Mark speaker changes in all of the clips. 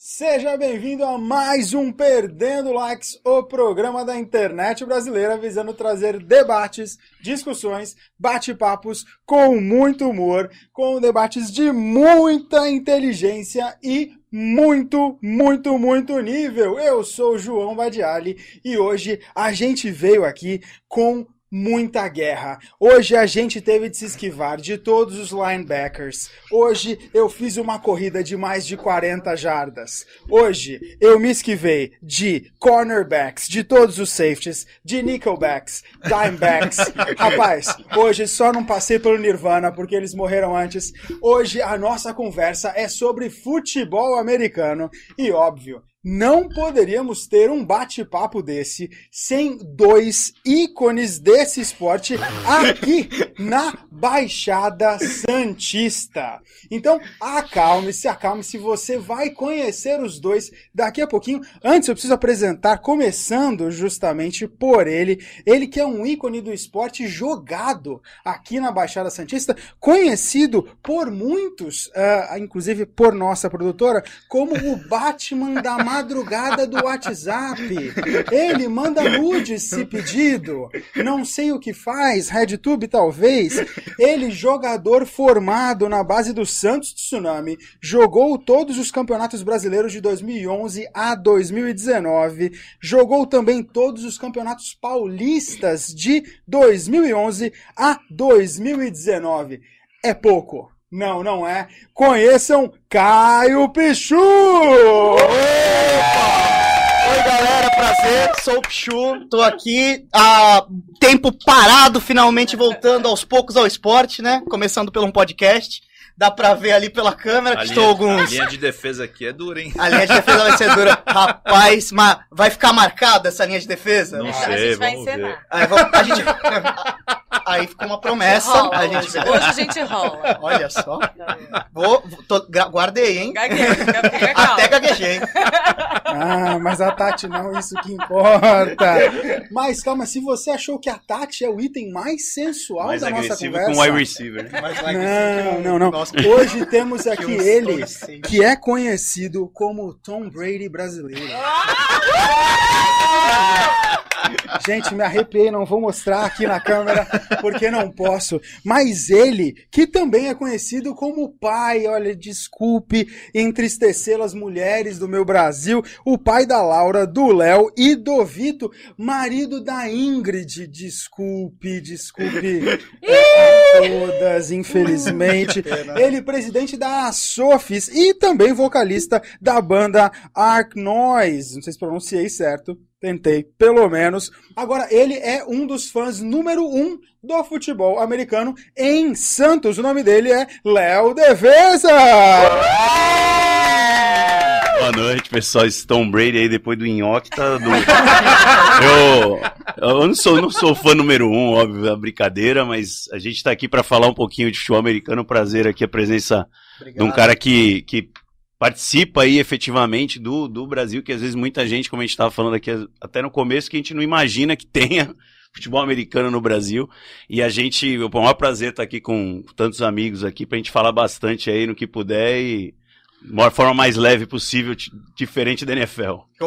Speaker 1: Seja bem-vindo a mais um Perdendo Likes, o programa da internet brasileira visando trazer debates, discussões, bate-papos com muito humor, com debates de muita inteligência e muito, muito, muito nível. Eu sou o João Badiali e hoje a gente veio aqui com muita guerra. Hoje a gente teve de se esquivar de todos os linebackers. Hoje eu fiz uma corrida de mais de 40 jardas. Hoje eu me esquivei de cornerbacks, de todos os safeties, de nickelbacks, dimebacks. Rapaz, hoje só não passei pelo Nirvana porque eles morreram antes. Hoje a nossa conversa é sobre futebol americano e óbvio, não poderíamos ter um bate-papo desse sem dois ícones desse esporte aqui na Baixada Santista. Então, acalme-se, acalme-se, você vai conhecer os dois daqui a pouquinho. Antes, eu preciso apresentar, começando justamente por ele, ele que é um ícone do esporte jogado aqui na Baixada Santista, conhecido por muitos, uh, inclusive por nossa produtora, como o Batman da madrugada do WhatsApp. Ele manda nudes se pedido. Não sei o que faz, RedTube talvez. Ele, jogador formado na base do Santos Tsunami, jogou todos os campeonatos brasileiros de 2011 a 2019. Jogou também todos os campeonatos paulistas de 2011 a 2019. É pouco. Não, não é. Conheçam Caio Pichu!
Speaker 2: Oi, galera, prazer. Sou o Pichu, tô aqui há tempo parado, finalmente voltando aos poucos ao esporte, né? Começando pelo um podcast. Dá pra ver ali pela câmera que
Speaker 3: A
Speaker 2: estou
Speaker 3: linha,
Speaker 2: alguns.
Speaker 3: a linha de defesa aqui é dura, hein?
Speaker 2: A linha de defesa vai ser dura. Rapaz, mas vai ficar marcada essa linha de defesa?
Speaker 3: Não
Speaker 4: a
Speaker 3: sei,
Speaker 4: gente vai
Speaker 3: vamos ver.
Speaker 4: encenar.
Speaker 2: Aí, vamos- a gente... Aí ficou uma promessa.
Speaker 4: Rola,
Speaker 2: A gente
Speaker 4: hoje. hoje a gente rola.
Speaker 2: Olha só. Vou, vou- tô- guardei, hein?
Speaker 4: Fica calmo.
Speaker 2: Até gaguejei.
Speaker 1: Ah, mas a Tati não, isso que importa. Mas calma, se você achou que a Tati é o item mais sensual
Speaker 3: Mais
Speaker 1: da nossa
Speaker 3: agressivo
Speaker 1: conversa.
Speaker 3: com o wide receiver.
Speaker 1: Não, não, não. Hoje temos aqui
Speaker 2: que
Speaker 1: ele,
Speaker 2: adolescentes.
Speaker 1: que é conhecido como Tom Brady brasileiro. Gente, me arrepiei, não vou mostrar aqui na câmera porque não posso. Mas ele, que também é conhecido como o pai, olha, desculpe entristecê las mulheres do meu Brasil, o pai da Laura, do Léo e do Vito, marido da Ingrid. Desculpe, desculpe a todas, infelizmente. Ele, presidente da Sofis e também vocalista da banda Ark Noise. Não sei se pronunciei certo. Tentei, pelo menos. Agora, ele é um dos fãs número um do futebol americano em Santos. O nome dele é Léo Deveza!
Speaker 3: Boa noite, pessoal. Esse Tom Brady aí, depois do Nhoque, tá do... eu, eu não sou, não sou fã número um, óbvio, é uma brincadeira, mas a gente tá aqui pra falar um pouquinho de futebol americano. Prazer aqui a presença de um cara que, que participa aí efetivamente do, do Brasil, que às vezes muita gente, como a gente estava falando aqui até no começo, que a gente não imagina que tenha futebol americano no Brasil. E a gente, o maior prazer estar aqui com tantos amigos aqui pra gente falar bastante aí no que puder e uma forma mais leve possível, diferente da NFL.
Speaker 2: E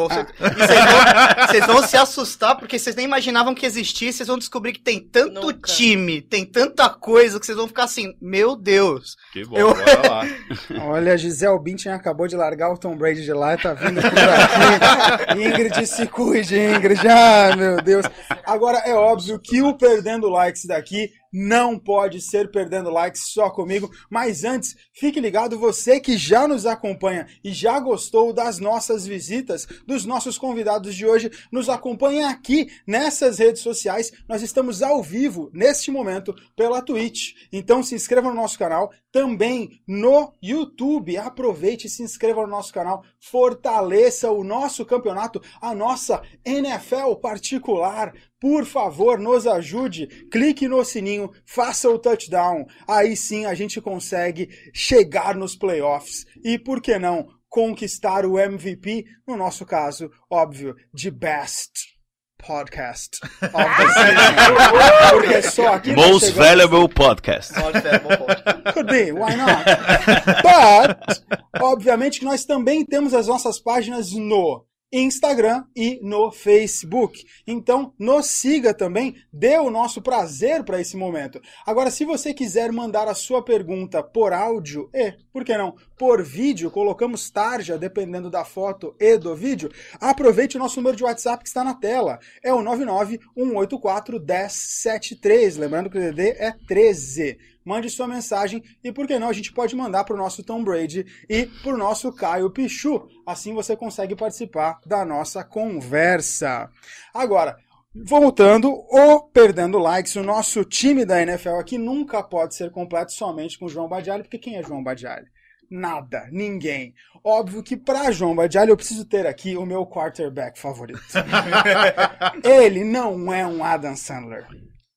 Speaker 2: Vocês vão, vão se assustar porque vocês nem imaginavam que existia. Vocês vão descobrir que tem tanto
Speaker 4: Nunca.
Speaker 2: time, tem tanta coisa que vocês vão ficar assim, meu Deus.
Speaker 3: Que bom,
Speaker 2: Eu-
Speaker 3: bora lá.
Speaker 1: Olha, Gisele Bündchen acabou de largar o Tom Brady de lá e tá vindo por aqui. Ingrid, se cuide, Ingrid. Ah, meu Deus. Agora, é óbvio que o Perdendo Likes daqui não pode ser perdendo likes só comigo, mas antes, fique ligado você que já nos acompanha e já gostou das nossas visitas, dos nossos convidados de hoje, nos acompanha aqui nessas redes sociais. Nós estamos ao vivo neste momento pela Twitch. Então se inscreva no nosso canal, também no YouTube. Aproveite e se inscreva no nosso canal, fortaleça o nosso campeonato, a nossa NFL particular. Por favor, nos ajude, clique no sininho, faça o touchdown. Aí sim a gente consegue chegar nos playoffs e, por que não, conquistar o MVP, no nosso caso, óbvio, de best podcast. Porque só aqui nós
Speaker 3: Most
Speaker 1: chegamos-
Speaker 3: Valuable Podcast.
Speaker 2: Ponto.
Speaker 1: Could be, why not? But, obviamente que nós também temos as nossas páginas no Instagram e no Facebook. Então, nos siga também, dê o nosso prazer para esse momento. Agora, se você quiser mandar a sua pergunta por áudio e, por que não, por vídeo, colocamos tarja dependendo da foto e do vídeo, aproveite o nosso número de WhatsApp que está na tela. É o 991841073. Lembrando que o DD é 13 mande sua mensagem e por que não a gente pode mandar para o nosso Tom Brady e para o nosso Caio Pichu. Assim você consegue participar da nossa conversa. Agora, voltando, o Perdendo Likes, o nosso time da NFL aqui nunca pode ser completo somente com João Badiali, porque quem é João Badiali? Nada, ninguém. Óbvio que para João Badiali eu preciso ter aqui o meu quarterback favorito. Ele não é um Adam Sandler.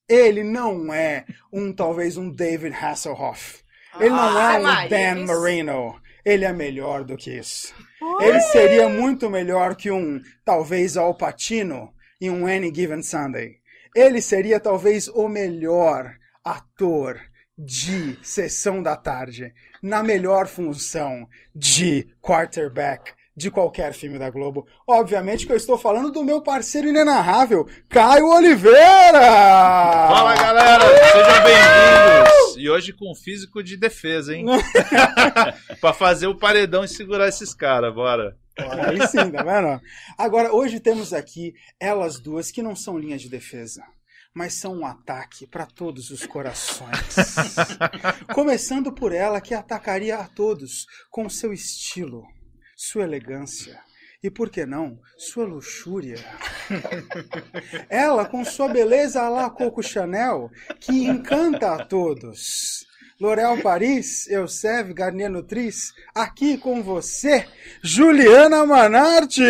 Speaker 1: Ele não é um talvez um David Hasselhoff. Ele não é
Speaker 4: Ah,
Speaker 1: um
Speaker 4: mas
Speaker 1: Dan Marino. Ele é melhor do que isso. Ele seria muito melhor que um talvez Al Pacino em um Any Given Sunday. Ele seria talvez o melhor ator de sessão da tarde na melhor função de quarterback de qualquer filme da Globo. Obviamente que eu estou falando do meu parceiro inenarrável, Caio Oliveira!
Speaker 5: Fala galera, sejam bem-vindos! E hoje com físico de defesa, hein? pra fazer o paredão e segurar esses caras, bora.
Speaker 1: Aí sim, tá vendo? Agora, hoje temos aqui elas duas que não são linhas de defesa, mas são um ataque para todos os corações. Começando por ela que atacaria a todos com seu estilo, sua elegância e, por que não, sua luxúria. Ela com sua beleza à la Coco Chanel, que encanta a todos. L'Oréal Paris, Elseve Garnier Nutriz, aqui com você, Juliana Manarte!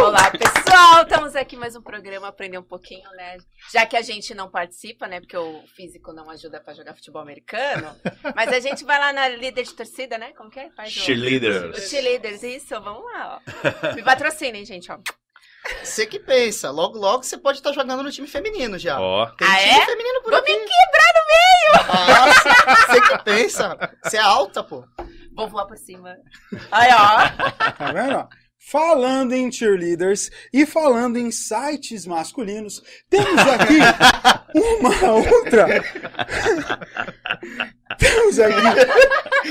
Speaker 4: Olá, pessoal! Estamos aqui mais um programa aprender um pouquinho, né? Já que a gente não participa, né? Porque o físico não ajuda pra jogar futebol americano. Mas a gente vai lá na líder de torcida, né? Como que é? Faz o-
Speaker 3: Cheerleaders.
Speaker 4: Os cheerleaders, isso, vamos lá, ó. Me patrocinem, gente, ó.
Speaker 2: Você que pensa, logo logo você pode estar jogando no time feminino já.
Speaker 5: Ó,
Speaker 2: Tem
Speaker 4: Ah,
Speaker 2: time
Speaker 4: é?
Speaker 2: feminino por
Speaker 4: Vou
Speaker 2: aqui.
Speaker 4: me quebrar no meio!
Speaker 2: Ah, você que pensa. Você é alta, pô.
Speaker 4: Vou voar por cima. Aí, ó.
Speaker 1: Tá vendo? ó? Falando em cheerleaders e falando em sites masculinos, temos aqui uma outra. temos aqui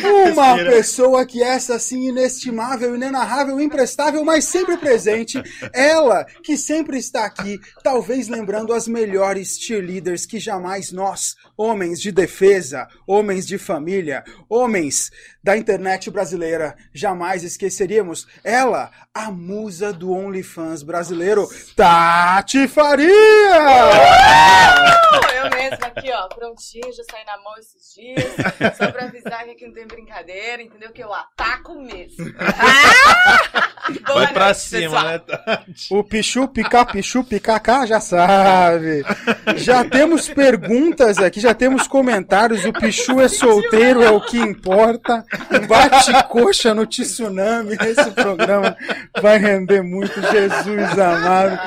Speaker 1: uma pessoa que é essa assim inestimável, inenarrável, imprestável, mas sempre presente. Ela que sempre está aqui, talvez lembrando as melhores cheerleaders que jamais nós, homens de defesa, homens de família, homens da internet brasileira, jamais esqueceríamos. Ela, a musa do OnlyFans brasileiro, Tati Faria!
Speaker 6: Eu mesma aqui, ó, prontinho, já saí na mão esses dias. Só pra avisar que aqui não tem brincadeira, entendeu? Que eu ataco mesmo. Boa
Speaker 5: vai pra
Speaker 6: noite,
Speaker 5: cima,
Speaker 6: pessoal.
Speaker 5: né?
Speaker 1: O Pichu, Pica, Pichu, Picacá já sabe. Já temos perguntas aqui, já temos comentários. O Pichu é solteiro, é o que importa. Bate coxa no tsunami. Esse programa vai render muito, Jesus amado.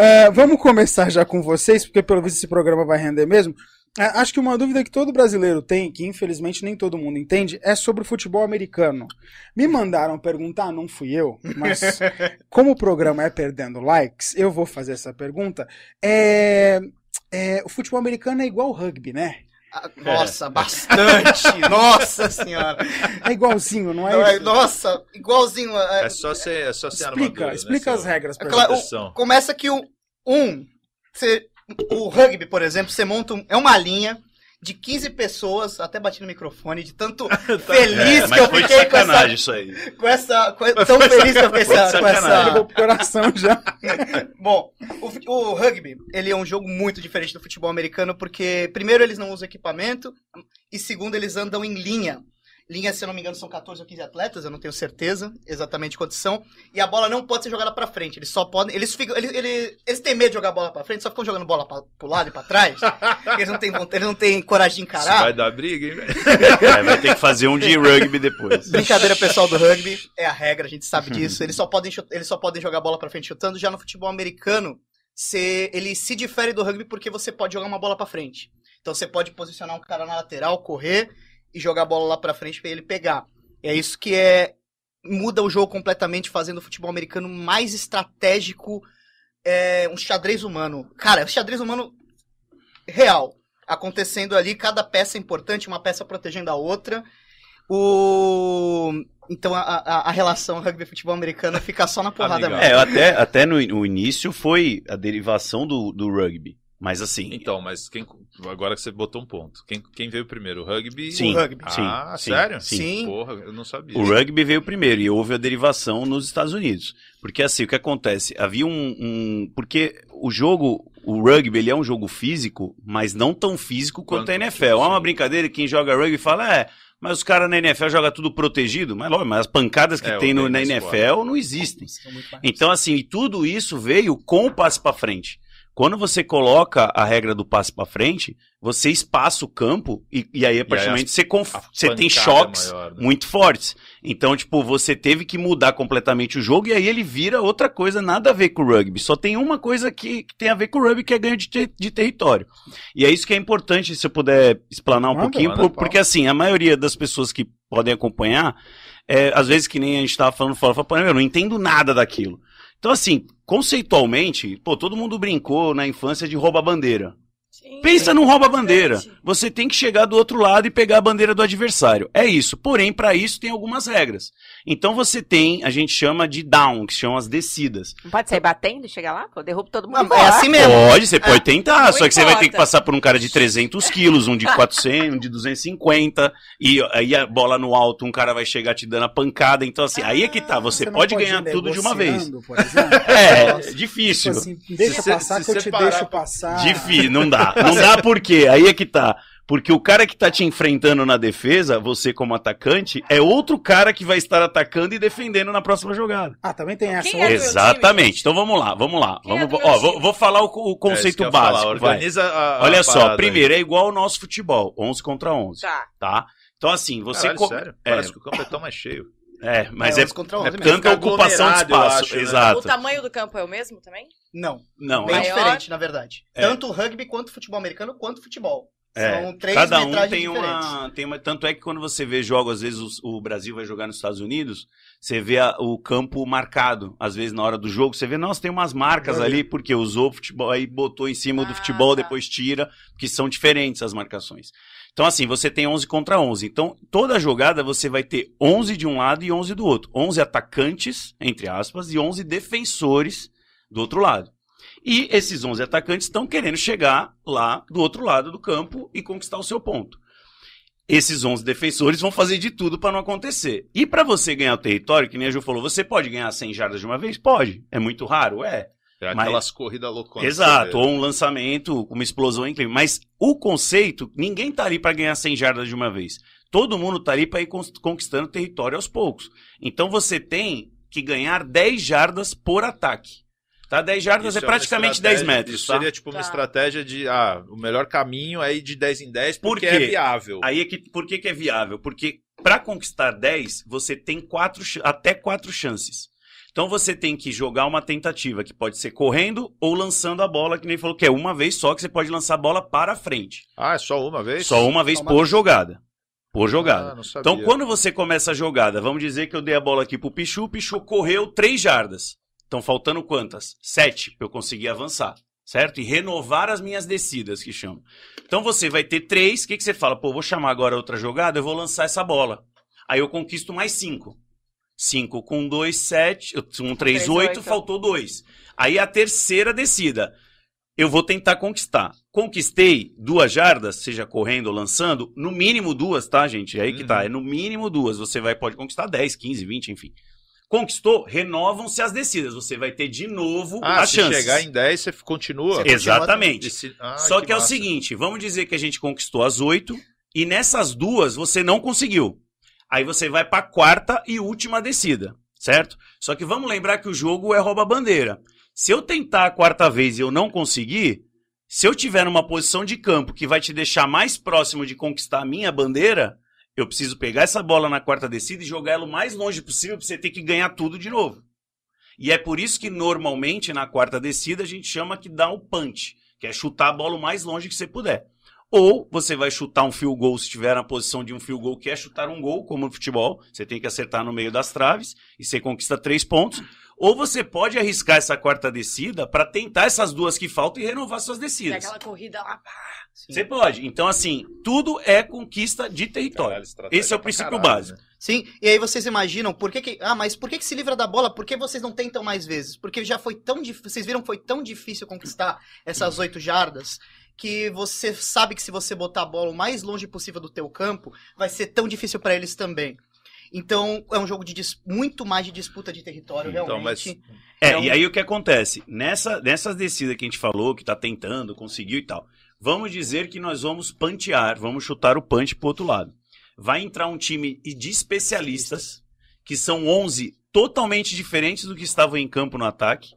Speaker 1: É, vamos começar já com vocês, porque pelo visto esse programa vai render mesmo. É, acho que uma dúvida que todo brasileiro tem, que infelizmente nem todo mundo entende, é sobre o futebol americano. Me mandaram perguntar, não fui eu, mas como o programa é perdendo likes, eu vou fazer essa pergunta. É, é, o futebol americano é igual ao rugby, né?
Speaker 2: Ah, Nossa, bastante. Nossa senhora.
Speaker 1: É igualzinho, não é?
Speaker 2: Não, é- nossa, igualzinho. é-
Speaker 5: É só ser, é só ser
Speaker 1: explica,
Speaker 5: armador,
Speaker 1: explica
Speaker 5: né,
Speaker 1: as
Speaker 5: seu-
Speaker 1: regras pra
Speaker 2: É claro,
Speaker 1: gente.
Speaker 5: Proteção.
Speaker 2: Começa que o um, você- o rugby, por exemplo, você monta um- é uma linha de 15 pessoas, até bati no microfone, de tanto feliz
Speaker 3: É,
Speaker 2: que eu fiquei com essa,
Speaker 3: sacanagem isso aí.
Speaker 2: com essa, com tão feliz que eu fiquei essa- com essa,
Speaker 1: pro coração já.
Speaker 2: Bom, o, o rugby, ele é um jogo muito diferente do futebol americano, porque primeiro eles não usam equipamento, e segundo eles andam em linha. Linha, se eu não me engano, são 14 ou 15 atletas, eu não tenho certeza exatamente quantos são. E a bola não pode ser jogada pra frente. Eles só podem. Eles ficam. Eles, eles, eles têm medo de jogar a bola pra frente, só ficam jogando bola pra, pro lado e pra trás. eles, não têm, eles não têm coragem de
Speaker 5: Isso
Speaker 2: encarar.
Speaker 5: vai dar briga, hein, velho?
Speaker 3: É, vai ter que fazer um de rugby depois.
Speaker 2: Brincadeira pessoal do rugby, é a regra, a gente sabe disso. Eles só podem, eles só podem jogar bola pra frente chutando. Já no futebol americano, você- ele se difere do rugby porque você pode jogar uma bola pra frente. Então você pode posicionar um cara na lateral, correr e jogar a bola lá pra frente pra ele pegar. É isso que é muda o jogo completamente, fazendo o futebol americano mais estratégico, é, um xadrez humano. Cara, é um xadrez humano real. Acontecendo ali, cada peça é importante, uma peça protegendo a outra. O... Então a, a, a relação rugby futebol americano fica só na porrada mesmo.
Speaker 3: É, até, até no, no início foi a derivação do, do rugby. Mas assim.
Speaker 5: Então, mas quem, agora que você botou um ponto. Quem, quem veio primeiro? O rugby?
Speaker 3: Sim,
Speaker 2: o rugby.
Speaker 3: sim,
Speaker 5: Ah,
Speaker 3: sim,
Speaker 5: sério?
Speaker 3: sim.
Speaker 2: Sim.
Speaker 5: Porra, eu não sabia.
Speaker 3: O rugby veio primeiro e houve a derivação nos Estados Unidos. Porque assim, o que acontece? Havia um. um- porque o jogo, o rugby, ele é um jogo físico, mas não tão físico quanto,
Speaker 5: Quanto-
Speaker 3: a NFL. É uma brincadeira que quem joga rugby fala, é. Mas os caras na NFL jogam tudo protegido, mas, lógico, mas as pancadas que
Speaker 5: É,
Speaker 3: tem no, na NFL não existem. Então, assim, e tudo isso veio com o passe para frente. Quando você coloca a regra do passe para frente, você espaça o campo e, e aí, a partir do momento, você, você tem
Speaker 5: é
Speaker 3: choques
Speaker 5: maior, né?
Speaker 3: muito fortes. Então, tipo, você teve que mudar completamente o jogo e aí ele vira outra coisa, nada a ver com o rugby. Só tem uma coisa que, que tem a ver com o rugby, que é ganho de, te- de território. E é isso que é importante, se eu puder explanar um
Speaker 1: Manda,
Speaker 3: pouquinho,
Speaker 5: manda,
Speaker 3: por- porque assim, a maioria das pessoas que podem acompanhar, é, às vezes que nem a gente tava falando fora, fala, pô, eu não entendo nada daquilo. Então, assim, conceitualmente, pô, todo mundo brincou na infância de rouba-bandeira.
Speaker 6: Sim.
Speaker 3: Pensa num rouba-bandeira.
Speaker 6: Bastante.
Speaker 3: Você tem que chegar do outro lado e pegar a bandeira do adversário. É isso. Porém, para isso tem algumas regras. Então você tem, a gente chama de down, que são as descidas.
Speaker 4: Não pode sair batendo e chegar lá? Pô, derrubo todo mundo.
Speaker 2: Não,
Speaker 4: vou
Speaker 2: é assim mesmo.
Speaker 3: Pode, você pode tentar, só que você vai ter que passar por um cara de 300 quilos, um de 400, um de 250, e aí a bola no alto, um cara vai chegar te dando a pancada. Então, assim, aí é que tá, você,
Speaker 1: não
Speaker 3: pode
Speaker 1: pode
Speaker 3: ganhar tudo de uma vez.
Speaker 1: negociando, Por exemplo.
Speaker 3: É,
Speaker 1: Nossa,
Speaker 3: difícil.
Speaker 1: Tipo assim, deixa
Speaker 5: Se-
Speaker 1: passar
Speaker 5: se
Speaker 1: que eu te deixo passar.
Speaker 3: Difícil, não dá. Não dá por quê? Aí é que tá. Porque o cara que tá te enfrentando na defesa, você como atacante, é outro cara que vai estar atacando e defendendo na próxima jogada.
Speaker 1: Ah, também tem essa.
Speaker 6: Quem é
Speaker 3: Exatamente. Então vamos lá, vamos lá.
Speaker 6: Quem é
Speaker 3: Vamos,
Speaker 6: meu
Speaker 3: ó, vou,
Speaker 6: time?
Speaker 3: vou falar o, o
Speaker 5: É
Speaker 3: conceito
Speaker 5: falar,
Speaker 3: básico.
Speaker 5: Organiza a, a
Speaker 3: Olha só, primeiro, é igual ao nosso futebol, 11 contra 11,
Speaker 6: Tá.
Speaker 3: tá? Então assim,
Speaker 5: aí.
Speaker 3: você...
Speaker 5: Caralho,
Speaker 3: co-
Speaker 5: sério?
Speaker 3: É,
Speaker 5: Parece que o campo é tão mais cheio.
Speaker 3: É, mas
Speaker 2: É
Speaker 3: é,
Speaker 2: 11 contra 11
Speaker 3: é
Speaker 2: mesmo.
Speaker 3: tanta
Speaker 5: Fica
Speaker 3: ocupação de espaço.
Speaker 5: acho, né?
Speaker 3: Exato.
Speaker 6: O tamanho do campo é o mesmo também?
Speaker 2: Não,
Speaker 3: Não,
Speaker 2: bem
Speaker 3: é,
Speaker 6: Maior.
Speaker 2: diferente, na verdade.
Speaker 3: É.
Speaker 2: Tanto o rugby quanto o futebol americano, quanto o futebol.
Speaker 3: É,
Speaker 2: São três
Speaker 3: Cada um tem
Speaker 2: diferentes.
Speaker 3: uma, tem uma. Tanto é que quando você vê jogos, às vezes os- o, Brasil vai jogar nos Estados Unidos, você vê a- o campo marcado. Às vezes na hora do jogo, você vê, nossa, tem umas marcas
Speaker 1: Olha.
Speaker 3: ali, porque usou o futebol, aí botou em cima do
Speaker 6: Ah,
Speaker 3: futebol,
Speaker 6: tá.
Speaker 3: depois tira, que são diferentes as marcações. Então, assim, você tem 11 contra 11. Então, toda jogada você vai ter 11 de um lado e 11 do outro. 11 atacantes, entre aspas, e 11 defensores do outro lado. E esses 11 atacantes estão querendo chegar lá do outro lado do campo e conquistar o seu ponto. Esses 11 defensores vão fazer de tudo para não acontecer. E para você ganhar o território, que nem a Ju falou, você pode ganhar 100 jardas de uma vez? Pode. É muito raro? É.
Speaker 5: É
Speaker 3: Mas-
Speaker 5: aquelas corridas louconas.
Speaker 3: Exato, ou um lançamento, uma explosão incrível. Mas o conceito, ninguém tá ali para ganhar 100 jardas de uma vez. Todo mundo tá ali para ir conquistando território aos poucos. Então você tem que ganhar 10 jardas por ataque. Tá? 10
Speaker 5: vê.
Speaker 3: jardas
Speaker 5: Isso
Speaker 3: é
Speaker 5: uma
Speaker 3: praticamente 10
Speaker 5: estratégia-
Speaker 3: metros,
Speaker 5: Isso
Speaker 3: tá?
Speaker 5: seria tipo uma
Speaker 6: Tá.
Speaker 5: estratégia de, ah, o melhor caminho é ir de 10 em 10
Speaker 3: Por
Speaker 5: porque
Speaker 3: quê?
Speaker 5: é viável.
Speaker 3: Aí é que, por que, que é viável? Porque para conquistar 10, você tem quatro, até 4 chances. Então você tem que jogar uma tentativa que pode ser correndo ou lançando a bola, que nem falou que é uma vez só que você pode lançar a bola para frente.
Speaker 5: Ah, é só uma vez?
Speaker 3: Só uma vez
Speaker 2: Só uma
Speaker 3: por
Speaker 2: vez.
Speaker 3: jogada. Por jogada.
Speaker 5: Ah, não sabia.
Speaker 3: Então, quando você começa a jogada, vamos dizer que eu dei a bola aqui pro Pichu, o Pichu correu 3 jardas. Estão faltando quantas? 7 para eu conseguir avançar, certo? E renovar as minhas descidas, que chama. Então você vai ter 3, o que, que você fala? Pô, vou chamar agora outra jogada, eu vou lançar essa bola. Aí eu conquisto mais 5. 5 com 2, 7, 1, 3,
Speaker 6: três,
Speaker 3: 8,
Speaker 6: oito.
Speaker 3: faltou 2. Aí a terceira descida. Eu vou tentar conquistar. Conquistei duas jardas, seja correndo ou lançando, no mínimo duas, tá, gente? É aí que tá.
Speaker 5: Uhum.
Speaker 3: É no mínimo duas. Você vai pode conquistar 10, 15, 20, enfim. Conquistou, renovam-se as descidas. Você vai ter de novo
Speaker 5: Ah,
Speaker 3: a
Speaker 5: se
Speaker 3: chance.
Speaker 5: chegar em 10, você continua?
Speaker 2: Você
Speaker 3: Exatamente.
Speaker 5: Se- Ah,
Speaker 3: Só que, é o seguinte, vamos dizer que a gente conquistou as oito e nessas duas você não conseguiu. Aí você vai pra quarta e última descida, certo? Só que vamos lembrar que o jogo é rouba-bandeira. Se eu tentar a quarta vez e eu não conseguir, se eu tiver numa posição de campo que vai te deixar mais próximo de conquistar a minha bandeira, eu preciso pegar essa bola na quarta descida e jogar ela o mais longe possível pra você ter que ganhar tudo de novo. E é por isso que normalmente na quarta descida a gente chama que dá o punch, que é chutar a bola o mais longe que você puder. Ou você vai chutar um field goal se estiver na posição de um field goal, que é chutar um gol, como no futebol. Você tem que acertar no meio das traves e você conquista três pontos. Ou você pode arriscar essa quarta descida para tentar essas duas que faltam e renovar suas descidas.
Speaker 6: aquela corrida lá, pá.
Speaker 3: Você pode. Então, assim, tudo é conquista de território.
Speaker 5: Caralho,
Speaker 3: Esse é o princípio
Speaker 5: caralho,
Speaker 3: básico.
Speaker 5: né?
Speaker 2: Sim, e aí vocês imaginam por que que... Ah, mas por que que se livra da bola? Por que vocês não tentam mais vezes? Porque já foi tão difícil... Vocês viram que foi tão difícil conquistar essas oito jardas que você sabe que se você botar a bola o mais longe possível do teu campo, vai ser tão difícil pra eles também. Então, é um jogo de muito mais de disputa de território,
Speaker 5: Então, mas
Speaker 2: realmente.
Speaker 3: É,
Speaker 2: É um-
Speaker 3: e aí o que acontece? Nessa, nessas descidas que a gente falou, que tá tentando, conseguiu e tal, vamos dizer que nós vamos pantear, vamos chutar o punch pro outro lado. Vai entrar um time de especialistas, que são 11 totalmente diferentes do que estavam em campo no ataque,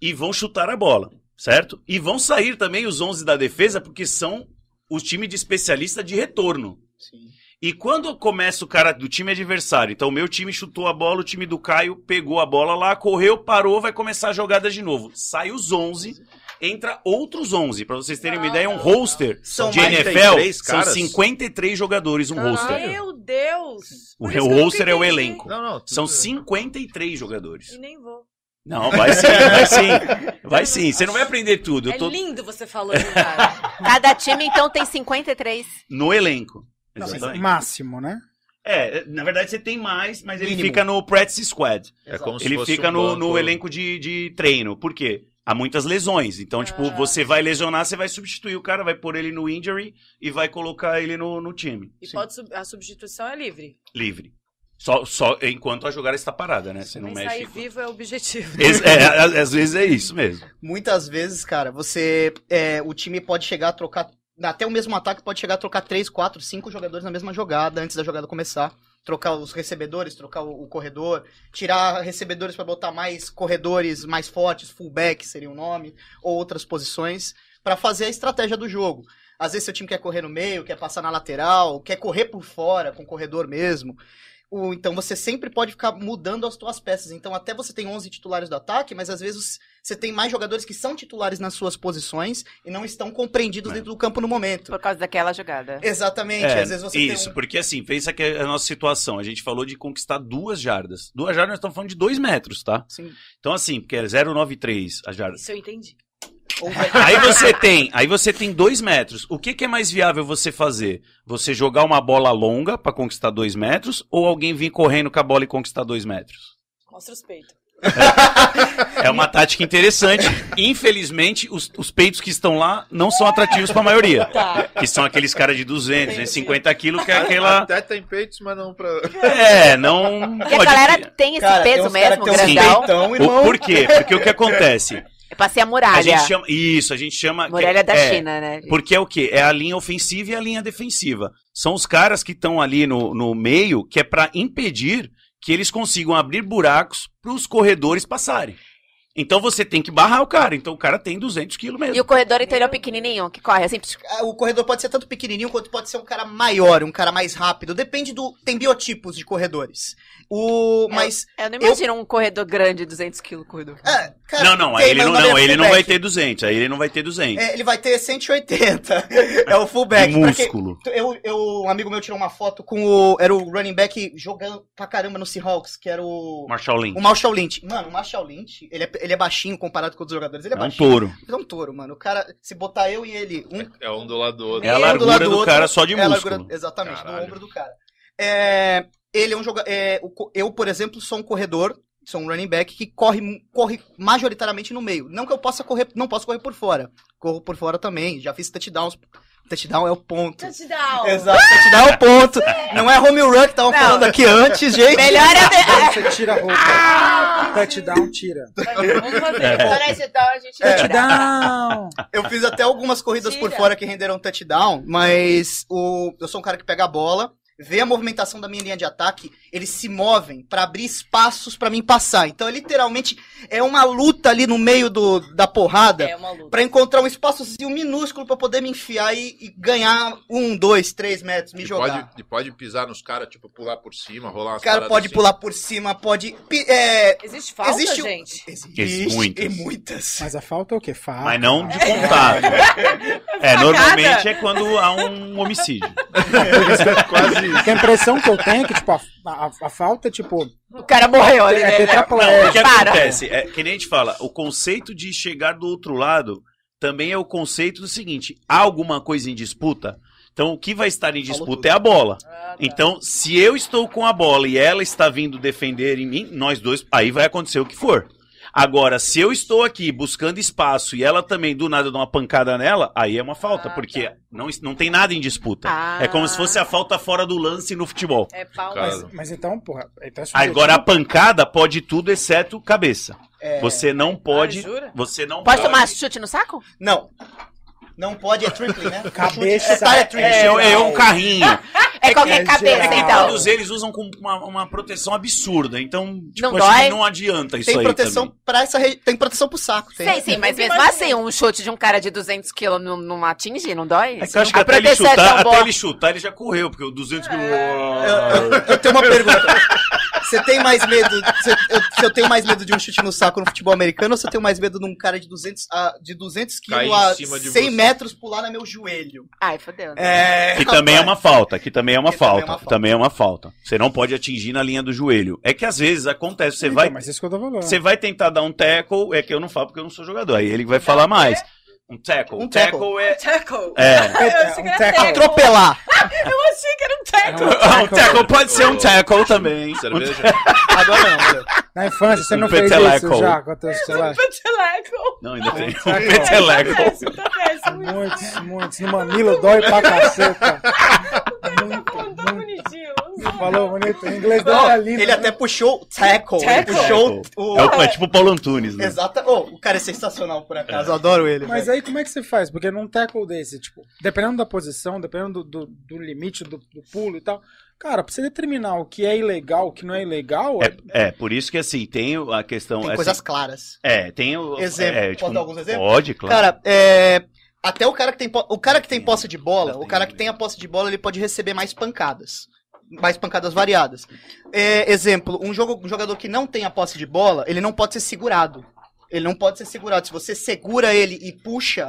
Speaker 3: e vão chutar a bola, certo? E vão sair também os 11 da defesa, porque são os time de especialista de retorno.
Speaker 2: Sim.
Speaker 3: E quando começa o cara do time adversário, então o meu time chutou a bola, o time do Caio pegou a bola lá, correu, parou, vai começar a jogada de novo. Sai os 11, entra outros 11. Pra vocês terem uma ideia, um roster
Speaker 2: São
Speaker 3: de NFL
Speaker 5: 33
Speaker 3: são
Speaker 5: caras?
Speaker 3: 53 jogadores um roster.
Speaker 6: Meu Deus!
Speaker 3: O, o roster é o elenco.
Speaker 5: Não, não.
Speaker 3: São
Speaker 5: tudo-
Speaker 3: 53 jogadores.
Speaker 6: E nem vou.
Speaker 3: Não, vai sim, vai sim. Vai sim. Você não vai aprender tudo. Eu
Speaker 6: É
Speaker 3: tô
Speaker 6: lindo você falando, cara.
Speaker 4: Cada time, então, tem 53.
Speaker 3: no elenco.
Speaker 1: Não, mas máximo, né?
Speaker 3: É, na verdade você tem mais, mas ele
Speaker 2: Mínimo.
Speaker 3: fica no practice squad.
Speaker 5: É como se
Speaker 3: ele
Speaker 5: fosse
Speaker 3: fica
Speaker 5: um
Speaker 3: no,
Speaker 5: banco.
Speaker 3: no elenco de, de treino. Por quê? Há muitas lesões. Então, tipo,
Speaker 6: Ah.
Speaker 3: você vai lesionar, você vai substituir o cara, vai pôr ele no injury e vai colocar ele no, no time.
Speaker 6: E pode a substituição é livre.
Speaker 3: Livre. Só, só enquanto a jogada está parada, né? Você não
Speaker 6: Nem
Speaker 3: mexe.
Speaker 6: sair vivo é o objetivo.
Speaker 3: Ex- é, às, às vezes é isso mesmo.
Speaker 2: Muitas vezes, cara, você. é, o time pode chegar a trocar. Até o mesmo ataque pode chegar a trocar 3, 4, 5 jogadores na mesma jogada antes da jogada começar. Trocar os recebedores, trocar o, o corredor, tirar recebedores pra botar mais corredores mais fortes, fullback seria o nome, ou outras posições, pra fazer a estratégia do jogo. Às vezes seu time quer correr no meio, quer passar na lateral, quer correr por fora com o corredor mesmo. O- então você sempre pode ficar mudando as tuas peças. Então até você tem 11 titulares do ataque, mas às vezes você tem mais jogadores que são titulares nas suas posições e não estão compreendidos
Speaker 3: É.
Speaker 2: dentro do campo no momento.
Speaker 4: Por causa daquela jogada.
Speaker 2: Exatamente,
Speaker 3: É,
Speaker 2: às vezes você
Speaker 3: isso,
Speaker 2: tem um...
Speaker 3: porque assim, pensa que é a nossa situação. A gente falou de conquistar duas jardas. Duas jardas nós estamos falando de dois metros, tá?
Speaker 2: Sim.
Speaker 3: Então, assim, porque é 0,93 a jarda.
Speaker 6: Isso eu entendi.
Speaker 3: Aí você tem, aí você tem dois metros. O que, que é mais viável você fazer? Você jogar uma bola longa pra conquistar dois metros ou alguém vir correndo com a bola e conquistar dois metros?
Speaker 6: Mostra os peitos.
Speaker 3: É uma tática interessante. Infelizmente, os, os peitos que estão lá não são atrativos pra maioria.
Speaker 6: Tá.
Speaker 3: Que são aqueles caras de 200, né, 50 quilos, que é aquela...
Speaker 5: Até tem peitos, mas não pra.
Speaker 3: É, não
Speaker 4: Porque a
Speaker 3: pode...
Speaker 4: galera tem esse
Speaker 2: Cara,
Speaker 4: peso mesmo,
Speaker 2: tem uns
Speaker 4: grandão.
Speaker 2: peitão,
Speaker 3: O-
Speaker 2: irmão.
Speaker 3: Por quê? Porque o que acontece?
Speaker 4: Eu passei a
Speaker 3: A
Speaker 4: muralha.
Speaker 3: gente chama... Isso, a gente chama...
Speaker 4: Muralha da
Speaker 3: é,
Speaker 4: China, né?
Speaker 3: Porque é o quê? É a linha ofensiva e a linha defensiva. São os caras que estão ali no, no meio, que é pra impedir que eles consigam abrir buracos pros corredores passarem. Então você tem que barrar o cara. Então o cara tem 200 quilos mesmo.
Speaker 4: E o corredor interior pequenininho, que corre assim.
Speaker 2: Ah, O corredor pode ser tanto pequenininho quanto pode ser um cara maior, um cara mais rápido. Depende do. Tem biotipos de corredores. O. Mas.
Speaker 4: Eu não imagino um corredor grande, 200 quilos corredor.
Speaker 2: ah, cara,
Speaker 3: Não, não, aí
Speaker 2: tem,
Speaker 3: ele não, não,
Speaker 2: é
Speaker 3: ele não vai ter 200. Aí ele não vai ter 200.
Speaker 2: É, ele vai ter 180. é o fullback. Quem-
Speaker 3: músculo.
Speaker 2: Eu, eu, um amigo meu tirou uma foto com o. Era o running back jogando pra caramba no Seahawks, que era o.
Speaker 3: Marshall Lynch.
Speaker 2: O Marshall Lynch. Mano, o Marshall Lynch, ele é, ele é baixinho comparado com outros jogadores. Ele é,
Speaker 3: É um
Speaker 2: baixinho.
Speaker 3: touro.
Speaker 2: Ele é um touro, mano. O cara, se botar eu e ele, um
Speaker 5: É um do lado do outro.
Speaker 3: É a
Speaker 2: um
Speaker 3: largura
Speaker 2: lado
Speaker 3: do
Speaker 2: outro,
Speaker 3: cara só de
Speaker 2: é
Speaker 3: músculo.
Speaker 2: largura- exatamente,
Speaker 5: Caralho.
Speaker 2: do ombro do cara. É, ele é um jogador. eu, por exemplo, sou um corredor, sou um running back que corre, corre majoritariamente no meio. Não que eu possa correr, não posso correr por fora. Corro por fora também. Já fiz touchdowns. Touchdown é o ponto.
Speaker 6: Touchdown!
Speaker 2: Exato, touchdown é o ponto. Não é home run que estavam
Speaker 4: Não.
Speaker 2: falando aqui antes, gente.
Speaker 4: Melhor é.
Speaker 1: Você tira a roupa. Touchdown, tira.
Speaker 6: Vamos fazer.
Speaker 3: É.
Speaker 6: Gente
Speaker 1: Touchdown!
Speaker 2: Eu fiz até algumas corridas por
Speaker 6: Tira.
Speaker 2: fora que renderam touchdown, mas o, eu sou um cara que pega a bola, vê a movimentação da minha linha de ataque, eles se movem pra abrir espaços pra mim passar. Então, é literalmente é uma luta ali no meio do, da porrada
Speaker 6: É.
Speaker 2: Pra encontrar um espaçozinho minúsculo pra poder me enfiar e, e ganhar um, dois, três metros, me
Speaker 5: E
Speaker 2: jogar.
Speaker 5: pode, e pode pisar nos caras, tipo, pular por cima, rolar umas
Speaker 2: O cara pode
Speaker 5: assim.
Speaker 2: pular por cima, pode. É,
Speaker 6: Existe falta,
Speaker 2: Existe
Speaker 6: gente?
Speaker 2: existe
Speaker 3: muitas.
Speaker 2: e muitas.
Speaker 1: Mas a falta é o quê? Falta.
Speaker 3: Mas não de contato. É, normalmente é quando há um homicídio.
Speaker 5: Quase
Speaker 1: Porque a impressão que eu tenho é que, tipo, a, a- a falta é, tipo,
Speaker 4: O cara morreu ali,
Speaker 1: é
Speaker 4: né?
Speaker 1: tetraplégico.
Speaker 3: O que acontece? É que nem a gente fala, o conceito de chegar do outro lado também é o conceito do seguinte: há alguma coisa em disputa? Então o que vai estar em disputa é a bola.
Speaker 6: Ah, tá.
Speaker 3: Então, se eu estou com a bola e ela está vindo defender em mim, nós dois, aí vai acontecer o que for. Agora, se eu estou aqui buscando espaço e ela também do nada dá uma pancada nela, aí é uma falta,
Speaker 6: Ah,
Speaker 3: porque
Speaker 6: tá.
Speaker 3: não, não tem nada em disputa.
Speaker 4: Ah.
Speaker 3: É como se fosse a falta fora do lance no futebol.
Speaker 6: É pau.
Speaker 5: Cara.
Speaker 1: Mas, mas então, porra. Então é.
Speaker 3: Agora a pancada pode tudo exceto cabeça.
Speaker 2: É,
Speaker 3: Você não pode.
Speaker 6: Ah, jura?
Speaker 3: você não
Speaker 4: Pode tomar chute no saco?
Speaker 2: Não. Não pode, é tripling, né?
Speaker 1: Cabeça.
Speaker 2: É tripling.
Speaker 3: É, é um carrinho.
Speaker 4: É qualquer
Speaker 1: é
Speaker 4: cabeça,
Speaker 1: geral.
Speaker 4: então.
Speaker 3: Todos eles usam com uma, uma proteção absurda. Então, tipo,
Speaker 4: Não
Speaker 3: acho
Speaker 4: dói?
Speaker 3: que não adianta isso
Speaker 2: Tem
Speaker 3: aí.
Speaker 2: proteção
Speaker 3: também.
Speaker 2: pra essa re... Tem proteção pro saco. Tem.
Speaker 4: Sei sim, mas mesmo assim, um chute de um cara de 200 quilos não, não atinge, não dói?
Speaker 3: É que eu acho que
Speaker 4: a
Speaker 3: até ele,
Speaker 4: é
Speaker 3: chutar, até ele chutar, ele já correu, porque o 200 quilos.
Speaker 2: Eu, eu- eu tenho uma pergunta. Você tem mais medo. Você, eu, se eu tenho mais medo de um chute no saco no futebol americano ou se eu tenho mais medo de um cara de 200, ah, de 200
Speaker 5: Cair
Speaker 2: quilos a
Speaker 5: cima de
Speaker 2: 100
Speaker 5: você.
Speaker 2: metros pular no meu joelho?
Speaker 4: Ai, fodeu. né?
Speaker 2: É.
Speaker 3: Que também é uma falta, que também é uma
Speaker 2: Que também é
Speaker 3: falta,
Speaker 2: uma falta.
Speaker 3: também é uma falta. Você não pode atingir na linha do joelho. É que às vezes acontece, você
Speaker 1: Então,
Speaker 3: vai,
Speaker 1: Mas isso que eu tô falando.
Speaker 3: você vai tentar dar um tackle, é que eu não falo porque eu não sou jogador, aí ele vai falar mais. Um tackle,
Speaker 2: Um
Speaker 3: um tackle, é
Speaker 6: Tackle.
Speaker 3: é
Speaker 6: Eu achei que
Speaker 1: um tackle.
Speaker 6: tackle.
Speaker 2: Atropelar.
Speaker 6: Eu achei que era um tackle.
Speaker 1: É
Speaker 3: um tackle pode ser um tackle também.
Speaker 5: cerveja.
Speaker 2: Agora não.
Speaker 1: Na infância, você não
Speaker 3: Um
Speaker 1: fez
Speaker 3: peteleco.
Speaker 1: isso já com a teu celular?
Speaker 6: Peteleco.
Speaker 3: Não, ainda tem um
Speaker 1: tackle.
Speaker 3: Peteleco.
Speaker 1: Muitos, muitos. No mamilo dói pra caceta. Muito,
Speaker 6: Falando tão
Speaker 1: muito.
Speaker 6: bonitinho.
Speaker 1: Falou bonito. O inglês dele era lindo.
Speaker 2: Ele até puxou o tackle. Ele
Speaker 6: Tackle?
Speaker 2: puxou o.
Speaker 3: É, o, é tipo o Paulo Antunes, né?
Speaker 2: Exata. Oh, o cara é sensacional, por acaso. Eu adoro ele.
Speaker 1: Mas
Speaker 2: velho.
Speaker 1: aí como é que você faz? Porque num tackle desse, tipo, dependendo da posição, dependendo do, do, do limite do, do pulo e tal, cara, pra você determinar o que é ilegal, o que não é ilegal,
Speaker 3: É, é, por isso que assim, tem a questão.
Speaker 2: Tem
Speaker 3: assim,
Speaker 2: coisas claras.
Speaker 3: É, tem o.
Speaker 2: Exemplo.
Speaker 3: é,
Speaker 2: Posso dar alguns exemplos?
Speaker 3: Pode, claro.
Speaker 2: Cara, é. Até o cara que tem po- o cara que tem posse de bola, o cara que tem a posse de bola, ele pode receber mais pancadas. Mais pancadas variadas. É, exemplo, um, jogo, um jogador que não tem a posse de bola, ele não pode ser segurado. Ele não pode ser segurado. Se você segura ele e puxa,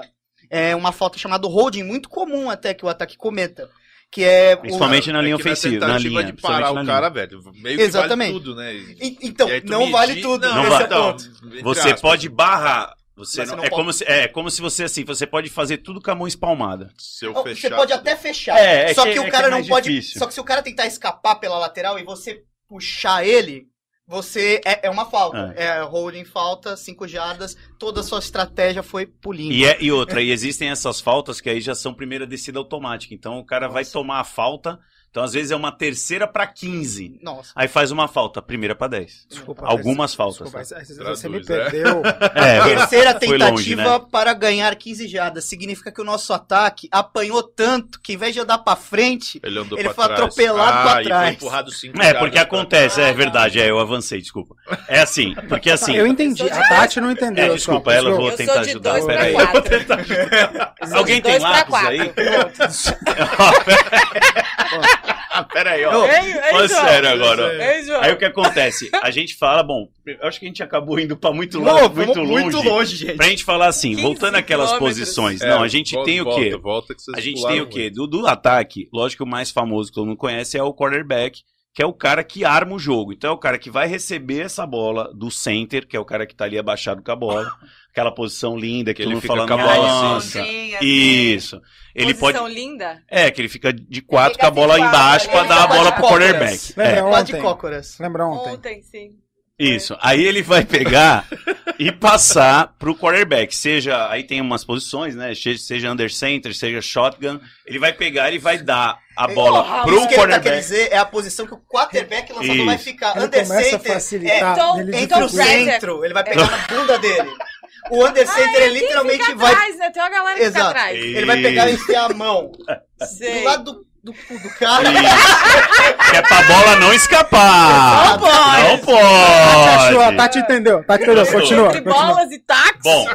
Speaker 2: é uma falta chamada holding, muito comum até que o ataque cometa. Que é. o-
Speaker 3: Principalmente na linha
Speaker 5: É que
Speaker 3: ofensiva, na linha.
Speaker 5: de parar o
Speaker 3: linha.
Speaker 5: cara, velho. Meio que
Speaker 2: Exatamente.
Speaker 5: vale tudo, né? E-
Speaker 2: Então,
Speaker 5: e
Speaker 2: não
Speaker 5: medir-
Speaker 2: vale tudo.
Speaker 5: Não,
Speaker 3: Não vale.
Speaker 2: é o ponto.
Speaker 5: entre
Speaker 3: Você
Speaker 5: aspas.
Speaker 3: pode barrar. Você não,
Speaker 2: você não
Speaker 3: é,
Speaker 2: pode-
Speaker 3: como se, é como se você assim, você pode fazer tudo com a mão espalmada.
Speaker 5: Se eu
Speaker 2: Não,
Speaker 5: fechar,
Speaker 2: Você pode até fechar.
Speaker 3: É, é
Speaker 2: só
Speaker 3: que-
Speaker 2: que,
Speaker 3: é
Speaker 2: o
Speaker 3: que
Speaker 2: cara
Speaker 3: é
Speaker 2: não pode.
Speaker 3: difícil.
Speaker 2: Só que se o cara tentar escapar pela lateral e você puxar ele, você. É, é uma falta. É. holding falta, cinco jardas, toda a sua estratégia foi pulindo.
Speaker 3: E, é, e outra, e existem essas faltas que aí já são primeira descida automática. Então o cara vai
Speaker 2: Nossa.
Speaker 3: tomar a falta. Então às vezes é uma terceira pra 15.
Speaker 2: Nossa.
Speaker 3: Aí faz uma falta, primeira pra 10.
Speaker 1: Desculpa,
Speaker 3: Algumas
Speaker 1: mas-
Speaker 3: faltas.
Speaker 1: Desculpa,
Speaker 3: tá?
Speaker 1: mas você- me
Speaker 5: né?
Speaker 1: perdeu.
Speaker 3: É,
Speaker 2: Terceira
Speaker 3: foi longe,
Speaker 2: tentativa
Speaker 3: né?
Speaker 2: para ganhar 15 jardas. Significa que o nosso ataque apanhou tanto que, em vez de andar pra frente,
Speaker 5: Ele andou
Speaker 2: Ele
Speaker 5: pra
Speaker 2: foi
Speaker 5: trás.
Speaker 2: atropelado
Speaker 5: ah,
Speaker 2: pra
Speaker 5: e
Speaker 2: trás.
Speaker 5: foi empurrado cinco
Speaker 3: É, porque acontece,
Speaker 5: trás.
Speaker 3: é verdade, é, eu avancei, desculpa. É assim, porque assim.
Speaker 1: eu entendi. A Tati não entendeu.
Speaker 3: É, desculpa, ela vou
Speaker 6: Eu
Speaker 3: tentar
Speaker 6: sou de
Speaker 3: ajudar.
Speaker 6: dois pra
Speaker 3: Peraí.
Speaker 6: quatro.
Speaker 3: Alguém tem lápis aí? Ah, Peraí, ó.
Speaker 6: Ei, ei,
Speaker 3: Fala sério agora.
Speaker 6: João.
Speaker 3: Aí o que acontece? A gente fala, bom, eu acho que a gente acabou indo pra muito
Speaker 2: Não,
Speaker 3: longe,
Speaker 2: vamos
Speaker 3: muito longe.
Speaker 2: muito longe, gente.
Speaker 3: Pra gente falar assim,
Speaker 6: 15
Speaker 3: voltando àquelas posições.
Speaker 5: É,
Speaker 3: não, a gente
Speaker 5: volta,
Speaker 3: tem o
Speaker 5: volta,
Speaker 3: quê?
Speaker 5: volta que vocês
Speaker 3: A gente
Speaker 5: pularam
Speaker 3: tem o quê? Do, do ataque, lógico que o mais famoso que todo mundo conhece é o quarterback, que é o cara que arma o jogo. Então é o cara que vai receber essa bola do center, que é o cara que tá ali abaixado com a bola. aquela posição linda que,
Speaker 5: Que ele fica
Speaker 3: fala,
Speaker 5: com a bola assim.
Speaker 3: nossa.
Speaker 6: Ondinha, assim.
Speaker 3: Isso. Ele pode.
Speaker 6: Posição linda.
Speaker 3: É, que ele fica de quatro
Speaker 4: fica
Speaker 3: com a bola
Speaker 4: assim,
Speaker 3: embaixo
Speaker 4: quatro,
Speaker 3: pra
Speaker 4: ele
Speaker 3: dar a bola pro
Speaker 2: cócoras.
Speaker 3: quarterback.
Speaker 1: Lembra
Speaker 3: É,
Speaker 2: Lá de
Speaker 1: ontem?
Speaker 2: cócoras.
Speaker 1: Lembra ontem?
Speaker 6: Ontem, sim.
Speaker 3: isso. Aí ele vai pegar e passar pro quarterback. Seja, aí tem umas posições, né? Seja under center, seja shotgun. Ele vai pegar e vai dar a bola
Speaker 6: Porra,
Speaker 3: pro
Speaker 2: Isso que ele tá
Speaker 3: quarterback.
Speaker 2: dizer é a posição que o quarterback lançador vai ficar.
Speaker 1: Ele
Speaker 2: Under center
Speaker 1: facilitar.
Speaker 6: Então-
Speaker 1: ele
Speaker 2: entre o centro. Ele vai pegar na bunda dele. O under center, ele literalmente
Speaker 6: Fica
Speaker 2: vai...
Speaker 6: atrás, né? Tem uma galera que fica
Speaker 2: Exato.
Speaker 6: atrás.
Speaker 3: E-
Speaker 2: Ele vai pegar e enfiar a mão.
Speaker 6: Sei.
Speaker 2: Do lado do, do cu do cara.
Speaker 3: É pra bola não escapar.
Speaker 2: Não pode.
Speaker 3: Não
Speaker 1: Achou, a
Speaker 3: pode.
Speaker 1: Tati entendeu. Tati entendeu. Continua.
Speaker 6: Entre
Speaker 1: continua.
Speaker 6: bolas e táxi.
Speaker 3: Bom,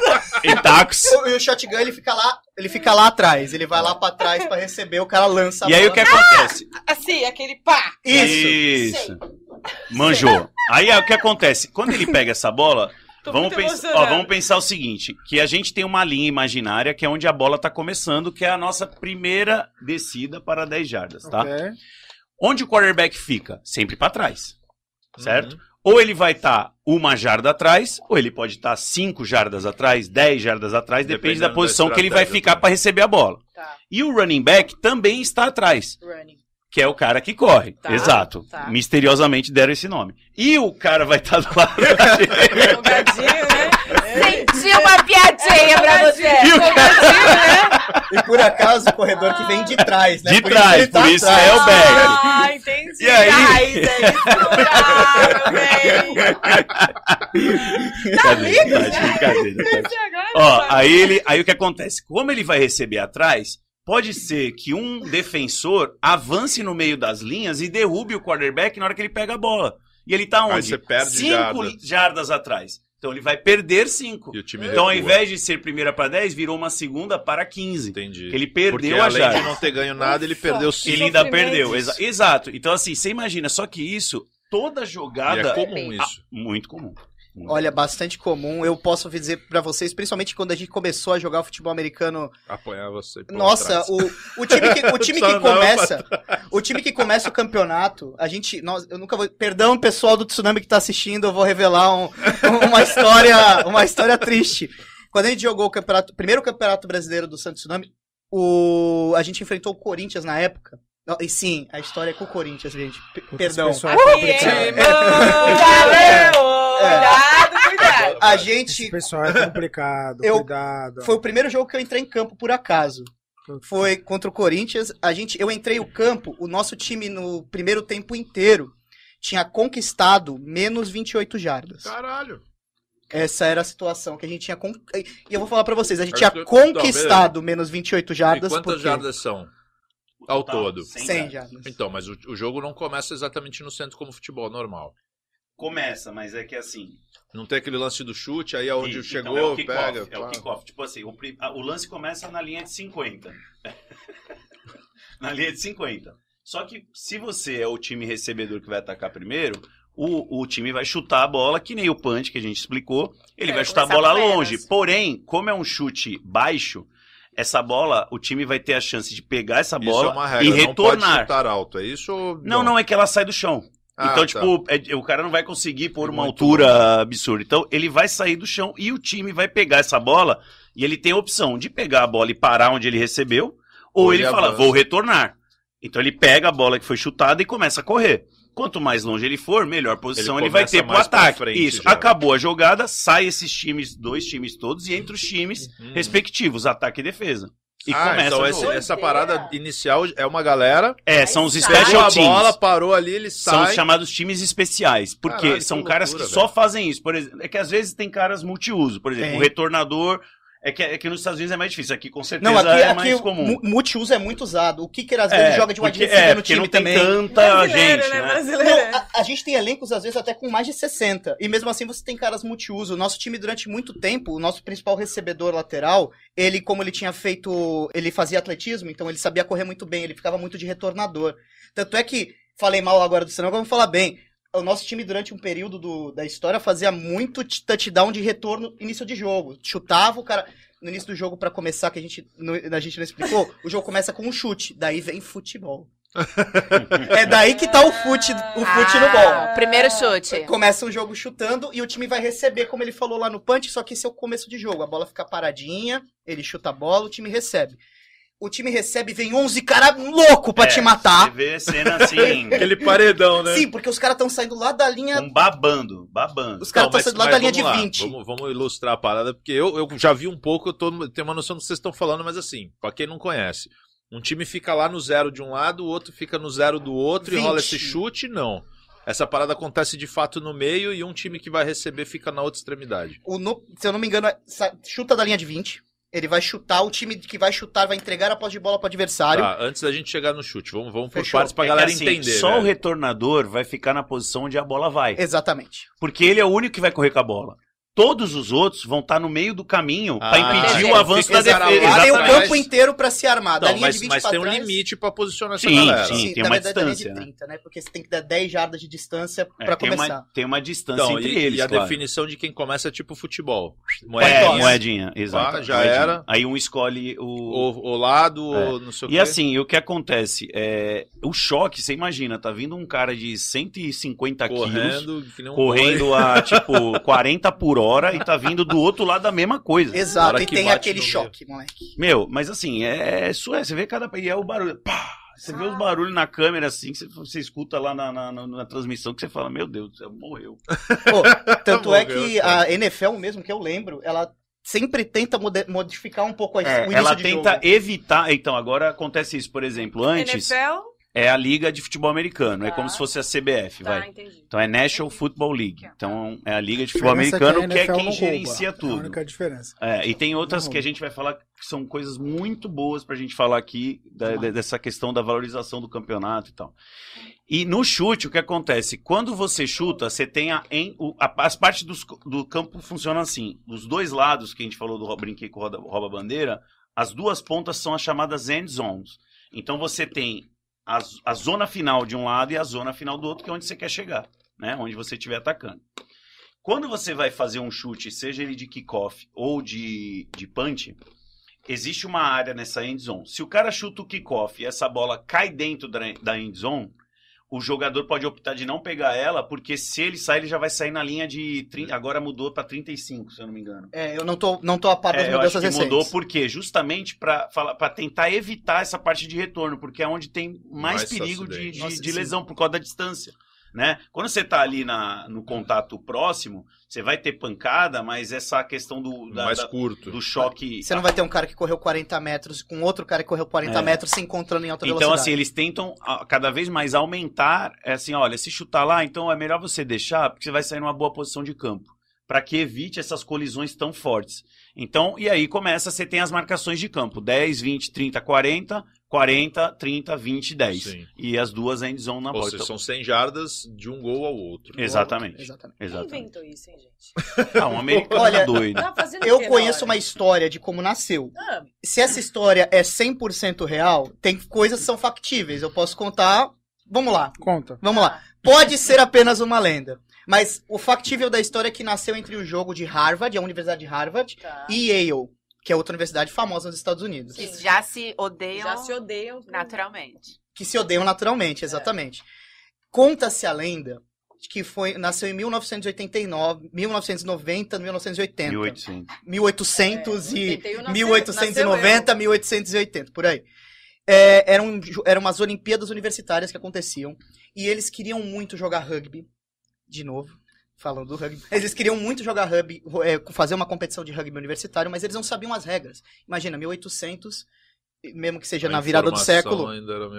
Speaker 3: e tacos.
Speaker 2: E o shotgun, ele fica lá, ele fica lá atrás. Ele vai lá pra trás pra receber, o cara lança a
Speaker 3: E aí o que acontece?
Speaker 6: Assim, aquele pá.
Speaker 2: Isso.
Speaker 3: Isso. Manjou. Aí é o que acontece? Quando ele pega essa bola, vamos,
Speaker 6: muito
Speaker 3: pens-
Speaker 6: emocionada.
Speaker 3: ó, vamos pensar o seguinte: que a gente tem uma linha imaginária que é onde a bola tá começando, que é a nossa primeira descida para 10 jardas, tá?
Speaker 1: Ok.
Speaker 3: Onde o quarterback fica? Sempre para trás. Certo?
Speaker 5: Uhum.
Speaker 3: Ou ele vai estar uma jarda atrás, ou ele pode estar cinco jardas atrás, 10 jardas atrás, depende da posição
Speaker 5: da
Speaker 3: que ele vai ficar para receber a bola.
Speaker 6: Tá.
Speaker 3: E o running back também está atrás,
Speaker 6: Running.
Speaker 3: Que é o cara que corre.
Speaker 6: Tá,
Speaker 3: Exato.
Speaker 6: tá.
Speaker 3: Misteriosamente deram esse nome. E o cara vai estar do lado dele.
Speaker 6: O gadinho, né?
Speaker 4: Senti uma piadinha pra você.
Speaker 3: E o cara
Speaker 2: E por acaso, o corredor que vem de trás, né?
Speaker 3: de
Speaker 2: Por isso
Speaker 3: trás,
Speaker 2: ele tá
Speaker 3: por isso
Speaker 2: atrás.
Speaker 3: é o back.
Speaker 6: Ah, entendi.
Speaker 3: E aí?
Speaker 6: Ai, isso é
Speaker 3: tá tá
Speaker 6: agora
Speaker 3: Ó, aí ele, aí o que acontece? Como ele vai receber atrás, pode ser que um defensor avance no meio das linhas e derrube o quarterback na hora que ele pega a bola. E ele tá
Speaker 5: Aí
Speaker 3: onde?
Speaker 5: você perde
Speaker 3: cinco
Speaker 5: jarda.
Speaker 3: jardas atrás. Então ele vai perder cinco.
Speaker 5: E o time
Speaker 3: Então ao
Speaker 5: recua.
Speaker 3: invés de ser primeira para 10, virou uma segunda para 15.
Speaker 5: Entendi.
Speaker 3: Ele
Speaker 5: Porque
Speaker 3: perdeu a
Speaker 5: além
Speaker 3: jarda.
Speaker 5: de não ter ganho nada, ele
Speaker 6: Ufa.
Speaker 5: perdeu cinco.
Speaker 3: Ele ainda perdeu. exa- exato. Então assim, você imagina, só que isso, toda
Speaker 5: E
Speaker 3: jogada
Speaker 5: é comum
Speaker 3: Ah,
Speaker 5: isso.
Speaker 3: muito comum.
Speaker 2: Olha, bastante comum. Eu posso dizer pra vocês, principalmente quando a gente começou a jogar futebol americano.
Speaker 5: Apoiar você.
Speaker 2: Nossa, o, o time que, o time que começa. O time que começa o campeonato, a gente. Nós, eu nunca vou. Perdão, pessoal do Tsunami que tá assistindo, eu vou revelar um- uma história. Uma história triste. Quando a gente jogou o campeonato, primeiro campeonato brasileiro do Santos Tsunami, o, a gente enfrentou o Corinthians na época. Não, E sim, a história é com o Corinthians, gente. P-
Speaker 1: Putz,
Speaker 2: Perdão.
Speaker 1: pessoal é.
Speaker 2: É.
Speaker 6: Cuidado, cuidado.
Speaker 2: A
Speaker 1: Esse
Speaker 2: gente.
Speaker 1: pessoal é complicado.
Speaker 2: Eu-
Speaker 1: Cuidado.
Speaker 2: Foi o primeiro jogo que eu entrei em campo por acaso. Foi contra o Corinthians. A gente, eu entrei o campo, o nosso time no primeiro tempo inteiro tinha conquistado menos 28 jardas.
Speaker 5: Caralho.
Speaker 2: Essa era a situação que a gente tinha con... e eu vou falar pra vocês, a gente
Speaker 5: Mas
Speaker 2: tinha
Speaker 5: não,
Speaker 2: conquistado menos 28
Speaker 5: E
Speaker 2: jardas
Speaker 5: quantas
Speaker 2: porque
Speaker 5: jardas são? Ao todo.
Speaker 3: 100
Speaker 2: 100
Speaker 3: jardas.
Speaker 2: jardas.
Speaker 5: Então, mas o, o jogo não começa exatamente no centro como futebol normal.
Speaker 3: Começa, mas é que assim,
Speaker 5: Não tem aquele lance do chute, aí aonde
Speaker 3: Então,
Speaker 5: chegou,
Speaker 3: é o
Speaker 5: pega.
Speaker 3: É o kickoff. Tipo assim, o, o lance começa na linha de 50. na linha de 50. Só que se você é o time recebedor que vai atacar primeiro, o, o time vai chutar a bola, que nem o punch que a gente explicou. Ele
Speaker 4: É,
Speaker 3: vai chutar a bola
Speaker 4: com menos.
Speaker 3: longe. Porém, como é um chute baixo, essa bola, o time vai ter a chance de pegar essa
Speaker 5: Isso
Speaker 3: bola
Speaker 5: é uma regra,
Speaker 3: e
Speaker 5: não pode
Speaker 3: retornar.
Speaker 5: chutar alto, é isso ou
Speaker 3: Não, não, é que ela sai do chão.
Speaker 5: Ah,
Speaker 3: então,
Speaker 5: tá.
Speaker 3: tipo, é- o cara não vai conseguir por uma
Speaker 5: Muito
Speaker 3: altura absurda. Então, ele vai sair do chão e o time vai pegar essa bola e ele tem a opção de pegar a bola e parar onde ele recebeu, ou,
Speaker 5: Ou
Speaker 3: ele,
Speaker 5: ele
Speaker 3: fala,
Speaker 5: avança.
Speaker 3: vou retornar. Então, ele pega a bola que foi chutada e começa a correr. Quanto mais longe ele for, melhor posição
Speaker 5: Ele
Speaker 3: ele, vai ter pro ataque.
Speaker 5: frente
Speaker 3: Isso.
Speaker 5: já.
Speaker 3: Acabou a jogada, sai esses times, dois times todos, e entre os times
Speaker 5: Hum.
Speaker 3: respectivos, ataque e defesa. E
Speaker 5: ah,
Speaker 3: começa
Speaker 5: então
Speaker 3: jogo.
Speaker 5: essa parada inicial é uma galera,
Speaker 3: É, são os special
Speaker 5: a
Speaker 3: teams.
Speaker 5: bola, parou ali, ele
Speaker 3: São os chamados times especiais. Porque
Speaker 5: Caralho, que
Speaker 3: são caras
Speaker 5: loucura,
Speaker 3: que só
Speaker 5: velho.
Speaker 3: fazem isso. Por exemplo, é que às vezes tem caras multiuso. Por exemplo, o retornador. É que, é que nos Estados Unidos é mais difícil. Aqui com certeza
Speaker 2: Não, aqui,
Speaker 3: é
Speaker 2: aqui
Speaker 3: mais
Speaker 2: o
Speaker 3: comum.
Speaker 2: mu- multiuso é muito usado. O kicker às vezes joga de wide receiver
Speaker 3: é,
Speaker 2: no time
Speaker 3: não tem
Speaker 2: também.
Speaker 3: tanta
Speaker 6: Brasileiro,
Speaker 3: gente,
Speaker 6: né?
Speaker 3: né?
Speaker 6: Brasileiro.
Speaker 2: Não, a, a gente tem elencos, às vezes, até com mais de 60. E mesmo assim você tem caras multiuso. O nosso time, durante muito tempo, o nosso principal recebedor lateral, ele, como ele tinha feito. Ele fazia atletismo, então ele sabia correr muito bem, ele ficava muito de retornador. Tanto é que, falei mal agora do Senão, vamos falar bem. O nosso time, durante um período do- da história, fazia muito touchdown de retorno início de jogo. Chutava o cara. No início do jogo, pra começar, que a gente, não- a gente não explicou, o jogo começa com um chute. Daí vem futebol. é daí que tá o fute, o fute no bol.
Speaker 4: Ah, Primeiro chute.
Speaker 2: Começa o jogo chutando e o time vai receber, como ele falou lá no punch, só que esse é o começo de jogo. A bola fica paradinha, ele chuta a bola, o time recebe. O time recebe, vem 11 caras louco pra
Speaker 3: É,
Speaker 2: te matar.
Speaker 3: Você vê cena assim.
Speaker 5: Aquele paredão, né?
Speaker 2: Sim, porque os caras estão saindo lá da linha.
Speaker 3: um babando, babando.
Speaker 2: Os caras estão saindo lá da linha de
Speaker 5: lá,
Speaker 2: 20.
Speaker 5: Vamos, vamos ilustrar a parada, porque eu, eu já vi um pouco, eu tô, tenho uma noção do que vocês estão falando, mas assim, pra quem não conhece, um time fica lá no zero de um lado, o outro fica no zero do outro e
Speaker 2: 20.
Speaker 5: rola esse chute, não. Essa parada acontece de fato no meio e um time que vai receber fica na outra extremidade.
Speaker 2: O no- se eu não me engano, é- chuta da linha de 20. Ele vai chutar, o time que vai chutar vai entregar a posse de bola pro adversário.
Speaker 5: Tá, antes da gente chegar no chute, vamos, vamos por
Speaker 2: Fechou.
Speaker 5: partes pra
Speaker 3: É que,
Speaker 5: galera
Speaker 3: assim,
Speaker 5: entender.
Speaker 3: Só o retornador vai ficar na posição onde a bola vai.
Speaker 2: Exatamente.
Speaker 3: Porque ele é o único que vai correr com a bola. Todos os outros vão estar no meio do caminho
Speaker 5: Ah,
Speaker 3: para impedir o avanço da defesa.
Speaker 2: Ele tem o
Speaker 5: Exatamente.
Speaker 2: campo inteiro pra se armar. da
Speaker 5: Não,
Speaker 2: linha
Speaker 5: mas,
Speaker 2: de 20
Speaker 5: mas tem um
Speaker 2: trás,
Speaker 5: limite pra posicionar essa
Speaker 3: Sim,
Speaker 5: galera.
Speaker 3: sim. tem
Speaker 2: na
Speaker 3: uma
Speaker 2: verdade, da linha
Speaker 3: distância,
Speaker 2: de
Speaker 3: né?
Speaker 2: 30, né? Porque você tem que dar 10 jardas de distância
Speaker 3: É,
Speaker 2: pra
Speaker 3: tem,
Speaker 2: começar.
Speaker 3: uma, tem uma distância
Speaker 5: Então,
Speaker 3: entre
Speaker 5: e,
Speaker 3: eles.
Speaker 5: e a
Speaker 3: claro.
Speaker 5: definição de quem começa é tipo futebol.
Speaker 3: É,
Speaker 5: Moedinha.
Speaker 3: moedinha, exato.
Speaker 5: Ah, já
Speaker 3: moedinha.
Speaker 5: era.
Speaker 3: Aí um escolhe o.
Speaker 5: O, o lado,
Speaker 3: É.
Speaker 5: ou não sei o
Speaker 3: E
Speaker 5: quê.
Speaker 3: assim, o que acontece? É, o choque, você imagina, tá vindo um cara de 150 quilos
Speaker 5: correndo, que nem um
Speaker 3: correndo a tipo 40 por hora e tá vindo do outro lado da mesma coisa.
Speaker 2: Exato, e
Speaker 5: que
Speaker 2: tem aquele choque, moleque.
Speaker 3: Meu, mas assim, é, é isso é, você vê cada e é o barulho, pá, você vê os barulhos na câmera assim, que você, você escuta lá na, na, na- na transmissão que você fala, meu Deus, do céu, morreu.
Speaker 2: Pô, tanto é
Speaker 5: Morreu,
Speaker 2: que
Speaker 5: cara.
Speaker 2: a NFL mesmo, que eu lembro, ela sempre tenta modificar um pouco a,
Speaker 3: É,
Speaker 2: o início
Speaker 3: ela
Speaker 2: de
Speaker 3: tenta
Speaker 2: jogo.
Speaker 3: evitar, então agora acontece isso, por exemplo, antes
Speaker 4: NFL?
Speaker 3: É a liga de futebol americano, é
Speaker 4: Tá.
Speaker 3: como se fosse a CBF,
Speaker 4: Tá,
Speaker 3: vai.
Speaker 4: entendi.
Speaker 3: Então é National Football League. Então é a liga de
Speaker 1: A
Speaker 3: futebol americano que
Speaker 1: a
Speaker 3: é quem gerencia
Speaker 1: rouba. É a
Speaker 3: tudo.
Speaker 1: única diferença.
Speaker 3: É, e tem outras que a gente vai falar que são coisas muito boas pra gente falar aqui da- da- dessa questão da valorização do campeonato e tal. E no chute, o que acontece? Quando você chuta, você tem a, em, o- a- as partes dos- do campo funcionam assim. Os dois lados que a gente falou do brinquei com rouba-bandeira, as duas pontas são as chamadas end zones. Então você tem a, a zona final de um lado e a zona final do outro, que é onde você quer chegar, né? Onde você estiver atacando. Quando você vai fazer um chute, seja ele de kickoff ou de, de punch, existe uma área nessa end zone. Se o cara chuta o kickoff e essa bola cai dentro da, da end zone, o jogador pode optar de não pegar ela, porque se ele sair, ele já vai sair na linha de. 30, agora mudou para 35, se eu não me engano.
Speaker 2: É, eu não tô, não tô a par das
Speaker 3: É, eu acho
Speaker 2: mudanças
Speaker 3: que
Speaker 2: recentes.
Speaker 3: mudou por quê? Justamente para tentar evitar essa parte de retorno, porque é onde tem mais,
Speaker 5: Mais
Speaker 3: perigo de,
Speaker 5: acidente.
Speaker 3: de,
Speaker 2: Nossa,
Speaker 3: de lesão por causa da distância. Né? Quando você tá ali na, no contato próximo, você vai ter pancada, mas essa questão do, da-
Speaker 5: mais
Speaker 3: da-
Speaker 5: curto.
Speaker 3: do choque.
Speaker 2: Você não vai ter um cara que correu 40 metros com outro cara que correu 40
Speaker 3: É.
Speaker 2: metros se encontrando em alta
Speaker 3: Então,
Speaker 2: velocidade.
Speaker 3: assim, eles tentam cada vez mais aumentar, é assim, olha, se chutar lá, então é melhor você deixar, porque você vai sair numa boa posição de campo, para que evite essas colisões tão fortes. Então, e aí começa, você tem as marcações de campo, 10, 20, 30, 40, 40, 30, 20, 10.
Speaker 5: Sim.
Speaker 3: E as duas end zone na
Speaker 5: Ou
Speaker 3: bola.
Speaker 5: seja, são 100 jardas de um gol ao outro.
Speaker 3: Exatamente.
Speaker 2: Exatamente.
Speaker 6: Quem
Speaker 3: Exatamente.
Speaker 6: inventou isso, hein, gente?
Speaker 3: Ah, um americano
Speaker 2: Olha,
Speaker 3: doido.
Speaker 6: Tá
Speaker 2: Eu conheço uma história de como nasceu.
Speaker 6: Ah,
Speaker 2: Se essa história é 100% real, tem coisas que são factíveis. Eu posso contar. Vamos lá,
Speaker 1: Conta.
Speaker 2: vamos lá. Pode ser apenas uma lenda. Mas o factível da história é que nasceu entre o jogo de Harvard, a Universidade de Harvard,
Speaker 6: tá.
Speaker 2: e Yale, que é outra universidade famosa nos Estados Unidos.
Speaker 4: Que já se odeiam
Speaker 6: Já se odeiam.
Speaker 4: naturalmente.
Speaker 2: que se odeiam naturalmente, exatamente. Conta-se a lenda de que foi nasceu em 1989, 1990, 1980,
Speaker 3: 1800.
Speaker 2: 1800 e
Speaker 6: 81 nasceu-
Speaker 2: 1890, 1880, por aí. É, eram, eram umas Olimpíadas universitárias que aconteciam e eles queriam muito jogar rugby, de novo, falando do rugby. Eles queriam muito jogar rugby, é, fazer uma competição de rugby universitário, mas eles não sabiam as regras. Imagina, 1800, mesmo que seja
Speaker 5: A
Speaker 2: na virada do século,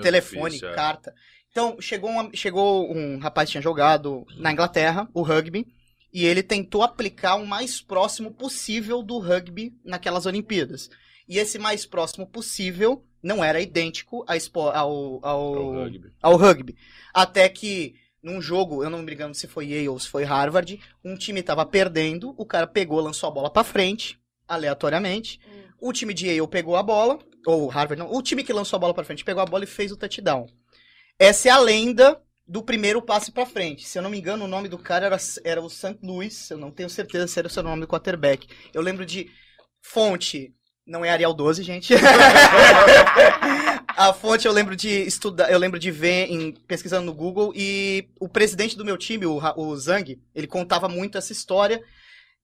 Speaker 2: telefone,
Speaker 5: difícil, é.
Speaker 2: carta. Então, chegou, uma- chegou um rapaz que tinha jogado na Inglaterra, o rugby, e ele tentou aplicar o mais próximo possível do rugby naquelas Olimpíadas. E esse mais próximo possível não era idêntico ao, ao,
Speaker 5: Ao rugby.
Speaker 2: ao rugby. Até que, num jogo, eu não me engano se foi Yale ou se foi Harvard, um time tava perdendo, o cara pegou, lançou a bola pra frente, aleatoriamente.
Speaker 6: Hum.
Speaker 2: O time de Yale pegou a bola, ou Harvard não, o time que lançou a bola pra frente pegou a bola e fez o touchdown. Essa é a lenda do primeiro passe pra frente. Se eu não me engano, o nome do cara era, era o St. Louis, eu não tenho certeza se era o seu nome do quarterback. Eu lembro de fonte, não é Arial 12, gente. a fonte eu lembro de estudar, eu lembro de ver em, pesquisando no Google e o presidente do meu time, o, o Zang, ele contava muito essa história.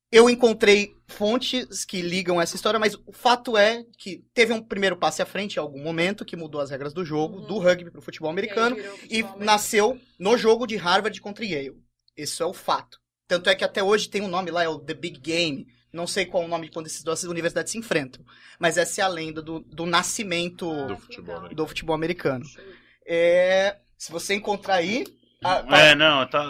Speaker 2: Eu encontrei fontes que ligam essa história, mas o fato é que teve um primeiro passe à frente em algum momento que mudou as regras do jogo,
Speaker 6: Uhum.
Speaker 2: do rugby pro futebol americano,
Speaker 6: E
Speaker 2: e
Speaker 6: futebol americano.
Speaker 2: nasceu no jogo de Harvard contra Yale. Isso é o fato. Tanto é que até hoje tem um nome lá, é o The Big Game. Não sei qual o nome quando essas duas universidades se enfrentam. Mas essa é a lenda do, do nascimento
Speaker 6: Ah,
Speaker 5: Do futebol
Speaker 2: do futebol americano. É, se você encontrar aí. a- tá-
Speaker 3: É, não, tá,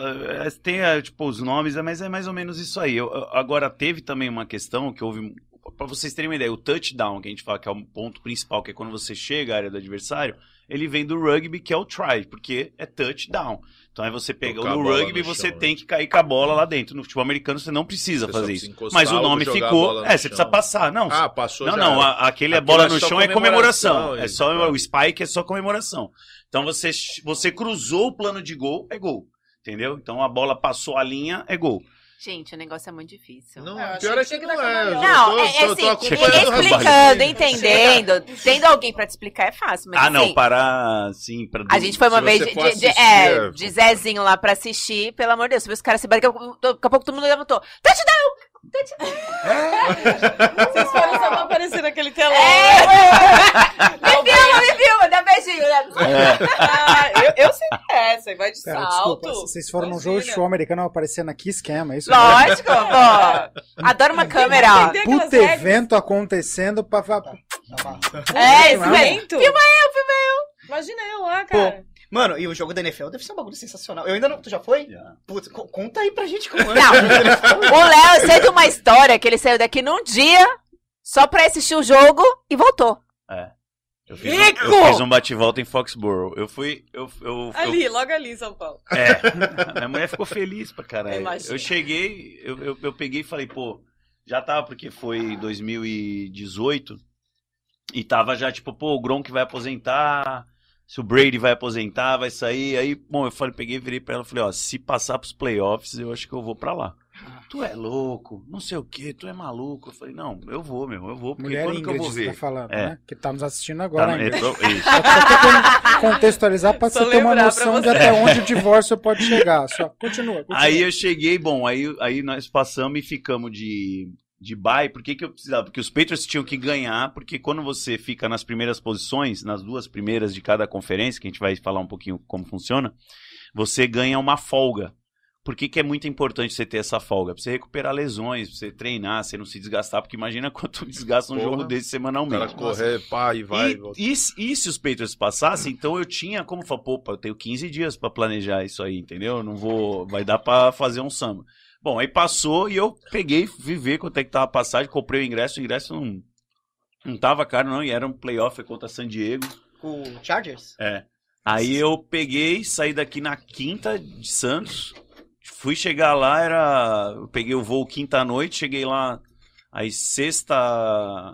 Speaker 3: é, tem é, tipo os nomes, é, mas é mais ou menos isso aí. Eu- agora teve também uma questão que houve pra vocês terem uma ideia, o touchdown, que a gente fala que é o ponto principal, que é quando você chega à área do adversário, ele vem do rugby, que é o try, porque é touchdown. Então aí você pega
Speaker 5: Tocar
Speaker 3: no rugby,
Speaker 5: no
Speaker 3: você
Speaker 5: chão,
Speaker 3: tem que cair com a bola lá dentro. No futebol americano você não precisa
Speaker 5: Você
Speaker 3: fazer isso. Mas o nome ficou.
Speaker 5: no
Speaker 3: É, você
Speaker 5: chão.
Speaker 3: precisa passar. Não,
Speaker 5: Ah, passou
Speaker 3: não, não,
Speaker 5: era.
Speaker 3: aquele é bola
Speaker 5: é
Speaker 3: no chão é comemoração. É só o spike é só comemoração. Então você você cruzou o plano de gol, é gol. Entendeu? Então a bola passou a linha, é gol.
Speaker 4: Gente, o negócio é muito difícil.
Speaker 5: Não,
Speaker 6: É, achei
Speaker 5: pior é que
Speaker 6: que
Speaker 5: não é.
Speaker 4: Não,
Speaker 5: tô-
Speaker 4: é, é
Speaker 5: tô- tô
Speaker 4: assim,
Speaker 5: acompanhando o
Speaker 4: explicando, entendendo. Tendo alguém pra te explicar é fácil, mas
Speaker 3: ah, não,
Speaker 4: assim,
Speaker 3: para assim, para
Speaker 4: A gente foi uma vez de, de- de-
Speaker 5: assistir,
Speaker 4: é,
Speaker 5: é-
Speaker 4: de Zezinho lá pra assistir, pelo amor de Deus, você viu os caras se batem, daqui a pouco todo mundo levantou. Touchdown!
Speaker 6: Vocês foram só pra aparecer naquele telão.
Speaker 4: Filma, dá beijinho, né?
Speaker 6: Ah, eu, eu sei essa, vai de
Speaker 1: Pera,
Speaker 6: salto.
Speaker 1: desculpa, vocês foram num jogo de futebol americano aparecer na Kiss Cam, é isso?
Speaker 4: Lógico, pô. Adoro uma câmera,
Speaker 1: Puta
Speaker 6: regras.
Speaker 1: evento acontecendo pra... pra-
Speaker 4: É, isso
Speaker 1: Não.
Speaker 4: mesmo.
Speaker 6: Evento? Filma eu, filma eu. Imagina eu lá, cara.
Speaker 2: Mano, e o jogo da NFL deve ser um bagulho sensacional. Eu ainda não. Tu já foi?
Speaker 3: Já.
Speaker 2: Putz, co- conta aí pra gente como é.
Speaker 4: Não. O Léo, eu sei de uma história que ele saiu daqui num dia só pra assistir o jogo e voltou.
Speaker 3: Eu fiz,
Speaker 4: Rico!
Speaker 3: um, eu fiz um bate-volta em Foxborough. Eu fui. Eu, eu, eu-
Speaker 6: Ali, logo ali em São Paulo.
Speaker 3: É, minha mulher ficou feliz pra caralho.
Speaker 6: Imagina.
Speaker 3: Eu cheguei, eu, eu, eu peguei e falei, pô, já tava, porque foi 2018, e tava já, tipo, pô, o Gronk vai aposentar, se o Brady vai aposentar, vai sair. Aí, bom, eu falei, peguei, virei pra ela e falei, ó, se passar pros playoffs, eu acho que eu vou pra lá. Tu é louco, não sei o que, tu é maluco. Eu falei, não, eu vou, meu, eu vou, porque
Speaker 1: Mulher
Speaker 3: quando que eu
Speaker 1: Ingrid,
Speaker 3: vou
Speaker 1: você
Speaker 3: ver?
Speaker 1: tá falando,
Speaker 3: É.
Speaker 1: né? Que tá nos assistindo
Speaker 3: Tá,
Speaker 1: agora, Ingrid.
Speaker 3: eu tô- isso.
Speaker 1: Só pra contextualizar pra
Speaker 6: Só
Speaker 1: você ter uma noção de até onde o divórcio pode chegar. Só continua, continua.
Speaker 3: Aí eu cheguei, bom, aí, aí nós passamos e ficamos de, de bye. Por que, que eu precisava? Porque os Patriots tinham que ganhar, porque quando você fica nas primeiras posições, nas duas primeiras de cada conferência, que a gente vai falar um pouquinho como funciona, você ganha uma folga. Por que, que é muito importante você ter essa folga? Pra você recuperar lesões, pra você treinar, você não se desgastar, porque imagina quanto desgasta um
Speaker 5: Porra.
Speaker 3: jogo desse semanalmente.
Speaker 5: cara correr, pá, e vai.
Speaker 3: E,
Speaker 5: e
Speaker 3: e, se- os Patriots passassem, então eu tinha como falar, pô, eu tenho 15 dias pra planejar isso aí, entendeu? Eu Não vou, vai dar pra fazer um samba. Bom, aí passou e eu peguei, fui ver quanto é que tava a passagem, comprei o ingresso, o ingresso não, não tava caro não, e era um playoff contra San Diego.
Speaker 2: Com o Chargers?
Speaker 3: É. Aí eu peguei, saí daqui na quinta de Santos, fui chegar lá, era. Eu peguei o voo quinta à noite, cheguei lá aí sexta,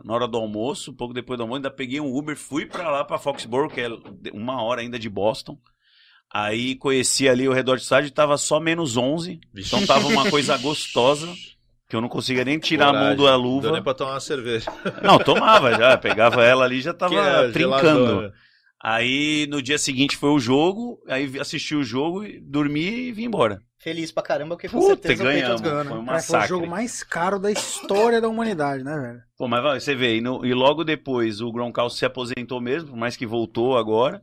Speaker 3: na hora do almoço, um pouco depois do almoço, ainda peguei um Uber, fui pra lá, pra Foxborough, que é uma hora ainda de Boston. Aí conheci ali o redor do estádio, tava só menos 11,
Speaker 5: Vixe.
Speaker 3: então tava uma coisa gostosa, que eu não conseguia nem tirar a mão
Speaker 5: Coragem.
Speaker 3: da luva.
Speaker 5: nem pra tomar uma cerveja.
Speaker 3: Não, tomava já, pegava ela ali já tava
Speaker 5: é
Speaker 3: trincando.
Speaker 5: geladona.
Speaker 3: Aí no dia seguinte foi o jogo, aí assisti o jogo, dormi e vim embora.
Speaker 2: Feliz pra caramba, porque com
Speaker 3: Puta,
Speaker 2: certeza o
Speaker 3: ganhamos.
Speaker 2: Patriots ganhou, né?
Speaker 3: Foi um
Speaker 1: Cara, foi o
Speaker 3: massacre.
Speaker 1: jogo mais caro da história da humanidade, né, velho?
Speaker 3: Pô, mas vai, você vê, e, no- e logo depois o Gronkowski se aposentou mesmo, por mais que voltou agora.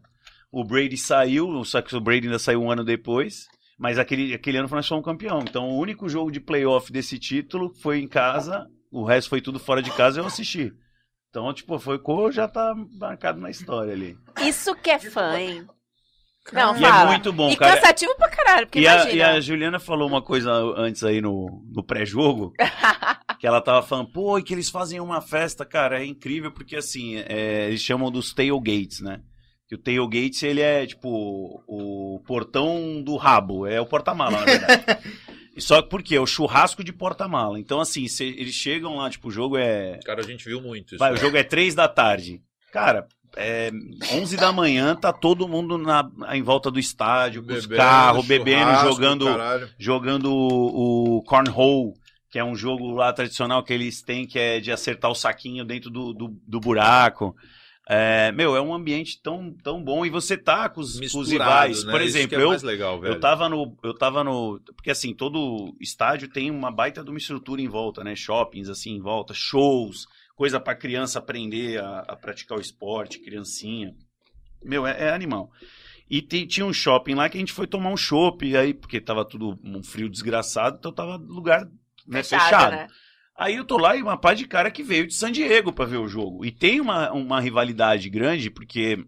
Speaker 3: O Brady saiu, só que o Brady ainda saiu um ano depois. Mas aquele, aquele ano nós fomos campeão. Então o único jogo de playoff desse título foi em casa, o resto foi tudo fora de casa e eu assisti. Então, tipo, foi cor, já tá marcado na história ali.
Speaker 4: Isso que é fã, hein? Não,
Speaker 3: E é
Speaker 4: fala.
Speaker 3: muito bom,
Speaker 4: e
Speaker 3: cara.
Speaker 4: cansativo pra caralho, porque
Speaker 3: E a,
Speaker 4: imagina.
Speaker 3: e a Juliana falou uma coisa antes aí no, no pré-jogo, que ela tava falando, pô, e que eles fazem uma festa, cara, é incrível, porque assim, é, eles chamam dos tailgates, né? Que o tailgate, ele é tipo o portão do rabo, é o porta-mala, na verdade. E Só que por quê? É o churrasco de porta-mala. Então, assim, se eles chegam lá, tipo, o jogo é.
Speaker 5: Cara, a gente viu muito isso.
Speaker 3: Vai, o jogo é três da tarde. Cara, é 11 da manhã, tá todo mundo na, em volta do estádio, com os carros, bebendo, jogando,
Speaker 5: caralho.
Speaker 3: jogando o, o cornhole, que é um jogo lá tradicional que eles têm, que é de acertar o saquinho dentro do, do, do buraco. É, meu, é um ambiente tão, tão bom e você tá com os, com os rivais.
Speaker 5: né?
Speaker 3: Por
Speaker 5: Isso
Speaker 3: exemplo,
Speaker 5: é
Speaker 3: eu,
Speaker 5: legal,
Speaker 3: eu tava no. Eu tava no. Porque assim, todo estádio tem uma baita de uma estrutura em volta, né? Shoppings assim em volta, shows, coisa pra criança aprender a, a praticar o esporte, criancinha. Meu, é, é animal. E tinha um shopping lá que a gente foi tomar um chopp, aí, porque tava tudo um frio desgraçado, então tava lugar né,
Speaker 4: Fechado,
Speaker 3: fechado.
Speaker 4: né?
Speaker 3: Aí eu tô lá e uma pá de cara que veio de San Diego pra ver o jogo. E tem uma, uma rivalidade grande, porque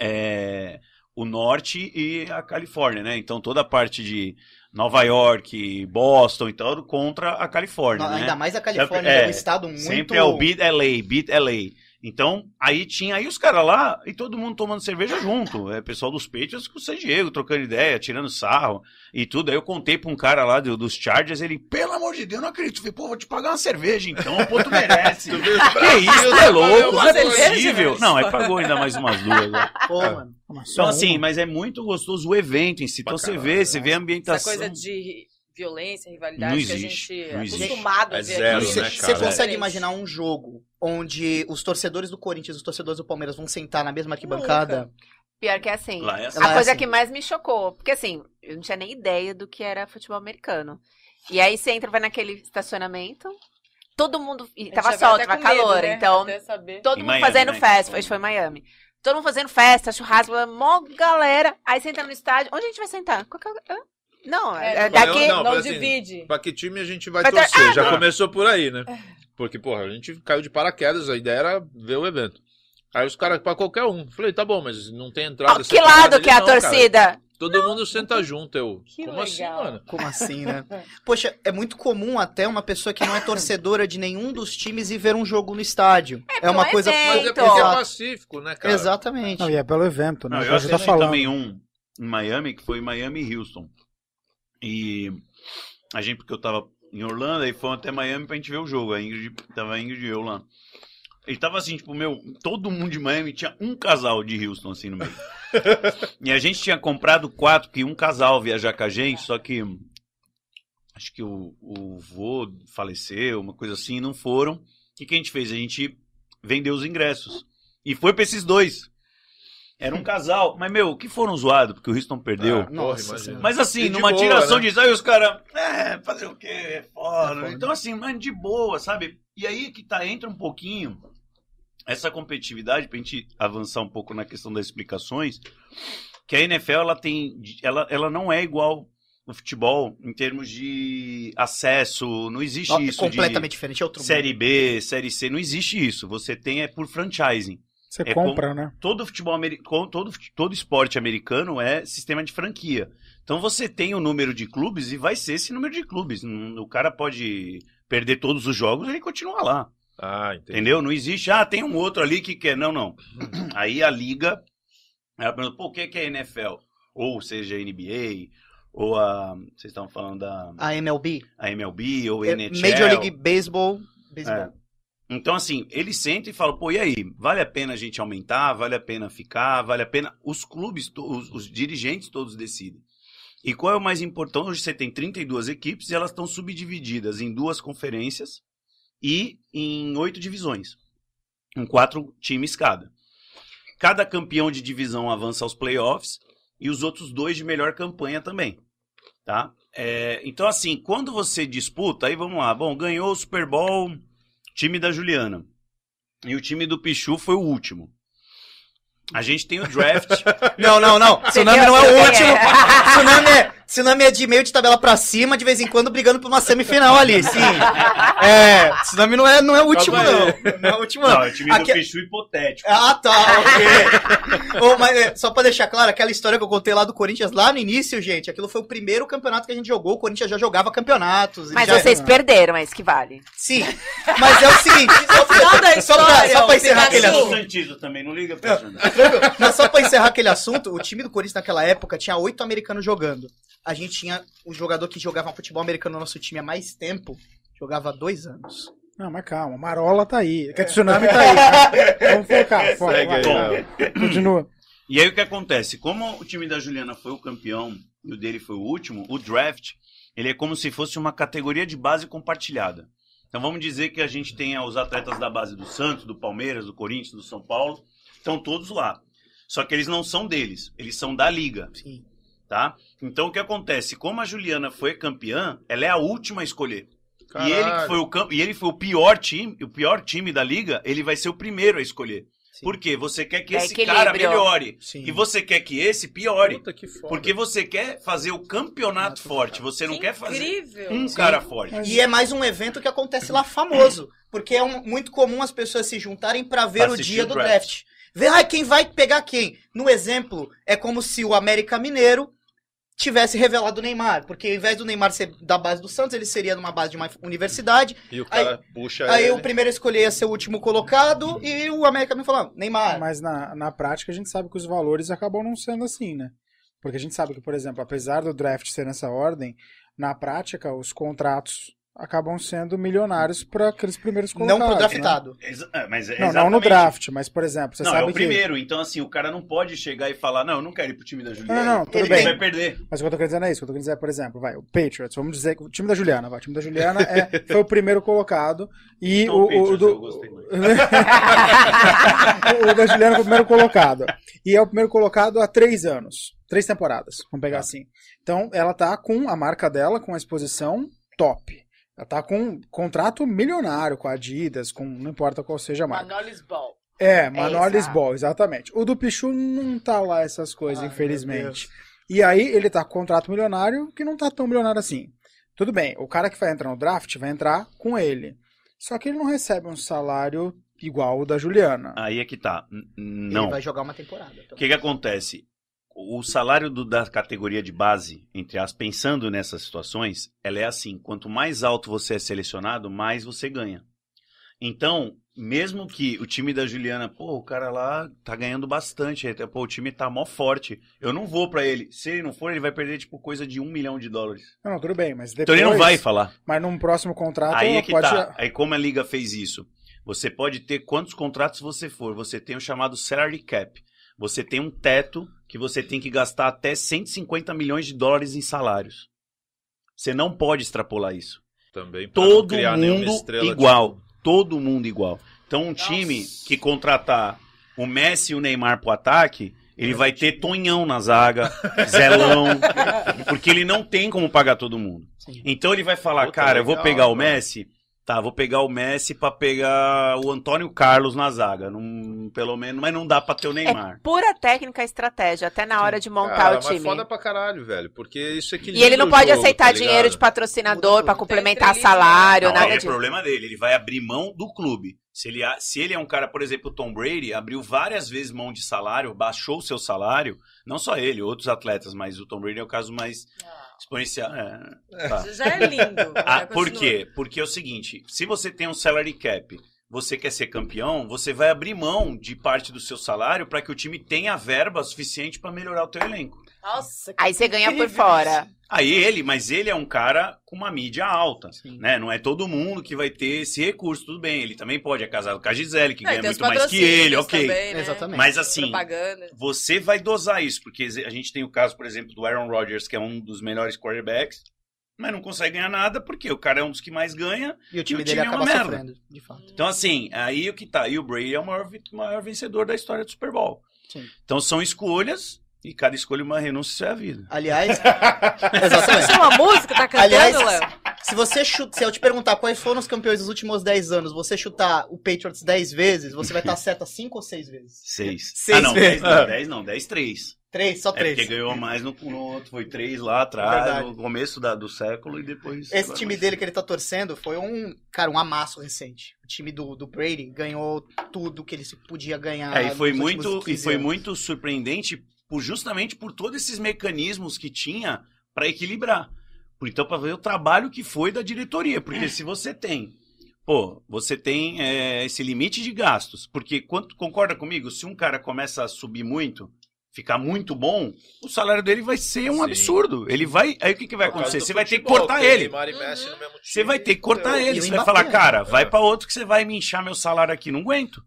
Speaker 3: é, o norte e a Califórnia, né? Então toda a parte de Nova York, Boston e tal, contra a Califórnia,
Speaker 2: Não,
Speaker 3: né?
Speaker 2: Ainda mais a Califórnia,
Speaker 3: É,
Speaker 2: é um estado muito...
Speaker 3: Sempre é o Beat LA, Beat LA. Então, aí tinha aí os caras lá e todo mundo tomando cerveja junto. É, pessoal dos Patriots com o San Diego, trocando ideia, tirando sarro e tudo. Aí eu contei pra um cara lá do- dos Chargers, ele, pelo amor de Deus, não acredito. Eu falei, pô, vou te pagar uma cerveja então, pô, tu merece.
Speaker 5: Tu
Speaker 3: que isso, tu é louco, não é possível.
Speaker 6: velho?
Speaker 3: Não, aí pagou ainda mais umas duas. né?
Speaker 2: Pô, mano.
Speaker 3: Então, assim, mas é muito gostoso o evento em si. Então você vê, você vê a
Speaker 6: Essa
Speaker 3: ambientação.
Speaker 6: coisa de violência, rivalidade
Speaker 3: Não
Speaker 6: que a
Speaker 3: existe,
Speaker 6: gente é
Speaker 3: existe.
Speaker 6: acostumado a
Speaker 5: É
Speaker 6: ver
Speaker 5: zero,
Speaker 6: aqui.
Speaker 2: Você
Speaker 5: né,
Speaker 2: você consegue imaginar um jogo onde os torcedores do Corinthians e os torcedores do Palmeiras vão sentar na mesma arquibancada?
Speaker 4: Pior que é assim.
Speaker 3: Lá é assim.
Speaker 2: Lá
Speaker 4: A
Speaker 2: é
Speaker 4: coisa
Speaker 2: assim.
Speaker 4: que mais me chocou, porque assim, eu não tinha nem ideia do que era futebol americano. E aí você entra, vai naquele estacionamento, todo mundo. E tava sol, tava
Speaker 6: com medo,
Speaker 4: calor,
Speaker 6: né?
Speaker 4: então todo
Speaker 3: Em
Speaker 4: mundo
Speaker 3: Miami,
Speaker 4: fazendo
Speaker 3: né?
Speaker 4: festa, hoje foi em Miami. Todo mundo fazendo festa, churrasco, mó galera. Aí você entra no estádio, onde a gente vai sentar? Qualquer... hã? Não, é,
Speaker 6: É,
Speaker 4: daqui.
Speaker 5: não,
Speaker 6: Não,
Speaker 5: assim,
Speaker 6: divide.
Speaker 5: Pra que time a gente vai
Speaker 4: Vai ter-
Speaker 5: torcer?
Speaker 4: Ah,
Speaker 5: Já
Speaker 3: não.
Speaker 5: começou por aí, né? Porque, porra, a gente caiu de paraquedas, a ideia era ver o evento. Aí os caras, pra qualquer um. Falei, tá bom, mas não tem entrada.
Speaker 4: Ó, que lado
Speaker 5: ali,
Speaker 4: que é a
Speaker 5: não, cara.
Speaker 4: torcida?
Speaker 5: Todo mundo senta junto, eu.
Speaker 6: Que
Speaker 5: Como assim,
Speaker 6: legal.
Speaker 5: mano?
Speaker 2: Como assim, né? Poxa, é muito comum até uma pessoa que não é torcedora de nenhum dos times ir ver um jogo no estádio. É, uma
Speaker 4: um
Speaker 2: coisa...
Speaker 4: evento.
Speaker 5: Mas é porque é pacífico, né, cara?
Speaker 2: Exatamente.
Speaker 1: Não, e é pelo evento, né?
Speaker 3: Não, eu
Speaker 1: gente tá
Speaker 3: assisti
Speaker 1: falando.
Speaker 3: também um em Miami, que foi Miami e Houston. E a gente, porque eu tava em Orlando, aí fomos até Miami pra gente ver o jogo. A Ingrid, tava a Ingrid e eu lá. E tava assim, tipo, meu, todo mundo de Miami tinha um casal de Houston, assim, no meio. e a gente tinha comprado quatro, que um casal viajar com a gente, só que acho que o, o vô faleceu, uma coisa assim, e não foram. O que, que a gente fez? A gente vendeu os ingressos. E foi pra esses dois. Era um casal, mas, meu, que foram zoados, porque o Houston perdeu.
Speaker 5: Ah,
Speaker 2: Nossa
Speaker 5: imagina.
Speaker 3: Mas assim,
Speaker 5: E de
Speaker 3: numa
Speaker 5: boa,
Speaker 3: tiração
Speaker 5: né?
Speaker 3: disso, aí os caras, é, fazer o quê? É foda.
Speaker 2: foda.
Speaker 3: Então, assim, mano, de boa, sabe? E aí que tá, entra um pouquinho essa competitividade, pra gente avançar um pouco na questão das explicações, que a NFL, ela tem, ela, ela não é igual o futebol em termos de acesso, não existe
Speaker 2: Ó, é
Speaker 3: isso
Speaker 2: completamente diferente. É outro
Speaker 3: de Série B, Série C, não existe isso. Você tem é por franchising
Speaker 1: Você
Speaker 3: É
Speaker 1: compra, né?
Speaker 3: todo futebol americano, todo, todo esporte americano é sistema de franquia. Então você tem o número de clubes e vai ser esse número de clubes. O cara pode perder todos os jogos e ele continua lá.
Speaker 5: Ah, entendi.
Speaker 3: Entendeu? Não existe, ah, tem um outro ali que quer. Não, não. Aí a liga, ela pergunta, pô, o que que é NFL? Ou seja, a NBA, ou a. Vocês estavam falando da
Speaker 2: A MLB.
Speaker 3: a MLB, ou a
Speaker 2: É
Speaker 3: NHL.
Speaker 2: Major League Baseball. Baseball.
Speaker 3: É. Então, assim, eles sentem e falam, pô, e aí? Vale a pena a gente aumentar? Vale a pena ficar? Vale a pena. Os clubes, os, os dirigentes todos decidem. E qual é o mais importante? Hoje você tem 32 equipes e elas estão subdivididas em duas conferências e em oito divisões. Com quatro times cada. Cada campeão de divisão avança aos playoffs e os outros dois de melhor campanha também. Tá? É, então, assim, quando você disputa, aí vamos lá. Bom, ganhou o Super Bowl time da Juliana. E o time do Pichu foi o último. A gente tem o draft.
Speaker 2: Não, não, não. Tsunami não é o último. Tsunami é, tsunami é de meio de tabela pra cima, de vez em quando brigando por uma semifinal ali, sim. É, Tsunami não é, não é o último, não. Não é o último,
Speaker 3: Não,
Speaker 2: não.
Speaker 3: é o time
Speaker 2: Aqui-
Speaker 3: do Pichu hipotético.
Speaker 2: Ah, tá, ok. Ô, mas, é, só pra deixar claro, aquela história que eu contei lá do Corinthians, lá no início, gente, aquilo foi o primeiro campeonato que a gente jogou, o Corinthians já jogava campeonatos.
Speaker 4: Mas
Speaker 2: já-
Speaker 4: vocês perderam, é isso que vale.
Speaker 2: Sim, mas é o seguinte, só pra, só pra, só pra encerrar aquele assunto.
Speaker 3: Também, não liga pra.
Speaker 2: Mas só pra encerrar aquele assunto, o time do Corinthians naquela época tinha oito americanos jogando. A gente tinha o jogador que jogava futebol americano no nosso time há mais tempo, jogava há dois anos.
Speaker 1: Não, mas calma, Marola tá aí. Que a Tsunami tá aí. cara. Vamos focar. foca, vai. Continua.
Speaker 3: E aí o que acontece? Como o time da Juliana foi o campeão e o dele foi o último, o draft, ele é como se fosse uma categoria de base compartilhada. Então vamos dizer que a gente tenha os atletas da base do Santos, do Palmeiras, do Corinthians, do São Paulo, estão todos lá. Só que eles não são deles, eles são da liga,
Speaker 2: Sim.
Speaker 3: Tá? Então o que acontece? Como a Juliana foi campeã, ela é a última a escolher. E ele, foi o e ele foi o pior time, o pior time da liga, ele vai ser o primeiro a escolher.
Speaker 2: Sim.
Speaker 3: Por quê? Você quer que
Speaker 4: É
Speaker 3: esse
Speaker 4: equilíbrio.
Speaker 3: cara melhore.
Speaker 2: Sim.
Speaker 3: E você quer que esse piore.
Speaker 5: Puta que foda.
Speaker 3: Porque você quer fazer o campeonato forte. Você não
Speaker 6: Que
Speaker 3: quer fazer um cara forte.
Speaker 2: E é mais um evento que acontece lá famoso. Porque é um- muito comum as pessoas se juntarem pra ver
Speaker 3: Pra
Speaker 2: o dia
Speaker 3: o
Speaker 2: do
Speaker 3: draft.
Speaker 2: draft. Ver ah, quem vai pegar quem. No exemplo, é como se o América Mineiro tivesse revelado o Neymar. Porque ao invés do Neymar ser da base do Santos, ele seria numa base de uma universidade.
Speaker 5: E o cara puxa
Speaker 2: Aí
Speaker 5: ele.
Speaker 2: o primeiro escolher ia ser o último colocado e o América me falou, Neymar.
Speaker 1: Mas na, na prática a gente sabe que os valores acabam não sendo assim, né? Porque a gente sabe que, por exemplo, apesar do draft ser nessa ordem, na prática os contratos acabam sendo milionários para aqueles primeiros
Speaker 2: não
Speaker 1: colocados.
Speaker 2: pro
Speaker 1: né?
Speaker 2: draftado.
Speaker 3: Exa- é, mas é
Speaker 1: Não, não no draft, mas, por exemplo, você
Speaker 3: não,
Speaker 1: sabe
Speaker 3: é o
Speaker 1: que.
Speaker 3: primeiro. Então, assim, o cara não pode chegar e falar, não, eu não quero ir pro time da Juliana.
Speaker 1: Não, não, tudo
Speaker 3: ele
Speaker 1: bem.
Speaker 3: vai perder.
Speaker 1: Mas o que eu tô querendo dizer não é isso. O que eu tô querendo dizer é, por exemplo, vai, o Patriots, vamos dizer que o time da Juliana, vai, o time da Juliana é, foi o primeiro colocado e
Speaker 3: Então,
Speaker 1: o, o
Speaker 3: Patriots,
Speaker 1: do. o da Juliana foi o primeiro colocado. E é o primeiro colocado há três anos. Três temporadas, vamos pegar assim. Então, ela tá com a marca dela, com a exposição top. Ela tá com um contrato milionário com a Adidas, com não importa qual seja a marca.
Speaker 6: Manolis Ball.
Speaker 1: É, Manolis
Speaker 4: exato.
Speaker 1: Ball, exatamente. O do Pichu não tá lá essas coisas,
Speaker 2: Ai,
Speaker 1: infelizmente. E aí ele tá com contrato milionário que não tá tão milionário assim. Tudo bem, o cara que vai entrar no draft vai entrar com ele. Só que ele não recebe um salário igual o da Juliana.
Speaker 3: Aí é que tá. N-
Speaker 2: Ele
Speaker 3: Não.
Speaker 2: vai jogar uma temporada. então.
Speaker 3: O que, que acontece? O salário do- da categoria de base, entre as pensando nessas situações, ela é assim: quanto mais alto você é selecionado, mais você ganha. Então, mesmo que o time da Juliana, pô, o cara lá tá ganhando bastante, até, pô, o time tá mó forte. Eu não vou pra ele. Se ele não for, ele vai perder, tipo, coisa de um milhão de dólares.
Speaker 1: Não, não, tudo bem, mas depois...
Speaker 3: Então ele não vai falar.
Speaker 1: Mas num próximo contrato
Speaker 3: Aí é que
Speaker 1: pode...
Speaker 3: tá. Aí como a liga fez isso? Você pode ter quantos contratos você for. Você tem o chamado salary cap. Você tem um teto que você tem que gastar até 150 milhões de dólares em salários. Você não pode extrapolar isso.
Speaker 5: Também
Speaker 3: Todo
Speaker 5: criar nenhuma
Speaker 3: mundo
Speaker 5: estrela,
Speaker 3: igual.
Speaker 5: tipo,
Speaker 3: Todo mundo igual. Então um time que contratar o Messi e o Neymar pro ataque, ele vai ter Tonhão na zaga, Zelão, porque ele não tem como pagar todo mundo.
Speaker 2: Sim.
Speaker 3: Então ele vai falar,
Speaker 5: Puta,
Speaker 3: cara, eu vou
Speaker 5: legal,
Speaker 3: pegar o
Speaker 5: mano.
Speaker 3: Messi, tá, vou pegar o Messi pra pegar o Antônio Carlos na zaga, não, pelo menos, mas não dá pra ter o Neymar.
Speaker 4: É pura técnica e estratégia, até na hora de montar
Speaker 5: cara,
Speaker 4: o time.
Speaker 5: Mas foda pra caralho, velho. Porque isso
Speaker 4: E
Speaker 5: equilibra
Speaker 4: ele não pode
Speaker 5: jogo,
Speaker 4: aceitar
Speaker 5: tá
Speaker 4: dinheiro de patrocinador
Speaker 6: tudo.
Speaker 4: complementar salário,
Speaker 3: Não,
Speaker 4: nada
Speaker 3: é
Speaker 4: disso.
Speaker 3: problema dele, ele vai abrir mão do clube. Se ele, se ele é um cara, por exemplo, o Tom Brady, abriu várias vezes mão de salário, baixou o seu salário, não só ele, outros atletas, mas o Tom Brady é o caso mais exponencial. É, tá.
Speaker 6: Isso já é lindo.
Speaker 3: Ah,
Speaker 6: Vai,
Speaker 3: por quê? Porque é o seguinte, se você tem um salary cap, você quer ser campeão, você vai abrir mão de parte do seu salário para que o time tenha verba suficiente para melhorar o teu elenco.
Speaker 6: Nossa, que
Speaker 4: Aí você ganha por fora.
Speaker 3: Aí ele, mas ele é um cara com uma mídia alta,
Speaker 2: Sim.
Speaker 3: né? Não é todo mundo que vai ter esse recurso, tudo bem. Ele também pode, é casado com a Gisele, que
Speaker 6: e
Speaker 3: ganha muito mais que ele, ok.
Speaker 6: também, né?
Speaker 2: Exatamente.
Speaker 3: Mas assim,
Speaker 6: Propaganda.
Speaker 3: você vai dosar isso, porque a gente tem o caso, por exemplo, do Aaron Rodgers, que é um dos melhores quarterbacks, mas não consegue ganhar nada, porque o cara é um dos que mais ganha.
Speaker 2: E o time
Speaker 3: o
Speaker 2: dele
Speaker 3: time é uma
Speaker 2: acaba
Speaker 3: merda.
Speaker 2: sofrendo, de fato.
Speaker 3: Então, assim, aí o que tá. E o Brady é o maior, maior vencedor da história do Super Bowl.
Speaker 2: Sim.
Speaker 3: Então são escolhas, e cada escolha uma renúncia, isso é a vida.
Speaker 2: Aliás,
Speaker 6: Isso
Speaker 2: exatamente.
Speaker 6: é uma música? Tá cantando,
Speaker 2: Aliás,
Speaker 6: Léo?
Speaker 2: Se você chuta, se eu te perguntar quais foram os campeões dos últimos 10 anos, você chutar o Patriots 10 vezes, você vai estar certa 5 ou 6 vezes?
Speaker 3: Seis.
Speaker 2: Seis
Speaker 3: ah, não,
Speaker 2: vezes.
Speaker 3: dez não, dez não, dez, três.
Speaker 2: 3, só
Speaker 3: É porque
Speaker 2: 3.
Speaker 3: ganhou mais no, no outro, foi três lá atrás,
Speaker 2: Verdade.
Speaker 3: no começo da- do século, e depois...
Speaker 2: Esse time dele que ele tá torcendo foi um, cara, um amasso recente. O time do, do Brady ganhou tudo que ele se podia ganhar.
Speaker 3: É, e foi muito, e
Speaker 2: 15
Speaker 3: foi
Speaker 2: anos.
Speaker 3: muito surpreendente por, justamente por todos esses mecanismos que tinha para equilibrar. Por- Então, para ver o trabalho que foi da diretoria. Porque se você tem, pô, você tem é, esse limite de gastos. Porque, quanto, concorda comigo? Se um cara começa a subir muito, ficar muito bom, o salário dele vai ser um
Speaker 5: Sim.
Speaker 3: absurdo. Ele vai. Aí o que, que vai acontecer?
Speaker 5: do
Speaker 3: Você vai ter que cortar ele. Você vai ter que cortar ele. Você vai falar, cara,
Speaker 5: É.
Speaker 3: vai pra outro que você vai me inchar meu salário aqui. Não aguento.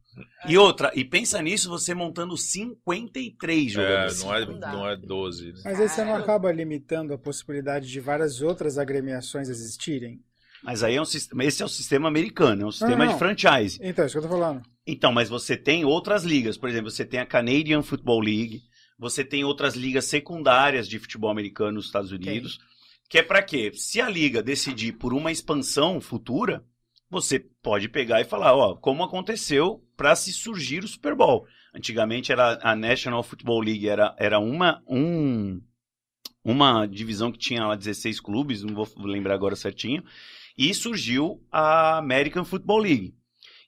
Speaker 3: E outra, e pensa nisso, você montando 53
Speaker 5: É,
Speaker 3: jogadores.
Speaker 5: não é,
Speaker 6: Não dá.
Speaker 5: não é 12. né?
Speaker 1: Mas aí você não
Speaker 6: Caralho.
Speaker 1: acaba limitando a possibilidade de várias outras agremiações existirem?
Speaker 3: Mas aí é um sistema, esse é o sistema americano, é um sistema
Speaker 1: não.
Speaker 3: de franchise.
Speaker 1: Então, é isso que eu tô falando.
Speaker 3: Então, mas você tem outras ligas, por exemplo, você tem a Canadian Football League, você tem outras ligas secundárias de futebol americano nos Estados Unidos, que é pra quê? Se a liga decidir por uma expansão futura, você pode pegar e falar, ó, como aconteceu para se surgir o Super Bowl. Antigamente era a National Football League, era, era uma um, uma divisão que tinha lá 16 clubes, não vou lembrar agora certinho, e surgiu a American Football League.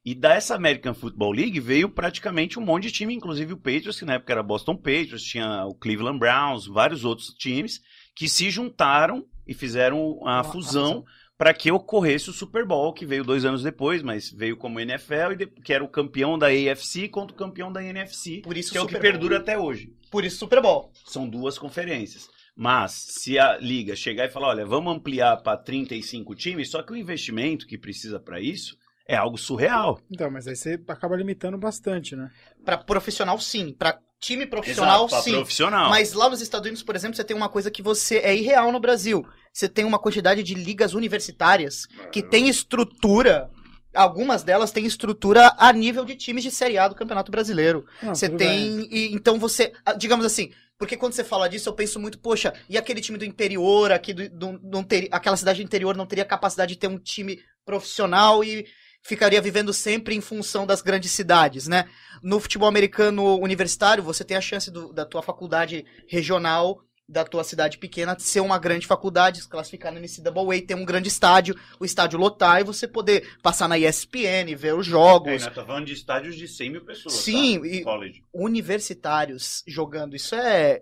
Speaker 3: E dessa American Football League veio praticamente um monte de time, inclusive o Patriots, que na época era Boston Patriots, tinha o Cleveland Browns, vários outros times que se juntaram e fizeram a
Speaker 1: Uma
Speaker 3: fusão para que ocorresse o Super Bowl, que veio dois anos depois, mas veio como NFL, e que era o campeão da AFC contra o campeão da NFC,
Speaker 2: Por isso
Speaker 3: que é o que
Speaker 2: Bowl.
Speaker 3: perdura até hoje.
Speaker 2: Por isso Super Bowl.
Speaker 3: São duas conferências. Mas se a liga chegar e falar, olha, vamos ampliar para 35 times, só que o investimento que precisa para isso é algo surreal.
Speaker 1: Então, mas aí você acaba limitando bastante, né?
Speaker 2: Pra profissional, sim. Pra time profissional,
Speaker 3: pra
Speaker 2: sim.
Speaker 3: profissional.
Speaker 2: Mas lá nos Estados Unidos, por exemplo, você tem uma coisa que você é irreal no Brasil. Você tem uma quantidade de ligas universitárias que tem estrutura. Algumas delas têm estrutura a nível de times de Série A do Campeonato Brasileiro.
Speaker 1: Não,
Speaker 2: Você tem. e- então você. ah, Digamos assim. Porque quando você fala disso, eu penso muito, poxa, e aquele time do interior, aqui do, do- não teria, aquela cidade do interior não teria capacidade de ter um time profissional e ficaria vivendo sempre em função das grandes cidades, né? No futebol americano universitário, você tem a chance do- da tua faculdade regional, da tua cidade pequena, ser uma grande faculdade, se classificar na NCAA, ter um grande estádio, o estádio lotar e você poder passar na ESPN, ver os
Speaker 3: É,
Speaker 2: jogos.
Speaker 3: nós tá falando de estádios de 100 mil pessoas.
Speaker 2: Sim,
Speaker 3: tá?
Speaker 2: e- universitários jogando. Isso é.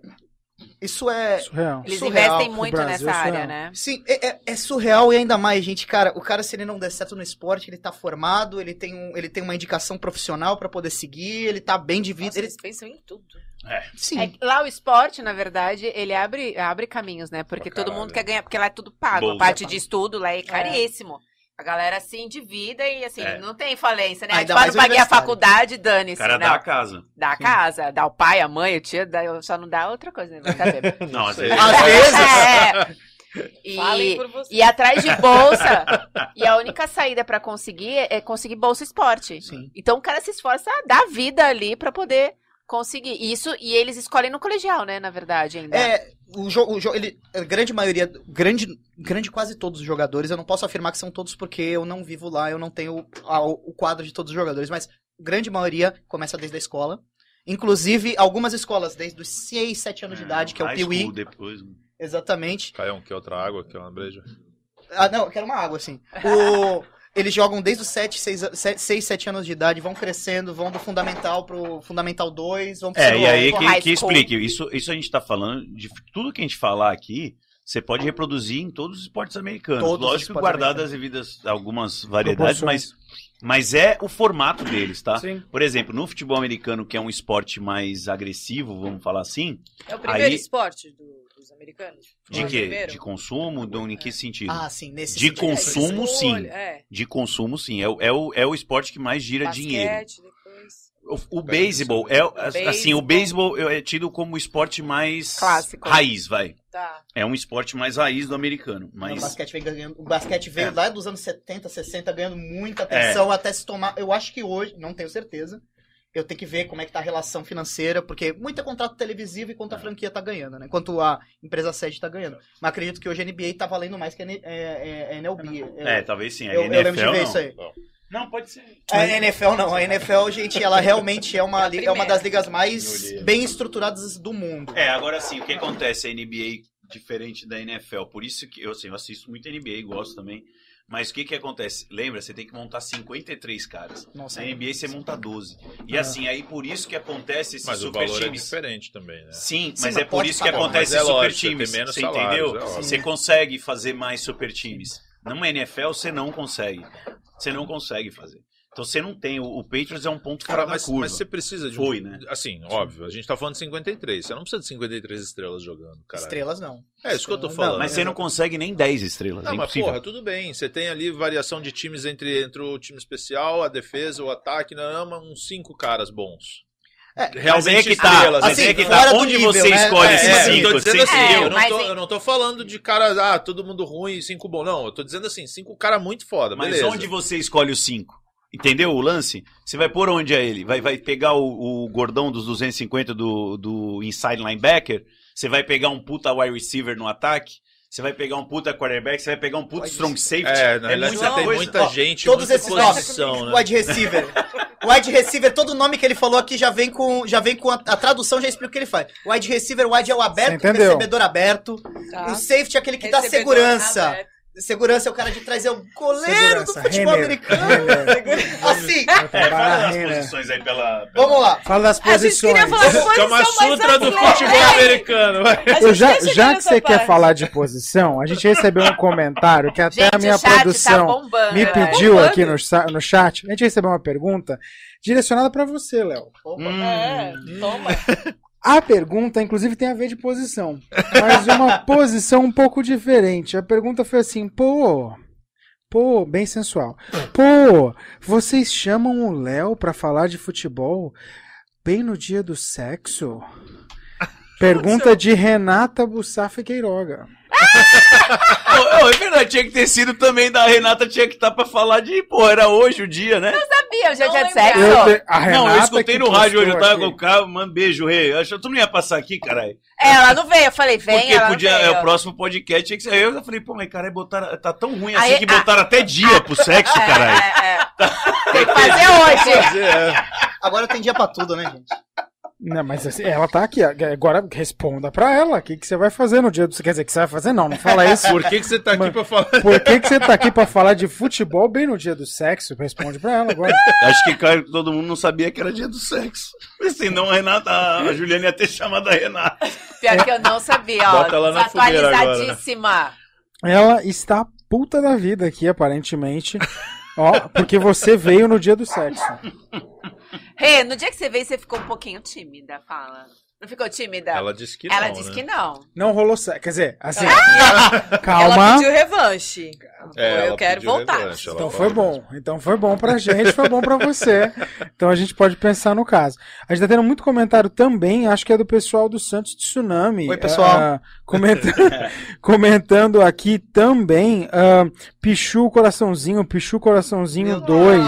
Speaker 2: Isso é.
Speaker 1: Surreal.
Speaker 4: Eles
Speaker 2: Surreal.
Speaker 4: investem muito
Speaker 1: Brasil,
Speaker 4: nessa área, né?
Speaker 2: Sim, é, é- é surreal e ainda mais, gente. Cara, o cara, se ele não der certo no esporte, ele tá formado, ele tem, um, ele tem uma indicação profissional pra poder seguir, ele tá bem de vida.
Speaker 6: Nossa,
Speaker 2: Ele,
Speaker 6: eles pensam em tudo.
Speaker 2: sim.
Speaker 4: É lá o esporte, na verdade, ele abre, abre caminhos, né? Porque todo mundo quer ganhar, porque lá é tudo pago.
Speaker 3: Bolsa
Speaker 4: a parte
Speaker 2: pago.
Speaker 4: de estudo lá é caríssimo. A galera se endivida e assim,
Speaker 3: É.
Speaker 4: não tem falência, né?
Speaker 2: Ainda mais
Speaker 4: não paguei a faculdade,
Speaker 3: O
Speaker 4: dane-se.
Speaker 3: cara
Speaker 4: Não,
Speaker 3: dá a casa.
Speaker 4: dá a casa, dá o pai, a mãe, o tio, dá, só não dá outra coisa, né? Brincadeira.
Speaker 3: Não, às vezes.
Speaker 2: Às vezes.
Speaker 4: É. E, e atrás de bolsa, e a única saída pra conseguir é conseguir bolsa esporte.
Speaker 2: Sim.
Speaker 4: Então o cara se esforça da vida ali pra poder conseguir isso e eles escolhem no colegial, né, na verdade ainda.
Speaker 2: É, o jogo, jo- ele, a grande maioria, grande, grande quase todos os jogadores, eu não posso afirmar que são todos porque eu não vivo lá, eu não tenho a- o quadro de todos os jogadores, mas grande maioria começa desde a escola. Inclusive, algumas escolas desde os 6, 7 anos de idade, que é o Piuí.
Speaker 3: depois. né?
Speaker 2: Exatamente.
Speaker 5: Caiu um que outra água, que é uma breja.
Speaker 2: Ah, não, eu quero uma água, assim. O, eles jogam desde os 7, 6, 6, 7 anos de idade, vão crescendo, vão do fundamental pro fundamental 2, vão pro
Speaker 3: É, e aí que, que explique. Isso, isso a gente tá falando de tudo que a gente falar aqui. Você pode reproduzir em todos os esportes americanos.
Speaker 2: Todos os
Speaker 3: Lógico, guardadas as devidas algumas variedades, mas, mas é o formato deles, tá?
Speaker 1: Sim.
Speaker 3: Por exemplo, no futebol americano, que é um esporte mais agressivo, vamos falar assim,
Speaker 6: É o primeiro
Speaker 3: Aí-
Speaker 6: esporte do- dos americanos?
Speaker 3: de
Speaker 6: é o
Speaker 3: quê?
Speaker 6: primeiro?
Speaker 3: De consumo? Do, em que sentido?
Speaker 2: Ah, sim, nesse
Speaker 3: De
Speaker 2: sentido.
Speaker 3: consumo,
Speaker 6: Escolha,
Speaker 3: sim.
Speaker 6: É.
Speaker 3: De consumo, sim. É, o- é, o, é o esporte que mais gira dinheiro.
Speaker 6: Basquete, depois.
Speaker 3: O, o beisebol é assim, o
Speaker 6: Beisebol.
Speaker 3: beisebol é tido como o esporte mais
Speaker 4: Clássico.
Speaker 3: raiz, vai.
Speaker 6: Tá.
Speaker 3: É um esporte mais raiz do americano,
Speaker 2: O
Speaker 3: mas
Speaker 2: basquete vem ganhando. O basquete veio
Speaker 3: É.
Speaker 2: lá dos anos 70, 60, ganhando muita atenção até se tomar. Eu acho que hoje, não tenho certeza. Eu tenho que ver como é que tá a relação financeira, porque muito é contrato televisivo e quanto a franquia tá ganhando, né? Quanto a empresa sede tá ganhando. Mas acredito que hoje a NBA tá valendo mais que a N- é, é, NLB.
Speaker 3: é, talvez sim. A
Speaker 2: eu, eu lembro de
Speaker 3: NFL
Speaker 2: ver
Speaker 3: não.
Speaker 2: isso aí.
Speaker 3: Não, pode ser.
Speaker 2: A NFL não, a NFL, gente, ela realmente é uma,
Speaker 6: É
Speaker 2: é uma das ligas mais bem estruturadas do mundo.
Speaker 3: É, agora sim, o que acontece? A NBA diferente da NFL. Por isso que eu, assim, eu assisto muito NBA, gosto também. Mas o que que acontece? Lembra, você tem que montar 53 caras.
Speaker 2: Nossa,
Speaker 3: Na NBA você monta 12. E
Speaker 1: Ah.
Speaker 3: assim, aí por isso que acontece esses
Speaker 5: Mas
Speaker 3: super
Speaker 5: é
Speaker 3: times.
Speaker 5: diferente também, né?
Speaker 3: Sim,
Speaker 2: Sim,
Speaker 3: mas
Speaker 2: mas
Speaker 3: é por isso que
Speaker 2: pagar.
Speaker 3: acontece
Speaker 5: é
Speaker 3: super
Speaker 5: lógico, você
Speaker 3: times. Você
Speaker 5: salários,
Speaker 3: entendeu?
Speaker 5: é.
Speaker 3: Você consegue fazer mais super times. Numa NFL você não consegue. Você não consegue fazer. Então você não tem. O, o Patriots é um ponto fora
Speaker 5: Cara,
Speaker 3: da
Speaker 5: mas,
Speaker 3: curva.
Speaker 5: mas você precisa de um-
Speaker 3: Foi, né?
Speaker 5: Assim, óbvio, a gente tá falando de 53. Você não precisa de 53 estrelas jogando, cara.
Speaker 2: Estrelas não.
Speaker 5: É isso que eu tô
Speaker 2: Não,
Speaker 5: falando.
Speaker 3: Mas você não consegue nem 10 estrelas.
Speaker 5: Não,
Speaker 3: é
Speaker 5: mas
Speaker 3: impossível.
Speaker 5: porra, tudo bem. Você tem ali variação de times entre, entre o time especial, a defesa, o ataque, não, não, mas uns cinco caras bons.
Speaker 2: É,
Speaker 3: Mas aí é que tá.
Speaker 5: estrelas,
Speaker 3: Mas
Speaker 2: assim,
Speaker 3: é que tá. Onde
Speaker 2: nível,
Speaker 3: você
Speaker 2: né?
Speaker 3: escolhe
Speaker 2: É,
Speaker 3: esses
Speaker 2: é,
Speaker 5: eu
Speaker 3: cinco? Você
Speaker 5: assim, eu, não
Speaker 4: mas
Speaker 5: tô,
Speaker 4: em-
Speaker 5: eu não tô falando de caras, ah, todo mundo ruim e cinco bons. Não, eu tô dizendo assim, cinco caras muito foda,
Speaker 3: Mas
Speaker 5: beleza.
Speaker 3: onde você escolhe os cinco? Entendeu o lance? Você vai pôr onde é ele? Vai, vai pegar o, o gordão dos 250 do, do inside linebacker? Você vai pegar um puta wide receiver no ataque? Você vai pegar um puta quarterback? Você vai pegar um puta
Speaker 2: Wide
Speaker 3: strong safety?
Speaker 5: É, na realidade
Speaker 3: muita
Speaker 5: você tem
Speaker 3: coisa.
Speaker 5: muita
Speaker 2: Ó,
Speaker 5: gente,
Speaker 2: todos
Speaker 5: muita
Speaker 2: esses
Speaker 5: posição,
Speaker 2: nomes,
Speaker 5: né?
Speaker 2: wide receiver. Wide receiver, todo nome que ele falou aqui já vem com, já vem com a, a tradução, já explica o que ele faz. Wide receiver, wide é o aberto,
Speaker 1: entendeu?
Speaker 2: recebedor aberto.
Speaker 6: Tá.
Speaker 2: O safety é aquele que dá
Speaker 6: Recebedor
Speaker 2: segurança.
Speaker 6: aberto.
Speaker 2: Segurança é o cara de trás, é o goleiro
Speaker 1: Segurança,
Speaker 2: do futebol
Speaker 1: Renner.
Speaker 2: americano.
Speaker 1: Renner.
Speaker 2: Assim,
Speaker 1: Vai
Speaker 3: É, fala das posições aí pela.
Speaker 2: vamos lá.
Speaker 1: Fala das posições.
Speaker 6: posição
Speaker 5: Kama
Speaker 6: mais
Speaker 5: Sutra do futebol americano.
Speaker 1: Eu já, já que você quer
Speaker 6: parte.
Speaker 1: falar de posição, a gente recebeu um comentário que até
Speaker 4: Gente,
Speaker 1: a minha
Speaker 4: chat
Speaker 1: produção
Speaker 4: tá bombando.
Speaker 1: me
Speaker 4: né?
Speaker 1: pediu
Speaker 6: Bombando.
Speaker 1: aqui no, no chat. A gente recebeu uma pergunta direcionada pra você, Léo.
Speaker 6: É, toma.
Speaker 1: A pergunta, inclusive, tem a ver de posição, mas uma posição um pouco diferente. A pergunta foi assim: pô, pô, bem sensual. Pô, vocês chamam o Léo pra falar de futebol bem no dia do sexo? Pergunta de Renata Bussaf Queiroga.
Speaker 3: Ô, ô, é verdade, tinha que ter sido também da Renata, tinha que estar pra falar de. Pô, era hoje o dia, né?
Speaker 4: Sabia, hoje é
Speaker 6: Não
Speaker 4: dia de sexo.
Speaker 1: Eu te- a Renata
Speaker 3: não, eu escutei no rádio hoje, eu tava com
Speaker 1: aqui.
Speaker 3: o carro, mano, beijo, rei. Acho que tu não ia passar aqui, caralho.
Speaker 4: Ela não veio, eu falei, vem,
Speaker 3: Porque
Speaker 4: ela
Speaker 3: podia,
Speaker 4: não
Speaker 3: é o próximo podcast, tinha que ser. Eu falei, pô, mas caralho, botaram, tá tão ruim assim
Speaker 4: Aí,
Speaker 3: que
Speaker 4: a-
Speaker 3: botaram até dia pro sexo,
Speaker 4: É,
Speaker 3: caralho.
Speaker 4: é, é. Tem que fazer hoje.
Speaker 5: É.
Speaker 2: Agora tem dia pra tudo, né, gente?
Speaker 1: Não, mas assim, ela tá aqui. Agora responda pra ela. O que, que você vai fazer no dia do. Quer dizer, que você vai fazer? Não, não fala isso.
Speaker 5: Por que, que você tá aqui pra falar?
Speaker 1: Por que, que você tá aqui pra falar de futebol bem no dia do sexo? Responde pra ela agora.
Speaker 3: Acho que cara, todo mundo não sabia que era dia do sexo. Senão a Renata, a Juliana ia ter chamado a Renata.
Speaker 4: Pior que eu não sabia, ó.
Speaker 5: Bota ela na fogueira agora.
Speaker 1: Ela está puta da vida aqui, aparentemente. Ó, porque você veio no dia do sexo.
Speaker 4: Rê, no dia que você veio, você ficou um pouquinho tímida, fala. Não ficou tímida?
Speaker 5: Ela disse que
Speaker 4: Ela
Speaker 5: não,
Speaker 4: disse
Speaker 5: né?
Speaker 4: que não.
Speaker 1: Não rolou sexo. Quer dizer, assim.
Speaker 6: Ela
Speaker 1: calma.
Speaker 6: pediu revanche.
Speaker 5: É, ela
Speaker 6: eu quero
Speaker 5: pediu
Speaker 6: voltar.
Speaker 5: revanche, ela
Speaker 1: Então foi bom. Então foi bom pra gente, foi bom pra você. Então a gente pode pensar no caso. A gente tá tendo muito comentário também, acho que é do pessoal do Santos Tsunami.
Speaker 2: Oi, pessoal.
Speaker 1: Ah, comenta- comentando aqui também, ah, Pichu Coraçãozinho, Pichu Coraçãozinho 2.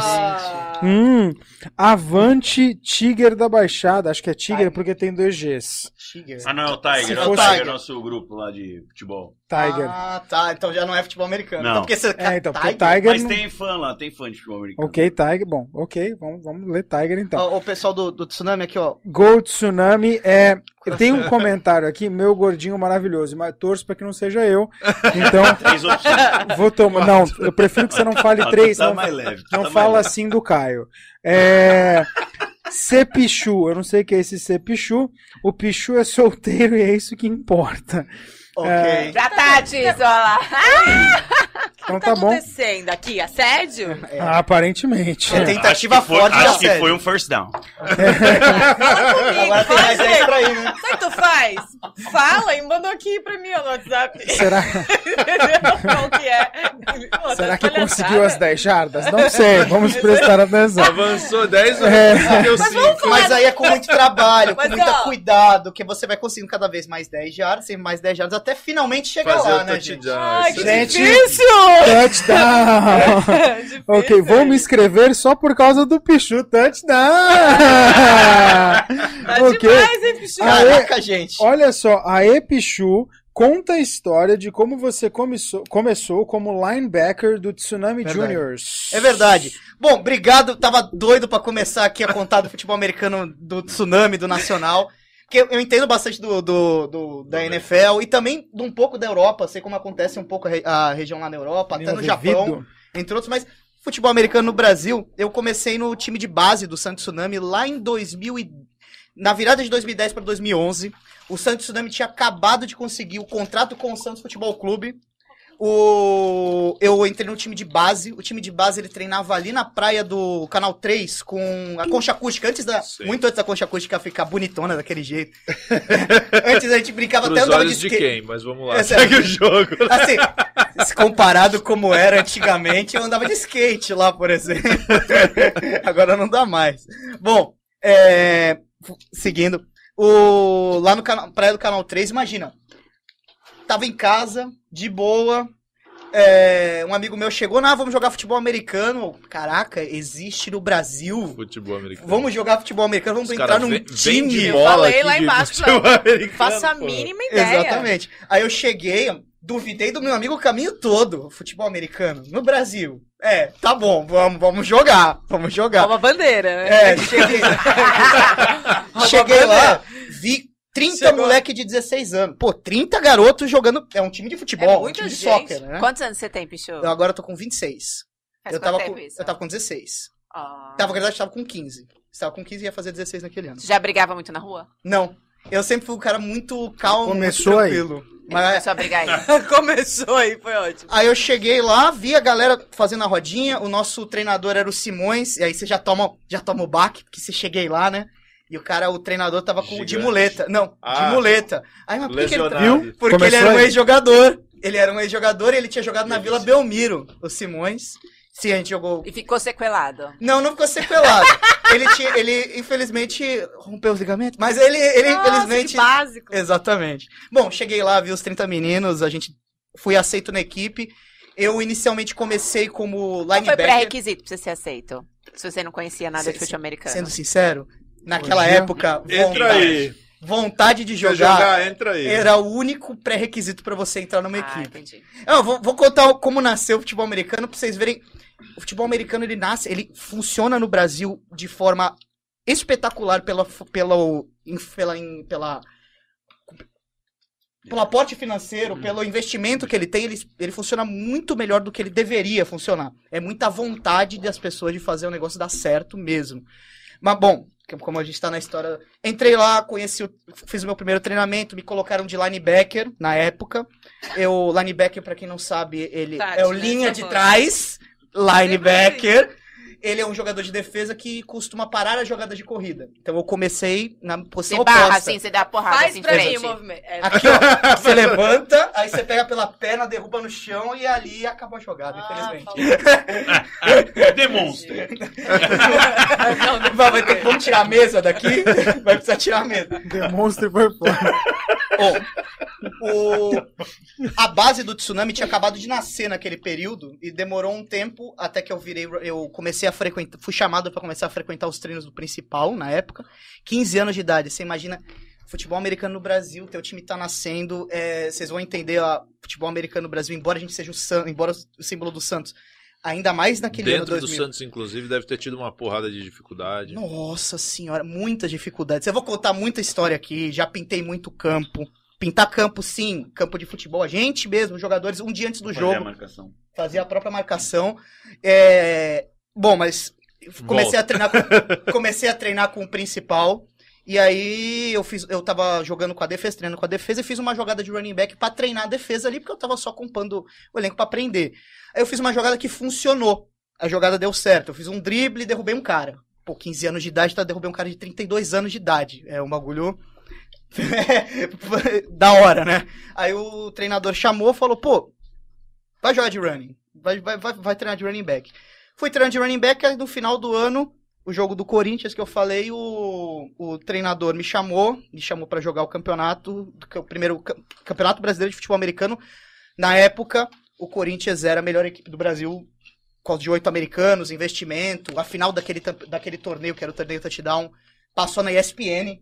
Speaker 1: Hum, Avante Tiger da Baixada. Acho que é Tiger porque tem dois Gs.
Speaker 2: Tiger.
Speaker 3: Ah, não, é o
Speaker 1: Se
Speaker 3: Tiger. É o
Speaker 1: fosse-
Speaker 3: Tiger, nosso grupo lá de futebol.
Speaker 1: Tiger.
Speaker 2: Ah, tá. Então já não é futebol americano.
Speaker 3: Não.
Speaker 2: Então, porque você...
Speaker 1: é, então,
Speaker 2: Tiger?
Speaker 1: Tiger.
Speaker 3: Mas
Speaker 1: não-
Speaker 3: tem fã lá, tem fã de futebol americano.
Speaker 1: Ok, Tiger. Bom, ok, vamos, vamos ler Tiger então.
Speaker 2: Ó, O pessoal do, do Tsunami aqui, ó.
Speaker 1: Gold Tsunami é. Tem um comentário aqui, meu gordinho maravilhoso, mas torço pra que não seja eu. Então, vou tomar. Não, eu prefiro que você não fale
Speaker 3: Ah,
Speaker 1: três.
Speaker 3: tá
Speaker 1: Não,
Speaker 3: mais leve.
Speaker 1: não
Speaker 3: tá mais
Speaker 1: fala
Speaker 3: leve.
Speaker 1: assim do Caio. É. Cepichu, eu não sei o que é esse Cepichu. O Pichu é solteiro e é isso que importa.
Speaker 2: Ok.
Speaker 1: É.
Speaker 4: Já tá, Tiz, olha lá.
Speaker 1: Então
Speaker 6: O que tá
Speaker 1: tá bom.
Speaker 6: acontecendo aqui? Assédio?
Speaker 1: Ah, aparentemente.
Speaker 2: É, tentativa
Speaker 3: Acho que foi-
Speaker 2: forte
Speaker 3: Acho que foi um first down.
Speaker 6: Fala comigo,
Speaker 2: Agora tem mais
Speaker 6: aí.
Speaker 2: 10 pra ir, né?
Speaker 6: Sabe o que tu faz? Fala e manda aqui pra mim no WhatsApp.
Speaker 1: Será,
Speaker 6: qual que é? Pô,
Speaker 1: será
Speaker 6: tá
Speaker 1: que
Speaker 6: palhaçada.
Speaker 1: conseguiu as 10 jardas? Não sei, vamos prestar atenção.
Speaker 5: Avançou 10 ou
Speaker 1: É.
Speaker 6: vamos
Speaker 5: 5?
Speaker 2: Mas aí é com muito trabalho, com
Speaker 6: Mas,
Speaker 2: muito
Speaker 6: ó.
Speaker 2: cuidado, que você vai conseguindo cada vez mais 10 jardas, sempre mais 10 jardas, até finalmente chegar
Speaker 5: Fazer
Speaker 2: lá,
Speaker 5: o
Speaker 2: né, gente?
Speaker 5: touchdown.
Speaker 6: Ai, que
Speaker 1: Gente,
Speaker 6: difícil!
Speaker 1: Touchdown!
Speaker 6: Difícil.
Speaker 1: Ok, vou me inscrever só por causa do Pichu Touchdown!
Speaker 6: Tá
Speaker 1: ok.
Speaker 6: demais, hein,
Speaker 1: é?
Speaker 2: Caraca, gente.
Speaker 1: Olha só, a Epichu conta a história de como você começou, começou como linebacker do Tsunami
Speaker 2: Verdade.
Speaker 1: Juniors.
Speaker 2: É verdade. Bom, obrigado. Tava doido pra começar aqui a contar do futebol americano, do tsunami, do nacional. Que eu, entendo bastante do, do, do- da NFL e também de um pouco da Europa. Sei como acontece um pouco a, re- a região lá na Europa, até no Japão,
Speaker 1: ouvido.
Speaker 2: entre outros. Mas futebol americano no Brasil, eu comecei no time de base do Santos Tsunami lá em 2000 e... Na virada de 2010 para 2011, o Santos Tsunami tinha acabado de conseguir o contrato com o Santos Futebol Clube. O... Eu entrei no time de base. O time de base ele treinava ali na praia do Canal 3 com a concha acústica. Antes da...
Speaker 5: Sim.
Speaker 2: Muito antes da concha acústica ficar bonitona daquele jeito. antes a gente brincava até
Speaker 5: Pros
Speaker 2: andava de
Speaker 5: olhos de
Speaker 2: skate.
Speaker 5: quem? Mas vamos lá.
Speaker 2: É,
Speaker 5: Segue o jogo.
Speaker 2: Assim, se comparado como era antigamente, eu andava de skate lá, por exemplo. Agora não dá mais. Bom, é, seguindo, o, lá no canal, praia do Canal 3, imagina, tava em casa, de boa, é, um amigo meu chegou, não, vamos jogar futebol americano. Caraca, existe no Brasil.
Speaker 5: Futebol americano.
Speaker 2: Vamos jogar futebol americano, vamos
Speaker 5: Os
Speaker 2: entrar num
Speaker 5: vem-
Speaker 2: time.
Speaker 6: Eu
Speaker 5: bola
Speaker 6: falei
Speaker 5: aqui
Speaker 6: lá
Speaker 5: de
Speaker 6: embaixo, Faça a mínima ideia.
Speaker 2: Exatamente. Aí eu cheguei, duvidei do meu amigo o caminho todo. Futebol americano, no Brasil. É, tá bom, vamos, vamos jogar. Vamos jogar.
Speaker 6: Uma bandeira, né?
Speaker 2: É, cheguei. cheguei lá, vi 30
Speaker 1: Chegou-
Speaker 2: moleque de 16 anos. Pô, 30 garotos jogando. É um time de futebol,
Speaker 6: É
Speaker 2: um time de
Speaker 6: gente.
Speaker 2: soccer, né?
Speaker 4: Quantos anos você tem, Pichu?
Speaker 2: Eu agora tô com 26.
Speaker 4: Faz
Speaker 2: eu, tava
Speaker 4: tempo
Speaker 2: com,
Speaker 4: isso?
Speaker 2: eu tava com 16.
Speaker 4: Ah.
Speaker 2: Tava, na verdade, eu tava com 15. Estava com 15 e ia fazer 16 naquele ano.
Speaker 4: Você já brigava muito na rua?
Speaker 2: Não. Eu sempre fui um cara muito calmo,
Speaker 1: Começou
Speaker 2: muito
Speaker 1: aí.
Speaker 2: tranquilo.
Speaker 4: Ele
Speaker 2: Mas
Speaker 4: começou a brigar aí.
Speaker 6: Começou aí, foi ótimo.
Speaker 2: Aí eu cheguei lá, vi a galera fazendo a rodinha, o nosso treinador era o Simões, e aí você já toma, já toma o baque, porque você cheguei lá, né? E o cara, o treinador tava com de
Speaker 5: Gigante.
Speaker 2: muleta. Não,
Speaker 5: Ah.
Speaker 2: de muleta. Aí, mas por que que ele tá-.
Speaker 1: Viu?
Speaker 2: Porque ele
Speaker 1: Começou
Speaker 2: era um ex-jogador. Ele era um ex-jogador e ele tinha jogado na Vila Belmiro, o Simões. Sim, a gente jogou.
Speaker 4: E ficou sequelado.
Speaker 2: Não, não ficou sequelado. ele, tinha, ele, infelizmente, rompeu os ligamentos. Mas ele, ele
Speaker 6: Nossa,
Speaker 2: infelizmente.
Speaker 6: que básico.
Speaker 2: Exatamente. Bom, cheguei lá, vi os 30 meninos, a gente fui aceito na equipe. Eu inicialmente comecei como
Speaker 4: Qual foi o
Speaker 2: linebacker.
Speaker 4: pré-requisito pra você ser aceito? Se você não conhecia nada
Speaker 2: Se-
Speaker 4: de futebol americano.
Speaker 2: Sendo sincero, naquela
Speaker 1: Hoje é-
Speaker 2: época,
Speaker 5: Entra
Speaker 2: vontade,
Speaker 5: aí.
Speaker 2: vontade de jogar,
Speaker 5: jogar, entra aí.
Speaker 2: era o único pré-requisito pra você entrar numa
Speaker 4: Ah,
Speaker 2: equipe.
Speaker 4: entendi.
Speaker 2: Eu vou, vou contar como nasceu o futebol americano pra vocês verem. O futebol americano ele nasce, ele funciona no Brasil de forma espetacular pela pela pela pela pelo aporte financeiro, pelo investimento que ele tem, ele, ele funciona muito melhor do que ele deveria funcionar. É muita vontade das pessoas de fazer o negócio dar certo mesmo. Mas bom, como a gente tá na história, entrei lá, conheci, o, fiz o meu primeiro treinamento, me colocaram de linebacker na época. Eu, linebacker, pra quem não sabe, ele
Speaker 6: Tati,
Speaker 2: é o
Speaker 6: né,
Speaker 2: linha de
Speaker 6: favor.
Speaker 2: trás, linebacker. Ele é um jogador de defesa que costuma parar a jogada de corrida. Então eu comecei na posição
Speaker 4: Você barra,
Speaker 2: oposta.
Speaker 4: assim, você dá porrada
Speaker 6: Faz
Speaker 4: assim em
Speaker 6: pra mim o movimento. É,
Speaker 2: Aqui, ó, você levanta, aí você pega pela perna, derruba no chão e ali acabou a jogada,
Speaker 6: Ah,
Speaker 2: infelizmente.
Speaker 3: Demonstra.
Speaker 6: não, não
Speaker 2: Vai, ter, vamos tirar a mesa daqui? Vai precisar tirar a mesa.
Speaker 1: Demonstre por fora.
Speaker 2: Ó, o, a base do tsunami tinha acabado de nascer naquele período e demorou um tempo até que eu virei, eu comecei a frequentar, fui chamado para começar a frequentar os treinos do principal na época, 15 anos de idade. Você imagina futebol americano no Brasil, teu time tá nascendo, é, vocês vão entender a futebol americano no Brasil, embora a gente seja o San, embora o símbolo do Santos, ainda mais naquele
Speaker 5: Dentro
Speaker 2: ano
Speaker 5: do
Speaker 2: 2000.
Speaker 5: Santos, inclusive, deve ter tido uma porrada de dificuldade.
Speaker 2: Nossa senhora, muitas dificuldades. Eu vou contar muita história aqui, já pintei muito campo. Pintar campo, sim, campo de futebol. A gente mesmo, jogadores, um dia antes do
Speaker 3: Fazer a
Speaker 2: jogo,
Speaker 3: marcação.
Speaker 2: fazia a própria marcação. É, Bom, mas comecei a treinar com... comecei a treinar com o principal. E aí eu fiz, eu tava jogando com a defesa, treinando com a defesa e fiz uma jogada de running back pra treinar a defesa ali, porque eu tava só acompanhando o elenco pra aprender. Aí eu fiz uma jogada que funcionou. A jogada deu certo. Eu fiz um drible e derrubei um cara. Pô, 15 anos de idade, tá derrubei um cara de 32 anos de idade. É um bagulho da hora, né? Aí o treinador chamou falou, pô, vai jogar de running. Vai, vai, vai, vai treinar de running back. Fui treinar de running back, aí no final do ano, o jogo do Corinthians que eu falei, o, o treinador me chamou, me chamou pra jogar o campeonato, o primeiro ca- campeonato brasileiro de futebol americano. Na época, o Corinthians era a melhor equipe do Brasil, com causa de oito americanos, investimento, a final daquele, daquele torneio, que era o torneio touchdown, passou na ESPN.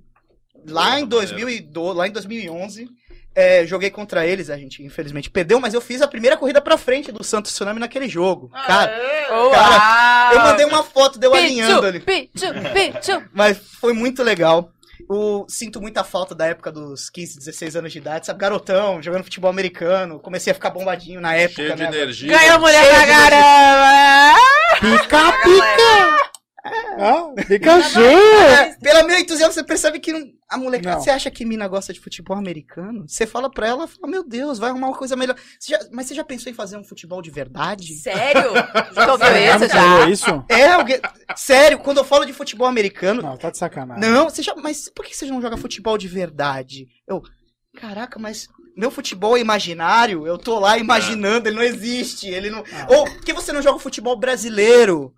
Speaker 2: Lá em, 2012, lá em 2011, é, joguei contra eles, a gente infelizmente perdeu, mas eu fiz a primeira corrida pra frente do Santos Tsunami naquele jogo. Cara,
Speaker 4: Uau!
Speaker 2: eu mandei uma foto, deu alinhando ali.
Speaker 4: Pichu, pichu.
Speaker 2: Mas foi muito legal. Eu sinto muita falta da época dos 15, 16 anos de idade, sabe? Garotão, jogando futebol americano. Comecei a ficar bombadinho na época,
Speaker 5: Cheio de
Speaker 2: né?
Speaker 5: energia.
Speaker 4: Ganhou mulher pra caramba!
Speaker 1: Pica, pica! Ah, Pikachu!
Speaker 2: É, pelo meu entusiasmo, você percebe que não- a molecada. Você acha que mina gosta de futebol americano? Você fala pra ela, fala, meu Deus, vai arrumar uma coisa melhor. Você já- mas você já pensou em fazer um futebol de verdade?
Speaker 4: Sério? Já ouviu
Speaker 1: Já
Speaker 4: isso
Speaker 1: falou
Speaker 4: já?
Speaker 1: isso?
Speaker 2: É, alguém. Sério, quando eu falo de futebol americano.
Speaker 1: Não, tá de sacanagem.
Speaker 2: Não, você já. Mas por que você não joga futebol de verdade? Eu. Caraca, mas. Meu futebol é imaginário, eu tô lá imaginando, ele não existe, ele não.
Speaker 1: Ah.
Speaker 2: Ou por que você não joga futebol brasileiro?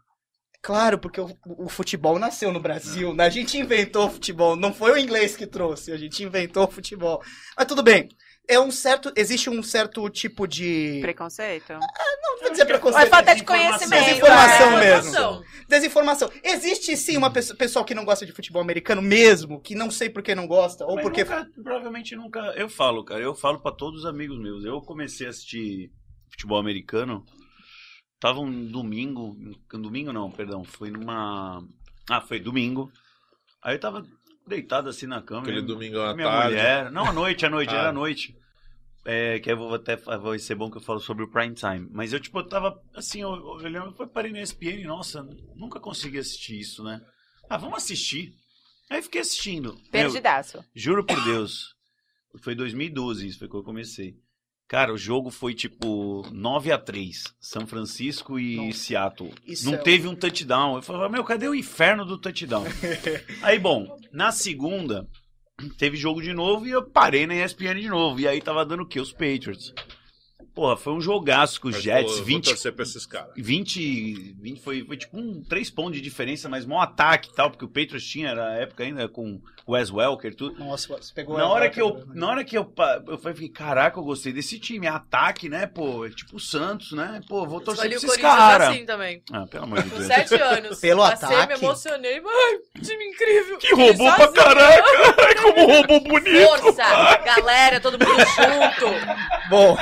Speaker 2: Claro, porque o, o futebol nasceu no Brasil, né? A gente inventou o futebol, não foi o inglês que trouxe, a gente inventou o futebol. Mas tudo bem. É um certo, existe um certo tipo de,
Speaker 4: Preconceito?
Speaker 2: não vou dizer preconceito,
Speaker 4: É falta de conhecimento.
Speaker 2: Desinformação
Speaker 4: é.
Speaker 2: mesmo. Desinformação. Existe sim uma pessoa, pessoal que não gosta de futebol americano mesmo, que não sei por que não gosta, ou
Speaker 3: Mas
Speaker 2: porque
Speaker 3: nunca- provavelmente nunca. Eu falo, cara. Eu falo pra todos os amigos meus. Eu comecei a assistir futebol americano. Tava um domingo. Um domingo não, perdão. Foi numa. Ah, foi domingo. Aí eu tava deitado assim na cama.
Speaker 5: Aquele
Speaker 3: eu-
Speaker 5: domingão à
Speaker 3: minha
Speaker 5: tarde.
Speaker 3: mulher. Não, à noite, à noite,
Speaker 5: Ah.
Speaker 3: era à noite. É, que eu vou até vai ser bom que eu falo sobre o prime time. Mas eu, tipo, eu tava assim, eu- eu eu parei na ESPN, nossa, nunca consegui assistir isso, né? Ah, vamos assistir. Aí fiquei assistindo. Meu,
Speaker 4: Perdidaço.
Speaker 3: Juro por Deus. Foi 2012, isso foi quando eu comecei. Cara, o jogo foi tipo 9 a 3 São Francisco e
Speaker 2: Nossa.
Speaker 3: Seattle.
Speaker 2: Isso
Speaker 3: Não
Speaker 2: é-
Speaker 3: teve um touchdown. Eu falava, meu, cadê o inferno do touchdown? aí, bom, na segunda, teve jogo de novo e eu parei na ESPN de novo. E aí tava dando o quê? Os Patriots. Porra, foi um jogaço com os
Speaker 5: Mas,
Speaker 3: Jets.
Speaker 5: eu
Speaker 3: 20,
Speaker 5: Vou torcer pra esses caras.
Speaker 3: 20, 20 foi, foi tipo um 3 pontos de diferença, mas mó ataque e tal, porque o Patriots tinha, era a época ainda com o Wes Welker e tudo.
Speaker 2: Nossa, você pegou
Speaker 3: Na
Speaker 2: a-
Speaker 3: hora que eu,
Speaker 2: né?
Speaker 3: na hora que eu, eu falei, caraca, eu gostei desse time, ataque, né, pô, é tipo o Santos, né, pô, vou torcer pra esses caras.
Speaker 6: assim também.
Speaker 3: Ah, pelo amor de
Speaker 6: Com
Speaker 3: Deus.
Speaker 6: sete anos.
Speaker 2: Pelo
Speaker 6: Passei,
Speaker 2: ataque.
Speaker 6: me emocionei. Ai, time incrível.
Speaker 3: Que roubou pra caraca, ai, como roubou bonito.
Speaker 6: Força, galera, todo mundo junto.
Speaker 2: Bom,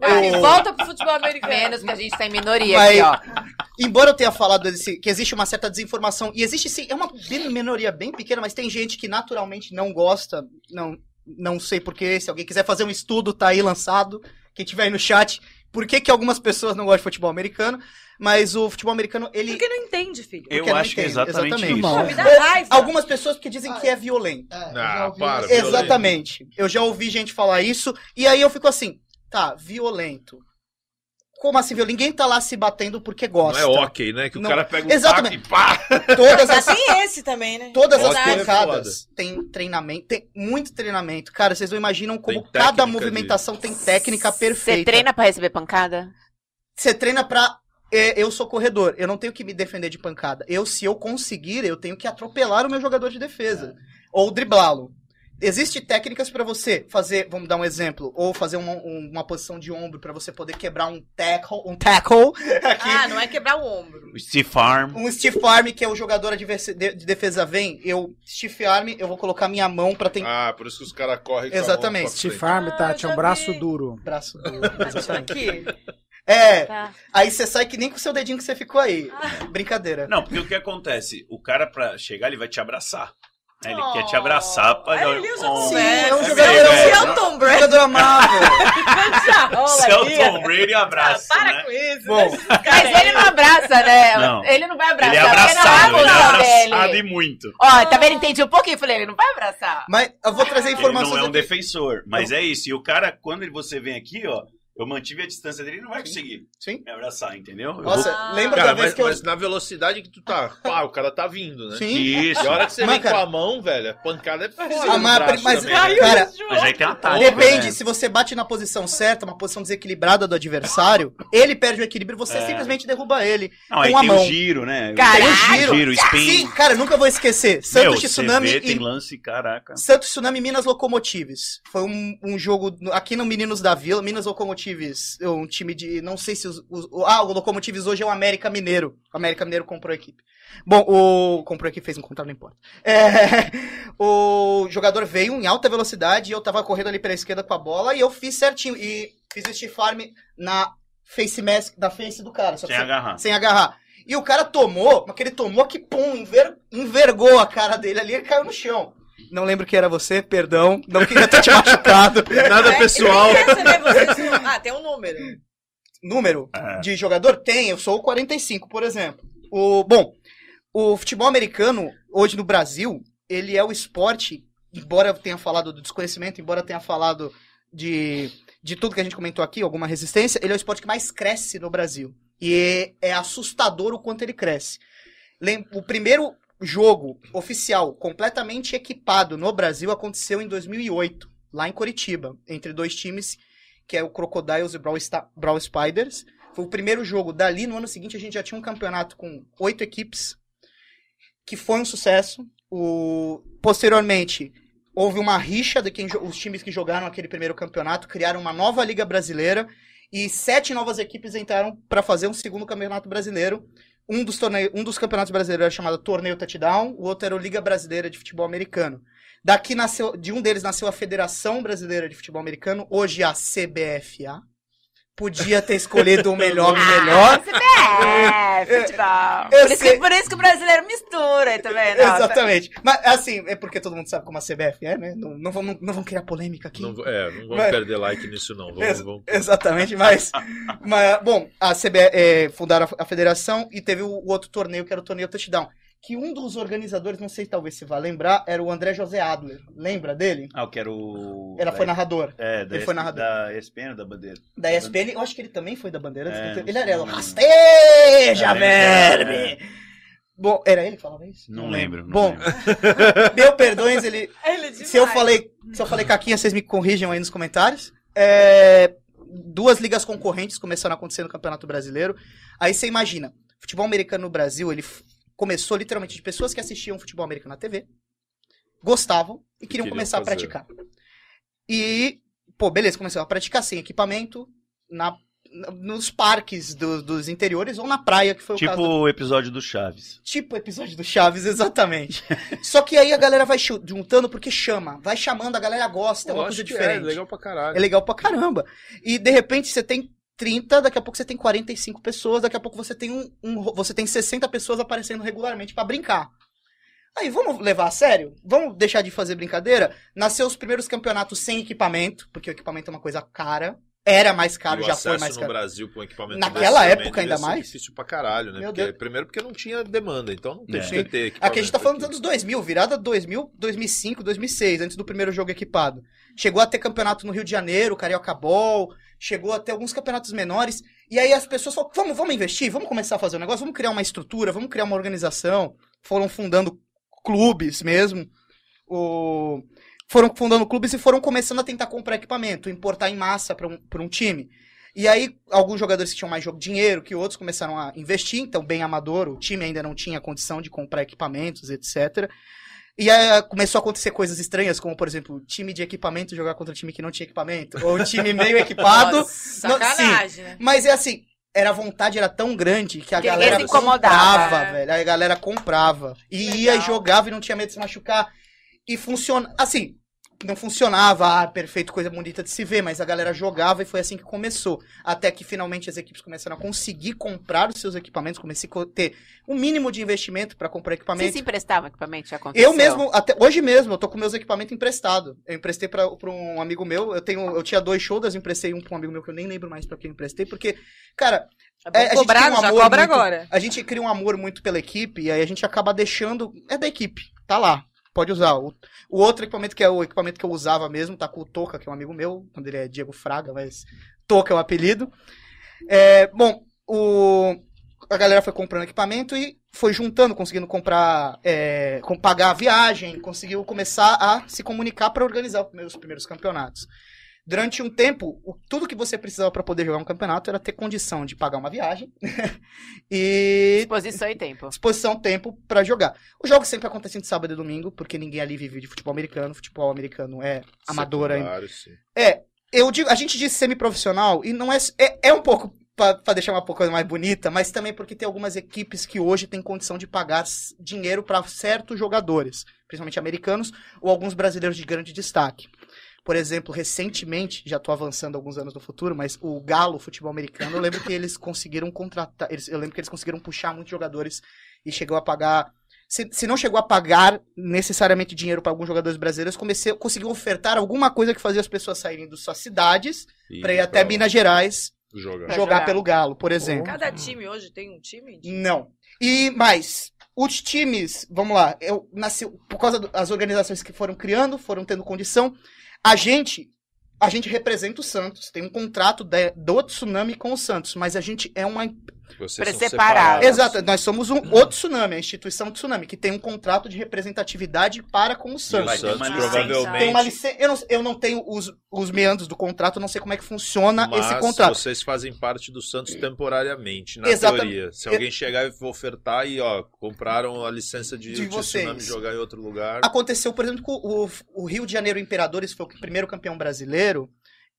Speaker 6: Vai,
Speaker 2: O-
Speaker 6: volta pro futebol americano.
Speaker 4: Menos que a gente tá em minoria
Speaker 2: Vai-
Speaker 4: aqui, ó.
Speaker 2: embora eu tenha falado desse- que existe uma certa desinformação, e existe sim, é uma bem- minoria bem pequena, mas tem gente que naturalmente não gosta, não, não sei porquê, se alguém quiser fazer um estudo, tá aí lançado, quem tiver aí no chat, por que, que algumas pessoas não gostam de futebol americano, mas o futebol americano, ele...
Speaker 6: Porque não entende, filho.
Speaker 3: Eu
Speaker 2: porque
Speaker 3: acho que é exatamente,
Speaker 2: exatamente.
Speaker 3: isso.
Speaker 1: Não.
Speaker 6: Me dá raiva.
Speaker 2: Algumas pessoas que dizem que é violento.
Speaker 5: Ah, para, violento.
Speaker 2: Exatamente. Eu já ouvi gente falar isso, e aí eu fico assim, tá, violento. Como assim, violento? Ninguém tá lá se batendo porque
Speaker 5: Não
Speaker 2: gosta.
Speaker 5: é ok, né? Que o
Speaker 2: Não.
Speaker 5: cara pega um
Speaker 2: Exatamente.
Speaker 5: taco e pá.
Speaker 2: Todas as
Speaker 6: tem esse também, né?
Speaker 2: Todas as
Speaker 5: Ótimo, é
Speaker 2: pancadas tem treinamento, tem muito treinamento. Cara, vocês não imaginam como cada movimentação tem técnica perfeita.
Speaker 4: Você treina pra receber pancada?
Speaker 2: Você treina pra. é, Eu sou corredor, eu não tenho que me defender de pancada. Eu, se eu conseguir, eu tenho que atropelar o meu jogador de defesa. Ou driblá-lo. Existem técnicas pra você fazer, vamos dar um exemplo, ou fazer uma, um- uma posição de ombro pra você poder quebrar um tackle, um tackle aqui.
Speaker 6: Ah, não é quebrar o ombro.
Speaker 3: O Steve Farm.
Speaker 2: Um stiff arm, que é o jogador de de defesa vem, eu stiff arm, eu vou colocar minha mão pra tentar.
Speaker 5: Ah, por isso que os caras correm com
Speaker 2: Exatamente.
Speaker 1: Steve
Speaker 5: frente.
Speaker 1: Farm,
Speaker 6: Ah,
Speaker 1: Tati, é um braço duro.
Speaker 2: Braço duro.
Speaker 6: Aqui.
Speaker 2: É,
Speaker 4: Tá.
Speaker 2: aí você sai que nem com o seu dedinho que você ficou aí. Brincadeira.
Speaker 3: Não, porque o que acontece? O cara, pra chegar, ele vai te abraçar. Ele
Speaker 6: Oh.
Speaker 3: quer te abraçar pra.
Speaker 6: Aí ele usa
Speaker 3: Oh,
Speaker 6: conversa.
Speaker 2: Sim, é um
Speaker 3: É
Speaker 2: jogador, é um
Speaker 3: velho.
Speaker 2: jogador- jogador amável.
Speaker 3: Celton Brady abraça,
Speaker 6: Para
Speaker 3: né?
Speaker 6: com isso.
Speaker 2: Bom,
Speaker 4: Mas ele não abraça, né?
Speaker 3: Não.
Speaker 4: Ele não vai abraçar.
Speaker 3: Ele é abraçado, ele é abraçado e muito.
Speaker 4: Ó, tá vendo? Entendi um pouquinho. Falei, ele não vai abraçar.
Speaker 2: Mas eu vou trazer
Speaker 3: Ele
Speaker 2: informações
Speaker 3: não é um
Speaker 2: aqui.
Speaker 3: defensor, mas é isso. E o cara, quando ele- você vem aqui, ó, eu mantive a distância dele, ele não vai conseguir
Speaker 2: Sim.
Speaker 3: me abraçar, entendeu? Eu
Speaker 2: Nossa,
Speaker 6: Ah.
Speaker 2: lembra
Speaker 5: Cara,
Speaker 2: da vez
Speaker 5: mas,
Speaker 2: que eu...
Speaker 5: mas na velocidade que tu tá, pá, o cara tá vindo, né?
Speaker 3: vou...
Speaker 2: Sim.
Speaker 3: Isso.
Speaker 5: E a hora que você
Speaker 2: Mas,
Speaker 5: vem
Speaker 2: cara-
Speaker 5: com a mão, velho, a pancada é foda.
Speaker 2: Ah,
Speaker 5: no
Speaker 2: mas-
Speaker 5: braço
Speaker 2: mas-
Speaker 5: também, né?
Speaker 2: cara,
Speaker 3: Mas aí tem uma tática,
Speaker 2: Depende,
Speaker 3: né?
Speaker 2: se você bate na posição certa, uma posição desequilibrada do adversário, ele perde o equilíbrio, você
Speaker 3: É.
Speaker 2: simplesmente derruba ele.
Speaker 3: Não, aí
Speaker 2: com a
Speaker 3: tem
Speaker 2: mão.
Speaker 3: o giro, né?
Speaker 4: Caralho!
Speaker 2: Tem o giro.
Speaker 3: giro, spin.
Speaker 2: Sim, cara, nunca vou esquecer.
Speaker 3: Meu,
Speaker 2: Santos
Speaker 3: você
Speaker 2: Tsunami
Speaker 3: tem
Speaker 2: e
Speaker 3: lance, caraca.
Speaker 2: Santos Tsunami Minas Locomotives. Foi um, um jogo no- aqui no Meninos da Vila. Minas Locomotives, um time de. Não sei se os. os- o- ah, o Locomotives hoje é o América Mineiro. O América Mineiro comprou a equipe. Bom, o. Comprou a equipe, fez um contrato, não importa. É, o jogador veio em alta velocidade e eu tava correndo ali pela esquerda com a bola e eu fiz certinho. E fiz o stiff arm na face mask, da face do cara.
Speaker 3: Sem- agarrar.
Speaker 2: sem agarrar. E o cara tomou, mas que ele tomou que, pum, enver- envergou a cara dele ali e caiu no chão. Não lembro que era você, perdão. Não queria ter te machucado.
Speaker 5: Nada pessoal.
Speaker 6: Saber vocês? Ah, tem um número.
Speaker 2: Número
Speaker 3: É.
Speaker 2: de jogador? Tem, eu sou o 45, por exemplo. O, bom, o futebol americano, hoje no Brasil, ele é o esporte, embora eu tenha falado do desconhecimento, embora eu tenha falado de, de tudo que a gente comentou aqui, alguma resistência, ele é o esporte que mais cresce no Brasil. E é, é assustador o quanto ele cresce. O primeiro jogo oficial completamente equipado no Brasil aconteceu em 2008, lá em Curitiba, entre dois times, que é o Crocodiles e o Brawl, Brawl Spiders. Foi o primeiro jogo. Dali, no ano seguinte, a gente já tinha um campeonato com oito equipes, que foi um sucesso. O... Posteriormente, houve uma rixa de quem os times que jogaram aquele primeiro campeonato, criaram uma nova Liga Brasileira, e sete novas equipes entraram para fazer um segundo campeonato brasileiro. Um dos, torneios, um dos campeonatos brasileiros era chamado Torneio Touchdown, o outro era o Liga Brasileira de Futebol Americano. Daqui nasceu, de um deles nasceu a Federação Brasileira de Futebol Americano, hoje a CBFA, podia ter escolhido o melhor do melhor.
Speaker 4: Ah, CBF, futebol.
Speaker 2: Eu
Speaker 4: Por isso, que, por isso que o brasileiro mistura, tá vendo? Não,
Speaker 2: Exatamente. Mas assim, é porque todo mundo sabe como a CBF é, né? Não, não, vamos, não vamos criar polêmica aqui.
Speaker 5: Não, é, não vamos
Speaker 2: Mas-
Speaker 5: perder like nisso, não. Vamos,
Speaker 2: Ex-
Speaker 5: vamos-
Speaker 2: Exatamente, mas, mas. Bom, a CBF é, fundaram a, a federação e teve o, o outro torneio, que era o torneio Touchdown. Que um dos organizadores, não sei se talvez você vai lembrar, era o André José Adler. Lembra dele?
Speaker 3: Ah, eu quero.
Speaker 2: Era, foi narrador.
Speaker 3: É, da,
Speaker 2: ele foi narrador.
Speaker 3: da ESPN ou da Bandeira?
Speaker 2: Da ESPN, eu acho que ele também foi da Bandeira.
Speaker 3: É,
Speaker 2: ele era o Rasteja,
Speaker 3: É,
Speaker 2: verme! Bom, era ele que falava isso?
Speaker 3: Não lembro, não
Speaker 2: Bom,
Speaker 3: lembro.
Speaker 2: meu perdões, ele,
Speaker 6: Ele é.
Speaker 2: Se eu falei, se eu falei caquinha, vocês me corrijam aí nos comentários. É, duas ligas concorrentes começaram a acontecer no Campeonato Brasileiro. Aí você imagina, futebol americano no Brasil, ele começou literalmente de pessoas que assistiam futebol americano na TV, gostavam e queriam
Speaker 5: Queriam
Speaker 2: começar a
Speaker 5: fazer.
Speaker 2: praticar. E, pô, beleza, começaram a praticar sem equipamento, na, nos parques do- dos interiores ou na praia, que foi o
Speaker 3: Tipo
Speaker 2: caso do
Speaker 3: o episódio do Chaves.
Speaker 2: Tipo o episódio do Chaves, exatamente. Só que aí a galera vai juntando porque chama. Vai chamando, a galera gosta, é uma coisa diferente.
Speaker 5: É, legal pra caralho.
Speaker 2: É legal pra caramba. E de repente você tem 30, daqui a pouco você tem 45 pessoas, daqui a pouco você tem um, um você tem 60 pessoas aparecendo regularmente pra brincar. Aí, vamos levar a sério? Vamos deixar de fazer brincadeira? Nasceu os primeiros campeonatos sem equipamento, porque o equipamento é uma coisa cara. Era mais caro,
Speaker 5: o
Speaker 2: já foi mais
Speaker 5: no
Speaker 2: caro.
Speaker 5: Brasil com equipamento
Speaker 2: Naquela época ainda mais?
Speaker 5: difícil pra caralho, né? Porque- primeiro porque não tinha demanda, então não
Speaker 3: É.
Speaker 5: tinha que ter
Speaker 2: Aqui a gente tá falando dos anos 2000, virada 2000, 2005, 2006, antes do primeiro jogo equipado. Chegou a ter campeonato no Rio de Janeiro, Carioca Ball, chegou a ter alguns campeonatos menores. E aí as pessoas falaram, vamos, vamos investir, vamos começar a fazer um negócio, vamos criar uma estrutura, vamos criar uma organização. Foram fundando clubes mesmo. O... Foram fundando clubes e foram começando a tentar comprar equipamento, importar em massa para um, um time. E aí, alguns jogadores que tinham mais jogo dinheiro que outros começaram a investir, então bem amador, o time ainda não tinha condição de comprar equipamentos, etc. E aí começou a acontecer coisas estranhas, como, por exemplo, time de equipamento jogar contra time que não tinha equipamento, ou time meio equipado.
Speaker 6: Nossa,
Speaker 2: Não,
Speaker 6: sacanagem, né?
Speaker 2: Mas é assim, era a vontade era tão grande que a
Speaker 4: Que
Speaker 2: galera comprava, velho. A galera comprava. E
Speaker 6: Legal.
Speaker 2: ia e jogava e não tinha medo de se machucar. E funciona. Assim, não funcionava, ah, perfeito, coisa bonita de se ver, mas a galera jogava e foi assim que começou. Até que finalmente as equipes começaram a conseguir comprar os seus equipamentos, comecei a ter um mínimo de investimento para comprar
Speaker 4: Você
Speaker 2: equipamento.
Speaker 4: se emprestava equipamento? Já aconteceu?
Speaker 2: Eu mesmo, até hoje mesmo, eu tô com meus equipamentos emprestados. Eu emprestei pra um amigo meu. Eu tenho, eu tinha dois shoulders, emprestei um pra um amigo meu que eu nem lembro mais pra quem eu emprestei, porque, cara,
Speaker 6: É
Speaker 2: É, a gente
Speaker 6: cobrar,
Speaker 2: tem um
Speaker 6: já cobra
Speaker 2: muito-
Speaker 6: agora.
Speaker 2: a gente cria um amor muito pela equipe e aí a gente acaba deixando. É da equipe, tá lá. Pode usar. O, o outro equipamento, que é o equipamento que eu usava mesmo, tá com o Toca, que é um amigo meu, quando ele é Diego Fraga, mas Toca é o apelido. É, bom, o, a galera foi comprando equipamento e foi juntando, conseguindo comprar, é, pagar a viagem, conseguiu começar a se comunicar para organizar os primeiros campeonatos. Durante um tempo, o- tudo que você precisava para poder jogar um campeonato era ter condição de pagar uma viagem e
Speaker 4: Disposição e tempo.
Speaker 2: disposição, tempo pra jogar. Os jogos sempre acontecem de sábado e domingo, porque ninguém ali vive de futebol americano. Futebol americano é amador ainda.
Speaker 5: Sim.
Speaker 2: Eu digo, a gente diz semi-profissional e não é, é, é um pouco pra pra deixar uma coisa mais bonita, mas também porque tem algumas equipes que hoje têm condição de pagar dinheiro para certos jogadores, principalmente americanos ou alguns brasileiros de grande destaque. Por exemplo, recentemente, já tô avançando alguns anos no futuro, mas o Galo Futebol Americano, eu lembro que eles conseguiram contratar, eles- eu lembro que eles conseguiram puxar muitos jogadores e chegou a pagar se, se não chegou a pagar necessariamente dinheiro para alguns jogadores brasileiros, comecei, conseguiu ofertar alguma coisa que fazia as pessoas saírem das suas cidades para ir até
Speaker 5: pra
Speaker 2: Minas Gerais
Speaker 5: jogar
Speaker 2: jogar. pelo Galo, por exemplo.
Speaker 6: Cada time hoje tem um time? de-
Speaker 2: Não. E mais, os times, vamos lá, eu nasci por causa das organizações que foram criando, foram tendo condição. A gente, a gente representa o Santos, tem um contrato de- do Tsunami com o Santos, mas a gente é uma
Speaker 5: Vocês são
Speaker 4: separar.
Speaker 5: separados.
Speaker 2: Exato, nós somos um, o Tsunami, a instituição Tsunami, que tem um contrato de representatividade para com o
Speaker 5: E o
Speaker 2: Santos.
Speaker 3: Ter
Speaker 5: Santos
Speaker 3: licença.
Speaker 5: provavelmente.
Speaker 2: Tem uma licença. Eu não, eu não tenho os, os meandros do contrato, eu não sei como é que funciona
Speaker 5: Mas
Speaker 2: esse contrato.
Speaker 5: vocês fazem parte do Santos temporariamente, na
Speaker 2: Exata-
Speaker 5: teoria. Se alguém chegar e ofertar e, ó, compraram a licença de,
Speaker 2: De
Speaker 5: de Tsunami
Speaker 2: vocês.
Speaker 5: jogar em outro lugar.
Speaker 2: Aconteceu, por exemplo, com o, o Rio de Janeiro Imperadores, foi o primeiro campeão brasileiro.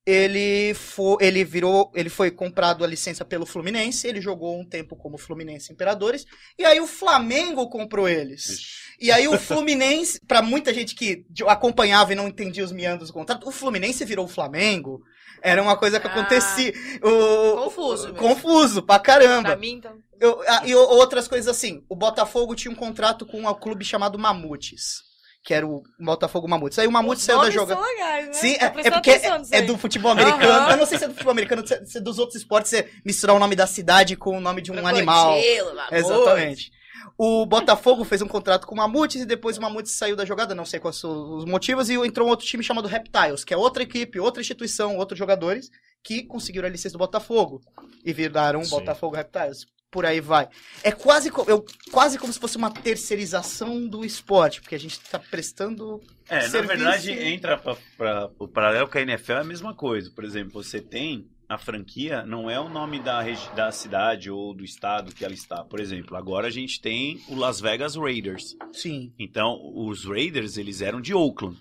Speaker 2: Ele foi, ele virou, ele foi comprado a licença pelo Fluminense, ele jogou um tempo como Fluminense Imperadores, e aí o Flamengo comprou eles. E aí o Fluminense, pra muita gente que acompanhava e não entendia os meandros do contrato, o Fluminense virou o Flamengo. Era uma coisa que
Speaker 6: Ah.
Speaker 2: acontecia. O,
Speaker 6: Confuso mesmo.
Speaker 2: Confuso, pra caramba.
Speaker 6: Pra mim, então.
Speaker 2: Eu- ah, e outras coisas assim. O Botafogo tinha um contrato com um clube chamado Mamutes. Que era o Botafogo Mamutes. Aí o Mamutes
Speaker 6: Os
Speaker 2: saiu da jogada.
Speaker 6: são legais, né?
Speaker 2: Sim, é, é
Speaker 6: prestando
Speaker 2: porque é, é do futebol americano.
Speaker 6: Aham.
Speaker 2: Eu não sei se é do futebol americano, se é- se é dos outros esportes, você misturar o nome da cidade com o nome de um animal.
Speaker 6: Crocodilo, mamute.
Speaker 2: Exatamente. O Botafogo fez um contrato com o Mamutes e depois o Mamutes saiu da jogada, não sei quais são os motivos, e entrou um outro time chamado Reptiles, que é outra equipe, outra instituição, outros jogadores que conseguiram a licença do Botafogo e viraram
Speaker 3: Sim.
Speaker 2: Botafogo Reptiles. Por aí vai. É quase, eu, quase como se fosse uma terceirização do esporte, porque a gente está prestando.
Speaker 3: É, na
Speaker 2: Serviço-
Speaker 3: verdade, entra para o paralelo com a NFL é a mesma coisa. Por exemplo, você tem a franquia, não é o nome da, da cidade ou do estado que ela está. Por exemplo, agora a gente tem o Las Vegas Raiders.
Speaker 2: Sim.
Speaker 3: Então, os Raiders, eles eram de Oakland.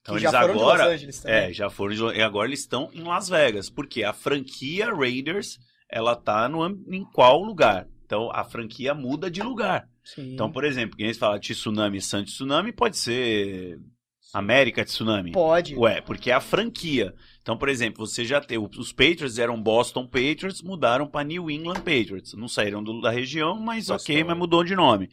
Speaker 3: Então, eles
Speaker 2: já foram
Speaker 3: agora.
Speaker 2: de Los Angeles também.
Speaker 3: É, já foram de e agora eles estão em Las Vegas, porque a franquia Raiders, ela tá no em qual lugar? Então a franquia muda de lugar.
Speaker 2: Sim.
Speaker 3: Então, por exemplo, quem fala Tsunami San Tsunami pode ser América Tsunami.
Speaker 2: Pode.
Speaker 3: Ué, porque é a franquia. Então, por exemplo, você já tem. Os Patriots eram Boston Patriots, mudaram para New England Patriots. Não saíram do- da região, mas ok,
Speaker 5: Bastante.
Speaker 3: mas mudou de nome.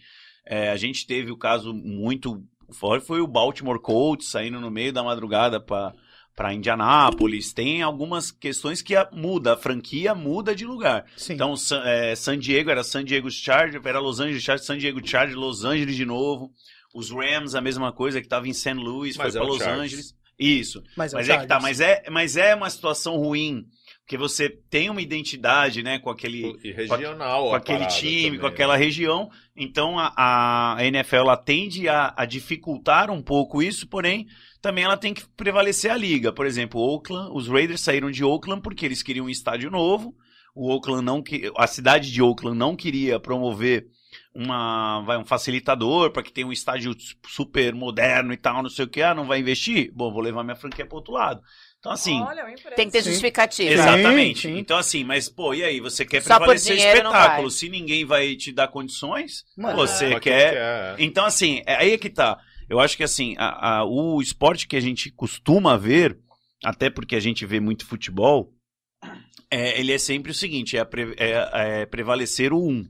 Speaker 3: É, a gente teve o caso muito forte, foi o Baltimore Colts saindo no meio da madrugada para para Indianápolis. Tem algumas questões que a- muda, a franquia muda de lugar.
Speaker 2: Sim.
Speaker 3: Então, San, é, San Diego era San Diego Chargers, era Los Angeles Chargers, San Diego Chargers, Los Angeles de novo. Os Rams, a mesma coisa, que estava em St. Louis,
Speaker 5: Mas
Speaker 3: foi
Speaker 5: é
Speaker 3: para Los
Speaker 5: Chargers.
Speaker 3: Angeles. Isso.
Speaker 2: mas,
Speaker 3: Mas
Speaker 2: o
Speaker 3: é que tá, mas é, mas é uma situação ruim, porque você tem uma identidade, né, com aquele
Speaker 5: E regional.
Speaker 3: com aquele time,
Speaker 5: também,
Speaker 3: com aquela
Speaker 5: né?
Speaker 3: região. Então a, a NFL ela tende a, a dificultar um pouco isso, porém também ela tem que prevalecer a liga. Por exemplo, Oakland, os Raiders saíram de Oakland porque eles queriam um estádio novo. O Oakland não que a cidade de Oakland não queria promover uma vai um facilitador para que tenha um estádio super moderno e tal, não sei o que. Ah, não vai investir? Bom, vou levar minha franquia para outro lado. Então assim,
Speaker 6: Olha, empresa.
Speaker 4: Tem que ter
Speaker 2: Sim.
Speaker 4: justificativa.
Speaker 3: Exatamente.
Speaker 2: sim.
Speaker 3: Então, assim, mas, pô, e aí? Você quer
Speaker 4: Só por
Speaker 3: prevalecer espetáculo. Se ninguém vai te dar condições,
Speaker 2: Mano,
Speaker 3: você quer.
Speaker 5: quer.
Speaker 3: Então, assim, é aí é que tá. Eu acho que, assim, a- a- o esporte que a gente costuma ver, até porque a gente vê muito futebol, é, ele é sempre o seguinte: é, pre- é- é prevalecer o um.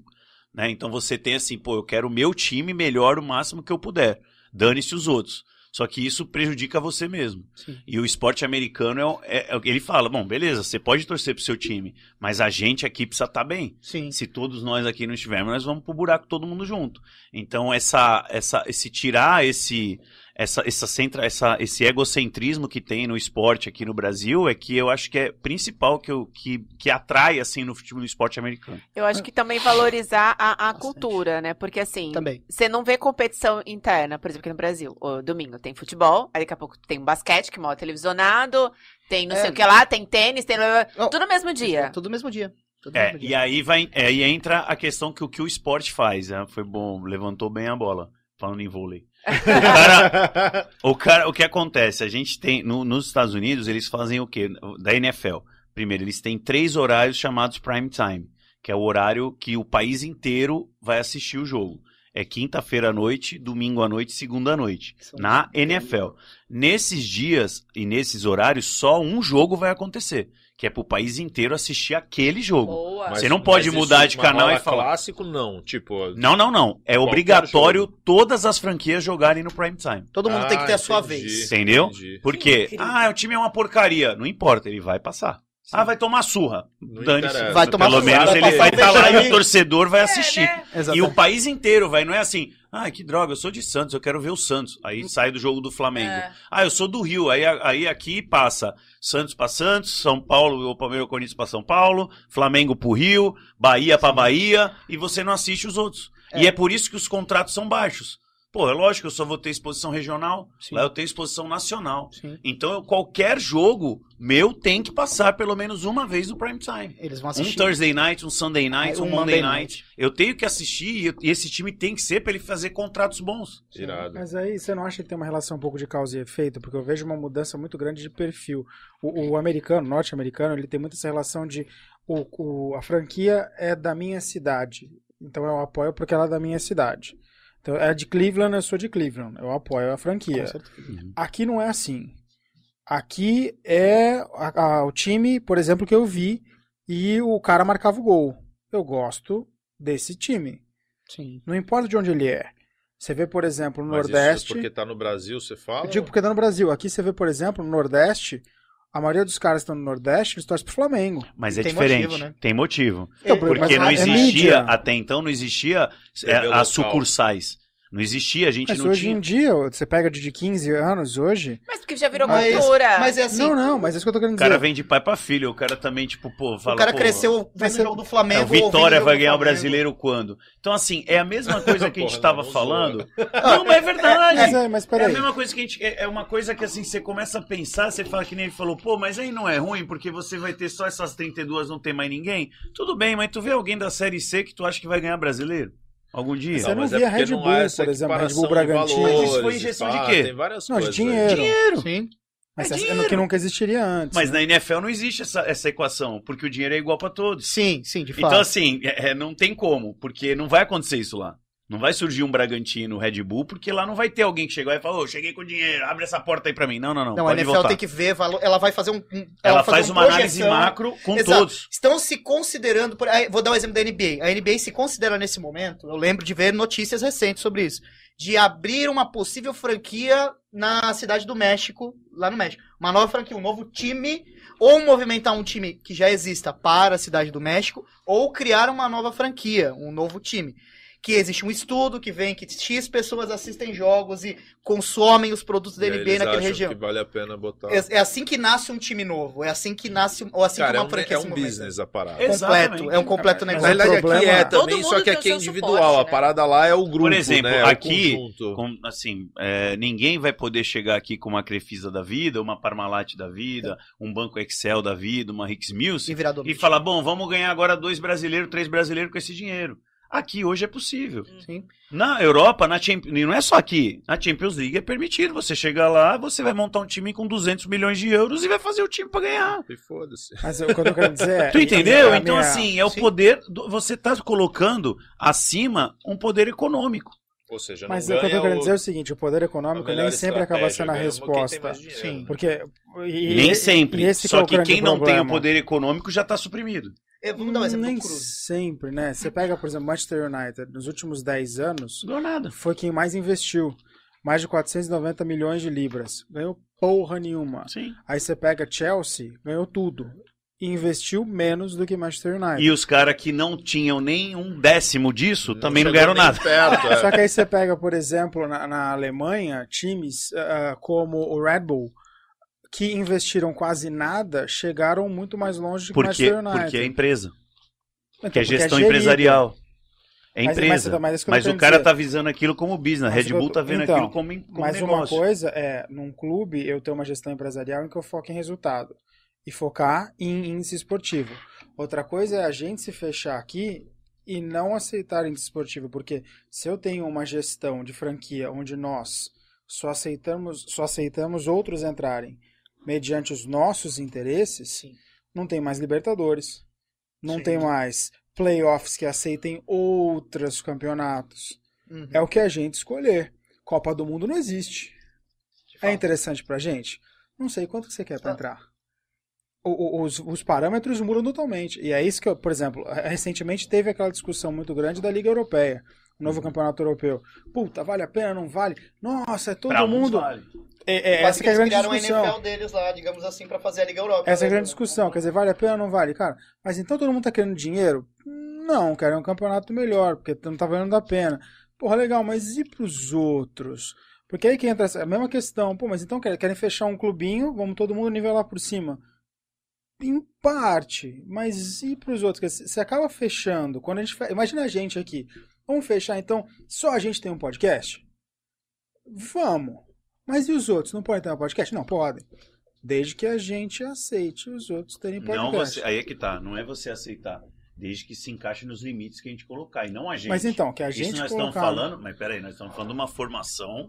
Speaker 3: Né? Então você tem assim, pô, eu quero o meu time melhor o máximo que eu puder. Dane-se os outros. Só que isso prejudica você mesmo.
Speaker 2: Sim.
Speaker 3: E o esporte americano, é, é- é- ele fala, bom, beleza, você pode torcer pro seu time, mas a gente aqui precisa estar bem.
Speaker 2: Sim.
Speaker 3: Se todos nós aqui não estivermos, nós vamos pro buraco todo mundo junto. Então, essa, essa, esse tirar esse, essa, essa, centra, essa, esse egocentrismo que tem no esporte aqui no Brasil é que eu acho que é principal que, eu, que, que atrai, assim, no, futebol- no esporte americano.
Speaker 4: Eu acho que também valorizar a, a cultura, né? Porque assim,
Speaker 2: Também.
Speaker 4: você não vê competição interna, por exemplo, aqui no Brasil. O domingo tem futebol, aí daqui a pouco tem um basquete, que mal é televisionado, tem não
Speaker 2: É.
Speaker 4: sei o que lá, tem tênis, tem.
Speaker 2: Oh,
Speaker 4: Tudo no mesmo dia.
Speaker 2: Tudo no mesmo dia.
Speaker 3: É, e aí vai, é, aí entra a questão que o que o esporte faz, né? Foi bom, levantou bem a bola, falando em vôlei. O cara, o cara, o que acontece? A gente tem, no- nos Estados Unidos, eles fazem o quê? Da NFL. Primeiro, eles têm três horários chamados prime time, que é o horário que o país inteiro vai assistir o jogo. É quinta-feira à noite, domingo à noite, segunda à noite.
Speaker 2: São-
Speaker 3: Na NFL. Nesses dias e nesses horários, só um jogo vai acontecer. Que é pro país inteiro assistir aquele jogo.
Speaker 6: Boa.
Speaker 5: Mas-
Speaker 3: Você não pode
Speaker 5: mas
Speaker 3: mudar de canal e falar.
Speaker 5: clássico, não. Tipo,
Speaker 3: Não, não, não. É obrigatório
Speaker 5: jogo.
Speaker 3: todas as franquias jogarem no prime time.
Speaker 2: Todo mundo tem que ter a sua
Speaker 5: Ah, entendi.
Speaker 2: vez.
Speaker 3: Entendeu?
Speaker 5: Entendi.
Speaker 3: Porque, ah, o time é uma porcaria. Não importa, ele vai passar. Ah, vai tomar surra. Dane-se.
Speaker 5: interessa.
Speaker 2: Vai tomar
Speaker 3: Pelo
Speaker 2: surra,
Speaker 3: menos
Speaker 2: vai
Speaker 3: ele vai
Speaker 2: o
Speaker 3: estar lá e o torcedor vai assistir.
Speaker 6: né?
Speaker 3: E o país inteiro, vai. Não é assim, ah, que droga, eu sou de Santos, eu quero ver o Santos. Aí sai do jogo do Flamengo.
Speaker 6: É.
Speaker 3: Ah, eu sou do Rio. Aí, aí aqui passa Santos pra Santos, São Paulo, ou Palmeiras Corinthians pra São Paulo, Flamengo pro Rio, Bahia pra Bahia, e você não assiste os outros. E é por isso que os contratos são baixos. Pô, é lógico, eu só vou ter exposição regional,
Speaker 2: Sim.
Speaker 3: lá eu tenho exposição nacional.
Speaker 2: Sim.
Speaker 3: Então, eu- qualquer jogo meu tem que passar pelo menos uma vez no prime time.
Speaker 2: Eles vão
Speaker 3: Um
Speaker 2: assistir.
Speaker 3: Thursday night, um Sunday night,
Speaker 2: Ah,
Speaker 3: um
Speaker 2: um
Speaker 3: Monday,
Speaker 2: Monday
Speaker 3: night. Eu tenho que assistir e, eu- e esse time tem que ser pra ele fazer contratos bons.
Speaker 5: Irado.
Speaker 1: Mas aí você não acha que tem uma relação um pouco de causa e efeito? Porque eu vejo uma mudança muito grande de perfil. O, o americano, o norte-americano, ele tem muito essa relação de o, o- a franquia é da minha cidade. Então eu apoio porque ela é da minha cidade. Então é de Cleveland, eu sou de Cleveland. Eu apoio a franquia.
Speaker 2: Certeza.
Speaker 1: Aqui não é assim. Aqui é a- a- o time, por exemplo, que eu vi e o cara marcava o gol. Eu gosto desse time.
Speaker 2: Sim.
Speaker 1: Não importa de onde ele é. Você vê, por exemplo, no
Speaker 5: Mas isso
Speaker 1: Nordeste.
Speaker 5: porque tá no Brasil, você fala?
Speaker 1: Eu digo porque tá no Brasil. Aqui você vê, por exemplo, no Nordeste, a maioria dos caras que estão no Nordeste, eles torcem pro Flamengo.
Speaker 3: Mas é
Speaker 2: tem
Speaker 3: diferente.
Speaker 2: motivo, né?
Speaker 3: Tem motivo.
Speaker 1: Então,
Speaker 2: Porque
Speaker 1: mas
Speaker 3: não
Speaker 1: é
Speaker 3: existia,
Speaker 1: mídia.
Speaker 3: até então não existia é,
Speaker 5: local.
Speaker 3: as sucursais. Não existia, a gente
Speaker 1: Mas
Speaker 3: não
Speaker 1: hoje
Speaker 3: tinha.
Speaker 1: em dia, você pega de de 15 anos hoje.
Speaker 4: Mas porque já virou
Speaker 2: Mas-
Speaker 4: cultura.
Speaker 2: Mas é assim.
Speaker 1: não, não, mas é isso que eu tô querendo
Speaker 3: O cara
Speaker 1: dizer.
Speaker 3: vem de pai pra filho, o cara também, tipo, pô, fala.
Speaker 2: o cara
Speaker 3: pô,
Speaker 2: cresceu vendo o jogo do
Speaker 3: É,
Speaker 2: Flamengo.
Speaker 3: o Vitória vai ganhar o brasileiro quando? Então, assim, é a mesma coisa que a gente tava falando. Não, mas é verdade.
Speaker 1: Mas, é, mas
Speaker 3: É a
Speaker 1: peraí.
Speaker 3: mesma coisa que a gente. É é uma coisa que assim, você começa a pensar, você fala que nem ele falou, pô, mas aí não é ruim, porque você vai ter só essas 32, não tem mais ninguém. Tudo bem, mas tu vê alguém da série C que tu acha que vai ganhar brasileiro? Algum dia?
Speaker 1: Você não
Speaker 5: mas é
Speaker 1: via
Speaker 5: porque
Speaker 1: Red
Speaker 5: não
Speaker 1: Bull, por exemplo, Red Bull
Speaker 5: de
Speaker 1: Bragantino.
Speaker 5: valores,
Speaker 3: Mas isso foi injeção de quê?
Speaker 5: Tem várias
Speaker 1: Não, de
Speaker 5: coisas.
Speaker 1: dinheiro.
Speaker 3: Dinheiro.
Speaker 2: Sim.
Speaker 1: Mas
Speaker 3: É
Speaker 1: essa-
Speaker 3: dinheiro.
Speaker 1: que nunca existiria antes.
Speaker 3: Mas
Speaker 1: né?
Speaker 3: na NFL não existe essa, essa equação, porque o dinheiro é igual pra todos.
Speaker 2: Sim, sim, de fato.
Speaker 3: Então, assim, é- é, não tem como, porque não vai acontecer isso lá. Não vai surgir um Bragantino Red Bull, porque lá não vai ter alguém que chegou e falou, ô, cheguei com dinheiro, abre essa porta aí pra mim. Não, não, não.
Speaker 2: Não, a NFL
Speaker 3: voltar.
Speaker 2: tem que ver. Ela vai fazer um.
Speaker 3: Ela,
Speaker 2: fazer
Speaker 3: faz
Speaker 2: uma
Speaker 3: uma análise
Speaker 2: projeção.
Speaker 3: macro com
Speaker 2: Exato.
Speaker 3: todos.
Speaker 2: Estão se considerando. Por... Vou dar um exemplo da NBA. A NBA se considera nesse momento, eu lembro de ver notícias recentes sobre isso, de abrir uma possível franquia na cidade do México, lá no México. Uma nova franquia, um novo time, ou movimentar um time que já exista para a cidade do México, ou criar uma nova franquia, um novo time. Que existe um estudo que vem que X pessoas assistem jogos e consomem os produtos da
Speaker 5: E
Speaker 2: NBA
Speaker 5: eles
Speaker 2: naquela
Speaker 5: acham
Speaker 2: região.
Speaker 5: que vale a pena botar.
Speaker 2: É, é assim que nasce um time novo. É assim que nasce. Ou assim
Speaker 5: Cara,
Speaker 2: que
Speaker 5: é
Speaker 2: uma
Speaker 5: um,
Speaker 2: franquia
Speaker 5: é um business a parada.
Speaker 2: completo. É um completo
Speaker 1: Mas
Speaker 5: Na
Speaker 2: negócio.
Speaker 1: o
Speaker 5: realidade, aqui
Speaker 1: problema-
Speaker 5: é
Speaker 4: Todo
Speaker 5: também,
Speaker 4: mundo
Speaker 5: só que aqui é individual.
Speaker 4: suporte,
Speaker 5: a
Speaker 4: né?
Speaker 5: parada lá é o grupo,
Speaker 3: Por exemplo,
Speaker 5: né? É
Speaker 3: aqui, com- assim, é, ninguém vai poder chegar aqui com uma Crefisa da vida, uma Parmalat da vida, um Banco Excel da vida, uma Rix Mills,
Speaker 2: E
Speaker 3: e falar, bom, vamos ganhar agora dois brasileiros, três brasileiros com esse dinheiro. Aqui hoje é possível.
Speaker 2: time. Sim.
Speaker 3: Na Europa, na Champions, e não é só aqui, na Champions League é permitido. Você chegar lá, você vai montar um time com 200 milhões de euros e vai fazer o time pra ganhar.
Speaker 5: E foda-se.
Speaker 1: Mas o que eu tô querendo dizer é.
Speaker 3: Tu entendeu? Então,
Speaker 1: minha-
Speaker 3: assim, é o
Speaker 2: Sim.
Speaker 3: poder. do- você tá colocando acima um poder econômico.
Speaker 5: Ou seja,
Speaker 1: Mas o que eu tô querendo
Speaker 5: o-
Speaker 1: dizer é o seguinte: o poder econômico nem sempre acaba sendo a resposta.
Speaker 2: Sim.
Speaker 1: Porque. e-
Speaker 3: Nem sempre.
Speaker 1: e esse
Speaker 3: Só
Speaker 1: é o
Speaker 3: que quem não tem o
Speaker 1: problema.
Speaker 3: poder econômico já tá suprimido.
Speaker 2: Eu- Vamos dar um exemplo
Speaker 1: Nem sempre, né? Você pega, por exemplo, Manchester United, nos últimos 10 anos,
Speaker 3: Não nada.
Speaker 1: foi quem mais investiu. Mais de 490 milhões de libras. Ganhou porra nenhuma.
Speaker 3: Sim.
Speaker 1: Aí você pega Chelsea, ganhou tudo. E investiu menos do que Manchester United.
Speaker 3: E os caras que não tinham nem um décimo disso também não ganharam nada.
Speaker 5: Perto, é.
Speaker 1: Só que aí você pega, por exemplo, na, na Alemanha, times ah, como o Red Bull, que investiram quase nada, chegaram muito mais longe do que o
Speaker 3: Porque,
Speaker 1: Manchester United.
Speaker 3: porque é empresa.
Speaker 1: Então,
Speaker 3: Que é
Speaker 1: porque
Speaker 3: gestão
Speaker 1: gerida.
Speaker 3: empresarial. É
Speaker 1: Mas-
Speaker 3: empresa.
Speaker 1: mas- mas é que eu
Speaker 3: Mas o cara
Speaker 1: dizer.
Speaker 3: tá visando aquilo como business. A
Speaker 1: Mas
Speaker 3: Red Bull tá vendo
Speaker 1: então,
Speaker 3: aquilo como, como
Speaker 1: Mas
Speaker 3: negócio.
Speaker 1: uma coisa é, num clube, eu ter uma gestão empresarial em que eu foco em resultado. E focar em índice esportivo. Outra coisa é a gente se fechar aqui e não aceitar índice esportivo. Porque se eu tenho uma gestão de franquia onde nós só aceitamos, só aceitamos outros entrarem mediante os nossos interesses,
Speaker 2: Sim.
Speaker 1: não tem mais Libertadores. Não
Speaker 2: Sim.
Speaker 1: tem mais playoffs que aceitem outros campeonatos.
Speaker 2: Uhum.
Speaker 1: É o que a gente escolher. Copa do Mundo não existe. É interessante pra gente? Não sei quanto que você quer pra
Speaker 2: Ah.
Speaker 1: entrar. O- o- os, os parâmetros mudam totalmente. E é isso que, eu, por exemplo, recentemente teve aquela discussão muito grande da Liga Europeia. Novo campeonato europeu. Puta, vale a pena, não vale? Nossa, é todo
Speaker 3: Pra
Speaker 1: mundo.
Speaker 3: vale.
Speaker 1: É, é, essa que é a
Speaker 2: eles
Speaker 1: grande
Speaker 2: criaram
Speaker 1: discussão.
Speaker 2: a deles lá, digamos assim, pra fazer a Liga Europa.
Speaker 1: Essa é a
Speaker 2: né?
Speaker 1: grande discussão. Quer dizer, vale a pena ou não vale? Cara, mas então todo mundo tá querendo dinheiro? Não, cara, é um campeonato melhor, porque não tá valendo a pena. Porra, legal, mas e pros outros? Porque aí que entra essa- a mesma questão. Pô, mas então querem, querem fechar um clubinho, vamos todo mundo nivelar por cima. Em parte, mas e pros outros? Quer dizer, Você acaba fechando. Quando a gente fe... Imagina a gente aqui. Vamos fechar, então, só a gente tem um podcast? Vamos. Mas e os outros? Não podem ter um podcast? Não, podem. Desde que a gente aceite os outros terem podcast.
Speaker 3: Não você, aí é que tá, não é você aceitar. Desde que se encaixe nos limites que a gente colocar, e não a gente.
Speaker 1: Mas então, que a
Speaker 3: Isso
Speaker 1: gente
Speaker 3: nós
Speaker 1: colocar...
Speaker 3: estamos falando, mas peraí, nós estamos falando de uma formação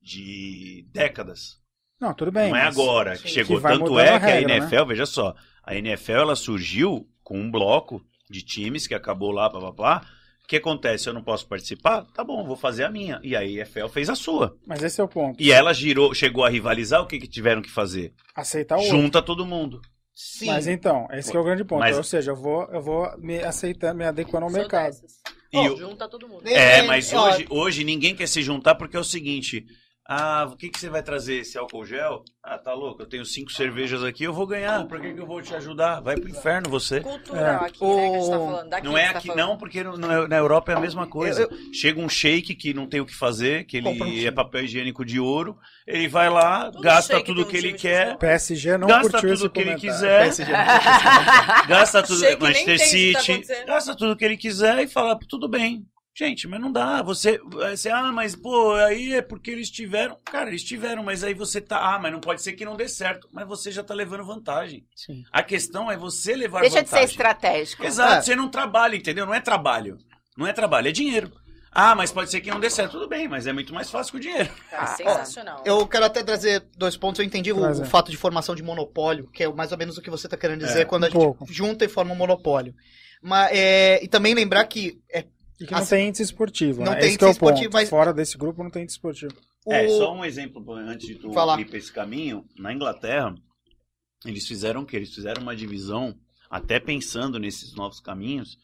Speaker 3: de décadas.
Speaker 1: Não, tudo bem.
Speaker 3: não é
Speaker 1: mas-
Speaker 3: agora que chegou.
Speaker 1: Que
Speaker 3: Tanto é
Speaker 1: a
Speaker 3: que a
Speaker 1: regra, né?
Speaker 3: NFL, veja só, a NFL ela surgiu com um bloco de times que acabou lá, papapá. O que acontece? Eu não posso participar? Tá bom, vou fazer a minha. E aí a NFL fez a sua.
Speaker 1: Mas esse é o ponto.
Speaker 3: E ela girou, chegou a rivalizar, o que, que tiveram que fazer?
Speaker 1: Aceitar o outro.
Speaker 3: Junta todo mundo.
Speaker 2: Sim.
Speaker 1: Mas então, esse que é o grande ponto.
Speaker 3: Mas-
Speaker 1: Ou seja, eu vou, eu vou me aceitando, me adequando ao
Speaker 6: Sou
Speaker 1: mercado.
Speaker 6: dessas.
Speaker 3: E
Speaker 6: Ó,
Speaker 3: o-
Speaker 6: Junta todo mundo.
Speaker 3: É, mas hoje, hoje ninguém quer se juntar porque é o seguinte. Ah, o que, que você vai trazer? Esse álcool gel? Ah, tá louco, eu tenho cinco cervejas aqui, eu vou ganhar. Por que, que eu vou te ajudar? Vai pro inferno você.
Speaker 6: Cultural
Speaker 1: É.
Speaker 6: aqui, né, que a gente tá falando. Daqui
Speaker 3: Não
Speaker 6: que
Speaker 3: é
Speaker 6: tá
Speaker 3: aqui,
Speaker 6: falando.
Speaker 3: não, porque no- no- na Europa é a mesma coisa.
Speaker 2: Eu-
Speaker 3: Chega um shake que não tem o que fazer, que
Speaker 2: um
Speaker 3: ele é papel higiênico de ouro, ele vai lá,
Speaker 6: Todo
Speaker 3: gasta tudo
Speaker 6: um
Speaker 3: que ele quer.
Speaker 1: PSG não
Speaker 3: gasta
Speaker 1: curtiu esse
Speaker 3: tudo que ele quiser,
Speaker 2: PSG não
Speaker 3: gasta tudo, Manchester
Speaker 6: que tá
Speaker 3: City,
Speaker 6: acontecendo.
Speaker 3: gasta tudo que ele quiser e fala, tudo bem. Gente, mas não dá. Você, você, ah, mas pô, aí é porque eles tiveram. Cara, eles tiveram, mas aí você tá. Ah, mas não pode ser que não dê certo. Mas você já tá levando vantagem.
Speaker 2: Sim.
Speaker 3: A questão é você levar
Speaker 4: Deixa de ser
Speaker 3: vantagem.
Speaker 4: estratégico.
Speaker 3: Exato,
Speaker 2: É.
Speaker 3: você não trabalha, entendeu? Não é trabalho. Não é trabalho, é dinheiro. Ah, mas pode ser que não dê certo. Tudo bem, mas é muito mais fácil que o dinheiro.
Speaker 4: Ah,
Speaker 6: sensacional.
Speaker 2: Eu quero até trazer dois pontos. Eu entendi o, o fato de formação de monopólio, que é mais ou menos o que você está querendo dizer
Speaker 3: É,
Speaker 2: quando a
Speaker 1: um
Speaker 2: gente
Speaker 1: pouco.
Speaker 2: junta e forma um monopólio. Mas, é, e também lembrar que é,
Speaker 1: E que não
Speaker 2: Assim,
Speaker 1: tem índice esportivo,
Speaker 2: não
Speaker 1: né?
Speaker 2: tem
Speaker 1: Esse que é
Speaker 2: esportivo,
Speaker 1: ponto.
Speaker 2: mas-
Speaker 1: Fora desse grupo não tem índice esportivo.
Speaker 2: o,
Speaker 3: É, só um exemplo antes de tu
Speaker 2: Falar.
Speaker 3: ir pra esse caminho. Na Inglaterra, eles fizeram o quê? Eles fizeram uma divisão, até pensando nesses novos caminhos,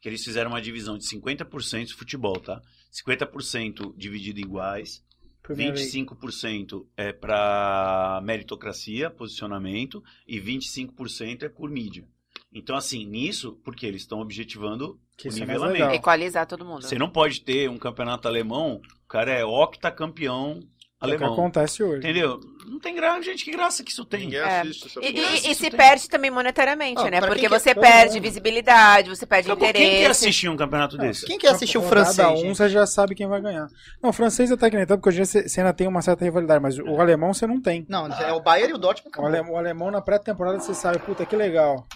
Speaker 3: que eles fizeram uma divisão de 50% de futebol, tá? 50% dividido em iguais,
Speaker 1: League.
Speaker 3: 25% é para meritocracia, posicionamento, e 25% é por mídia. Então, assim, nisso, porque eles estão objetivando
Speaker 1: Que
Speaker 3: o
Speaker 1: é.
Speaker 4: Equalizar todo mundo.
Speaker 3: Você não pode ter um campeonato alemão, o cara é octacampeão
Speaker 1: É o que
Speaker 3: alemão.
Speaker 1: acontece hoje.
Speaker 3: Entendeu? Não tem gra... gente, que graça que isso tem.
Speaker 5: Ninguém
Speaker 4: É.
Speaker 5: assiste essa
Speaker 4: E, e- e
Speaker 3: Isso
Speaker 4: se
Speaker 3: tem.
Speaker 4: perde também monetariamente,
Speaker 2: Ah,
Speaker 4: né? Porque
Speaker 2: quem que-
Speaker 4: você perde
Speaker 1: mundo.
Speaker 4: visibilidade, você perde.
Speaker 3: Quem
Speaker 4: interesse.
Speaker 3: quer assistir um campeonato desse?
Speaker 2: quem que assistiu o
Speaker 1: Rodada
Speaker 2: francês?
Speaker 1: um,
Speaker 2: gente?
Speaker 1: você já sabe quem vai ganhar. Não, o francês até que nem tanto, porque hoje em dia você ainda tem uma certa rivalidade, mas o alemão você não tem.
Speaker 2: Não, é o Bayern e o Dortmund.
Speaker 1: O alemão, o alemão na pré-temporada você sabe, puta, que legal.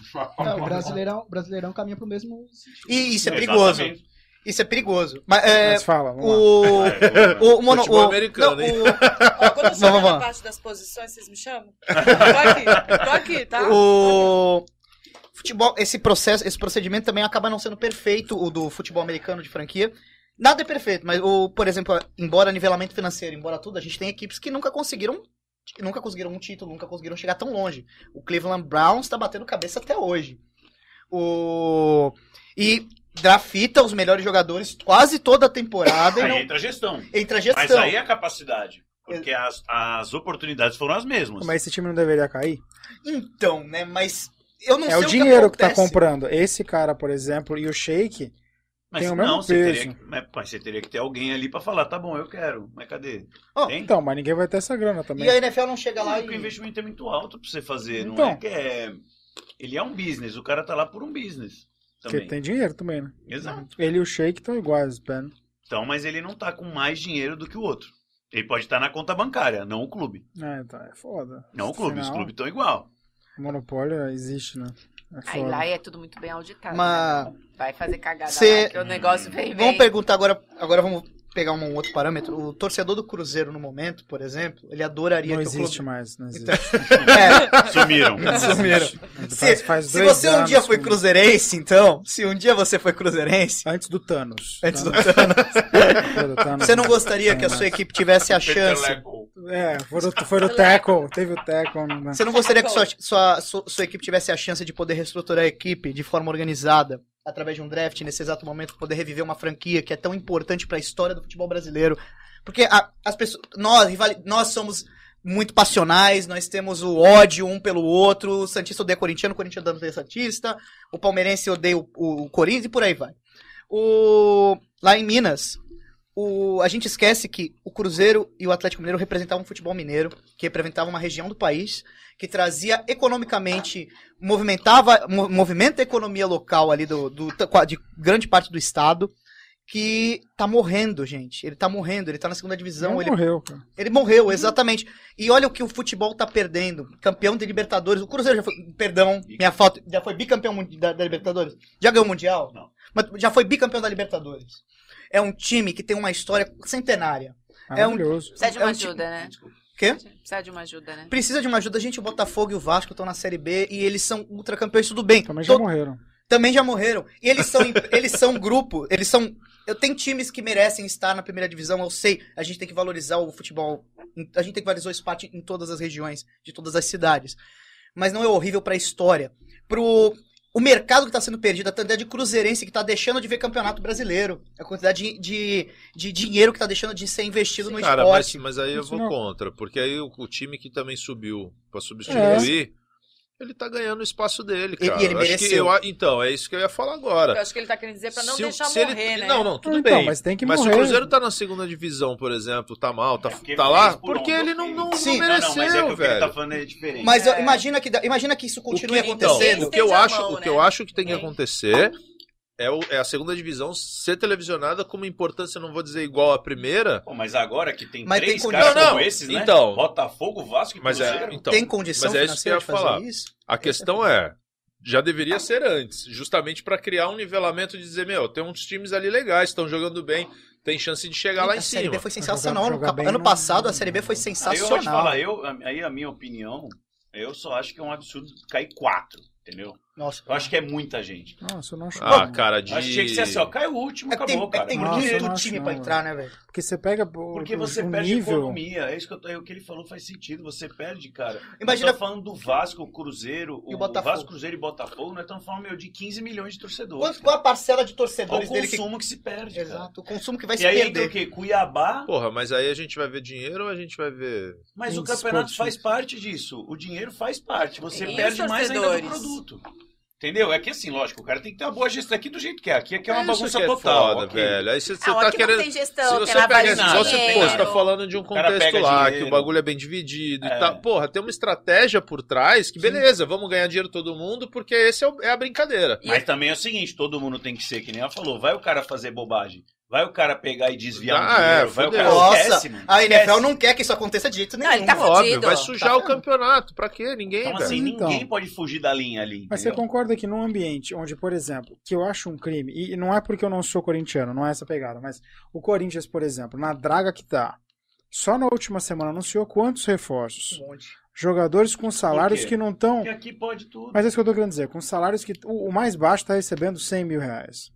Speaker 7: É, o Brasileirão, o Brasileirão caminha pro mesmo.
Speaker 2: E isso é perigoso.
Speaker 3: Exatamente.
Speaker 2: Isso é perigoso. Mas, é,
Speaker 1: Mas fala, vamos lá.
Speaker 2: o, o, o, mono,
Speaker 5: Futebol
Speaker 2: o,
Speaker 5: americano,
Speaker 2: não,
Speaker 5: hein?
Speaker 2: o-
Speaker 6: Ó, quando eu chegar
Speaker 2: Vamos,
Speaker 6: na parte das posições, vocês me chamam? Tô aqui, tô aqui, tá?
Speaker 2: O futebol, esse processo, esse procedimento também acaba não sendo perfeito, o do futebol americano de franquia. Nada é perfeito, mas o, por exemplo, embora nivelamento financeiro, embora tudo, a gente tem equipes que nunca conseguiram nunca conseguiram um título, nunca conseguiram chegar tão longe. O Cleveland Browns tá batendo cabeça até hoje. O e drafta os melhores jogadores quase toda a temporada e
Speaker 3: Aí
Speaker 2: não
Speaker 3: entra a gestão.
Speaker 2: entra a
Speaker 3: Mas
Speaker 2: gestão.
Speaker 3: aí é a capacidade. Porque as, as oportunidades foram as mesmas.
Speaker 1: Mas esse time não deveria cair?
Speaker 2: Então, né, mas eu não
Speaker 1: É
Speaker 2: sei
Speaker 1: o dinheiro que, tá
Speaker 2: acontece.
Speaker 1: comprando. Esse cara, por exemplo, e o Shake,
Speaker 3: Mas
Speaker 1: tem o mesmo
Speaker 3: não, você
Speaker 1: peso.
Speaker 3: teria, que- mas, mas você teria que ter alguém ali pra falar, tá bom, eu quero. Mas cadê? Tem?
Speaker 1: então, mas ninguém vai ter essa grana também.
Speaker 2: E a NFL não chega lá
Speaker 3: Porque o
Speaker 2: e
Speaker 3: investimento é muito alto pra você fazer. Não
Speaker 1: Então.
Speaker 3: é que é. Ele é um business, o cara tá lá por um business.
Speaker 1: Porque tem dinheiro também, né?
Speaker 3: Exato.
Speaker 1: Ele e o Shake estão iguais, Ben.
Speaker 3: Então, mas ele não tá com mais dinheiro do que o outro. Ele pode estar na conta bancária, não o clube.
Speaker 1: É, então, é foda.
Speaker 3: Não o clube, os
Speaker 1: Afinal,
Speaker 3: clubes estão igual.
Speaker 1: O monopólio existe, né? É
Speaker 4: Aí
Speaker 1: foda.
Speaker 4: lá é tudo muito bem auditado.
Speaker 2: Mas-
Speaker 4: né? Vai fazer cagada
Speaker 2: Cê-
Speaker 4: lá, que o negócio vem, vem.
Speaker 2: Vamos perguntar agora, agora vamos pegar um outro parâmetro. O torcedor do Cruzeiro no momento, por exemplo, ele adoraria
Speaker 1: Não
Speaker 2: que o
Speaker 1: existe
Speaker 2: clube
Speaker 1: mais, não existe.
Speaker 2: É,
Speaker 3: Sumiram.
Speaker 2: sumiram. Se,
Speaker 1: faz
Speaker 2: se você um dia foi cruzeirense, então, se um dia você foi cruzeirense,
Speaker 1: Antes do Thanos.
Speaker 2: antes do
Speaker 1: Thanos-
Speaker 2: Thanos,
Speaker 1: do Thanos.
Speaker 2: você não gostaria que a sua equipe tivesse a chance
Speaker 1: É, foi no, foi no tackle, teve o tackle. Né?
Speaker 2: Você não gostaria que sua, sua, sua, sua equipe tivesse a chance de poder reestruturar a equipe de forma organizada, através de um draft, nesse exato momento, poder reviver uma franquia que é tão importante para a história do futebol brasileiro? Porque a- as pessoas, nós, nós somos muito passionais, nós temos o ódio um pelo outro, o Santista odeia corintiano, o corintiano odeia Santista, o palmeirense odeia o, o, o Corinthians e por aí vai. O, lá em Minas, o, a gente esquece que o Cruzeiro e o Atlético Mineiro representavam o futebol mineiro, que representavam uma região do país, que trazia economicamente, movimentava, mo- movimenta a economia local ali do, do- de grande parte do estado. que tá morrendo, gente. Ele tá morrendo, ele tá na segunda divisão,
Speaker 1: Não
Speaker 2: ele
Speaker 1: morreu, cara.
Speaker 2: ele morreu, exatamente. E olha o que o futebol tá perdendo. Campeão de Libertadores. O Cruzeiro já foi. Perdão, minha falta. Já foi bicampeão da, da Libertadores? Já ganhou o Mundial?
Speaker 3: Não.
Speaker 2: Mas já foi bicampeão da Libertadores. É um time que tem uma história centenária. É um-
Speaker 1: Maravilhoso.
Speaker 4: Precisa de
Speaker 2: É
Speaker 4: uma
Speaker 2: um ti-
Speaker 4: ajuda, né?
Speaker 2: Quê?
Speaker 4: Precisa de uma ajuda, né?
Speaker 2: Precisa de uma ajuda, gente. O Botafogo e o Vasco estão na Série B e eles são ultracampeões, tudo bem.
Speaker 1: Também já
Speaker 2: To-
Speaker 1: morreram.
Speaker 2: também já morreram. E eles são, eles são grupo, eles são. Eu tenho times que merecem estar na primeira divisão, eu sei. A gente tem que valorizar o futebol. A gente tem que valorizar o esporte em todas as regiões, de todas as cidades. Mas não é horrível pra história. Pro. O mercado que tá sendo perdido, a quantidade de cruzeirense que tá deixando de ver campeonato brasileiro. A quantidade de, de, de dinheiro que tá deixando de ser investido no
Speaker 5: Cara, mas,
Speaker 2: esporte.
Speaker 5: mas aí eu vou contra, porque aí o, o time que também subiu pra substituir,
Speaker 1: É.
Speaker 5: ele tá ganhando o espaço dele, cara.
Speaker 2: e ele
Speaker 5: Eu acho que
Speaker 2: mereceu.
Speaker 5: eu então, é isso que eu ia falar agora.
Speaker 6: Eu acho que ele tá querendo dizer pra não
Speaker 5: Se
Speaker 6: deixar
Speaker 5: se ele-
Speaker 6: morrer, né?
Speaker 5: Não, não, tudo
Speaker 1: Então,
Speaker 5: bem.
Speaker 1: mas tem que
Speaker 5: Mas se
Speaker 1: morrer.
Speaker 5: o Cruzeiro tá na segunda divisão, por exemplo, tá mal, tá,
Speaker 3: É, porque
Speaker 5: tá lá,
Speaker 3: por
Speaker 5: porque ele não, não, não
Speaker 2: Sim.
Speaker 3: Não,
Speaker 5: mereceu,
Speaker 3: não, mas é que o que ele
Speaker 5: velho.
Speaker 3: tá falando é diferente.
Speaker 2: Mas
Speaker 6: É.
Speaker 2: imagina, que, imagina que isso continue
Speaker 5: que, então,
Speaker 2: acontecendo.
Speaker 5: o que eu acho,
Speaker 6: mão,
Speaker 5: o que
Speaker 6: né?
Speaker 5: eu acho que tem que
Speaker 6: É.
Speaker 5: acontecer é, o- é a segunda divisão ser televisionada com uma importância, não vou dizer igual à primeira,
Speaker 3: Pô, mas agora que tem
Speaker 2: Mas
Speaker 3: três
Speaker 2: tem
Speaker 3: caras
Speaker 5: condição.
Speaker 3: como
Speaker 5: Não,
Speaker 3: esses, né?
Speaker 5: então.
Speaker 3: Botafogo, Vasco e
Speaker 5: mas é, então,
Speaker 2: tem condição
Speaker 5: mas é isso que eu ia
Speaker 2: de fazer
Speaker 5: falar.
Speaker 2: isso?
Speaker 5: A questão é, já deveria ser antes, justamente pra criar um nivelamento de dizer, meu, tem uns times ali legais, estão jogando bem, tem chance de chegar lá
Speaker 2: a
Speaker 5: em
Speaker 2: Série
Speaker 5: cima.
Speaker 2: B foi sensacional.
Speaker 1: Jogar-
Speaker 2: ano,
Speaker 1: jogar
Speaker 2: ano
Speaker 1: não-
Speaker 2: passado a Série B foi
Speaker 3: Aí eu
Speaker 2: sensacional.
Speaker 3: falar, eu, aí a minha opinião, eu só acho que é um absurdo cair quatro, entendeu?
Speaker 2: Nossa.
Speaker 3: Eu acho que é muita gente.
Speaker 1: Nossa, eu não acho.
Speaker 5: Ah, cara, de...
Speaker 3: Acho que tinha que ser assim, ó, cai o último,
Speaker 2: É que tem,
Speaker 3: acabou,
Speaker 2: é que
Speaker 3: cara.
Speaker 2: tem
Speaker 1: Nossa,
Speaker 2: muito
Speaker 1: acho
Speaker 2: time
Speaker 1: não,
Speaker 2: pra entrar, né, velho?
Speaker 1: Porque você pega o,
Speaker 3: Porque
Speaker 1: o-
Speaker 3: você
Speaker 1: o
Speaker 3: perde
Speaker 1: nível.
Speaker 3: economia. É isso que eu tô- é o que ele falou faz sentido. Você perde, cara.
Speaker 2: Imagina-
Speaker 3: estamos falando do Vasco, o Cruzeiro,
Speaker 2: E o
Speaker 3: o,
Speaker 2: Botafogo.
Speaker 3: Vasco, Cruzeiro e Botafogo. Nós estamos falando meu, de 15 milhões de torcedores.
Speaker 2: Quanto, qual a parcela de torcedores
Speaker 3: o
Speaker 2: dele que.
Speaker 3: consumo que... se perde, cara.
Speaker 2: Exato, o consumo que vai
Speaker 3: E
Speaker 2: se
Speaker 3: aí entra
Speaker 2: perder.
Speaker 3: o quê? Cuiabá.
Speaker 5: Porra, mas aí a gente vai ver dinheiro ou a gente vai ver...
Speaker 3: Mas o campeonato faz parte disso. O dinheiro faz parte. Você
Speaker 4: E
Speaker 3: perde mais ainda do produto. Entendeu? É que assim, lógico, o cara tem que ter uma boa gestão aqui do jeito que é. Aqui, aqui é uma
Speaker 5: Isso
Speaker 3: bagunça
Speaker 5: que é
Speaker 3: total.
Speaker 5: foda,
Speaker 3: ok.
Speaker 5: velho. Aí você, você
Speaker 4: Ah,
Speaker 5: tá
Speaker 4: aqui
Speaker 5: querendo...
Speaker 4: não tem
Speaker 5: Se
Speaker 4: gestão, tem
Speaker 5: você pega você, pô, você tá falando de um contexto lá,
Speaker 3: dinheiro.
Speaker 5: que o bagulho é bem dividido
Speaker 3: É.
Speaker 5: e tal. Porra, tem uma estratégia por trás que, beleza, vamos ganhar dinheiro todo mundo, porque esse é, o- é a brincadeira.
Speaker 3: Mas também é o seguinte, todo mundo tem que ser, que nem ela falou, vai o cara fazer bobagem. Vai o cara pegar e desviar
Speaker 5: Ah,
Speaker 3: um dinheiro,
Speaker 5: é,
Speaker 3: vai o cara
Speaker 2: Nossa,
Speaker 3: esquece, mano.
Speaker 2: a NFL
Speaker 3: Esquece.
Speaker 2: não quer que isso aconteça de jeito
Speaker 4: Não, ele tá
Speaker 5: Óbvio,
Speaker 4: fudido.
Speaker 5: vai sujar
Speaker 2: Tá
Speaker 5: o campeonato. Pra quê? Ninguém,
Speaker 3: Então, assim,
Speaker 1: Então.
Speaker 3: ninguém pode fugir da linha ali.
Speaker 1: Mas você concorda que num ambiente onde, por exemplo, que eu acho um crime, e não é porque eu não sou corintiano, não é essa pegada, mas o Corinthians, por exemplo, na draga que tá, só na última semana anunciou quantos reforços?
Speaker 2: Um monte.
Speaker 1: Jogadores com salários que não estão.
Speaker 3: Aqui pode tudo.
Speaker 1: Mas é isso que eu tô querendo dizer, com salários que. O, o mais baixo tá recebendo 100 mil reais.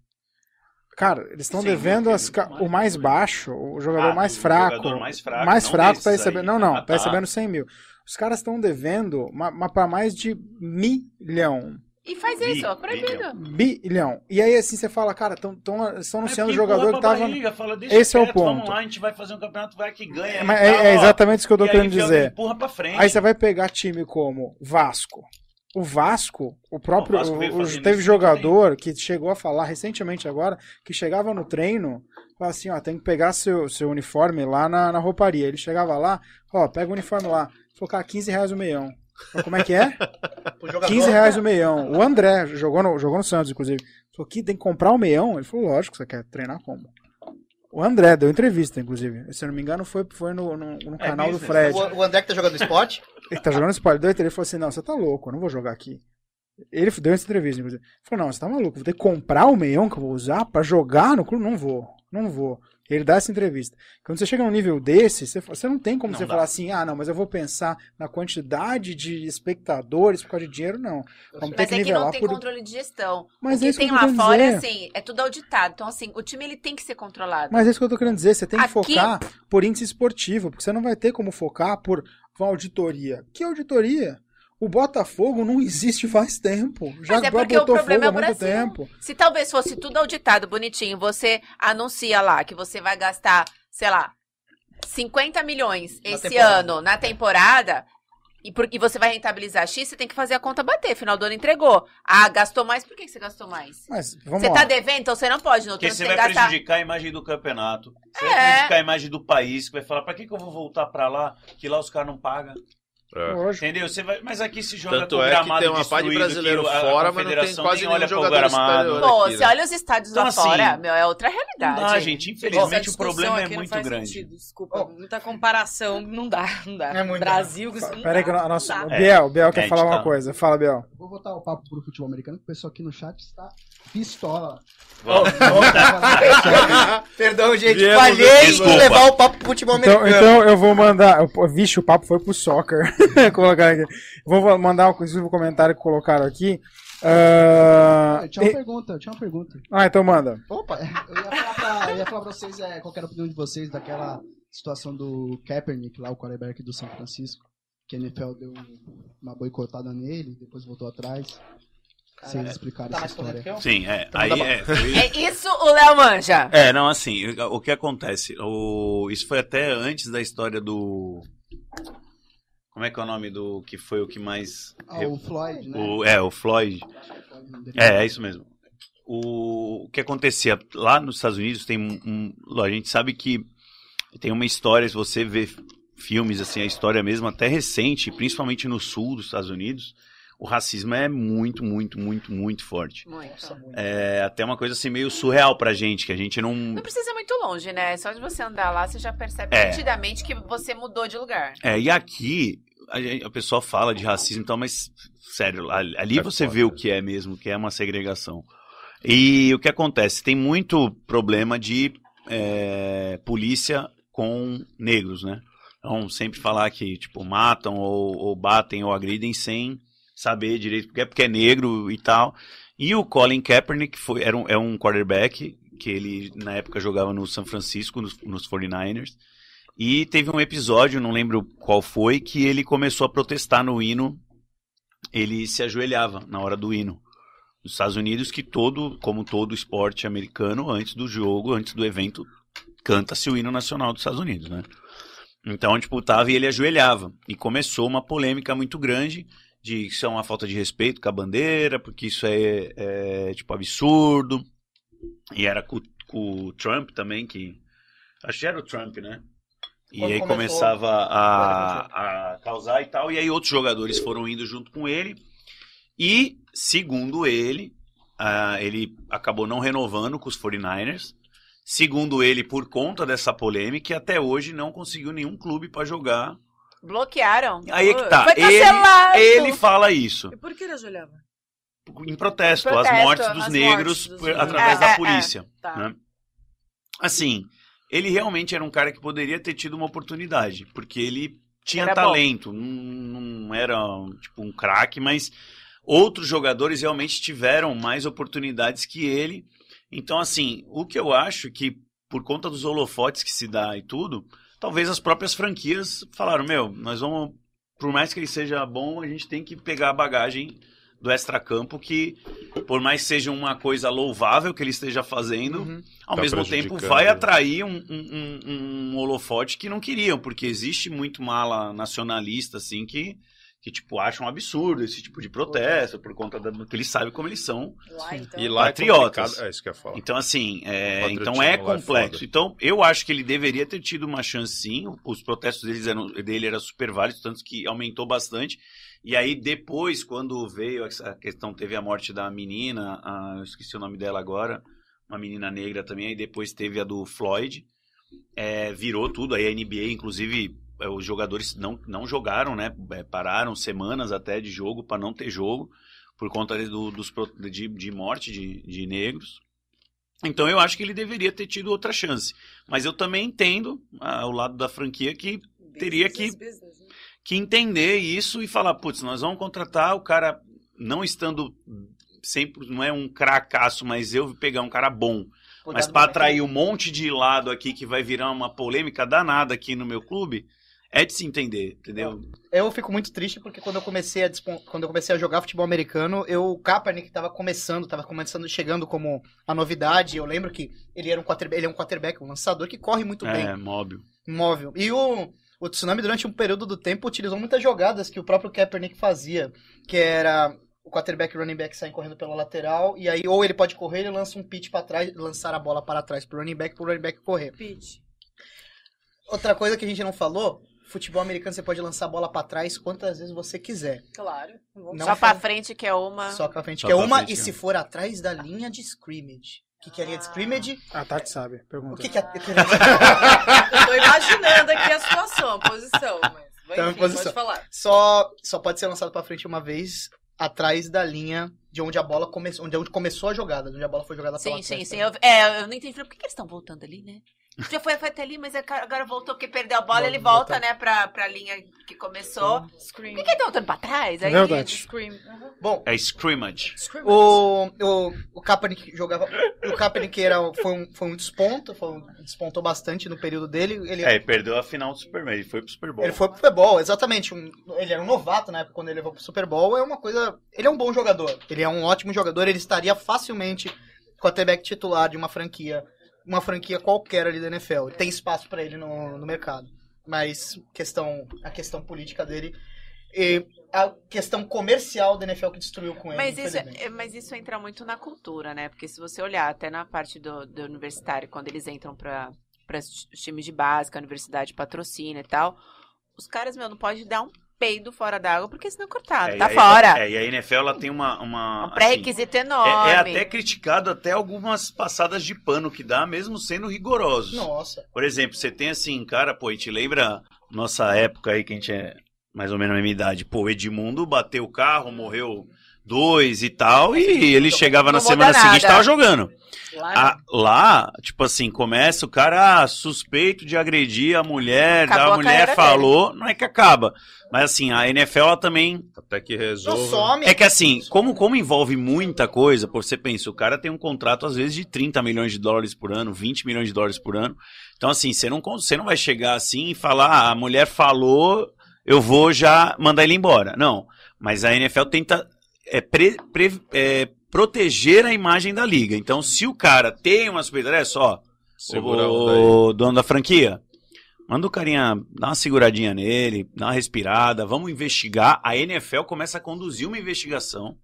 Speaker 1: Cara, eles estão
Speaker 3: 100 mil,
Speaker 1: devendo
Speaker 3: é
Speaker 1: as o mais baixo, o jogador
Speaker 3: Ah,
Speaker 1: mais
Speaker 3: o
Speaker 1: fraco.
Speaker 3: jogador mais fraco,
Speaker 1: mais
Speaker 3: não
Speaker 1: fraco tá
Speaker 3: aí.
Speaker 1: recebendo. Não, não,
Speaker 3: Ah,
Speaker 1: tá
Speaker 3: tá.
Speaker 1: recebendo 100 mil. Os caras estão devendo para mais de milhão.
Speaker 4: E faz isso, ó, proibido.
Speaker 1: Bilhão. E aí assim você fala, cara, estão anunciando
Speaker 3: Mas
Speaker 1: o jogador que tava.
Speaker 3: barriga, fala, deixa
Speaker 1: Esse é o
Speaker 3: quieto, Vamos
Speaker 1: ponto.
Speaker 3: lá, a gente vai fazer um campeonato, vai que ganha.
Speaker 1: Mas é, é exatamente isso que eu tô
Speaker 3: E aí
Speaker 1: querendo
Speaker 3: enfia-
Speaker 1: dizer.
Speaker 3: Empurra pra frente.
Speaker 1: Aí você vai pegar time como Vasco. O Vasco, o próprio.
Speaker 3: O Vasco
Speaker 1: o- teve jogador que chegou a falar recentemente agora que chegava no treino, falava assim: ó, tem que pegar seu, seu uniforme lá na, na rouparia. Ele chegava lá, ó, pega o uniforme lá. Falou, cara, 15 reais o meião. Falei, Como é que é?
Speaker 2: O jogador-
Speaker 1: 15 reais o meião. O André jogou no, jogou no Santos, inclusive. Falou que tem que comprar o meião. Ele falou, lógico, você quer treinar como? O André deu entrevista, inclusive. Se eu não me engano, foi, foi no, no, no canal do Fred.
Speaker 2: O, o André que tá jogando esporte?
Speaker 1: Ele tá jogando spoiler. Deu ele falou assim: não, você tá louco, eu não vou jogar aqui. Ele deu essa entrevista, inclusive. Ele falou: não, você tá maluco, vou ter que comprar o meião que eu vou usar pra jogar no clube? Não vou, não vou. Ele dá essa entrevista. Quando você chega num nível desse, você, você não tem como
Speaker 3: Não
Speaker 1: você
Speaker 3: dá.
Speaker 1: falar assim: ah, não, mas eu vou pensar na quantidade de espectadores por causa de dinheiro, não. Vamos
Speaker 4: Mas
Speaker 1: que
Speaker 4: é que não tem
Speaker 1: por.
Speaker 4: controle de gestão.
Speaker 1: Mas
Speaker 4: o
Speaker 1: é
Speaker 4: que
Speaker 1: isso que
Speaker 4: tem
Speaker 1: eu tô
Speaker 4: lá
Speaker 1: querendo
Speaker 4: fora,
Speaker 1: dizer.
Speaker 4: assim, é tudo auditado. Então, assim, o time ele tem que ser controlado.
Speaker 1: Mas é isso que eu tô querendo dizer. Você tem que
Speaker 4: Aqui-
Speaker 1: focar por índice esportivo, porque você não vai ter como focar por uma auditoria. Que auditoria? O Botafogo não existe faz tempo. Já
Speaker 4: Mas é porque o problema é o
Speaker 1: há muito
Speaker 4: Brasil.
Speaker 1: tempo.
Speaker 4: Se talvez fosse tudo auditado, bonitinho, você anuncia lá que você vai gastar, sei lá, 50 milhões
Speaker 2: Na
Speaker 4: esse
Speaker 2: temporada.
Speaker 4: ano na temporada, e, por- e você vai rentabilizar X, você tem que fazer a conta bater. Final do ano entregou. Ah, gastou mais, por que você gastou mais?
Speaker 1: Mas vamos
Speaker 4: Você
Speaker 1: lá.
Speaker 4: tá devendo, então você não pode. No outro
Speaker 3: Porque você vai
Speaker 4: gastar.
Speaker 3: prejudicar a imagem do campeonato. Você
Speaker 4: É.
Speaker 3: vai prejudicar a imagem do país. Que vai falar, pra que, que eu vou voltar pra lá? Que lá os caras não pagam.
Speaker 5: É.
Speaker 3: Entendeu? Você vai, mas aqui se joga
Speaker 5: Tanto
Speaker 3: com
Speaker 5: é que
Speaker 3: gramado
Speaker 5: tem uma pá de
Speaker 3: destruído,
Speaker 5: brasileiro
Speaker 3: que a
Speaker 5: fora, mas não tem quase nenhum
Speaker 3: olha
Speaker 5: jogador
Speaker 3: gramado.
Speaker 4: Pô,
Speaker 5: aqui,
Speaker 4: você
Speaker 5: né?
Speaker 4: olha os estádios
Speaker 3: Então,
Speaker 4: lá
Speaker 3: assim,
Speaker 4: fora, meu, é outra
Speaker 3: Não
Speaker 4: realidade.
Speaker 3: dá, gente. Infelizmente o problema é
Speaker 6: não
Speaker 3: muito
Speaker 6: faz
Speaker 3: grande.
Speaker 6: sentido, desculpa. muita comparação, não dá, não dá.
Speaker 2: É muito
Speaker 6: Brasil, não
Speaker 1: Peraí que nosso.
Speaker 6: não
Speaker 1: O. Biel, o Biel
Speaker 3: É,
Speaker 1: quer
Speaker 3: a
Speaker 1: falar
Speaker 3: gente
Speaker 1: uma
Speaker 3: tá-
Speaker 1: coisa. Fala, Biel.
Speaker 7: Vou botar o papo pro futebol americano, que o pessoal aqui no chat está pistola.
Speaker 3: Vamos.
Speaker 2: Perdão, gente.
Speaker 5: Viemos
Speaker 2: Falhei em levar o papo pro futebol
Speaker 1: Então,
Speaker 2: americano.
Speaker 1: então eu vou mandar. Vixe, o papo foi pro soccer. Colocar aqui. Vou mandar inclusive o comentário que colocaram aqui. Ah,
Speaker 7: Eu tinha uma
Speaker 1: e-
Speaker 7: pergunta, eu tinha uma pergunta.
Speaker 1: ah, então manda.
Speaker 2: Opa.
Speaker 7: Eu ia falar pra, ia falar pra vocês é, qual era a opinião de vocês daquela situação do Kaepernick, lá o quarterback do São Francisco, que a NFL deu uma boicotada nele, depois voltou atrás. Vocês explicaram
Speaker 2: Tá
Speaker 7: essa história.
Speaker 2: eu?
Speaker 3: Sim, é.
Speaker 2: Então
Speaker 3: Aí
Speaker 2: tá bom.
Speaker 3: é. foi-
Speaker 4: É isso o Léo manja.
Speaker 3: É, não, assim, o que acontece? O, isso foi até antes da história do. Como é que é o nome do que foi o que mais.
Speaker 7: Ah, o Floyd, né?
Speaker 3: o, é, o Floyd. É, é isso mesmo. O, o que acontecia lá nos Estados Unidos tem um, um- a gente sabe que tem uma história se você vê filmes assim a história mesmo até recente principalmente no sul dos Estados Unidos o racismo é muito muito muito muito forte
Speaker 4: Muito.
Speaker 3: é até uma coisa assim meio surreal pra gente que a gente não
Speaker 4: Não precisa ir muito longe, né? Só de você andar lá, você já percebe
Speaker 3: É.
Speaker 4: nitidamente que você mudou de lugar.
Speaker 3: É, e aqui a, a pessoa fala de racismo, então, mas sério, ali, ali
Speaker 5: É
Speaker 3: você
Speaker 5: foda.
Speaker 3: vê o que é mesmo, que é uma segregação. E o que acontece? Tem muito problema de é, polícia com negros, né? Então, sempre falar que, tipo, matam ou, ou batem ou agridem sem saber direito porque é, porque é negro e tal. E o Colin Kaepernick foi, era um, é um quarterback que ele, na época, jogava no San Francisco, nos, nos 49ers. E teve um episódio, não lembro qual foi, que ele começou a protestar no hino. Ele se ajoelhava na hora do hino. Nos Estados Unidos, que todo, como todo esporte americano, antes do jogo, antes do evento, canta-se o hino nacional dos Estados Unidos, né? Então, tipo, tava e ele ajoelhava. E começou uma polêmica muito grande de que isso é uma falta de respeito com a bandeira, porque isso é, é, tipo, absurdo. E era com, com o Trump também, que... Acho que era o Trump, né? E
Speaker 2: Quando
Speaker 3: aí
Speaker 2: começou-
Speaker 3: começava a, a causar e tal. E aí outros jogadores foram indo junto com ele. E, segundo ele, ah, ele acabou não renovando com os 49ers. Segundo ele, por conta dessa polêmica, até hoje não conseguiu nenhum clube para jogar.
Speaker 4: Bloquearam.
Speaker 3: Aí é que tá.
Speaker 4: Foi
Speaker 3: Ele,
Speaker 4: cancelado.
Speaker 3: ele fala isso.
Speaker 6: E por que ele ajoelhava?
Speaker 3: Em protesto,
Speaker 4: Protesto,
Speaker 3: às mortes dos negros
Speaker 6: mortes dos negros.
Speaker 3: através
Speaker 4: É,
Speaker 3: da
Speaker 4: é, é.
Speaker 3: polícia.
Speaker 6: Tá.
Speaker 3: né? Assim, ele realmente era um cara que poderia ter tido uma oportunidade, porque ele tinha
Speaker 4: Era
Speaker 3: talento, não, não era tipo um craque, mas outros jogadores realmente tiveram mais oportunidades que ele. Então, assim, o que eu acho que por conta dos holofotes que se dá e tudo, talvez as próprias franquias falaram, meu, nós vamos, por mais que ele seja bom, a gente tem que pegar a bagagem do extracampo que, por mais que seja uma coisa louvável que ele esteja fazendo,
Speaker 2: Uhum.
Speaker 3: ao
Speaker 5: Tá
Speaker 3: mesmo tempo vai atrair um, um, um- um holofote que não queriam, porque existe muito mala nacionalista, assim, que, que tipo, acham um absurdo esse tipo de protesto, por conta da, que eles sabem como eles são.
Speaker 6: Lá, então.
Speaker 5: E lá
Speaker 3: Patriotas.
Speaker 5: é. É isso que eu ia falar.
Speaker 3: Então, assim, é, então é
Speaker 5: é
Speaker 3: complexo.
Speaker 5: foda.
Speaker 3: então, eu acho que ele deveria ter tido uma chance sim. Os protestos deles eram, dele eram super válidos, tanto que aumentou bastante. E aí, depois, quando veio essa questão, teve a morte da menina, a- eu esqueci o nome dela agora, uma menina negra também, aí depois teve a do Floyd. É, virou tudo, aí a NBA, inclusive, é, os jogadores não, não jogaram, né? É, pararam semanas até de jogo para não ter jogo, por conta do- dos, de, de morte de, de negros. Então eu acho que ele deveria ter tido outra chance. Mas eu também entendo ah, o lado da franquia que teria que-
Speaker 6: Business?
Speaker 3: Que entender isso e falar, putz, nós vamos contratar o cara não estando sempre não é um cracaço, mas eu vou pegar um cara bom, mas
Speaker 2: Cuidado
Speaker 3: para
Speaker 2: no
Speaker 3: atrair um monte de lado aqui que vai virar uma polêmica danada aqui no meu clube, é de se entender, entendeu?
Speaker 2: Eu fico muito triste porque quando eu comecei a, quando eu comecei a jogar futebol americano, eu, o Kaepernick tava começando, tava começando, chegando como a novidade. Eu lembro que ele era um quarterback, ele é um quarterback, um lançador que corre muito bem,
Speaker 3: É, móvel.
Speaker 2: móvel. E o, o Tsunami, durante um período do tempo, utilizou muitas jogadas que o próprio Kaepernick fazia, que era o quarterback e o running back saem correndo pela lateral, e aí ou ele pode correr, ele lança um pitch para trás, lançar a bola para trás pro running back, pro running back correr.
Speaker 6: Pitch.
Speaker 2: Outra coisa que a gente não falou futebol americano você pode lançar a bola pra trás quantas vezes você quiser.
Speaker 6: Claro.
Speaker 2: Não
Speaker 4: Só pra frente que é uma.
Speaker 2: Só pra frente
Speaker 3: Só
Speaker 2: que é uma,
Speaker 3: frente,
Speaker 2: e
Speaker 3: é.
Speaker 2: se for atrás da linha de scrimmage. O que, que é linha de scrimmage?
Speaker 1: A Tati sabe,
Speaker 2: O
Speaker 1: pergunta.
Speaker 2: que, que é.
Speaker 6: Eu tô imaginando aqui a situação, a posição, mas
Speaker 2: Tá,
Speaker 6: enfim,
Speaker 2: posição.
Speaker 6: pode falar.
Speaker 2: só, só pode ser lançado pra frente uma vez atrás da linha de onde a bola começou, onde, onde começou a jogada, de onde a bola foi jogada pela
Speaker 4: Sim, sim, sim. Eu, é, eu não entendi. Por que, que eles estão voltando ali, né? Já foi, foi até ali, mas é agora voltou porque perdeu a bola, ele volta, né, pra, pra linha que começou.
Speaker 6: Scream.
Speaker 4: Por que, que ele tá voltando pra trás? Aí,
Speaker 1: Verdade.
Speaker 6: Scream. Uhum.
Speaker 2: Bom,
Speaker 3: É scrimmage.
Speaker 6: Scream.
Speaker 2: o, o, o Kaepernick jogava. O Kaepernick era, foi, um, foi um desponto, foi um- despontou bastante no período dele. Ele,
Speaker 3: É, ele perdeu a final do Superman, ele foi pro Super Bowl.
Speaker 2: Ele foi pro Super Bowl, exatamente. Um- ele era um novato na época quando ele levou pro Super Bowl. É uma coisa. Ele é um bom jogador. Ele é um ótimo jogador. Ele estaria facilmente quarterback titular de uma franquia. Uma franquia qualquer ali da NFL. Tem espaço pra ele no, no mercado. Mas questão, a questão política dele. E a questão comercial da NFL que destruiu com ele.
Speaker 4: Mas isso,
Speaker 2: infelizmente.
Speaker 4: é- mas isso entra muito na cultura, né? Porque se você olhar até na parte do, do universitário, quando eles entram para os times de base, que a universidade patrocina e tal, os caras, meu, não pode dar um peido fora d'água, porque senão é cortado,
Speaker 3: É,
Speaker 4: tá
Speaker 3: aí-
Speaker 4: fora.
Speaker 3: É, e a NFL ela tem uma. uma
Speaker 4: um
Speaker 3: assim,
Speaker 4: pré-requisito
Speaker 3: é,
Speaker 4: enorme.
Speaker 3: é até criticado até algumas passadas de pano que dá, mesmo sendo rigorosos.
Speaker 2: Nossa.
Speaker 3: Por exemplo, você tem assim, cara, pô, e te lembra nossa época aí, que a gente é mais ou menos a mesma idade. Pô, o Edmundo bateu o carro, morreu dois e tal, e ele chegava na semana seguinte e tava jogando.
Speaker 6: Lá,
Speaker 3: Ah, lá, tipo assim, começa o cara ah, suspeito de agredir a mulher,
Speaker 4: Acabou
Speaker 3: a
Speaker 4: a
Speaker 3: mulher falou, não é que acaba. Mas assim, a NFL ela também
Speaker 5: Até que
Speaker 2: some.
Speaker 3: é que assim, como, como envolve muita coisa, pô, você pensa, o cara tem um contrato às vezes de 30 milhões de dólares por ano, 20 milhões de dólares por ano. Então, assim, você não, você não vai chegar assim e falar, ah, a mulher falou, eu vou já mandar ele embora. Não. Mas a NFL tenta é, pre- pre- é, proteger a imagem da liga. Então, se o cara tem uma suspeita, olha só,
Speaker 5: Segura onda
Speaker 3: o dono da franquia, manda o carinha dar uma seguradinha nele, dar uma respirada, vamos investigar. A NFL começa a conduzir uma investigação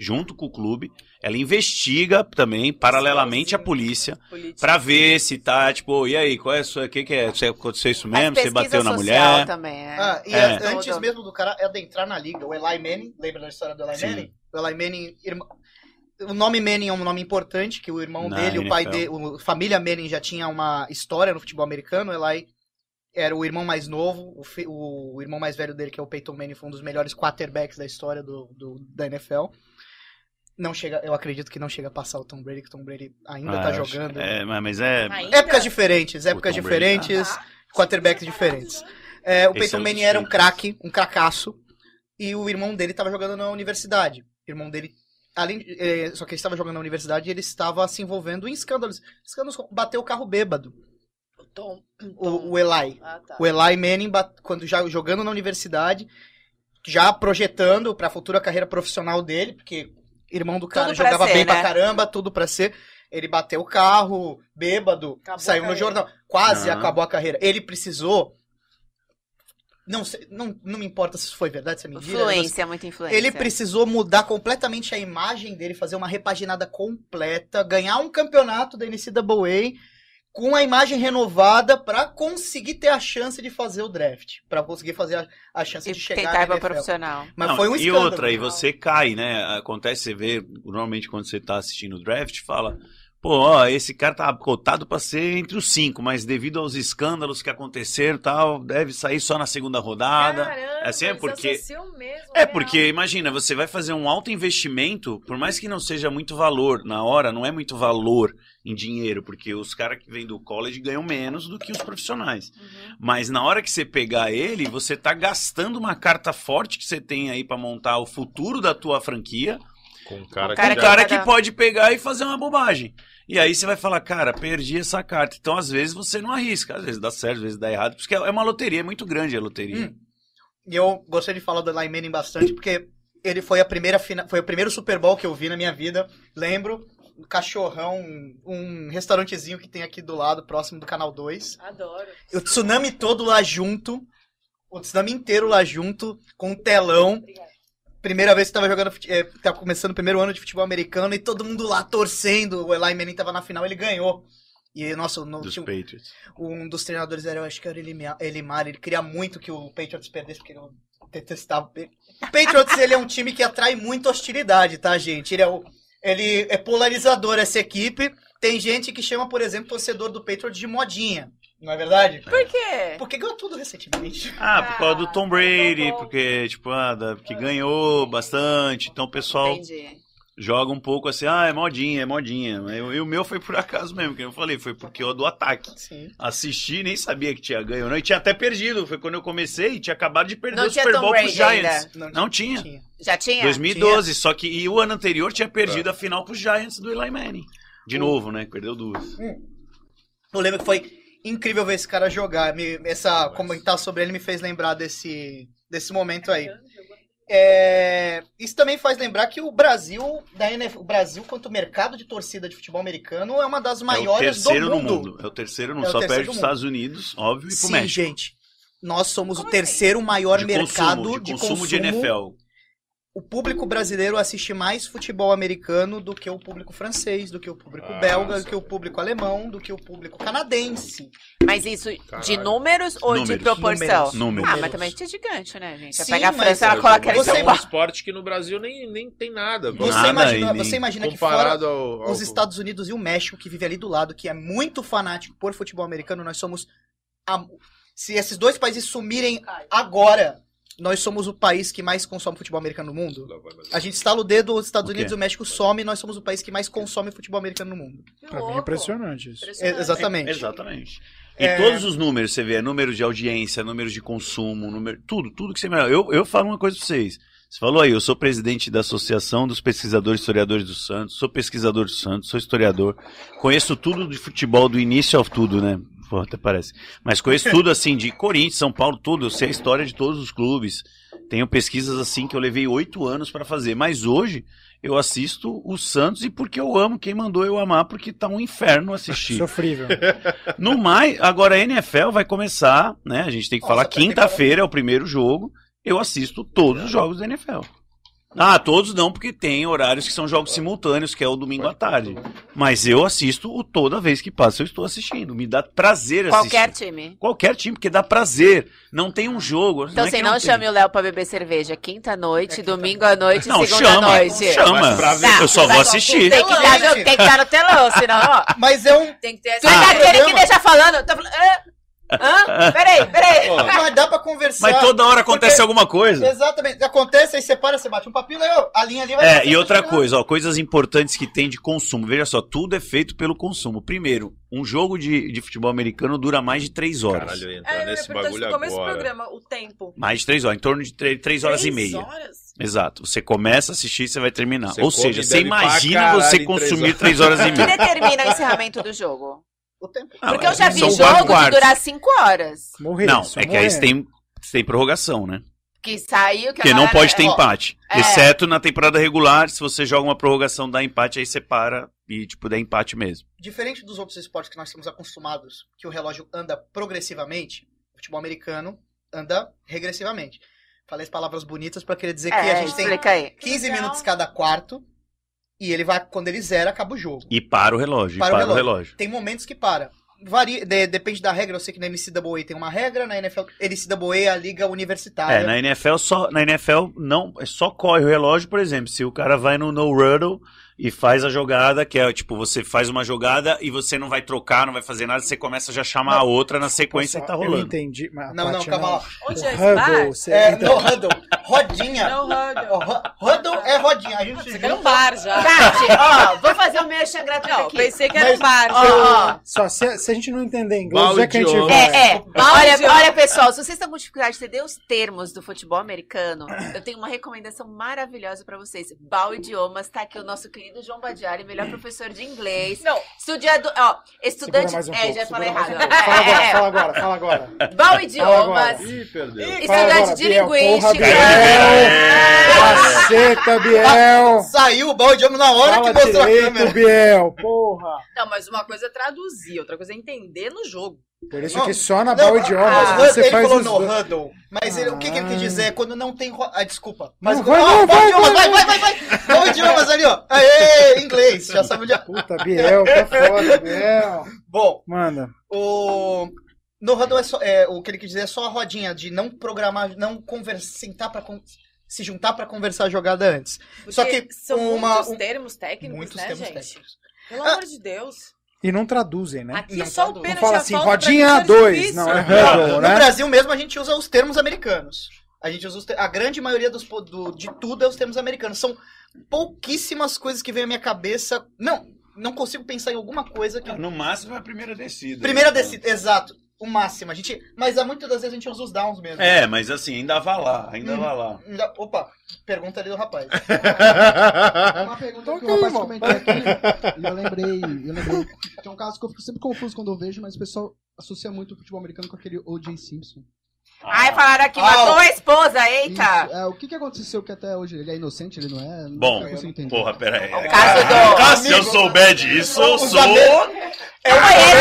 Speaker 3: junto com o clube. Ela investiga também, paralelamente à polícia, pra ver se tá, tipo, e aí, qual é a sua, o que que é? Você aconteceu isso mesmo? Você bateu na mulher?
Speaker 4: também, é.
Speaker 2: Ah, e
Speaker 3: É.
Speaker 2: antes mesmo do cara adentrar na liga, o Eli Manning, lembra da história do Eli
Speaker 3: Sim.
Speaker 2: Manning? O Eli Manning, irmã- o nome Manning é um nome importante, que o irmão
Speaker 3: Na
Speaker 2: dele, o pai
Speaker 3: NFL.
Speaker 2: dele, a família Manning já tinha uma história no futebol americano, o Eli era o irmão mais novo, o, fi- o irmão mais velho dele, que é o Peyton Manning, foi um dos melhores quarterbacks da história do, do- da NFL. Não chega, eu acredito que não chega a passar o Tom Brady, que o Tom Brady ainda
Speaker 3: Ah,
Speaker 2: tá jogando.
Speaker 3: É, mas- mas é.
Speaker 6: Ainda?
Speaker 2: Épocas diferentes, épocas
Speaker 3: Brady,
Speaker 2: diferentes, quarterbacks diferentes. É, o
Speaker 3: Esse
Speaker 2: Peyton
Speaker 3: é
Speaker 2: Manning era um craque, um cracaço, e o irmão dele estava jogando na universidade. O irmão dele, além, de- é, só que ele estava jogando na universidade, e ele estava se envolvendo em escândalos. Escândalos, como bateu o carro bêbado,
Speaker 6: O Tom.
Speaker 2: o, o Eli.
Speaker 6: Ah, tá.
Speaker 2: O Eli Manning, quando já jogando na universidade, já projetando para a futura carreira profissional dele, porque irmão do cara
Speaker 4: Tudo pra
Speaker 2: jogava
Speaker 4: ser,
Speaker 2: bem pra
Speaker 4: né?
Speaker 2: caramba, tudo pra ser. Ele bateu o carro, bêbado,
Speaker 6: Acabou
Speaker 2: saiu no jornal. Quase
Speaker 3: Aham.
Speaker 2: acabou a carreira. Ele precisou. Não, sei, não, não me importa se isso foi verdade, se é mentira.
Speaker 4: Influência, muita influência.
Speaker 2: Ele precisou mudar completamente a imagem dele, fazer uma repaginada completa, ganhar um campeonato da NCAA com a imagem renovada pra conseguir ter a chance de fazer o draft, Pra conseguir fazer a, a chance
Speaker 4: E
Speaker 2: de chegar
Speaker 4: tentar
Speaker 2: na NFL.
Speaker 4: profissional.
Speaker 2: Mas
Speaker 3: Não,
Speaker 2: foi um
Speaker 3: e
Speaker 2: escândalo.
Speaker 3: outra, e você cai, né? Acontece, você vê, normalmente quando você tá assistindo o draft, fala, pô, ó, esse cara tá cotado pra ser entre os cinco, mas devido aos escândalos que aconteceram e tal, deve sair só na segunda rodada.
Speaker 6: Caramba,
Speaker 3: assim é porque-
Speaker 6: mesmo,
Speaker 3: É,
Speaker 6: real.
Speaker 3: porque imagina, você vai fazer um alto investimento, por mais que não seja muito valor na hora, não é muito valor em dinheiro, porque os caras que vêm do college ganham menos do que os profissionais.
Speaker 6: Uhum.
Speaker 3: Mas na hora que você pegar ele, você tá gastando uma carta forte que você tem aí pra montar o futuro da tua franquia,
Speaker 5: Com um cara,
Speaker 4: O cara
Speaker 5: que
Speaker 3: cara que pode pegar e fazer uma bobagem. E aí você vai falar, cara, perdi essa carta. Então, às vezes, você não arrisca. Às vezes dá certo, às vezes dá errado. Porque é uma loteria, é muito grande a loteria.
Speaker 2: Hum. E eu gostei de falar do Eli Manning bastante, porque ele foi a primeira foi o primeiro Super Bowl que eu vi na minha vida. Lembro, cachorrão, um restaurantezinho que tem aqui do lado, próximo do Canal 2.
Speaker 6: Adoro.
Speaker 2: O tsunami todo lá junto, o tsunami inteiro lá junto, com um telão.
Speaker 6: Obrigada.
Speaker 2: Primeira vez que tava jogando, eh, tava começando o primeiro ano de futebol americano e todo mundo lá torcendo. O Eli Manning tava na final, ele ganhou. E, nossa, no,
Speaker 3: Dos Patriots.
Speaker 2: um dos treinadores era, eu acho que era o Elimar, ele queria muito que o Patriots perdesse, porque eu detestava. o Pa- O Patriots, ele é um time que atrai muita hostilidade, tá, gente? Ele é, o- ele é polarizador, essa equipe. Tem gente que chama, por exemplo, torcedor do Patriots de modinha, não é verdade?
Speaker 4: Por quê?
Speaker 2: Porque ganhou tudo recentemente.
Speaker 3: Ah, por causa do Tom
Speaker 4: Ah,
Speaker 3: Brady,
Speaker 4: tá bom.
Speaker 3: porque, tipo, ah, da- que ganhou bastante, então o pessoal
Speaker 4: Entendi.
Speaker 3: Joga um pouco assim, ah, é modinha, é modinha. E o meu foi por acaso mesmo, que eu falei, foi porque eu do ataque.
Speaker 2: Sim.
Speaker 3: Assisti, nem sabia que tinha ganho, não, e tinha até perdido. Foi quando eu comecei e tinha acabado de perder
Speaker 4: Não
Speaker 3: o
Speaker 4: tinha
Speaker 3: Super Bowl pros
Speaker 4: Brady
Speaker 3: Giants.
Speaker 4: ainda.
Speaker 3: Não tinha.
Speaker 4: Já tinha?
Speaker 3: 2012, só que e o ano anterior tinha perdido a final pros Giants do Eli Manning. De novo, né? Perdeu duas.
Speaker 2: Eu lembro que foi incrível ver esse cara jogar. Me, essa comentar sobre ele me fez lembrar desse, desse momento aí. É, isso também faz lembrar que o Brasil, da NF, o Brasil, quanto mercado de torcida de futebol americano, é uma das
Speaker 3: é o
Speaker 2: maiores do
Speaker 3: terceiro
Speaker 2: mundo.
Speaker 3: no mundo. É o terceiro no
Speaker 2: É o
Speaker 3: Só
Speaker 2: terceiro
Speaker 3: perde
Speaker 2: do
Speaker 3: os
Speaker 2: mundo.
Speaker 3: Estados Unidos, óbvio, e pro
Speaker 2: Sim,
Speaker 3: México.
Speaker 2: gente. Nós somos
Speaker 4: Como
Speaker 2: o terceiro maior
Speaker 3: de
Speaker 2: mercado
Speaker 3: consumo,
Speaker 2: de,
Speaker 3: de consumo de NFL.
Speaker 2: O público brasileiro assiste mais futebol americano do que o público francês, do que o público
Speaker 5: Ah,
Speaker 2: belga, do que o público alemão, do que o público canadense.
Speaker 4: Mas isso de
Speaker 5: Caralho.
Speaker 4: números ou de
Speaker 3: Números.
Speaker 4: proporção?
Speaker 3: Números.
Speaker 4: Ah, mas também é gigante, né, gente? Você
Speaker 2: Sim,
Speaker 4: pega a França, ela coloca eles
Speaker 2: você
Speaker 5: é um esporte que no Brasil nem, nem tem nada.
Speaker 2: Você
Speaker 3: Nada,
Speaker 2: imagina, você imagina que fora
Speaker 5: comparado ao, ao-
Speaker 2: os Estados Unidos e o México, que vive ali do lado, que é muito fanático por futebol americano, nós somos. a- Se esses dois países sumirem agora, nós somos o país que mais consome futebol americano no mundo. A gente estala o dedo, os Estados
Speaker 3: O?
Speaker 2: Unidos e o México some, nós somos o país que mais consome futebol americano no mundo.
Speaker 1: Pra mim é impressionante isso.
Speaker 2: É, exatamente.
Speaker 3: Exatamente. E
Speaker 2: É.
Speaker 3: todos os números, você vê, é números de audiência, números de consumo, número, tudo, tudo que você melhor. Eu, eu falo uma coisa pra vocês. Você falou aí, eu sou presidente da Associação dos Pesquisadores e Historiadores do Santos, sou pesquisador do Santos, sou historiador, conheço tudo de futebol do início ao tudo, né? Pô, até parece. Mas conheço tudo assim, de Corinthians, São Paulo, tudo. Eu sei a história de todos os clubes. Tenho pesquisas assim que eu levei oito anos para fazer. Mas hoje eu assisto o Santos e porque eu amo quem mandou eu amar, porque tá um inferno assistir.
Speaker 1: Sofrível.
Speaker 3: No mais, agora a NFL vai começar, né? A gente tem que
Speaker 2: Nossa,
Speaker 3: falar quinta-feira é o primeiro jogo. Eu assisto todos os jogos da NFL. Ah, todos não, porque tem horários que são jogos simultâneos, que é o domingo à tarde. Mas eu assisto o toda vez que passa, eu estou assistindo. Me dá prazer assistir.
Speaker 4: Qualquer time.
Speaker 3: Qualquer time, porque dá prazer. Não tem um jogo.
Speaker 4: Então,
Speaker 3: é
Speaker 4: você
Speaker 3: que
Speaker 4: não
Speaker 3: tem.
Speaker 4: chame o Léo pra beber cerveja quinta noite, domingo à noite,
Speaker 3: Não,
Speaker 4: segunda
Speaker 3: chama.
Speaker 4: noite.
Speaker 3: Chama.
Speaker 5: Pra ver-
Speaker 4: Tá,
Speaker 3: eu só vou assistir.
Speaker 4: Tem que estar no, tem que estar no telão, senão, ó.
Speaker 2: Mas é um.
Speaker 6: Tem que ter
Speaker 4: Tu
Speaker 6: essa.
Speaker 4: é
Speaker 2: Ah,
Speaker 4: daquele que
Speaker 2: programa.
Speaker 4: deixa falando. Tá falando. Hã? Peraí, peraí.
Speaker 5: Pô,
Speaker 2: Mas dá pra conversar.
Speaker 3: Mas toda hora acontece
Speaker 2: Porque-
Speaker 3: alguma coisa.
Speaker 2: Exatamente. Acontece, aí você para, você bate um ó, a linha ali vai
Speaker 3: É, e outra
Speaker 2: chegar.
Speaker 3: coisa, ó, coisas importantes que tem de consumo. Veja só, tudo é feito pelo consumo. Primeiro, um jogo de, de futebol americano dura mais de três horas.
Speaker 5: Caralho,
Speaker 6: É,
Speaker 5: entrar
Speaker 6: ia
Speaker 5: nesse bagulho
Speaker 6: no começo do
Speaker 5: agora.
Speaker 6: programa, o tempo.
Speaker 3: Mais de três horas, em torno de três, três horas e
Speaker 6: Três
Speaker 3: meia.
Speaker 6: horas?
Speaker 3: Exato. Você começa a assistir e você vai terminar.
Speaker 5: Você
Speaker 3: Ou seja, você imagina você
Speaker 5: em três
Speaker 3: consumir
Speaker 5: horas.
Speaker 3: três horas e
Speaker 4: O que
Speaker 3: meia.
Speaker 4: determina o encerramento do jogo?
Speaker 2: O tempo.
Speaker 3: Ah,
Speaker 4: Porque eu já vi jogo
Speaker 3: quartos.
Speaker 4: durar cinco horas.
Speaker 1: Morrer.
Speaker 3: Não, é que
Speaker 1: morrer.
Speaker 3: aí você tem, você tem prorrogação, né?
Speaker 4: Que saiu, que
Speaker 3: Porque não
Speaker 4: galera-
Speaker 3: pode ter
Speaker 4: ó,
Speaker 3: empate.
Speaker 4: é.
Speaker 3: Exceto na temporada regular, se você joga uma prorrogação, dá empate, aí você para e, tipo, dá empate mesmo.
Speaker 2: Diferente dos outros esportes que nós estamos acostumados, que o relógio anda progressivamente, o futebol americano anda regressivamente. Falei as palavras bonitas pra querer dizer que
Speaker 4: É,
Speaker 2: a gente tem
Speaker 4: explica aí.
Speaker 2: 15
Speaker 6: legal.
Speaker 2: minutos cada quarto e ele vai, quando ele zera, acaba o jogo.
Speaker 3: E para o relógio,
Speaker 2: Para
Speaker 3: e
Speaker 2: o
Speaker 3: para o
Speaker 2: relógio.
Speaker 3: relógio.
Speaker 2: Tem momentos que para. Varia, de- depende da regra, eu sei que na NCAA tem uma regra, na NFL, NCAA é a liga universitária.
Speaker 3: É, na NFL só, na NFL não, só corre o relógio, por exemplo, se o cara vai no no huddle e faz a jogada, que é tipo, você faz uma jogada e você não vai trocar, não vai fazer nada, você começa já a chamar a outra na sequência e tá
Speaker 1: Eu
Speaker 3: rolando.
Speaker 1: entendi. Mas
Speaker 2: Não, não, calma lá.
Speaker 6: Onde é esse
Speaker 1: Huddle,
Speaker 2: É,
Speaker 1: entra-
Speaker 2: no huddle. Rodinha.
Speaker 6: Não, Huddle.
Speaker 2: hu- Huddle é rodinha. A gente
Speaker 6: Você quer um bar já.
Speaker 4: Tati, ó, vou fazer o meu merchan gratuito
Speaker 6: Não,
Speaker 4: aqui.
Speaker 6: pensei que era um bar.
Speaker 4: Ó, ó.
Speaker 1: Só se, se a gente não entender inglês, já que a gente vai.
Speaker 4: É, é. Olha, olha, pessoal, se vocês estão com dificuldade de entender os termos do futebol americano, eu tenho uma recomendação maravilhosa pra vocês. Bal Idiomas, tá aqui o nosso querido João Badiali, melhor professor de inglês.
Speaker 6: Não,
Speaker 4: Estudiado, ó, estudante.
Speaker 1: mais um
Speaker 4: é,
Speaker 1: pouco.
Speaker 4: já falei errado.
Speaker 1: um pouco. Fala
Speaker 4: É,
Speaker 1: agora,
Speaker 4: é,
Speaker 1: fala agora, fala agora.
Speaker 4: Bal
Speaker 1: Fala
Speaker 4: Idiomas.
Speaker 5: Ih, perdeu.
Speaker 4: Estudante
Speaker 1: agora,
Speaker 4: de
Speaker 1: Biel,
Speaker 4: linguística.
Speaker 1: Biel. Caceta, Biel!
Speaker 2: Saiu o de ombro na hora
Speaker 1: Fala
Speaker 2: que mostrou a
Speaker 1: direito,
Speaker 2: câmera.
Speaker 1: Biel! Porra!
Speaker 6: Não, mas uma coisa é traduzir, outra coisa é entender no jogo.
Speaker 1: Por isso
Speaker 2: Não,
Speaker 1: que só na ball de
Speaker 2: ah,
Speaker 1: você
Speaker 2: ele
Speaker 1: faz
Speaker 2: falou
Speaker 1: os
Speaker 2: no
Speaker 1: dois.
Speaker 2: huddle. Mas ele- o que, que ele quis dizer? É quando não tem. Ah, desculpa. Mas
Speaker 1: Não, vai,
Speaker 2: ah,
Speaker 1: não, vai,
Speaker 2: idiomas,
Speaker 1: vai,
Speaker 2: vai, vai, vai, vai. Bom idiomas ali, ó. Aê, inglês. Já sabe onde é.
Speaker 1: Puta, Biel, tá foda, Biel.
Speaker 2: Bom,
Speaker 1: Manda.
Speaker 2: o. No huddle é só. É, o que ele quis dizer é só a rodinha de não programar, não conversar, sentar pra. con- se juntar pra conversar a jogada antes.
Speaker 6: Porque
Speaker 2: Só que
Speaker 6: são
Speaker 2: uma-
Speaker 6: muitos
Speaker 2: um-
Speaker 6: termos técnicos,
Speaker 2: Muitos
Speaker 6: né,
Speaker 2: termos
Speaker 6: gente?
Speaker 2: técnicos.
Speaker 6: Pelo
Speaker 2: Ah.
Speaker 6: amor de Deus.
Speaker 1: E não traduzem, né?
Speaker 6: Aqui
Speaker 2: Não
Speaker 6: só
Speaker 2: traduz.
Speaker 6: o
Speaker 1: Não
Speaker 6: pênalti
Speaker 1: fala
Speaker 6: e a
Speaker 1: assim, rodinha
Speaker 6: mim é
Speaker 1: 2.
Speaker 6: difícil.
Speaker 1: Não, é
Speaker 2: No
Speaker 1: huddle, né?
Speaker 2: Brasil mesmo a gente usa os termos americanos. A gente usa a grande maioria dos, do- de tudo é os termos americanos. São pouquíssimas coisas que vem à minha cabeça. Não, não consigo pensar em alguma coisa que
Speaker 3: No máximo é a primeira descida.
Speaker 2: Primeira descida, exato. O máximo. A gente, mas há muitas das vezes a gente usa os downs mesmo.
Speaker 3: É, mas assim, ainda vai lá, ainda
Speaker 2: Hum.
Speaker 3: vai lá.
Speaker 2: Ainda- Opa, pergunta ali do rapaz.
Speaker 7: Uma pergunta que
Speaker 1: Ok,
Speaker 7: o rapaz
Speaker 1: irmão.
Speaker 7: comentou aqui, e eu lembrei, eu lembrei que é um caso que eu fico sempre confuso quando eu vejo, mas o pessoal associa muito o futebol americano com aquele O.J. Simpson.
Speaker 4: Ai, falaram aqui,
Speaker 2: Ah.
Speaker 4: matou a esposa, eita!
Speaker 7: Isso, é, o que, que aconteceu que até hoje ele é inocente, ele não é?
Speaker 3: Bom,
Speaker 7: Nunca consigo entender.
Speaker 3: porra, pera aí.
Speaker 4: O caso do-
Speaker 3: Cara, se eu souber disso, eu sou.
Speaker 2: É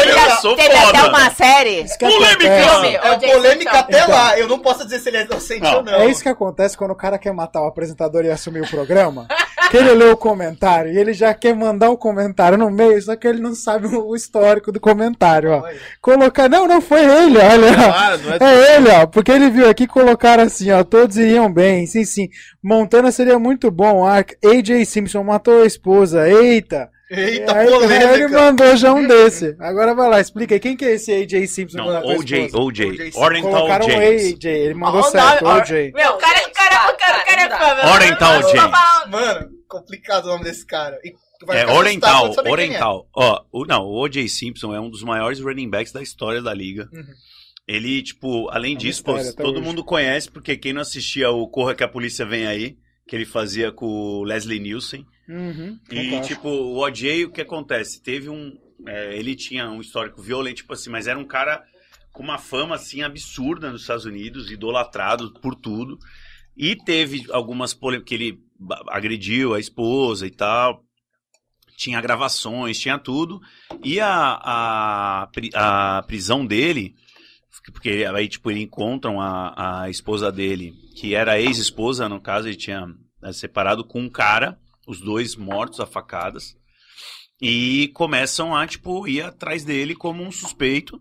Speaker 4: que já
Speaker 3: sou
Speaker 4: teve
Speaker 3: foda.
Speaker 4: até uma série.
Speaker 3: Polêmica!
Speaker 2: É polêmica até
Speaker 1: Então.
Speaker 2: lá. Eu não posso dizer se ele é inocente
Speaker 3: Não.
Speaker 2: ou não.
Speaker 1: É isso que acontece quando o cara quer matar o apresentador e assumir o programa. que ele lê o comentário e ele já quer mandar o comentário no meio, só que ele não sabe o histórico do comentário, ó. Colocar. Não, não foi ele, olha.
Speaker 5: Claro, é
Speaker 1: É ele, ó, porque ele viu aqui colocar assim, ó, todos iriam bem, sim, sim. Montana seria muito bom, Ark. AJ Simpson matou a esposa, eita.
Speaker 2: Eita,
Speaker 1: aí, aí ele
Speaker 2: polêmica.
Speaker 1: mandou já um desse. Agora vai lá, explica aí, quem que é esse AJ Simpson? que
Speaker 3: Não, OJ? OJ. Oriental
Speaker 1: Colocaram um
Speaker 3: James.
Speaker 1: AJ, ele mandou
Speaker 2: Ah, o
Speaker 1: certo,
Speaker 2: nome-
Speaker 1: OJ.
Speaker 4: Meu, o cara, o cara, o cara, o cara é
Speaker 6: para,
Speaker 4: fã, meu.
Speaker 3: Oriental
Speaker 4: tô
Speaker 3: James.
Speaker 2: Mano, complicado o nome desse cara. E vai
Speaker 3: É Oriental,
Speaker 2: quem é.
Speaker 3: Oriental. Ó, o, não, o O.J. Simpson é um dos maiores running backs da história da liga.
Speaker 2: Uhum.
Speaker 3: Ele, tipo, além
Speaker 1: É um
Speaker 3: disso, pô,
Speaker 1: mistério até
Speaker 3: todo
Speaker 1: hoje.
Speaker 3: mundo conhece, porque quem não assistia o Corra que a Polícia Vem Aí, que ele fazia com o Leslie Nielsen.
Speaker 1: Uhum,
Speaker 3: E,
Speaker 1: fantástico.
Speaker 3: tipo, o O.J., o que acontece? Teve um... é, ele tinha um histórico violento, tipo assim, mas era um cara com uma fama, assim, absurda nos Estados Unidos, idolatrado por tudo. E teve algumas polêmicas, que ele agrediu a esposa e tal. Tinha gravações, tinha tudo. E a, a, a prisão dele, porque aí, tipo, ele encontram a, a esposa dele, que era ex-esposa, no caso, ele tinha né, separado com um cara, os dois mortos a facadas. E começam a, tipo, ir atrás dele como um suspeito.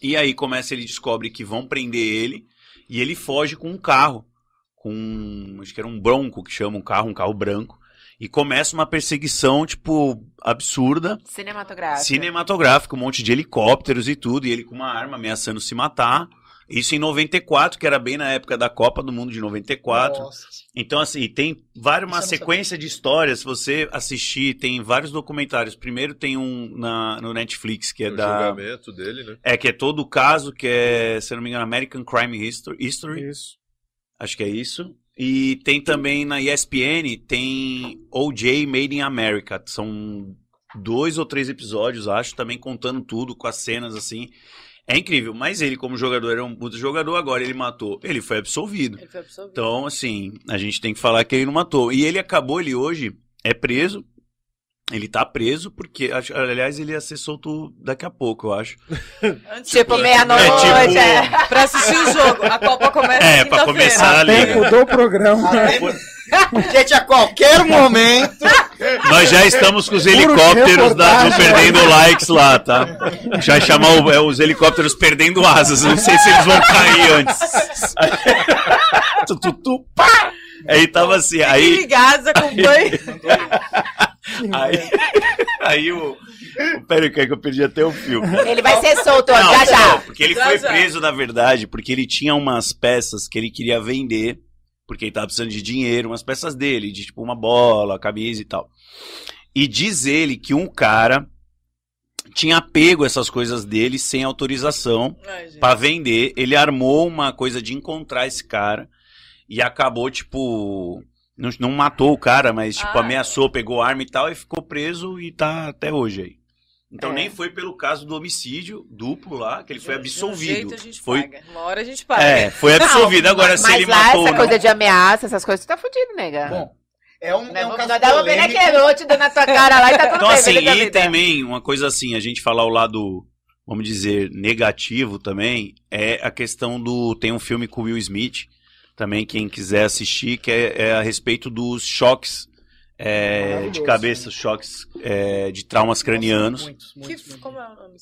Speaker 3: E aí começa, ele descobre que vão prender ele. E ele foge com um carro. Com. Acho que era um bronco que chama um carro, um carro branco. E começa uma perseguição, tipo, absurda.
Speaker 4: Cinematográfico.
Speaker 3: Cinematográfica, um monte de helicópteros e tudo. E ele com uma arma ameaçando se matar. Isso em 94, que era bem na época da Copa do Mundo de 94.
Speaker 2: Nossa.
Speaker 3: Então, assim, tem várias, uma sequência de histórias. Se você assistir, tem vários documentários. Primeiro tem um na, no Netflix, que é
Speaker 5: o
Speaker 3: da.
Speaker 5: julgamento dele, né?
Speaker 3: É, que é todo o caso, que é, se não me engano, American Crime History. History
Speaker 1: Isso.
Speaker 3: acho que é isso. E tem também na ESPN, tem OJ Made in America. São dois ou três episódios, acho, também contando tudo, com as cenas assim. É incrível, mas ele, como jogador, era um puto jogador, agora ele matou. Ele foi absolvido.
Speaker 6: Ele foi absolvido.
Speaker 3: Então, assim, a gente tem que falar que ele não matou. E ele acabou, ele hoje é preso. Ele tá preso porque, acho- aliás, ele ia ser solto daqui a pouco, eu acho.
Speaker 6: Antes
Speaker 4: Tipo,
Speaker 6: de-
Speaker 4: meia-noite.
Speaker 3: É, tipo-
Speaker 4: é.
Speaker 6: Pra assistir o jogo. A Copa começa
Speaker 3: É, pra começar a
Speaker 1: Tempo
Speaker 3: liga.
Speaker 1: do programa.
Speaker 2: Gente, a qualquer momento.
Speaker 3: Nós já estamos com os helicópteros da. Perdendo Likes lá, tá? Já chamar o- é, os helicópteros perdendo asas. Não sei se eles vão cair antes. Tu, tu, tu, pá! Aí tava assim, aí,
Speaker 6: ligados, acompanhem.
Speaker 3: Aí, aí o. Aí, que eu perdi até o fio.
Speaker 4: Ele vai ser solto
Speaker 3: Não,
Speaker 4: já já.
Speaker 3: não, porque ele
Speaker 6: Já,
Speaker 3: foi
Speaker 6: já.
Speaker 3: preso, na verdade, porque ele tinha umas peças que ele queria vender, porque ele tava precisando de dinheiro, umas peças dele, de tipo uma bola, camisa e tal. E diz ele que um cara tinha pego essas coisas dele sem autorização pra vender. Ele armou uma coisa de encontrar esse cara e acabou, tipo. Não, não matou o cara, mas, tipo,
Speaker 6: Ah.
Speaker 3: ameaçou, pegou arma e tal, e ficou preso e tá até hoje aí. Então
Speaker 4: É.
Speaker 3: nem foi pelo caso do homicídio duplo lá, que ele foi
Speaker 6: um
Speaker 3: absolvido.
Speaker 6: jeito a gente
Speaker 3: foi,
Speaker 6: paga. Uma hora a gente paga.
Speaker 3: é, foi absolvido. Agora, se
Speaker 4: Mas
Speaker 3: ele
Speaker 4: lá,
Speaker 3: matou.
Speaker 4: essa
Speaker 3: não-
Speaker 4: coisa de ameaça, essas coisas, tu tá fudido, nega.
Speaker 2: Bom, é um,
Speaker 4: Nós
Speaker 2: é um caso
Speaker 4: dá uma
Speaker 2: polêmico.
Speaker 4: penequerote dando na tua cara lá e tá tudo
Speaker 3: Então,
Speaker 4: bem,
Speaker 3: assim, e
Speaker 4: vida.
Speaker 3: também uma coisa assim, a gente falar o lado, vamos dizer, negativo também, é a questão do. Tem um filme com o Will Smith, também, quem quiser assistir, que é, é a respeito dos choques é, de cabeça, choques é, de traumas cranianos.
Speaker 2: Muitos,
Speaker 6: Que,
Speaker 2: muitos, muitos.
Speaker 6: como é o nome?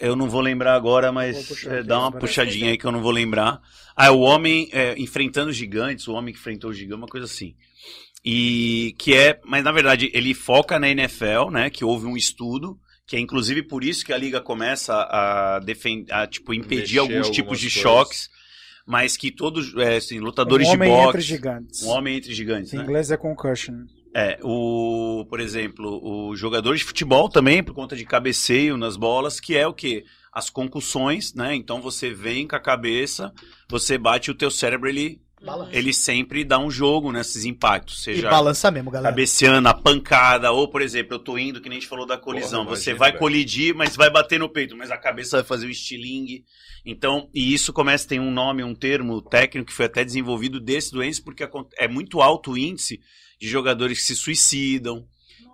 Speaker 3: Eu não vou lembrar agora, mas é, dá uma puxadinha aí que eu não vou lembrar. Ah, é o homem é, enfrentando os gigantes, o homem que enfrentou o gigante, uma coisa assim. E que é, mas na verdade ele foca na NFL, né? Que houve um estudo, que é inclusive por isso que a liga começa a defender, a tipo impedir
Speaker 5: Mexer
Speaker 3: alguns tipos de
Speaker 5: algumas
Speaker 3: choques, mas que todos, é, assim, lutadores
Speaker 1: um
Speaker 3: de
Speaker 1: homem
Speaker 3: boxe,
Speaker 1: entre gigantes.
Speaker 3: um homem entre gigantes,
Speaker 1: Em
Speaker 3: né?
Speaker 1: inglês é concussion.
Speaker 3: É, o, por exemplo, o jogador de futebol também, por conta de cabeceio nas bolas, que é o quê? As concussões, né? Então você vem com a cabeça, você bate o teu cérebro, ele,
Speaker 2: Balança.
Speaker 3: ele sempre dá um jogo nesses impactos,
Speaker 2: E
Speaker 3: seja
Speaker 2: balança mesmo, galera.
Speaker 3: cabeceando, a pancada, ou, por exemplo, eu tô indo, que nem a gente falou da colisão,
Speaker 5: Porra,
Speaker 3: você
Speaker 5: imagina,
Speaker 3: vai
Speaker 5: velho.
Speaker 3: colidir, mas vai bater no peito, mas a cabeça vai fazer o estilingue. Então, e isso começa, tem um nome, um termo técnico que foi até desenvolvido desse doença, porque é muito alto o índice de jogadores que se suicidam,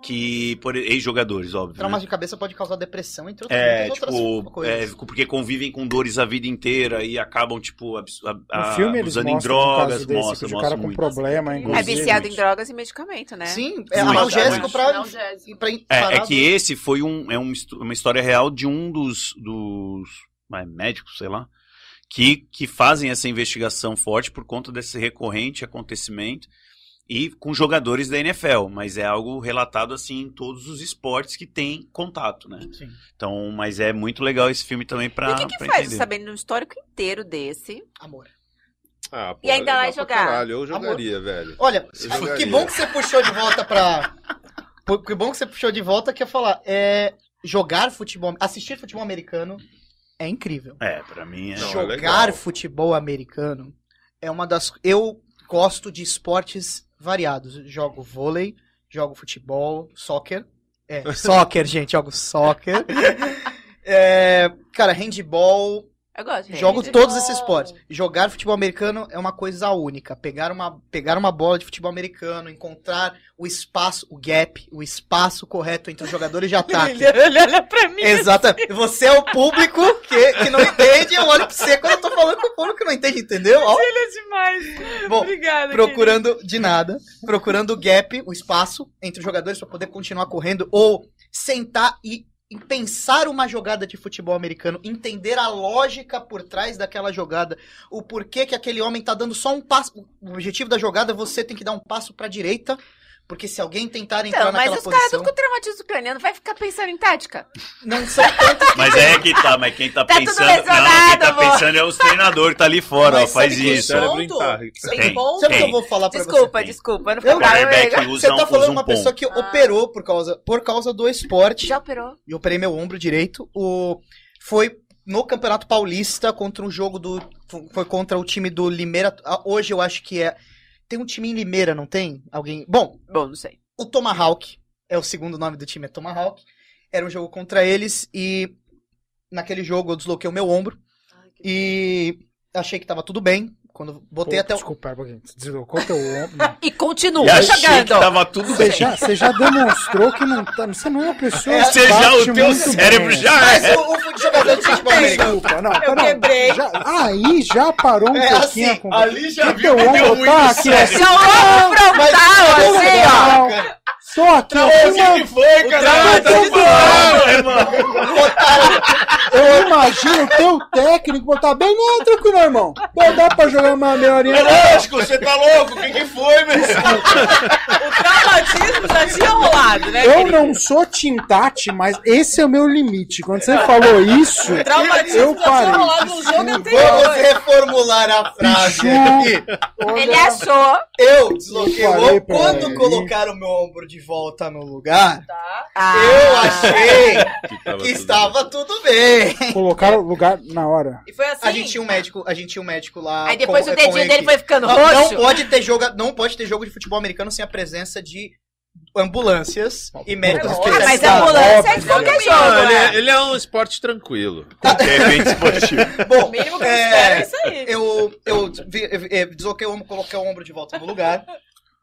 Speaker 3: que, por ex-jogadores, óbvio. né?
Speaker 2: Traumas de cabeça pode causar depressão, entre outras,
Speaker 3: É, tipo,
Speaker 2: outras coisas.
Speaker 3: é, porque convivem com dores a vida inteira e acabam, tipo, a-
Speaker 1: No
Speaker 3: a-
Speaker 1: filme eles
Speaker 3: abusando em
Speaker 1: mostram um
Speaker 3: drogas,
Speaker 1: desse,
Speaker 3: mostra,
Speaker 1: de
Speaker 3: mostra
Speaker 1: cara com
Speaker 3: muito.
Speaker 1: problema,
Speaker 6: É
Speaker 4: É viciado em drogas e medicamento, né?
Speaker 2: Sim, é
Speaker 3: Muito,
Speaker 2: analgésico
Speaker 3: muito.
Speaker 2: pra,
Speaker 6: Analgésico.
Speaker 2: pra
Speaker 3: É, é que esse foi um, é um uma história real de um dos, dos ah, médicos, sei lá, que, que fazem essa investigação forte por conta desse recorrente acontecimento e com jogadores da NFL, mas é algo relatado assim em todos os esportes que tem contato, né?
Speaker 2: Sim.
Speaker 3: Então, mas é muito legal esse filme também pra,
Speaker 4: E o que, que faz,
Speaker 3: entender.
Speaker 4: sabendo um histórico inteiro desse?
Speaker 2: Amor.
Speaker 5: Ah, pô,
Speaker 4: E ainda
Speaker 5: pra
Speaker 4: jogar.
Speaker 5: Caralho, eu jogaria, velho.
Speaker 2: Olha,
Speaker 5: jogaria.
Speaker 2: que bom que você puxou de volta pra. Pô, Que bom que você puxou de volta que eu ia falar. É, jogar futebol. Assistir futebol americano é incrível.
Speaker 3: É, pra mim é.
Speaker 5: Não, é
Speaker 2: jogar
Speaker 5: legal.
Speaker 2: futebol americano é uma das. Eu gosto de esportes variados. Jogo vôlei, jogo futebol, soccer. É, soccer, gente, jogo soccer. É, cara, handball,
Speaker 4: Eu gosto.
Speaker 2: Jogo
Speaker 6: Handball.
Speaker 2: todos esses esportes. Jogar futebol americano é uma coisa única. Pegar uma, pegar uma bola de futebol americano, encontrar o espaço, o gap, o espaço correto entre os jogadores de ataque.
Speaker 6: Ele olha pra mim.
Speaker 2: Exatamente. Você é o público que, que não entende, eu olho pra você quando eu tô falando com o público que não entende, entendeu? Ó,
Speaker 6: Ele é demais.
Speaker 2: Bom,
Speaker 6: Obrigada.
Speaker 2: procurando de nada, procurando o gap, o espaço entre os jogadores para poder continuar correndo ou sentar e e pensar uma jogada de futebol americano, entender a lógica por trás daquela jogada, o porquê que aquele homem tá dando só um passo, o objetivo da jogada é você tem que dar um passo para direita, porque se alguém tentar entrar
Speaker 4: mas
Speaker 2: naquela
Speaker 4: os caras
Speaker 2: posição,
Speaker 4: tudo com traumatismo craniano vai ficar pensando em tática.
Speaker 2: não são tantos
Speaker 3: Mas é que tá, mas quem tá,
Speaker 4: Tá tudo
Speaker 3: pensando. Não, quem tá
Speaker 4: amor.
Speaker 3: pensando é os treinadores que tá ali fora,
Speaker 2: Mas
Speaker 3: ó, faz
Speaker 2: o
Speaker 3: isso.
Speaker 6: Tem ponto.
Speaker 2: Sabe o que eu vou falar pra
Speaker 4: Desculpa,
Speaker 2: você?
Speaker 4: desculpa. Não
Speaker 2: Eu-
Speaker 4: fica bravo,
Speaker 3: Quarterback usa,
Speaker 2: Você tá falando
Speaker 3: um
Speaker 2: uma pessoa
Speaker 3: ponto.
Speaker 2: que
Speaker 6: Ah.
Speaker 2: operou por causa, por causa do esporte.
Speaker 4: Já operou?
Speaker 2: e operei meu ombro direito. O foi no Campeonato Paulista contra um jogo do foi contra o time do Limeira. Ah, Hoje eu acho que é tem um time em Limeira, não tem? Alguém? Bom,
Speaker 4: Bom, não sei.
Speaker 2: o Tomahawk é o segundo nome do time, é Tomahawk. Era um jogo contra eles e naquele jogo eu desloquei o meu ombro e achei que tava tudo bem. Quando botei
Speaker 1: Pô,
Speaker 2: até o
Speaker 1: Desculpa, um pouquinho. Deslocou teu ombro.
Speaker 4: E continua
Speaker 3: E achei que
Speaker 4: jogando.
Speaker 3: tava tudo
Speaker 1: Você
Speaker 3: bem.
Speaker 1: já, você já demonstrou que não tá. Você não é uma pessoa.
Speaker 2: É,
Speaker 1: que
Speaker 3: Você já, o teu cérebro
Speaker 1: bem.
Speaker 3: já
Speaker 2: Mas
Speaker 3: é.
Speaker 2: o, o jogador de futebol.
Speaker 1: Desculpa, não,
Speaker 6: Eu
Speaker 1: não,
Speaker 6: quebrei.
Speaker 1: já- aí já parou um
Speaker 2: É
Speaker 1: pouquinho
Speaker 2: assim,
Speaker 1: a conversa.
Speaker 3: Ali já
Speaker 1: Porque
Speaker 3: viu
Speaker 1: o
Speaker 3: que deu
Speaker 1: ombro tá aqui.
Speaker 4: Seu ombro frontal, assim, ó.
Speaker 1: Ó. Tô aqui, ó.
Speaker 3: O que que foi, cara? Tá falando, irmão.
Speaker 1: Eu imagino o teu técnico botar bem, não, tranquilo, irmão. Pô, dá pra jogar uma meia horinha.
Speaker 3: É lógico, você tá louco? O que que foi, meu?
Speaker 6: O traumatismo já tinha rolado, né?
Speaker 1: Eu
Speaker 6: querido?
Speaker 1: não sou Tintate, mas esse é o meu limite. Quando você falou isso,
Speaker 6: O traumatismo
Speaker 1: eu
Speaker 6: já tinha
Speaker 1: parei.
Speaker 6: rolado no jogo
Speaker 2: Vamos
Speaker 6: anterior.
Speaker 2: reformular a frase.
Speaker 1: Olha,
Speaker 4: Ele achou.
Speaker 2: Eu desloquei o Quando
Speaker 1: ele.
Speaker 2: colocaram o meu ombro de volta no lugar,
Speaker 6: Tá.
Speaker 4: Ah,
Speaker 2: eu achei
Speaker 5: Que
Speaker 2: estava tudo bem.
Speaker 1: Colocaram o lugar na hora.
Speaker 6: E foi assim.
Speaker 2: A gente tinha um médico, a gente tinha um médico lá.
Speaker 4: Aí depois
Speaker 2: com-
Speaker 4: o dedinho dele foi ficando
Speaker 2: não, não
Speaker 4: roxo.
Speaker 2: pode ter jogo, não pode ter jogo de futebol americano sem a presença de ambulâncias e médicos
Speaker 1: Ah,
Speaker 4: Ah, mas ambulância é de qualquer jogo,
Speaker 5: Não, ele,
Speaker 4: né?
Speaker 5: é, ele é um esporte tranquilo.
Speaker 3: É bem esportivo.
Speaker 2: Bom,
Speaker 6: O mínimo que eu
Speaker 2: é,
Speaker 6: espero é isso aí.
Speaker 2: eu, eu vi- eh, desloquei o ombro, coloquei o ombro de volta no lugar.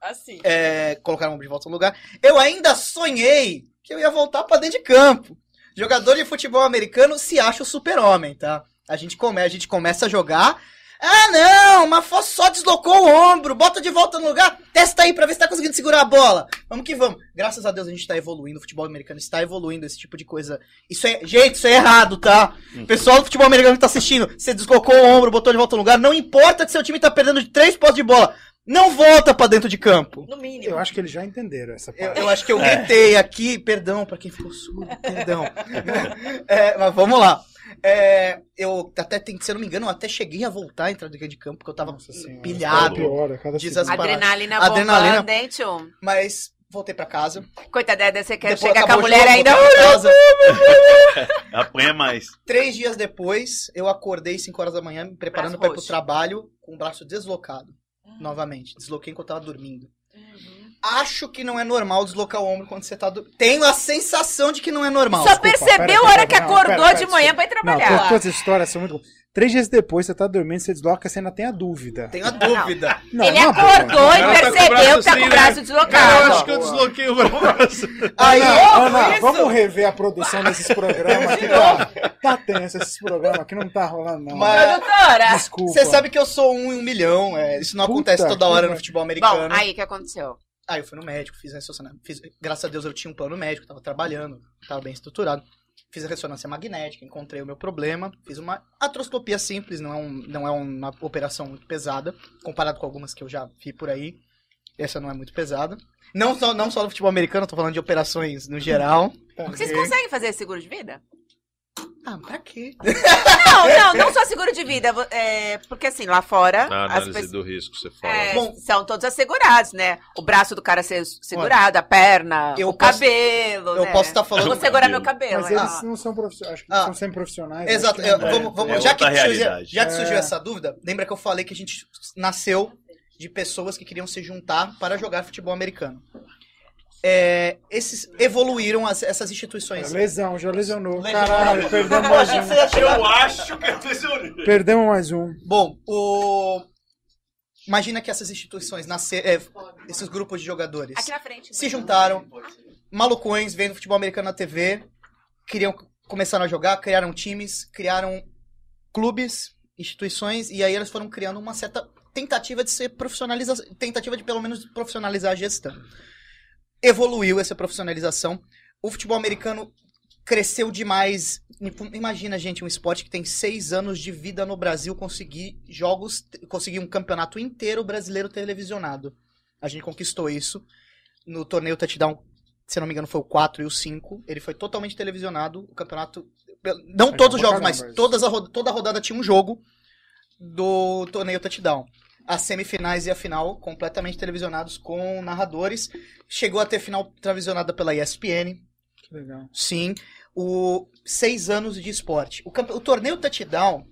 Speaker 6: Assim.
Speaker 2: é, colocar o ombro de volta no lugar. Eu ainda sonhei que eu ia voltar pra dentro de campo. Jogador de futebol americano se acha o super-homem, tá? A gente, come, a gente começa a jogar. Ah, não, mas Fosso só deslocou o ombro, bota de volta no lugar, testa aí pra ver se tá conseguindo segurar a bola. Vamos que vamos. Graças a Deus a gente tá evoluindo, o futebol americano está evoluindo, esse tipo de coisa. Isso é, gente, isso é errado, tá? Pessoal do futebol americano que tá assistindo, você deslocou o ombro, botou de volta no lugar, não importa que seu time tá perdendo de três postes de bola, não volta pra dentro de campo.
Speaker 6: No mínimo.
Speaker 1: Eu acho que eles já entenderam essa
Speaker 2: Eu,
Speaker 1: parte.
Speaker 2: eu acho que eu gritei aqui, perdão pra quem ficou surdo, perdão. É, mas vamos lá. É, eu até, tem- se eu não me engano, eu até cheguei a voltar a entrar dentro de campo, porque eu tava
Speaker 1: Nossa senhora,
Speaker 2: pilhado.
Speaker 1: pior, a cada
Speaker 2: Diz as-
Speaker 4: Adrenalina
Speaker 2: Adrenalina.
Speaker 4: bombando, hein, tio?
Speaker 2: Mas voltei pra casa.
Speaker 4: Coitada, você quer
Speaker 2: Depois
Speaker 4: chegar com a mulher ainda.
Speaker 3: Apanha mais.
Speaker 2: Três dias depois, eu acordei 5 horas da manhã, me preparando pra ir pro trabalho, com o braço deslocado. Novamente. Desloquei enquanto eu tava dormindo.
Speaker 6: Uhum.
Speaker 2: Acho que não é normal deslocar o ombro quando você tá dormindo. Tenho a sensação de que não é normal.
Speaker 4: Só
Speaker 1: Desculpa,
Speaker 4: percebeu a hora
Speaker 1: pera,
Speaker 4: que
Speaker 1: não,
Speaker 4: acordou
Speaker 1: pera, pera,
Speaker 4: de manhã pra ir
Speaker 1: Não,
Speaker 4: trabalhar.
Speaker 1: tu- todas as histórias são muito. Três dias depois, você tá dormindo, você desloca, você ainda tem a dúvida.
Speaker 2: Tenho a dúvida.
Speaker 1: Não,
Speaker 4: Ele
Speaker 1: não,
Speaker 4: acordou e
Speaker 5: Ela tá com o
Speaker 4: percebeu
Speaker 5: braço
Speaker 4: que tá com
Speaker 5: assim,
Speaker 4: o braço
Speaker 5: né?
Speaker 4: deslocado.
Speaker 5: Cara, eu acho que eu desloquei o braço.
Speaker 2: Aí,
Speaker 1: Ana,
Speaker 2: isso.
Speaker 1: vamos rever a produção desses programas que tá, tá tenso esses programas aqui, não tá rolando não.
Speaker 2: Mas-
Speaker 4: Produtora!
Speaker 1: Desculpa.
Speaker 2: Você sabe que eu sou um em um milhão. é, isso não
Speaker 1: Puta
Speaker 2: acontece toda hora
Speaker 1: que
Speaker 2: no futebol americano.
Speaker 4: Bom, aí o que aconteceu?
Speaker 2: Aí eu fui no médico, fiz. Fiz, graças a Deus eu tinha um plano médico, tava trabalhando, tava bem estruturado. Fiz a ressonância magnética, encontrei o meu problema, fiz uma atroscopia simples, não é, um, não é uma operação muito pesada, comparado com algumas que eu já vi por aí. Essa não é muito pesada. Não só, não só no futebol americano, tô falando de operações no geral.
Speaker 4: Vocês conseguem fazer seguro de vida?
Speaker 2: Ah, pra quê?
Speaker 4: Não, não, não só seguro de vida. é, porque assim, lá fora,
Speaker 5: Na
Speaker 4: as
Speaker 5: análise
Speaker 4: pessoas.
Speaker 5: do risco, você fala.
Speaker 4: é,
Speaker 2: Bom.
Speaker 4: são todos assegurados, né? O braço do cara ser segurado, a perna,
Speaker 2: Eu
Speaker 4: o
Speaker 2: posso-
Speaker 4: cabelo.
Speaker 2: eu
Speaker 4: né?
Speaker 2: posso estar falando-
Speaker 4: Vou segurar meu cabelo.
Speaker 1: Mas
Speaker 4: né?
Speaker 1: eles não são profissionais, acho que
Speaker 2: Ah.
Speaker 1: são sempre profissionais.
Speaker 2: Exato.
Speaker 1: acho que
Speaker 2: eu-
Speaker 1: dá.
Speaker 2: vamos, vamos-
Speaker 3: É
Speaker 2: já, que surgiu, já que surgiu
Speaker 1: É.
Speaker 2: essa dúvida, lembra que eu falei que a gente nasceu de pessoas que queriam se juntar para jogar futebol americano. É, esses evoluíram as- essas instituições.
Speaker 1: Lesão, já lesionou.
Speaker 2: Lesionou.
Speaker 1: Caralho, perdemos
Speaker 2: Eu
Speaker 1: mais um.
Speaker 3: Eu acho que eu lesionei.
Speaker 1: Perdemos mais um.
Speaker 2: Bom, o... imagina que essas instituições nasceram, esses grupos de jogadores
Speaker 4: Aqui na frente.
Speaker 2: se juntaram, malucões, vendo futebol americano na TV, queriam começaram a jogar, criaram times, criaram clubes, instituições, e aí eles foram criando uma certa tentativa de ser profissionalização, tentativa de pelo menos profissionalizar a gestão. Evoluiu essa profissionalização. O futebol americano cresceu demais. Imagina, gente, um esporte que tem seis anos de vida no Brasil conseguir jogos, conseguir um campeonato inteiro brasileiro televisionado. A gente conquistou isso no torneio touchdown, se não me engano, foi o 4 e o 5. Ele foi totalmente televisionado. O campeonato. Não todos os jogos, mas todas a, toda a rodada tinha um jogo do torneio touchdown. As semifinais e a final completamente televisionados com narradores. Chegou a ter final televisionada pela ESPN.
Speaker 1: Que legal.
Speaker 2: Sim. O seis anos de esporte. O, campe- o torneio touchdown.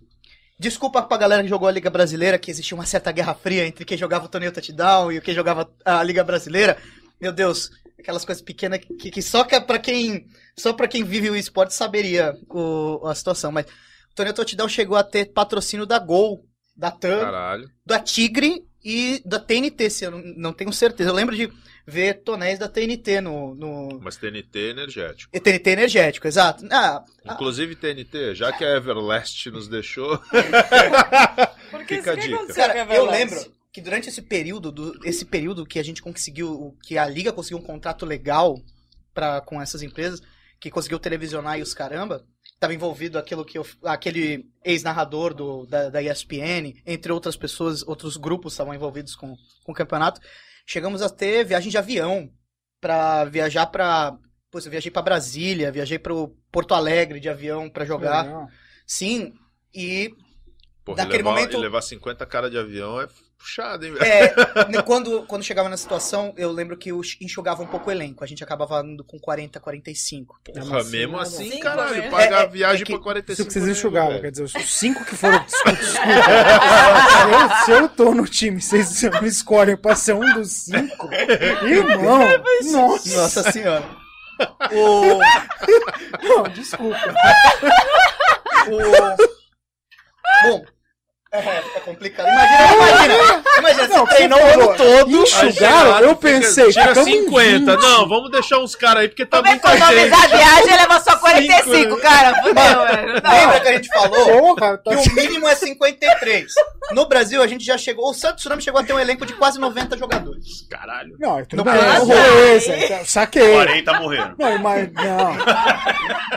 Speaker 2: Desculpa pra galera que jogou a Liga Brasileira, que existia uma certa guerra fria entre quem jogava o torneio touchdown e o quem jogava a Liga Brasileira. Meu Deus, aquelas coisas pequenas que, que só que é para quem só para quem vive o esporte saberia o- a situação. Mas o torneio touchdown chegou a ter patrocínio da Gol, da TAM,
Speaker 5: Caralho.
Speaker 2: da Tigre e da TNT, se eu não, não tenho certeza. Eu lembro de ver tonéis da TNT no, no...
Speaker 5: Mas TNT é energético.
Speaker 2: TNT energético, exato. Ah, ah,
Speaker 5: Inclusive TNT, já que a Everlast nos deixou.
Speaker 6: Porque
Speaker 5: Fica a dica.
Speaker 2: Cara, eu lembro que durante esse período, do, esse período que a gente conseguiu, que a liga conseguiu um contrato legal pra, com essas empresas, que conseguiu televisionar e os caramba, estava envolvido aquilo que eu- aquele ex-narrador do, da, da ESPN, entre outras pessoas, outros grupos estavam envolvidos com, com o campeonato. Chegamos a ter viagem de avião pra viajar pra. Pois eu viajei pra Brasília, viajei pro Porto Alegre de avião pra jogar.
Speaker 1: Legal.
Speaker 2: Sim, e
Speaker 5: Porra,
Speaker 2: Daquele
Speaker 5: levar,
Speaker 2: momento-
Speaker 5: levar 50 cara de avião é puxado, hein, velho?
Speaker 2: É, né, quando, quando chegava na situação, eu lembro que eu enxugava um pouco o elenco. A gente acabava indo com 40, 45.
Speaker 5: Porra, mesmo assim,
Speaker 6: Cinco
Speaker 5: caralho,
Speaker 6: mesmo.
Speaker 5: pagar
Speaker 2: É, é,
Speaker 5: viagem
Speaker 2: é que-
Speaker 5: pra 45
Speaker 1: Isso que vocês enxugavam,
Speaker 5: velho.
Speaker 1: quer dizer, os cinco que foram. Desculpa, desculpa. se, eu, se eu tô no time, vocês me escolhem pra ser um dos cinco. Irmão, nossa.
Speaker 2: Nossa senhora. O,
Speaker 1: Não, desculpa.
Speaker 2: o, bom, é, é complicado. Imagina, imagina. Imagina,
Speaker 1: Não,
Speaker 2: você treinou o ano todo.
Speaker 1: Enxugaram, eu pensei,
Speaker 5: Tira
Speaker 1: ficamos
Speaker 5: 50.
Speaker 1: 20.
Speaker 5: Não, vamos deixar uns caras aí, porque tá
Speaker 4: Vamos
Speaker 5: muita gente.
Speaker 4: economizar a viagem e levar só 45, cara. Fudeu, velho.
Speaker 2: Lembra que a gente falou
Speaker 1: Porra, tá
Speaker 2: que o mínimo é 53. No Brasil, a gente já chegou. O Santos Tsunami chegou a ter um elenco de quase 90 jogadores.
Speaker 5: Caralho.
Speaker 1: Não, é tudo
Speaker 2: No
Speaker 1: bem. Então, saquei.
Speaker 3: 40 morreram.
Speaker 1: Não, mas não.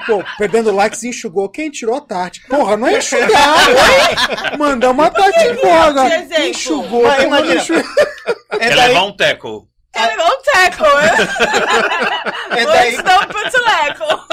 Speaker 1: Pô, perdendo likes enxugou. Quem tirou a Tati? Porra, não é enxugar, oi? Mandamos a Tati embora.
Speaker 6: de exemplo.
Speaker 1: Enxugou.
Speaker 2: Mas imagina. É
Speaker 3: Quer
Speaker 2: daí,
Speaker 3: levar um.
Speaker 6: Ele não tackle,
Speaker 2: é
Speaker 6: eu
Speaker 2: daí,
Speaker 6: estou putleco.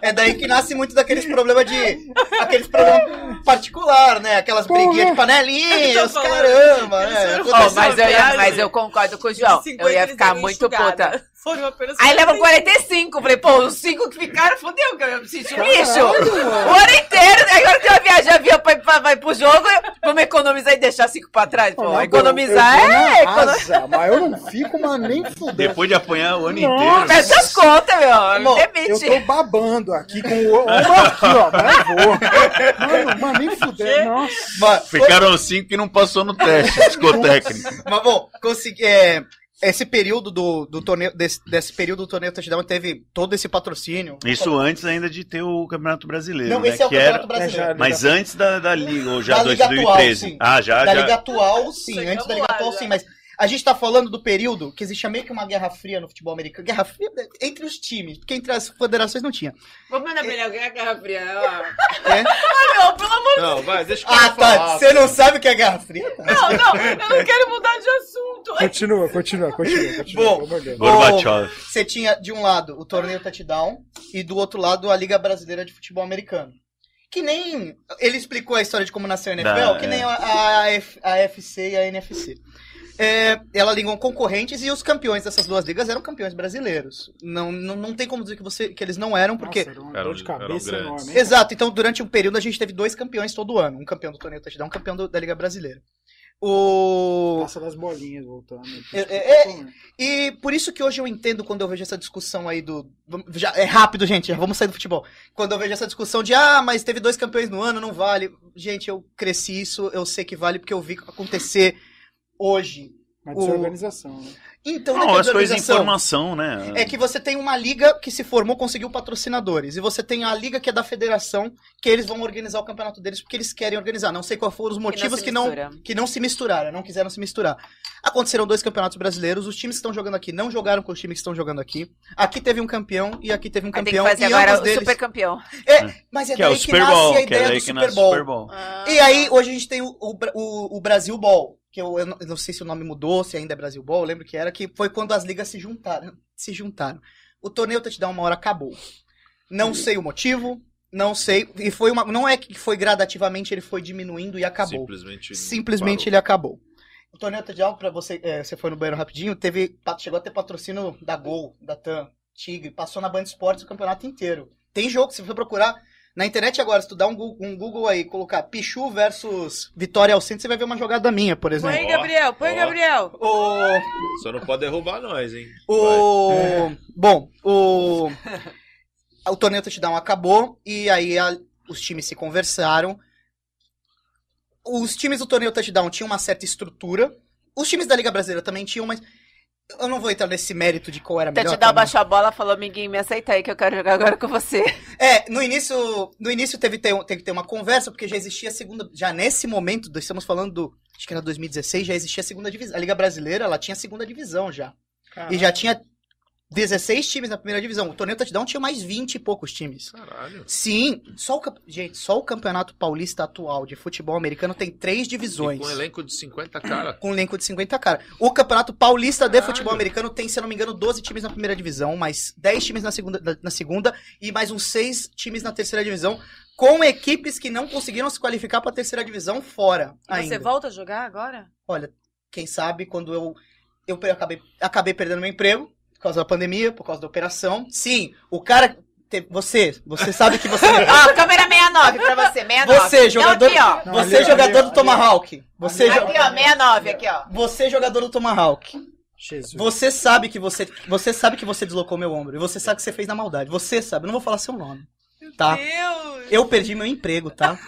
Speaker 2: é daí que nasce muito daqueles problemas de. Aqueles problemas particular, né? Aquelas
Speaker 1: Porra.
Speaker 2: briguinhas de panelinha, os caramba, né? Aconteceu-
Speaker 4: mas, eu ia,
Speaker 6: viagem.
Speaker 4: mas eu concordo com o João. Eu ia ficar muito puta.
Speaker 6: Foram apenas
Speaker 4: Aí levam 45. Falei, pô, os 5 que ficaram, fudeu, que eu preciso de um lixo. O ano inteiro, aí agora que eu viajo de avião pra, pra, vai pro jogo, vamos economizar e deixar 5 pra trás. Pô,
Speaker 1: Não,
Speaker 4: economizar
Speaker 1: eu, eu
Speaker 4: é.
Speaker 1: na
Speaker 4: Econo...
Speaker 1: asa, mas eu não fico, mas nem fudendo.
Speaker 3: Depois de apanhar o ano
Speaker 1: Nossa.
Speaker 3: inteiro.
Speaker 4: Fecha as contas, meu.
Speaker 2: Bom,
Speaker 4: Me
Speaker 1: Eu
Speaker 4: demite.
Speaker 1: tô babando aqui com o ombro aqui, ó. Mas eu vou. Mano, mas nem fudendo. Nossa.
Speaker 2: Mas,
Speaker 3: Ficaram cinco que não passou no teste psicotécnico.
Speaker 2: mas bom, consegui. é, esse período do, do torneio, desse, desse período do torneio touchdown teve todo esse patrocínio.
Speaker 3: Isso antes ainda de ter o Campeonato Brasileiro,
Speaker 2: Não,
Speaker 3: né?
Speaker 2: esse é o
Speaker 3: que
Speaker 2: Campeonato
Speaker 3: era...
Speaker 2: Brasileiro.
Speaker 1: É, já-
Speaker 3: Mas antes da, da Liga, ou já
Speaker 2: Da Liga
Speaker 3: 2013.
Speaker 2: atual, sim.
Speaker 3: ah, já,
Speaker 2: da
Speaker 3: já.
Speaker 2: Liga atual, sim. Antes da Liga atual,
Speaker 6: já.
Speaker 2: sim. Mas a gente tá falando do período que existia meio que uma guerra fria no futebol americano. Guerra fria entre os times, porque entre as federações não tinha.
Speaker 4: Vamos mandar melhor a Guerra Fria.
Speaker 2: É?
Speaker 6: Não, pelo amor
Speaker 5: Não, vai, deixa o
Speaker 2: Ah, tá.
Speaker 5: falar.
Speaker 2: Você não sabe o que é guerra fria?
Speaker 6: Não, não, eu não quero mudar de assunto.
Speaker 1: Continua, continua, continua. continua
Speaker 2: Bom.
Speaker 1: de Deus.
Speaker 3: Gorbachev.
Speaker 2: Você tinha, de um lado, o torneio touchdown e do outro lado, a Liga Brasileira de Futebol Americano. Que nem. Ele explicou a história de como nasceu a NFL,
Speaker 3: Da-
Speaker 2: que
Speaker 3: é.
Speaker 2: nem a, a, a FC e a NFC. É, ela ligam concorrentes e os campeões dessas duas ligas eram campeões brasileiros. Não, não, não tem como dizer que, você, que eles não eram, porque.
Speaker 1: Nossa, era dor de cabeça enorme.
Speaker 2: Exato, então durante um período a gente teve dois campeões todo ano. Um campeão do torneio touchdown, um campeão do- da Liga Brasileira. O.
Speaker 1: Passa das bolinhas voltando.
Speaker 2: É, é, E por isso que hoje eu entendo quando eu vejo essa discussão aí do. Já, é rápido, gente, já vamos sair do futebol. Quando eu vejo essa discussão de, ah, mas teve dois campeões no ano, não vale. Gente, eu cresci isso, eu sei que vale porque eu vi acontecer hoje.
Speaker 1: Uma
Speaker 2: o-
Speaker 1: desorganização, né?
Speaker 2: Então,
Speaker 3: Não,
Speaker 2: não é
Speaker 3: as coisas de
Speaker 2: desorganização.
Speaker 3: informação, né?
Speaker 2: É que você tem uma liga que se formou, conseguiu patrocinadores. E você tem a liga que é da federação, que eles vão organizar o campeonato deles porque eles querem organizar. Não sei quais foram os motivos que não,
Speaker 4: mistura.
Speaker 2: que não se misturaram, não quiseram se misturar. Aconteceram dois campeonatos brasileiros, os times que estão jogando aqui não jogaram com os times que estão jogando aqui. Aqui teve um campeão e aqui teve um
Speaker 4: Aí tem que
Speaker 2: campeão.
Speaker 4: fazer
Speaker 2: e
Speaker 4: agora o
Speaker 2: deles...
Speaker 4: super campeão.
Speaker 2: É, mas é
Speaker 3: Que é
Speaker 2: daí
Speaker 3: o
Speaker 2: que, nasce a
Speaker 3: que é
Speaker 2: ideia
Speaker 3: daí
Speaker 2: do
Speaker 3: que
Speaker 2: Super
Speaker 3: o
Speaker 2: Bowl.
Speaker 3: Super Bowl.
Speaker 2: E aí, hoje a gente tem o, o, o- o Brasil Ball, que eu, eu não, sei se o nome mudou, se ainda é Brasil Ball, eu lembro que era, que foi quando as ligas se juntaram. Se juntaram. O torneio touchdown uma hora acabou. Não sei o motivo, não sei. E foi uma. Não é que foi gradativamente, ele foi diminuindo e acabou.
Speaker 5: Simplesmente.
Speaker 2: Simplesmente
Speaker 5: parou.
Speaker 2: ele acabou. O torneio touchdown, pra você, é, você foi no banheiro rapidinho, teve, chegou a ter patrocínio da Gol, da TAM, Tigre, passou na Band Esportes o campeonato inteiro. Tem jogo, se você for procurar na internet agora, se tu dá um Google, um Google aí, colocar Pichu versus Vitória ao Centro, você vai ver uma jogada minha, por exemplo.
Speaker 6: Põe, Gabriel, põe,
Speaker 5: Ó.
Speaker 6: Gabriel.
Speaker 2: O,
Speaker 5: Só não pode derrubar nós, hein?
Speaker 2: o, bom, o, o torneio touchdown acabou e aí a- os times se conversaram. Os times do torneio touchdown tinham uma certa estrutura. Os times da Liga Brasileira também tinham, mas eu não vou entrar nesse mérito de qual era melhor.
Speaker 4: Touchdown
Speaker 2: também.
Speaker 4: baixou a bola, falou, amiguinho, me aceita aí que eu quero jogar agora com você.
Speaker 2: É, no início, no início teve, ter, teve que ter uma conversa, porque já existia a segunda. Já nesse momento, estamos falando do. Acho que era 2016, já existia a segunda divisão. A Liga Brasileira, ela tinha a segunda divisão já. E já tinha 16 times na primeira divisão. O torneio touchdown tinha mais 20 e poucos times.
Speaker 5: Caralho.
Speaker 2: Sim, só o, gente, só o campeonato paulista atual de futebol americano tem três
Speaker 5: E
Speaker 2: divisões.
Speaker 5: com um elenco de 50 cara.
Speaker 2: Com um elenco de 50 cara. O campeonato paulista de
Speaker 5: Caralho.
Speaker 2: futebol americano tem, se eu não me engano, 12 times na primeira divisão, mais 10 times na segunda, na- segunda e mais uns 6 times na terceira divisão, com equipes que não conseguiram se qualificar para a terceira divisão fora
Speaker 6: E
Speaker 2: ainda.
Speaker 6: Você volta a jogar agora?
Speaker 2: Olha, quem sabe, quando eu, eu acabei, acabei perdendo meu emprego, por causa da pandemia, por causa da operação. Sim, o cara. te- Você, você sabe que você.
Speaker 4: Ó, câmera 69 pra você, 69.
Speaker 2: Você, jogador,
Speaker 4: Não, aqui, ó.
Speaker 2: Você
Speaker 1: ali,
Speaker 2: jogador
Speaker 1: ali,
Speaker 2: do Tomahawk. Você, jo-
Speaker 4: Aqui, ó, 69, aqui, ó.
Speaker 2: você jogador do Tomahawk.
Speaker 1: Jesus.
Speaker 2: Você sabe que você, você sabe que você deslocou meu ombro. E você sabe que você fez na maldade. Você sabe, eu não vou falar seu nome. Tá?
Speaker 6: Deus!
Speaker 2: Eu perdi meu emprego, tá?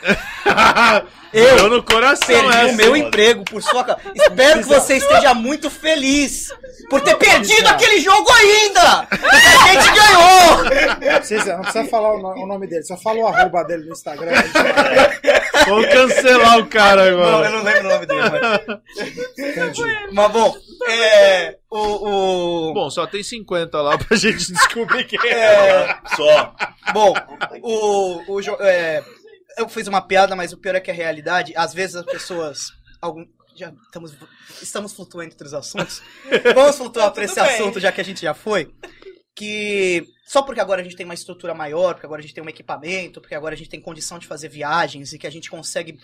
Speaker 5: Eu no coração
Speaker 2: perdi
Speaker 5: essa.
Speaker 2: o meu emprego por sua causa. Espero que você esteja muito feliz por ter perdido aquele jogo ainda! Porque a gente ganhou!
Speaker 1: César, não precisa falar o, no- o nome dele, só fala o arroba dele no Instagram.
Speaker 5: Vamos cancelar o cara
Speaker 2: Não, eu
Speaker 5: agora.
Speaker 2: não lembro o nome dele, mas.
Speaker 1: Entendi.
Speaker 2: Mas bom, é. O. o
Speaker 5: Bom, só tem 50 lá pra gente descobrir quem é.
Speaker 2: é,
Speaker 3: Só.
Speaker 2: Bom, o, o jo- é, eu fiz uma piada, mas o pior é que a realidade, às vezes as pessoas. Algum, já estamos, estamos flutuando entre os assuntos. Vamos flutuar para esse
Speaker 6: bem.
Speaker 2: assunto, já que a gente já foi. Que só porque agora a gente tem uma estrutura maior, porque agora a gente tem um equipamento, porque agora a gente tem condição de fazer viagens e que a gente consegue.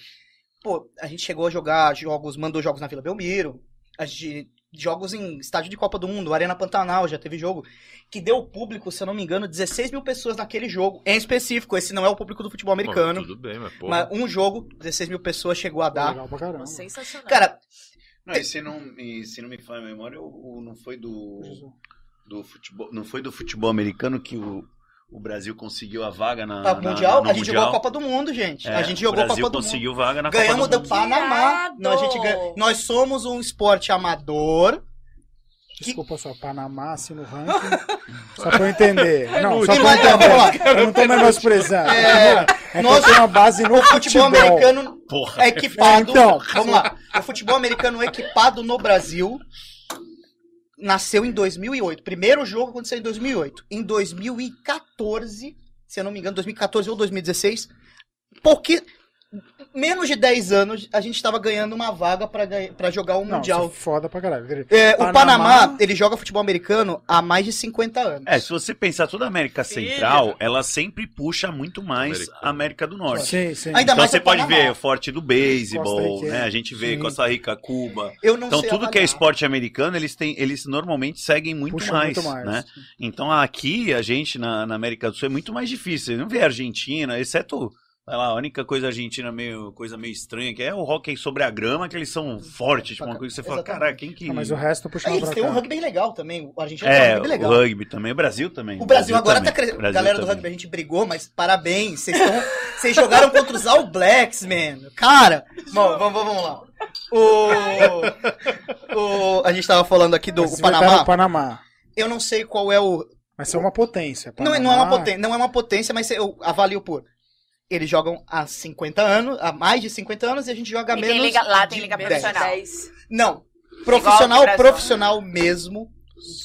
Speaker 2: Pô, a gente chegou a jogar jogos, mandou jogos na Vila Belmiro, a gente, jogos em estádio de Copa do Mundo, Arena Pantanal, já teve jogo que deu público, se eu não me engano, 16 mil pessoas naquele jogo. Em específico, esse não é o público do futebol americano.
Speaker 5: Bom, tudo bem, mas porra.
Speaker 2: Mas um jogo, 16 mil pessoas chegou a dar.
Speaker 1: Legal pra caramba.
Speaker 6: Sensacional.
Speaker 2: Cara,
Speaker 3: Não, e se não, e se não me falha a memória, o, o- não foi do, do futebol, não foi do futebol americano que o, o Brasil conseguiu a vaga na,
Speaker 2: a
Speaker 3: na-
Speaker 2: Mundial,
Speaker 3: no
Speaker 2: a gente jogou a
Speaker 3: Mundial.
Speaker 2: Copa do Mundo, gente.
Speaker 3: É,
Speaker 2: a gente jogou a Copa do Mundo.
Speaker 3: conseguiu vaga na
Speaker 2: Ganhamos
Speaker 3: Copa do
Speaker 2: do
Speaker 3: Mundo.
Speaker 2: Panamá. Não, a gente ganha- Nós somos um esporte amador.
Speaker 1: Desculpa só, Panamá, assim no ranking. Só pra eu entender. Não, só pra eu entender. Eu não tô menosprezando.
Speaker 2: É,
Speaker 1: É
Speaker 2: nós-
Speaker 1: uma base no
Speaker 2: O futebol
Speaker 1: futebol.
Speaker 2: americano
Speaker 3: Porra.
Speaker 2: é equipado.
Speaker 1: É, então.
Speaker 2: Vamos lá. O futebol americano equipado no Brasil nasceu em 2008. Primeiro jogo aconteceu em 2008. Em 2014, se eu não me engano, 2014 ou 2016, porque menos de 10 anos a gente estava ganhando uma vaga pra jogar o
Speaker 1: Não,
Speaker 2: Mundial.
Speaker 1: isso é foda pra caralho.
Speaker 2: É, o
Speaker 1: Panamá-
Speaker 2: Panamá, ele joga futebol americano há mais de 50 anos.
Speaker 3: É, se você pensar toda a América Central, ela sempre puxa muito mais
Speaker 5: Americano.
Speaker 3: a América do Norte.
Speaker 1: Sim, sim.
Speaker 2: Ainda
Speaker 3: Então
Speaker 2: mais
Speaker 3: você
Speaker 2: o
Speaker 3: pode
Speaker 2: Panamá.
Speaker 3: ver o forte do beisebol, né? A gente vê
Speaker 1: Sim.
Speaker 3: Costa Rica, Cuba.
Speaker 2: Eu não
Speaker 3: Então
Speaker 2: sei
Speaker 3: tudo que é esporte americano, eles têm, eles normalmente seguem muito
Speaker 1: Puxa
Speaker 3: mais,
Speaker 1: muito mais.
Speaker 3: né? Então aqui a gente na, na América do Sul é muito mais difícil. Você não vê a Argentina, exceto sei lá, a única coisa argentina meio coisa meio estranha que é o hockey sobre a grama, que eles são fortes, tipo uma coisa que você fala,
Speaker 2: Exatamente.
Speaker 3: cara, quem que
Speaker 1: Não, mas o resto puxa pra
Speaker 2: eles têm um rugby legal também. O Argentina tem um
Speaker 3: é,
Speaker 2: rugby
Speaker 3: o
Speaker 2: legal.
Speaker 3: rugby também, o Brasil também.
Speaker 2: O Brasil agora
Speaker 3: também.
Speaker 2: tá crescendo.
Speaker 3: Brasil
Speaker 2: Galera do
Speaker 3: também.
Speaker 2: rugby, a gente brigou, mas parabéns. Vocês estão. Vocês jogaram contra os All Blacks, man. Cara, bom, vamos, vamos lá. O, o. A gente tava falando aqui do o Panamá.
Speaker 1: o Panamá.
Speaker 2: Eu não sei qual é o.
Speaker 1: Mas é uma potência.
Speaker 2: Não, é- não é uma potência, não é uma potência, mas eu avalio por. Eles jogam há 50 anos, há mais de 50 anos, e a gente joga há
Speaker 4: E
Speaker 2: menos.
Speaker 4: liga, lá tem liga
Speaker 2: 10.
Speaker 4: profissional.
Speaker 6: 10.
Speaker 2: Não. Profissional, profissional mesmo,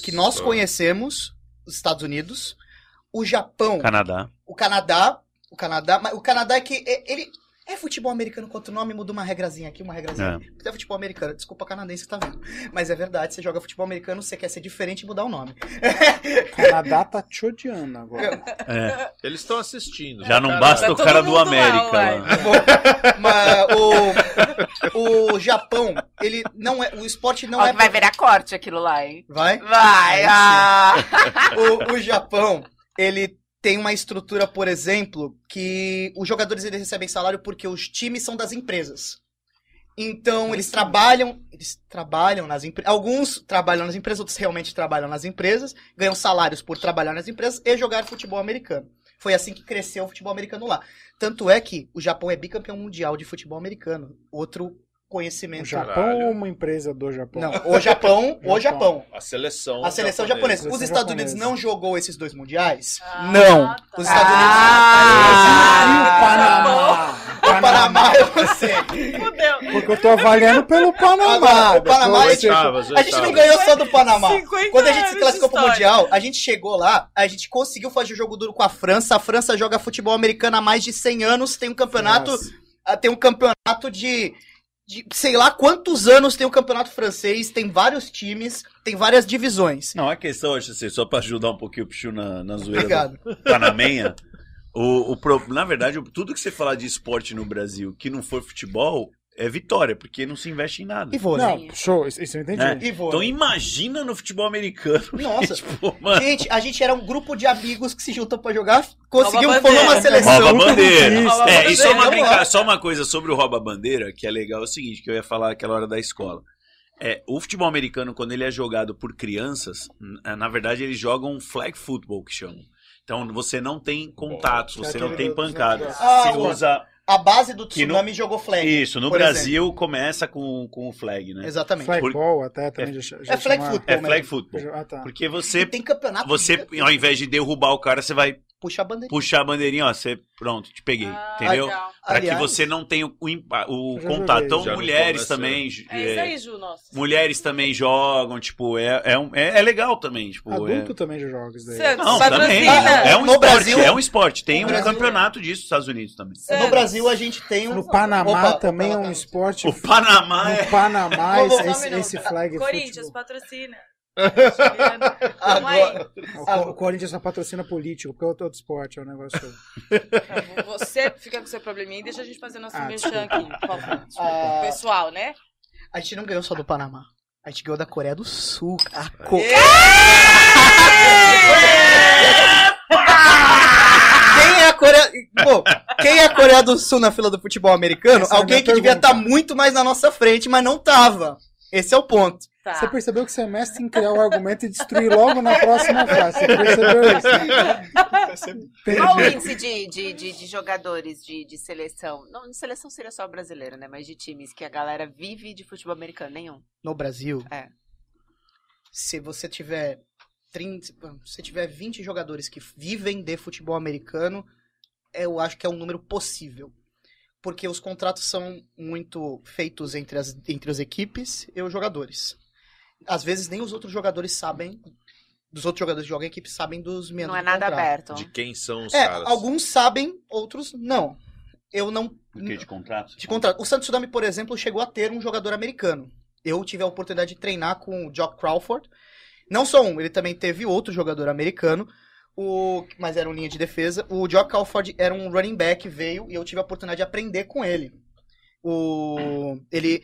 Speaker 2: que nós conhecemos, os Estados Unidos, o Japão,
Speaker 3: Canadá.
Speaker 2: o Canadá, o Canadá, mas o Canadá é que é- ele é futebol americano contra o nome, muda uma regrazinha aqui, uma regrazinha. É. futebol americano, desculpa canadense que tá vendo. Mas é verdade, você joga futebol americano, você quer ser diferente e mudar o nome.
Speaker 1: O Canadá tá te odiando agora.
Speaker 3: É.
Speaker 5: Eles estão assistindo.
Speaker 3: Já não basta
Speaker 6: Tá
Speaker 3: o cara do América lá.
Speaker 2: Mas o, o Japão, ele não é, o esporte não
Speaker 4: Ó,
Speaker 2: é
Speaker 4: vai virar corte aquilo lá, hein?
Speaker 2: Vai?
Speaker 4: Vai! Ah.
Speaker 2: o, o Japão, ele tem uma estrutura, por exemplo, que os jogadores eles recebem salário porque os times são das empresas. Então, eles trabalham, eles trabalham nas empresas. Alguns trabalham nas empresas, outros realmente trabalham nas empresas, ganham salários por trabalhar nas empresas e jogar futebol americano. Foi assim que cresceu o futebol americano lá. Tanto é que o Japão é bicampeão mundial de futebol americano. Outro conhecimento.
Speaker 1: O Japão
Speaker 5: Caralho.
Speaker 1: ou uma empresa do Japão?
Speaker 2: Não, o Japão, o
Speaker 1: Japão.
Speaker 2: Japão.
Speaker 5: A seleção.
Speaker 2: A seleção
Speaker 5: japonesa.
Speaker 2: japonesa. Os Estados Unidos não jogou esses dois mundiais?
Speaker 6: Ah,
Speaker 2: não.
Speaker 6: tá.
Speaker 2: Os Estados
Speaker 1: Ah,
Speaker 2: Unidos.
Speaker 1: Panamá.
Speaker 2: o Panamá é você.
Speaker 6: Fudeu.
Speaker 1: Porque eu tô avaliando pelo Panamá.
Speaker 2: Agora, o Panamá é
Speaker 1: você-
Speaker 5: Oitavas,
Speaker 2: A gente não ganhou só do Panamá.
Speaker 6: 50
Speaker 2: Quando a gente se classificou pro. Mundial, a gente chegou lá, a gente conseguiu fazer o jogo duro com a França. A França joga futebol americano há mais de 100 anos, tem um campeonato,
Speaker 1: Nossa.
Speaker 2: ah, tem um campeonato de, de sei lá quantos anos tem o campeonato francês, tem vários times, tem várias divisões.
Speaker 3: Não, a questão, acho assim, só pra ajudar um pouquinho o Pichu na, na zoeira
Speaker 2: Obrigado.
Speaker 3: do Panamenha, o, o pro- na verdade, o- tudo que você falar de esporte no Brasil que não for futebol, é vitória, porque não se investe em nada.
Speaker 2: E vôlei.
Speaker 1: Não, show, isso, eu entendi.
Speaker 3: É.
Speaker 2: E
Speaker 3: Então imagina no futebol americano.
Speaker 2: Nossa.
Speaker 3: tipo, mano,
Speaker 2: Gente, a gente era um grupo de amigos que se juntou pra jogar, conseguiu
Speaker 6: Rouba
Speaker 2: formar uma
Speaker 6: bandeira.
Speaker 2: seleção.
Speaker 3: rouba bandeira.
Speaker 1: Isso.
Speaker 3: É, e só uma,
Speaker 2: bandeira,
Speaker 3: brinca- só uma coisa sobre o rouba bandeira, que é legal, é o seguinte, que eu ia falar aquela hora da escola. É, o futebol americano, quando ele é jogado por crianças, n- na verdade eles jogam flag football, que chamam. Então você não tem contatos,
Speaker 1: é
Speaker 3: você não tem pancadas.
Speaker 2: Ah,
Speaker 3: você
Speaker 2: o-
Speaker 3: usa.
Speaker 2: A base do
Speaker 3: Que no-
Speaker 2: tsunami jogou flag.
Speaker 3: Isso, no
Speaker 2: por
Speaker 3: Brasil começa com, com o flag, né?
Speaker 2: Exatamente.
Speaker 1: Flagball até também já, já
Speaker 2: É flag
Speaker 1: chamaram.
Speaker 2: football.
Speaker 3: É flag football.
Speaker 1: Ah, tá.
Speaker 3: Porque
Speaker 2: E
Speaker 3: você,
Speaker 2: tem campeonato.
Speaker 3: você,
Speaker 2: de-
Speaker 3: ao invés de derrubar o cara, você vai
Speaker 2: puxa a bandeira.
Speaker 3: puxar a bandeirinha, ó, você, pronto, te peguei,
Speaker 6: Ah,
Speaker 3: entendeu? Pra que você não tenha o, o contato. Então, mulheres também.
Speaker 6: É isso
Speaker 3: é,
Speaker 6: aí, Ju, nossa.
Speaker 3: mulheres também jogam, tipo, é, é, um- é, é legal também. Tipo,
Speaker 1: Adulto
Speaker 3: é...
Speaker 1: também joga isso daí.
Speaker 6: Santos,
Speaker 3: Não,
Speaker 6: patrocina.
Speaker 3: também. É um
Speaker 2: No
Speaker 3: esporte,
Speaker 2: Brasil-
Speaker 3: é um esporte. Tem um
Speaker 2: Brasil-
Speaker 3: campeonato disso nos Estados Unidos também.
Speaker 2: No Brasil a gente tem um.
Speaker 1: No Panamá
Speaker 2: Opa,
Speaker 1: também é um esporte.
Speaker 3: O Panamá é.
Speaker 1: No Panamá, esse,
Speaker 6: um
Speaker 1: esse, flag
Speaker 6: Corinthians,
Speaker 1: futebol.
Speaker 6: patrocina.
Speaker 2: Agora,
Speaker 1: O, Co- o Corinthians só patrocina político, porque é outro outro esporte, é um negócio.
Speaker 6: Você fica com seu probleminha e deixa a gente fazer nosso
Speaker 1: Ah,
Speaker 6: merchan aqui, por favor.
Speaker 2: Ah.
Speaker 6: Pessoal, né?
Speaker 2: a gente não ganhou só do Panamá. A gente ganhou da Coreia do Sul. A Co- Quem é a Coreia. Pô, quem é a Coreia do Sul na fila do futebol americano?
Speaker 1: Essa é
Speaker 2: Alguém
Speaker 1: minha
Speaker 2: que devia
Speaker 1: pergunta.
Speaker 2: estar muito mais na nossa frente, mas não tava. Esse é o ponto.
Speaker 6: Tá.
Speaker 1: Você percebeu que você é mestre em criar o argumento e destruir logo na próxima frase. Você percebeu isso?
Speaker 4: Qual o índice de, de, de, de jogadores de, de seleção? Não, de seleção seria só brasileiro, né? Mas de times que a galera vive de futebol americano, nenhum.
Speaker 2: No Brasil,
Speaker 4: É.
Speaker 2: se você tiver 30, se você tiver 20 jogadores que vivem de futebol americano, eu acho que é um número possível. Porque os contratos são muito feitos entre as, entre as equipes e os jogadores. Às vezes nem os outros jogadores sabem, dos outros jogadores que jogam em equipe sabem dos menos
Speaker 4: Não é nada aberto.
Speaker 5: De quem são os
Speaker 2: É,
Speaker 5: caras.
Speaker 2: alguns sabem, outros não. Eu não
Speaker 3: O que de contrato?
Speaker 2: de contrato. O Santos Tsunami, por exemplo, chegou a ter um jogador americano. Eu tive a oportunidade de treinar com o Jock Crawford. Não só um, ele também teve outro jogador americano, o, mas era um linha de defesa. O Jock Crawford era um running back, veio e eu tive a oportunidade de aprender com ele. O, ele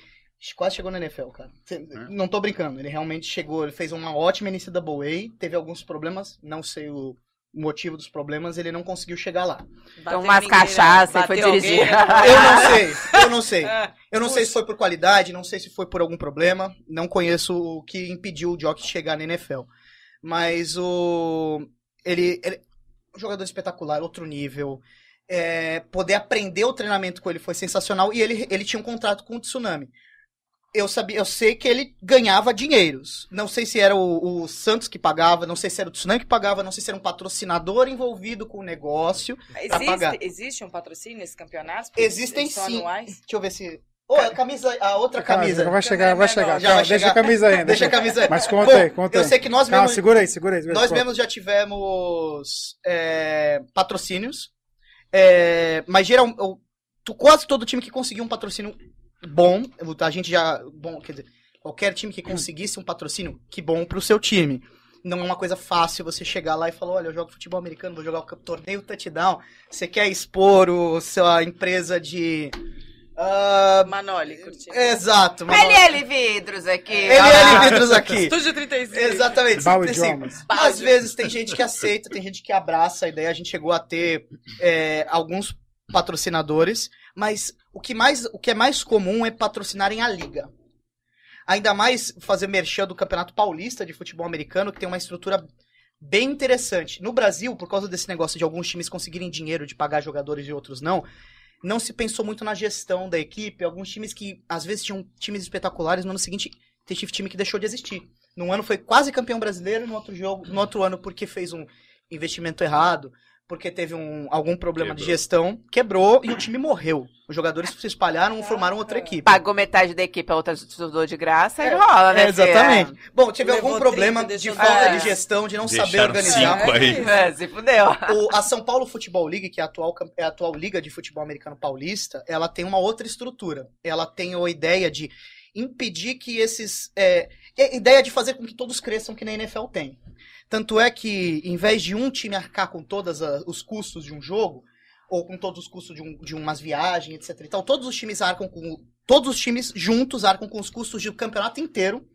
Speaker 2: quase chegou na NFL, cara. Cê- Não tô brincando, ele realmente chegou, ele fez uma ótima NCAA, teve alguns problemas, não sei o motivo dos problemas, ele não conseguiu chegar lá.
Speaker 6: Bateu
Speaker 4: umas
Speaker 6: ninguém,
Speaker 4: cachaça e foi dirigir.
Speaker 6: né?
Speaker 2: Eu não sei, eu não sei.
Speaker 6: É.
Speaker 2: Eu não sei se foi por qualidade, não sei se foi por algum problema. Não conheço o que impediu o Jock de chegar na NFL. Mas o. Ele. ele um jogador espetacular, outro nível. É, poder aprender o treinamento com ele foi sensacional. E ele, ele tinha um contrato com o Tsunami. Eu sabia, eu sei que ele ganhava dinheiros. Não sei se era o, o Santos que pagava, não sei se era o Tsunami que pagava, não sei se era um patrocinador envolvido com o negócio. pagar.
Speaker 6: Existe, existe um patrocínio nesse campeonato?
Speaker 2: Existem sim.
Speaker 6: anuais?
Speaker 2: Deixa eu ver se. Ô, a camisa, a outra camisa.
Speaker 1: Vai chegar, vai chegar.
Speaker 2: Já
Speaker 1: Calma,
Speaker 2: vai
Speaker 1: deixa
Speaker 2: chegar.
Speaker 1: a camisa aí.
Speaker 2: Deixa a camisa aí.
Speaker 1: Mas conta
Speaker 2: Bom,
Speaker 1: aí, conta
Speaker 2: Eu
Speaker 1: aí.
Speaker 2: sei que nós
Speaker 1: Calma,
Speaker 2: mesmos,
Speaker 1: segura aí, segura aí. segura aí,
Speaker 2: nós mesmos já tivemos é, patrocínios, é, mas geral, tu- quase todo time que conseguiu um patrocínio bom, a gente já, bom, quer dizer, qualquer time que conseguisse um patrocínio, que bom pro seu time. Não é uma coisa fácil você chegar lá e falar, olha, eu jogo futebol americano, vou jogar o torneio touchdown, você quer expor o, sua empresa de... ah,
Speaker 6: Manoli, curtindo.
Speaker 2: exato. mas-
Speaker 4: LL Vidros aqui.
Speaker 2: LL
Speaker 4: Ah,
Speaker 2: Vidros aqui.
Speaker 6: Estúdio 35.
Speaker 2: Exatamente.
Speaker 1: Bow
Speaker 2: Assim,
Speaker 1: Idiomas.
Speaker 2: às vezes tem gente que aceita, tem gente que abraça a ideia. A gente chegou a ter é, alguns patrocinadores, mas o que, mais, o que é mais comum é patrocinarem a liga. Ainda mais fazer merchan do Campeonato Paulista de Futebol Americano, que tem uma estrutura bem interessante. No Brasil, por causa desse negócio de alguns times conseguirem dinheiro de pagar jogadores e outros não, não se pensou muito na gestão da equipe. Alguns times que, às vezes, tinham times espetaculares, no ano seguinte, tem time que deixou de existir. Num ano foi quase campeão brasileiro, no outro jogo, no outro ano porque fez um investimento errado, porque teve um, algum problema de
Speaker 5: Quebrou.
Speaker 2: gestão, quebrou e o time morreu. Os jogadores se espalharam e formaram outra equipe.
Speaker 4: Pagou metade da equipe, a outra estudou de graça e rola, né?
Speaker 2: É, exatamente. Bom, tive
Speaker 6: Levou
Speaker 2: algum problema
Speaker 6: 30,
Speaker 2: de falta de gestão, de não saber
Speaker 3: Deixaram
Speaker 2: organizar.
Speaker 3: cinco aí.
Speaker 4: filha? É, se fudeu.
Speaker 2: O- a São Paulo Futebol League, que é a, atual, é a atual liga de futebol americano paulista, ela tem uma outra estrutura. Ela tem a ideia de impedir que esses. É, é a ideia de fazer com que todos cresçam que na NFL tem. Tanto é que, em vez de um time arcar com todos os custos de um jogo, ou com todos os custos de, um, de umas viagens, etc. e tal, todos os times arcam com todos os times juntos arcam com os custos do campeonato inteiro.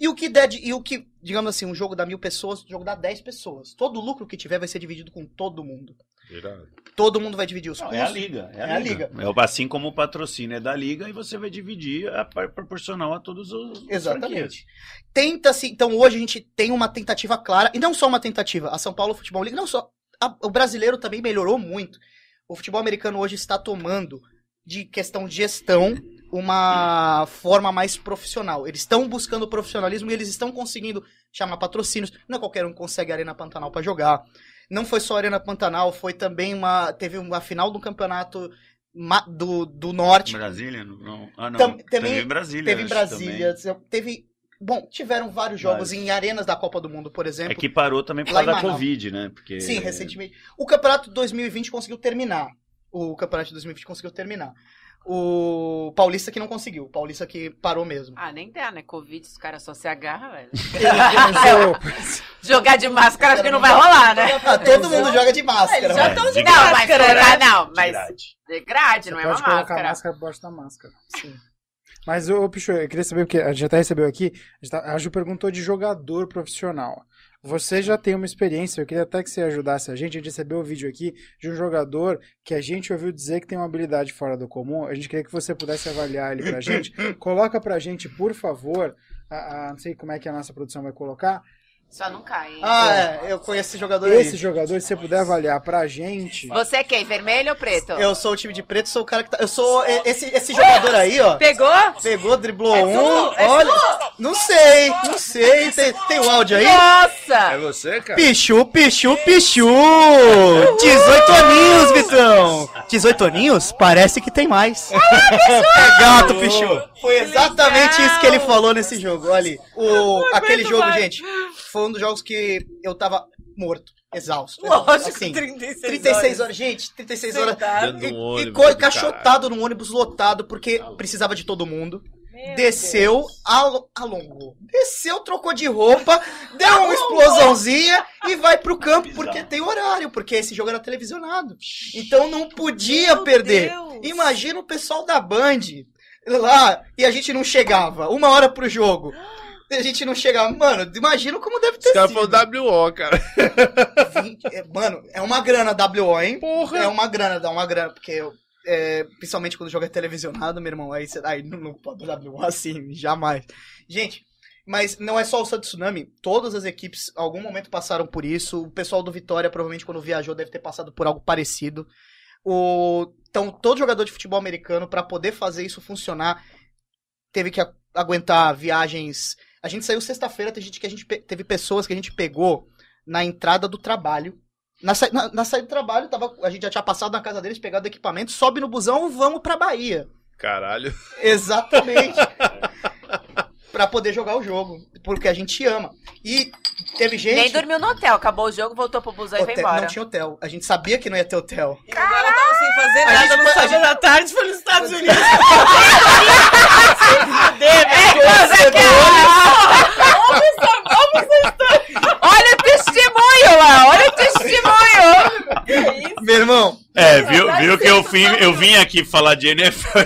Speaker 2: E o que der de- e o que, digamos assim, um jogo dá mil pessoas, o jogo dá 10 pessoas. Todo o lucro que tiver vai ser dividido com todo mundo.
Speaker 5: Irado.
Speaker 2: Todo mundo vai dividir os
Speaker 3: Não,
Speaker 2: custos.
Speaker 3: é a liga. É a,
Speaker 2: É a
Speaker 3: liga. É o- assim como o patrocínio é da liga e você vai dividir a par- proporcional a todos os.
Speaker 2: Exatamente. Tenta-se, então hoje a gente tem uma tentativa clara, e não só uma tentativa, a São Paulo Futebol League, não só, a- o brasileiro também melhorou muito. O futebol americano hoje está tomando, de questão de gestão, uma forma mais profissional. Eles estão buscando profissionalismo e eles estão conseguindo chamar patrocínios. Não é qualquer um que consegue a Arena Pantanal para jogar. Não foi só a Arena Pantanal, foi também uma. Teve uma final do campeonato do, do Norte.
Speaker 3: Brasília? Não. Ah, não.
Speaker 2: Tam-
Speaker 3: teve
Speaker 2: também
Speaker 3: em Brasília.
Speaker 2: Teve em Brasília, teve. Bom, tiveram vários jogos
Speaker 3: Vários.
Speaker 2: em arenas da Copa do Mundo, por
Speaker 3: também.
Speaker 2: exemplo.
Speaker 3: É que parou também por causa da. Covid, né? Porque...
Speaker 2: Sim, recentemente. O campeonato 2020 conseguiu terminar. O campeonato de 2020 conseguiu terminar. O Paulista que não conseguiu. O Paulista que parou mesmo.
Speaker 4: Ah, nem dá, né? Covid, os caras só se agarram, velho.
Speaker 1: Mas
Speaker 4: Jogar de máscara acho que não vai rolar, né?
Speaker 2: Ah, todo mundo joga de máscara.
Speaker 6: Eles já estão de
Speaker 4: Não, mas
Speaker 6: máscara,
Speaker 4: colocar,
Speaker 6: né?
Speaker 4: não, mas
Speaker 3: Grade.
Speaker 4: de grade, não é
Speaker 1: pode
Speaker 4: uma
Speaker 1: colocar
Speaker 4: máscara.
Speaker 1: a máscara debaixo da máscara. Sim. Mas, ô, Pichu, eu queria saber, porque a gente até recebeu aqui, a, tá- a Ju perguntou de jogador profissional. Você já tem uma experiência, eu queria até que você ajudasse a gente. A gente recebeu o vídeo aqui de um jogador que a gente ouviu dizer que tem uma habilidade fora do comum. A gente queria que você pudesse avaliar ele pra gente. Coloca pra gente, por favor, a, a- não sei como é que a nossa produção vai colocar,
Speaker 4: Só não cai, hein?
Speaker 2: Ah, é. Eu conheço esse jogador
Speaker 1: esse
Speaker 2: aí.
Speaker 1: jogador, se você puder avaliar pra gente.
Speaker 4: Você é quem? Vermelho ou preto?
Speaker 2: Eu sou o time de preto, sou o cara que tá. Eu sou esse, esse jogador aí, ó.
Speaker 4: Pegou?
Speaker 2: Pegou, driblou
Speaker 4: É
Speaker 2: um.
Speaker 4: tu? É
Speaker 2: Olha. Não sei, não sei. Tem, tem o áudio aí?
Speaker 5: É
Speaker 4: Nossa!
Speaker 5: você, cara?
Speaker 2: Pichu, pichu, pichu! 18 aninhos, Vitão! 18 aninhos? Parece que tem mais. É gato, pichu! Foi exatamente isso que ele falou nesse jogo. Olha ali. O, aquele jogo, gente, foi um dos jogos que eu tava morto, exausto.
Speaker 6: Lógico,
Speaker 2: Assim,
Speaker 6: 36,
Speaker 2: 36 horas. Gente, 36 horas.
Speaker 6: Sentado.
Speaker 5: Um
Speaker 2: E,
Speaker 5: do
Speaker 2: cachotado num ônibus lotado, porque precisava de todo mundo.
Speaker 6: Meu
Speaker 2: Desceu,
Speaker 6: Deus.
Speaker 2: alo- alongou. Desceu, trocou de roupa, deu uma explosãozinha e vai pro campo, porque tem horário, porque esse jogo era televisionado. Então não podia
Speaker 6: Meu
Speaker 2: perder.
Speaker 6: Deus.
Speaker 2: Imagina o pessoal da Band lá e a gente não chegava. Uma hora pro jogo. E a gente não chegava. Mano, imagina como deve ter
Speaker 5: Os
Speaker 2: sido.
Speaker 5: foram WO, cara.
Speaker 2: 20 é, mano, é uma grana WO, hein?
Speaker 5: Porra.
Speaker 2: É uma grana, dá uma grana, porque eu, é, principalmente quando o jogo é televisionado, meu irmão, aí, você, aí não, não pode WO assim, jamais. Gente, mas não é só o Santos Tsunami, todas as equipes, em algum momento passaram por isso. O pessoal do Vitória, provavelmente, quando viajou, deve ter passado por algo parecido. O, então, todo jogador de futebol americano, para poder fazer isso funcionar, teve que aguentar viagens. A gente saiu sexta-feira, tem gente que a gente teve pessoas que a gente pegou na entrada do trabalho. Na, sa- na, na saída do trabalho, tava, a gente já tinha passado na casa deles, pegado equipamento, sobe no busão, vamos pra Bahia.
Speaker 5: Caralho.
Speaker 2: Exatamente. pra poder jogar o jogo. Porque a gente ama. E teve gente.
Speaker 4: Nem dormiu no hotel. Acabou o jogo, voltou pro busão e foi
Speaker 2: Hotel-
Speaker 4: embora.
Speaker 2: não tinha hotel. A gente sabia que não ia ter hotel.
Speaker 6: E agora eu tava sem fazer
Speaker 2: A
Speaker 6: nada
Speaker 2: gente
Speaker 6: no
Speaker 2: foi- a
Speaker 6: sábado
Speaker 2: gente-
Speaker 6: da tarde, foi nos Estados Unidos.
Speaker 4: Olha o testemunho lá, olha
Speaker 2: Meu irmão,
Speaker 3: É, viu, viu que eu vim, eu vim aqui falar de NFL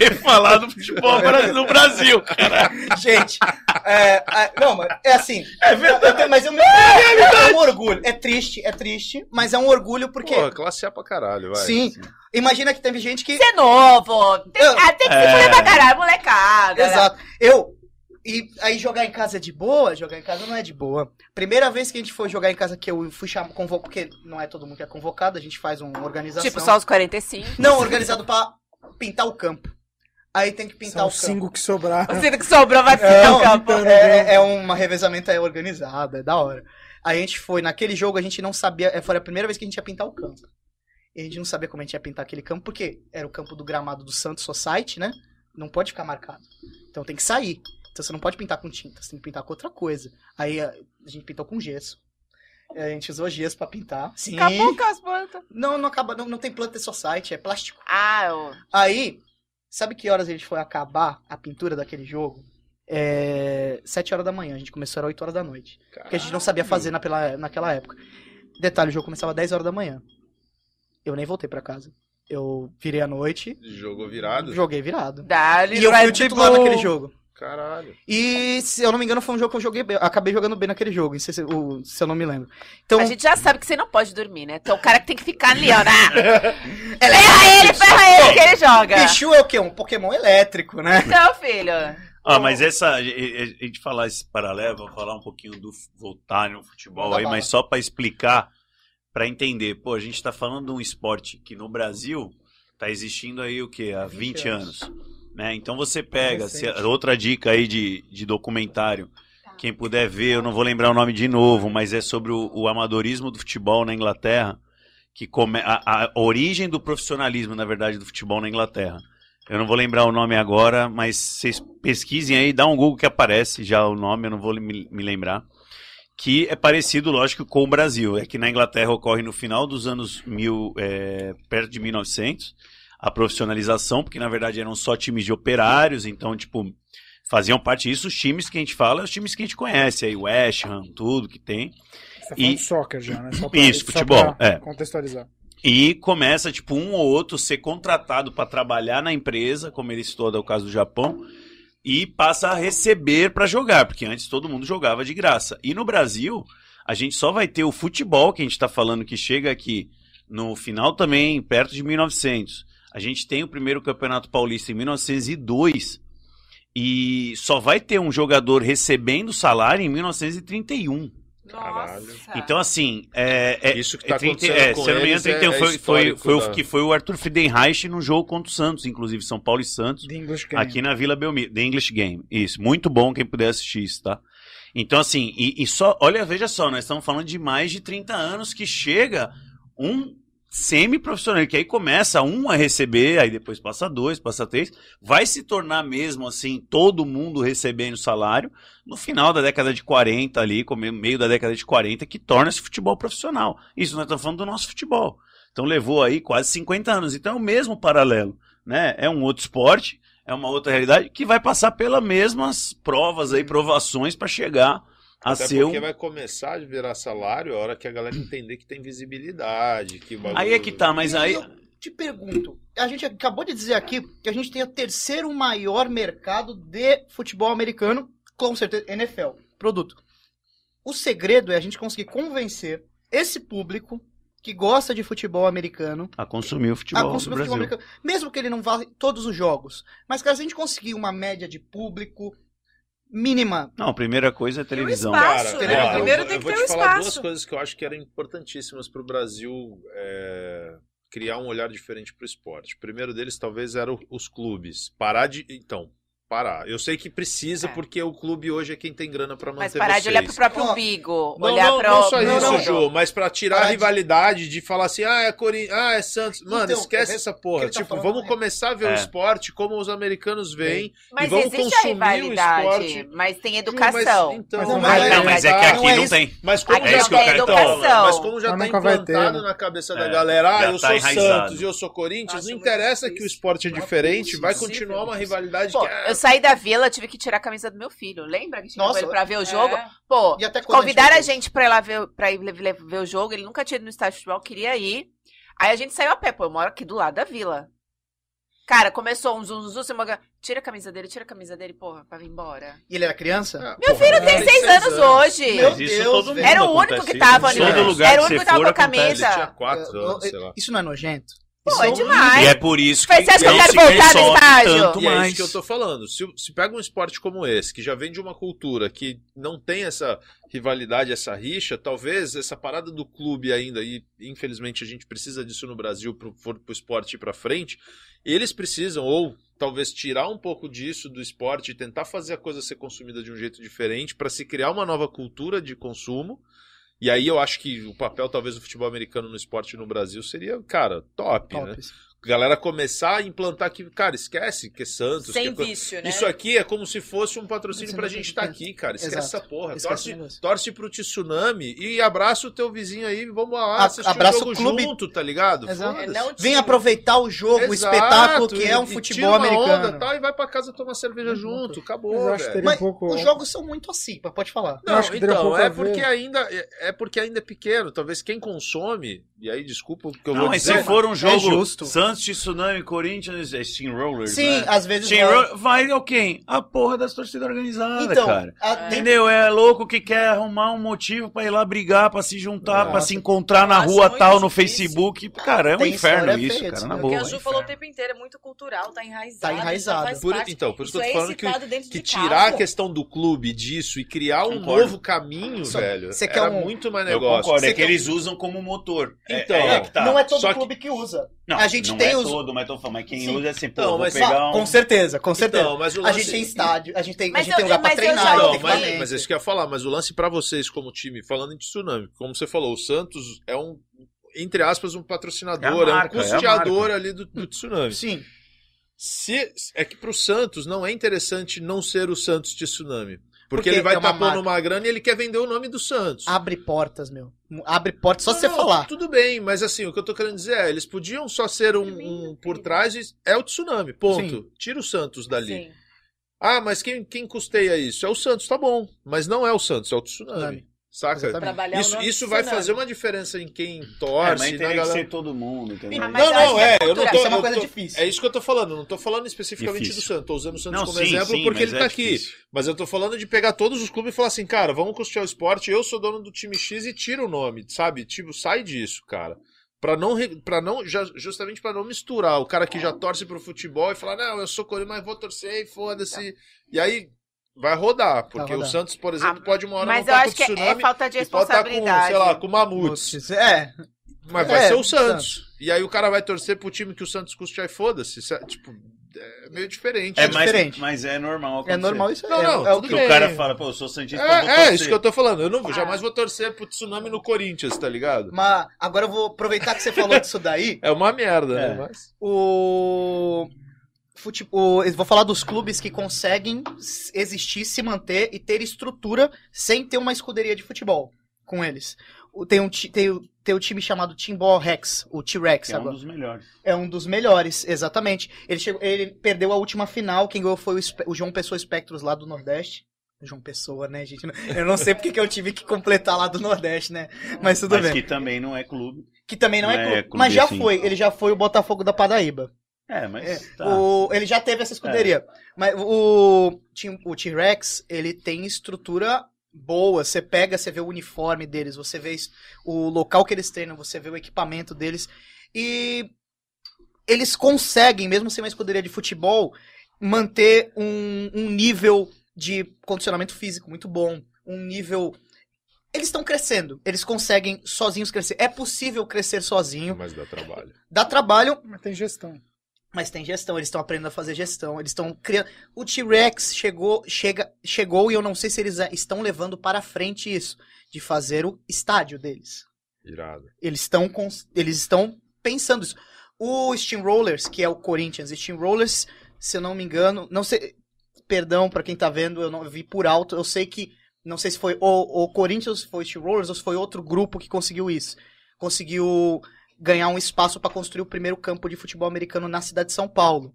Speaker 3: e falar do futebol no Brasil, cara.
Speaker 2: gente. é, é, não, mas é assim. eu tenho- mas eu me é um orgulho. É triste, é triste, mas é um orgulho porque.
Speaker 5: Pô, classe A pra caralho, vai.
Speaker 2: sim. Imagina que teve gente que.
Speaker 4: Você é novo. Tem,
Speaker 2: Eu-
Speaker 4: ah, tem que se
Speaker 3: É.
Speaker 4: fuder pra caralho, molecada.
Speaker 2: Exato. Eu. E aí jogar em casa é de boa? Jogar em casa não é de boa. Primeira vez que a gente foi jogar em casa que eu fui chamar convocado, porque não é todo mundo que é convocado, a gente faz uma organização.
Speaker 4: Tipo, só os 45.
Speaker 2: Não, organizado pra pintar o campo. Aí tem que pintar
Speaker 1: São
Speaker 2: o
Speaker 1: os
Speaker 2: campo.
Speaker 1: cinco que sobraram.
Speaker 4: O cinto que sobrou vai
Speaker 2: É,
Speaker 4: ficar
Speaker 2: não,
Speaker 4: o campo.
Speaker 2: É, é uma revezamento é organizada, é da hora. Aí a gente foi, naquele jogo a gente não sabia, é, foi a primeira vez que a gente ia pintar o campo. E a gente não sabia como a gente ia pintar aquele campo, porque era o campo do gramado do Santos Society, né? Não pode ficar marcado. Então tem que sair. Então você não pode pintar com tinta, você tem que pintar com outra coisa. Aí a, gente pintou com gesso. A gente usou gesso pra pintar. Sim.
Speaker 4: Acabou com as plantas.
Speaker 2: Não, não acaba, não, não tem planta Society, é plástico.
Speaker 4: Ah, eu...
Speaker 2: Aí, sabe que horas a gente foi acabar a pintura daquele jogo? É. 7 horas da manhã, a gente começou era 8 horas da noite. Porque a gente não sabia fazer naquela, naquela época. Detalhe, o jogo começava 10 horas da manhã. Eu nem voltei pra casa. Eu virei à noite,
Speaker 5: Jogou virado?
Speaker 2: joguei virado.
Speaker 4: Dali,
Speaker 2: E eu fui o titular naquele jogo.
Speaker 5: Caralho.
Speaker 2: E, se eu não me engano, foi um jogo que eu joguei bem. Acabei jogando bem naquele jogo, se, se- o- se eu não me lembro. Então,
Speaker 4: A gente já sabe que você não pode dormir, né? Então o cara que tem que ficar ali, ó. né? ferra ele, ferra ele, que ele joga.
Speaker 2: Pichu é o quê? Um Pokémon elétrico, né?
Speaker 4: Então, filho.
Speaker 3: Ah, mas essa. A gente falar esse paralelo, vou falar um pouquinho do voltar no futebol
Speaker 2: Manda
Speaker 3: aí,
Speaker 2: bala.
Speaker 3: mas só pra explicar, pra entender. Pô, a gente tá falando de um esporte que no Brasil tá existindo aí o quê? Há 20,
Speaker 2: 20
Speaker 3: anos. Né? Então você pega, se- outra dica aí de, de documentário. Quem puder ver, eu não vou lembrar o nome de novo, mas é sobre o, o amadorismo do futebol na Inglaterra, que come, a, a origem do profissionalismo, na verdade, do futebol na Inglaterra. Eu não vou lembrar o nome agora, mas vocês pesquisem aí, dá um Google que aparece já o nome, eu não vou me, me lembrar. Que é parecido, lógico, com o Brasil. É que na Inglaterra ocorre no final dos anos mil, é, perto de 1900, a profissionalização, porque na verdade eram só times de operários, então, tipo, faziam parte disso os times que a gente fala, os times que a gente conhece, aí West Ham, tudo que tem.
Speaker 1: Você
Speaker 3: E-
Speaker 1: soccer já, né? Só
Speaker 3: Isso, futebol,
Speaker 1: pra
Speaker 3: é.
Speaker 1: Contextualizar.
Speaker 3: E começa, tipo, um ou outro ser contratado para trabalhar na empresa, como ele citou, é o caso do Japão, e passa a receber para jogar, porque antes todo mundo jogava de graça. E no Brasil, a gente só vai ter o futebol que a gente está falando que chega aqui no final também, perto de 1900. A gente tem o primeiro Campeonato Paulista em 1902 e só vai ter um jogador recebendo salário em 1931.
Speaker 5: Caralho.
Speaker 3: Então, assim, é, é-
Speaker 5: Isso que
Speaker 3: é
Speaker 5: tá
Speaker 3: 30
Speaker 5: acontecendo
Speaker 3: é,
Speaker 5: com
Speaker 3: se eu não me engano,
Speaker 5: é-
Speaker 3: 31
Speaker 5: é
Speaker 3: foi, foi, foi o
Speaker 5: da-
Speaker 3: que foi o Arthur Friedenreich no jogo contra o Santos, inclusive São Paulo e Santos,
Speaker 1: The English Game.
Speaker 3: aqui na Vila Belmiro, The English Game. Isso, muito bom quem puder assistir isso, tá? Então, assim, e, e só, olha, veja só, nós estamos falando de mais de 30 anos que chega um semi-profissional, que aí começa um a receber, aí depois passa dois, passa três, vai se tornar mesmo assim, todo mundo recebendo salário, no final da década de 40 ali, meio da década de 40, que torna esse futebol profissional. Isso nós estamos falando do nosso futebol. Então levou aí quase 50 anos. Então é o mesmo paralelo, né? É um outro esporte, é uma outra realidade que vai passar pelas mesmas provas aí, provações para chegar a
Speaker 5: Até
Speaker 3: ser um
Speaker 5: porque vai começar a virar salário a hora que a galera entender que tem visibilidade, que o bagulho...
Speaker 3: Aí é que tá, mas aí
Speaker 2: Eu te pergunto, a gente acabou de dizer aqui que a gente tem o terceiro maior mercado de futebol americano, com certeza, NFL, produto. O segredo é a gente conseguir convencer esse público que gosta de futebol americano
Speaker 3: a consumir o futebol
Speaker 2: a consumir
Speaker 3: Brasil.
Speaker 2: futebol americano, mesmo que ele não vá todos os jogos. Mas, cara, se a gente conseguir uma média de público mínima,
Speaker 3: Não, a primeira coisa é televisão.
Speaker 6: espaço,
Speaker 5: Cara,
Speaker 6: né?
Speaker 5: ó,
Speaker 6: Primeiro
Speaker 5: eu,
Speaker 6: tem
Speaker 5: eu
Speaker 6: que
Speaker 5: vou
Speaker 6: ter
Speaker 5: te
Speaker 6: um
Speaker 5: falar duas coisas que eu acho que eram importantíssimas para o Brasil é, criar um olhar diferente para o esporte. O primeiro deles talvez era o- os clubes. Parar de. Então, parar. Eu sei que precisa,
Speaker 4: É.
Speaker 5: porque o clube hoje é quem tem grana para manter
Speaker 4: Mas parar de olhar pro
Speaker 5: vocês.
Speaker 4: próprio umbigo.
Speaker 5: Não,
Speaker 4: olhar
Speaker 5: não,
Speaker 4: pro.
Speaker 5: não só isso,
Speaker 2: não.
Speaker 5: Ju, mas pra tirar
Speaker 2: Parar
Speaker 5: a
Speaker 2: de-
Speaker 5: rivalidade de falar assim, ah, é Corinthians, ah, é Santos. Mano,
Speaker 2: Então,
Speaker 5: esquece
Speaker 2: é-
Speaker 5: essa porra.
Speaker 2: tá
Speaker 5: tipo,
Speaker 2: falando
Speaker 5: vamos
Speaker 2: é-
Speaker 5: começar a ver o
Speaker 3: É.
Speaker 5: esporte como os americanos veem.
Speaker 4: Mas
Speaker 5: e vamos
Speaker 4: existe a
Speaker 5: consumir o
Speaker 4: rivalidade.
Speaker 5: esporte.
Speaker 4: Mas tem
Speaker 5: Ju,
Speaker 4: educação.
Speaker 5: Mas, então,
Speaker 1: Mas
Speaker 2: não
Speaker 3: Mas, não, mas é que
Speaker 2: não
Speaker 3: aqui não
Speaker 2: isso.
Speaker 3: tem.
Speaker 5: Mas como
Speaker 4: Aqui
Speaker 5: já
Speaker 3: é isso que
Speaker 5: tá, então, mas como já tá implantado
Speaker 1: né?
Speaker 5: na cabeça da
Speaker 3: É,
Speaker 5: galera, ah, eu
Speaker 3: tá
Speaker 5: sou. Santos e eu sou Corinthians, não interessa que o esporte é
Speaker 2: Não
Speaker 5: diferente, vai continuar uma rivalidade que é...
Speaker 4: eu saí da vila, tive que tirar a camisa do meu filho. Lembra que tinha
Speaker 2: Nossa,
Speaker 4: ele pra ver o jogo?
Speaker 6: É.
Speaker 4: Pô,
Speaker 2: e
Speaker 4: convidaram a gente pra ir lá ver, pra ir ver, ver o jogo. Ele nunca tinha ido no estádio de futebol, queria ir. Aí a gente saiu a pé, pô, eu moro aqui do lado da vila. Cara, começou um zum, zum, zum, tira a camisa dele, tira a camisa dele, porra, pra vir embora.
Speaker 2: E ele era criança?
Speaker 5: Ah,
Speaker 4: Meu
Speaker 5: porra,
Speaker 4: filho tem
Speaker 5: é,
Speaker 4: seis anos hoje.
Speaker 2: Meu Deus,
Speaker 3: todo mundo
Speaker 2: velho.
Speaker 4: Era o único que tava
Speaker 3: isso.
Speaker 4: ali. Era o único que tava com a camisa.
Speaker 5: Quatro
Speaker 2: Eu-
Speaker 5: anos,
Speaker 2: eu-
Speaker 5: sei lá.
Speaker 2: Isso não é nojento?
Speaker 4: Pô, é
Speaker 2: um-
Speaker 4: demais.
Speaker 3: E é por isso que
Speaker 4: Mas você acha que eu quero voltar no estádio?
Speaker 3: tanto
Speaker 5: E é
Speaker 3: mais.
Speaker 5: isso que eu tô falando. Se, se pega um esporte como esse, que já vem de uma cultura que não tem essa rivalidade, essa rixa, talvez essa parada do clube ainda, e infelizmente a gente precisa disso no Brasil pro, for pro esporte ir pra frente, eles precisam, ou talvez tirar um pouco disso do esporte e tentar fazer a coisa ser consumida de um jeito diferente para se criar uma nova cultura de consumo. E aí eu acho que o papel talvez do futebol americano no esporte no Brasil seria, cara, top, né? Galera começar a implantar que, cara, esquece que é Santos. que
Speaker 6: Sem
Speaker 5: é co-
Speaker 6: vício, né?
Speaker 5: Isso aqui é como se fosse um patrocínio
Speaker 2: Isso
Speaker 5: pra
Speaker 2: não
Speaker 5: gente estar aqui, cara. Esquece
Speaker 2: Exato.
Speaker 5: essa porra.
Speaker 2: Esquece
Speaker 5: Torce, torce pro tsunami e abraça o teu vizinho aí, vamos lá
Speaker 2: A-
Speaker 5: assistir
Speaker 2: abraça
Speaker 5: o jogo
Speaker 2: o clube.
Speaker 5: junto, tá ligado?
Speaker 6: É, não
Speaker 2: Vem aproveitar o jogo, o
Speaker 5: Exato,
Speaker 2: espetáculo que é um
Speaker 5: e
Speaker 2: futebol americano.
Speaker 5: Onda, tal, e vai pra casa tomar cerveja junto, acabou,
Speaker 1: Mas que
Speaker 5: velho.
Speaker 2: Mas
Speaker 1: um pouco.
Speaker 2: os jogos são muito assim, mas pode falar.
Speaker 5: Não,
Speaker 1: que um
Speaker 5: então,
Speaker 1: pouco
Speaker 5: é
Speaker 1: ver.
Speaker 5: porque ainda é é porque ainda é pequeno. Talvez quem consome, e aí desculpa o que eu
Speaker 3: Não,
Speaker 5: vou
Speaker 3: mas
Speaker 5: dizer.
Speaker 3: se for um jogo
Speaker 2: justo.
Speaker 3: Santos Santos, Tsunami, Corinthians, é Steamrollers,
Speaker 2: Sim,
Speaker 3: né?
Speaker 2: às vezes
Speaker 3: Steamroller, vai ao quem? A porra das torcidas organizadas,
Speaker 2: Então,
Speaker 3: cara.
Speaker 2: a-
Speaker 3: Entendeu? É louco que quer arrumar um motivo pra ir lá brigar, pra se juntar, pra se encontrar na
Speaker 6: Eu
Speaker 3: rua
Speaker 6: muito
Speaker 3: tal, no
Speaker 6: difícil.
Speaker 3: Facebook. Cara, é um
Speaker 2: Tem
Speaker 3: inferno isso,
Speaker 2: feia
Speaker 3: cara, na
Speaker 2: né?
Speaker 6: O que
Speaker 3: boa.
Speaker 6: a Ju
Speaker 3: é
Speaker 6: falou o tempo inteiro é muito cultural, tá enraizado.
Speaker 2: Tá enraizado.
Speaker 5: Por- então, por isso que eu tô
Speaker 6: é
Speaker 5: falando que- Que
Speaker 6: de
Speaker 5: tirar a questão do clube disso e criar um
Speaker 3: Concordo.
Speaker 5: novo caminho,
Speaker 2: Só-
Speaker 5: velho,
Speaker 2: você quer
Speaker 5: era
Speaker 2: um-
Speaker 5: muito mais
Speaker 3: Eu
Speaker 5: negócio.
Speaker 3: concordo, é que eles usam como motor. É-
Speaker 5: Então,
Speaker 3: é, tá.
Speaker 2: Não é todo clube que usa.
Speaker 3: Não,
Speaker 2: a gente
Speaker 3: não
Speaker 2: tem
Speaker 3: é
Speaker 2: os.
Speaker 3: todo, mas tô falando, mas quem
Speaker 2: Sim.
Speaker 3: usa é assim, pô,
Speaker 5: Então,
Speaker 3: vou
Speaker 5: mas-
Speaker 3: pegar um...
Speaker 2: Com certeza, com certeza.
Speaker 5: Então, mas o
Speaker 2: A
Speaker 5: lance-
Speaker 2: gente tem estádio, a gente tem, a gente tem
Speaker 4: eu-
Speaker 2: lugar pra treinar,
Speaker 4: já
Speaker 2: tem
Speaker 5: Não, mas, mas é isso que eu ia falar. Mas o lance pra vocês, como time, falando em tsunami, como você falou, o Santos é um, entre aspas, um patrocinador,
Speaker 3: É
Speaker 5: é,
Speaker 3: a marca,
Speaker 5: um
Speaker 3: é a
Speaker 5: custeador
Speaker 3: marca.
Speaker 5: ali do, do tsunami.
Speaker 2: Sim.
Speaker 5: Se, é que pro Santos não é interessante não ser o Santos tsunami. Porque,
Speaker 2: Porque
Speaker 5: ele vai
Speaker 2: é
Speaker 5: pondo
Speaker 2: marca.
Speaker 5: uma grana e ele quer vender o nome do Santos.
Speaker 2: Abre portas, meu. Abre portas só
Speaker 5: Não,
Speaker 2: você
Speaker 5: não,
Speaker 2: falar.
Speaker 5: Tudo bem, mas assim, o que eu tô querendo dizer é, eles podiam só ser um, um por trás e é o tsunami, ponto. Tira o Santos dali.
Speaker 6: Sim.
Speaker 5: Ah, mas quem, quem custeia isso? É o Santos, tá bom. Mas não é o Santos, é o tsunami. Saca?
Speaker 6: Trabalhar
Speaker 5: Isso, isso vai fazer uma diferença em quem
Speaker 3: É,
Speaker 5: torce,
Speaker 3: mas
Speaker 5: na
Speaker 3: teria que
Speaker 5: galera.
Speaker 3: ser todo mundo, entendeu?
Speaker 4: Ah,
Speaker 5: Não, não,
Speaker 4: que
Speaker 5: é,
Speaker 4: é
Speaker 5: eu não tô,
Speaker 2: Isso é uma coisa
Speaker 5: tô-
Speaker 2: difícil.
Speaker 5: É isso que eu tô falando, não tô falando especificamente
Speaker 3: Difícil.
Speaker 5: do Santos, tô usando o Santos
Speaker 3: Não,
Speaker 5: como
Speaker 3: sim,
Speaker 5: exemplo
Speaker 3: sim,
Speaker 5: porque ele
Speaker 3: é
Speaker 5: tá aqui.
Speaker 3: difícil.
Speaker 5: Mas eu tô falando de pegar todos os clubes e falar assim, cara, vamos custear o esporte, eu sou dono do time X e tira o nome, sabe? Tipo, sai disso, cara. Pra não, para não já- justamente pra não misturar o cara que já torce pro futebol e falar, não, eu sou Corinthians, mas vou torcer e foda-se. E aí vai rodar, porque
Speaker 2: rodar.
Speaker 5: o Santos, por exemplo,
Speaker 4: Ah,
Speaker 5: pode uma hora
Speaker 4: Mas
Speaker 5: não
Speaker 4: eu
Speaker 5: tá
Speaker 4: acho que é, é
Speaker 5: tsunami
Speaker 4: falta de
Speaker 5: e pode estar com,
Speaker 4: responsabilidade.
Speaker 5: sei lá, com o Mamutes.
Speaker 2: É.
Speaker 5: Mas vai
Speaker 2: É,
Speaker 5: ser o Santos. E aí o cara vai torcer pro time que o Santos custear e foda-se. É, Tipo, é meio diferente.
Speaker 3: É,
Speaker 5: né?
Speaker 3: mais,
Speaker 2: diferente.
Speaker 3: mas é normal
Speaker 2: É
Speaker 3: acontecer.
Speaker 2: normal isso aí.
Speaker 5: Não,
Speaker 2: é-
Speaker 5: não,
Speaker 2: é o
Speaker 5: tudo
Speaker 2: que
Speaker 5: bem.
Speaker 3: o cara fala, pô, eu sou Santista,
Speaker 5: É, é, isso que eu tô falando. Eu não,
Speaker 4: Ah.
Speaker 5: jamais vou torcer pro tsunami no Corinthians, tá ligado?
Speaker 2: Mas agora eu vou aproveitar que você falou disso daí.
Speaker 5: É uma merda,
Speaker 3: É.
Speaker 5: né? Mas...
Speaker 2: O. Fute... o- eu vou falar dos clubes que conseguem existir, se manter e ter estrutura sem ter uma escuderia de futebol com eles. Tem um, tem, o- tem o time chamado Timbó Rex, o T-Rex
Speaker 3: Que é um
Speaker 2: agora.
Speaker 3: dos melhores.
Speaker 2: É um dos melhores, exatamente. Ele, chegou, ele perdeu a última final, quem ganhou foi o, o João Pessoa Espectros lá do Nordeste. João Pessoa, né, gente? Eu não sei porque que eu tive que completar lá do Nordeste, né? Mas tudo
Speaker 3: Mas
Speaker 2: bem.
Speaker 3: que também não é clube.
Speaker 2: Que também não,
Speaker 3: não
Speaker 2: é
Speaker 3: é
Speaker 2: clube.
Speaker 3: clube
Speaker 2: Mas já
Speaker 3: assim.
Speaker 2: foi, ele já foi o Botafogo da Paraíba.
Speaker 3: É, mas tá.
Speaker 2: O, ele já teve essa escuderia. Mas o, Tim- o T-Rex, ele tem estrutura boa. Você pega, você vê o uniforme deles, você vê o local que eles treinam, você vê o equipamento deles. E eles conseguem, mesmo sem uma escuderia de futebol, manter um, um nível de condicionamento físico muito bom. Um nível. Eles estão crescendo. Eles conseguem sozinhos crescer. É possível crescer sozinho.
Speaker 5: Mas dá trabalho.
Speaker 2: Dá trabalho,
Speaker 1: Mas tem gestão.
Speaker 2: Mas tem gestão, eles estão aprendendo a fazer gestão, eles estão criando. O T-Rex chegou, chega, chegou e eu não sei se eles estão levando para frente isso, de fazer o estádio deles.
Speaker 5: Irado.
Speaker 2: Eles estão eles estão pensando isso. O Steamrollers, que é o Corinthians, Steamrollers, se eu não me engano, não sei, perdão para quem tá vendo, eu não eu vi por alto, eu sei que não sei se foi o, o Corinthians, se foi o Steamrollers ou se foi outro grupo que conseguiu isso. Conseguiu ganhar um espaço para construir o primeiro campo de futebol americano na cidade de São Paulo.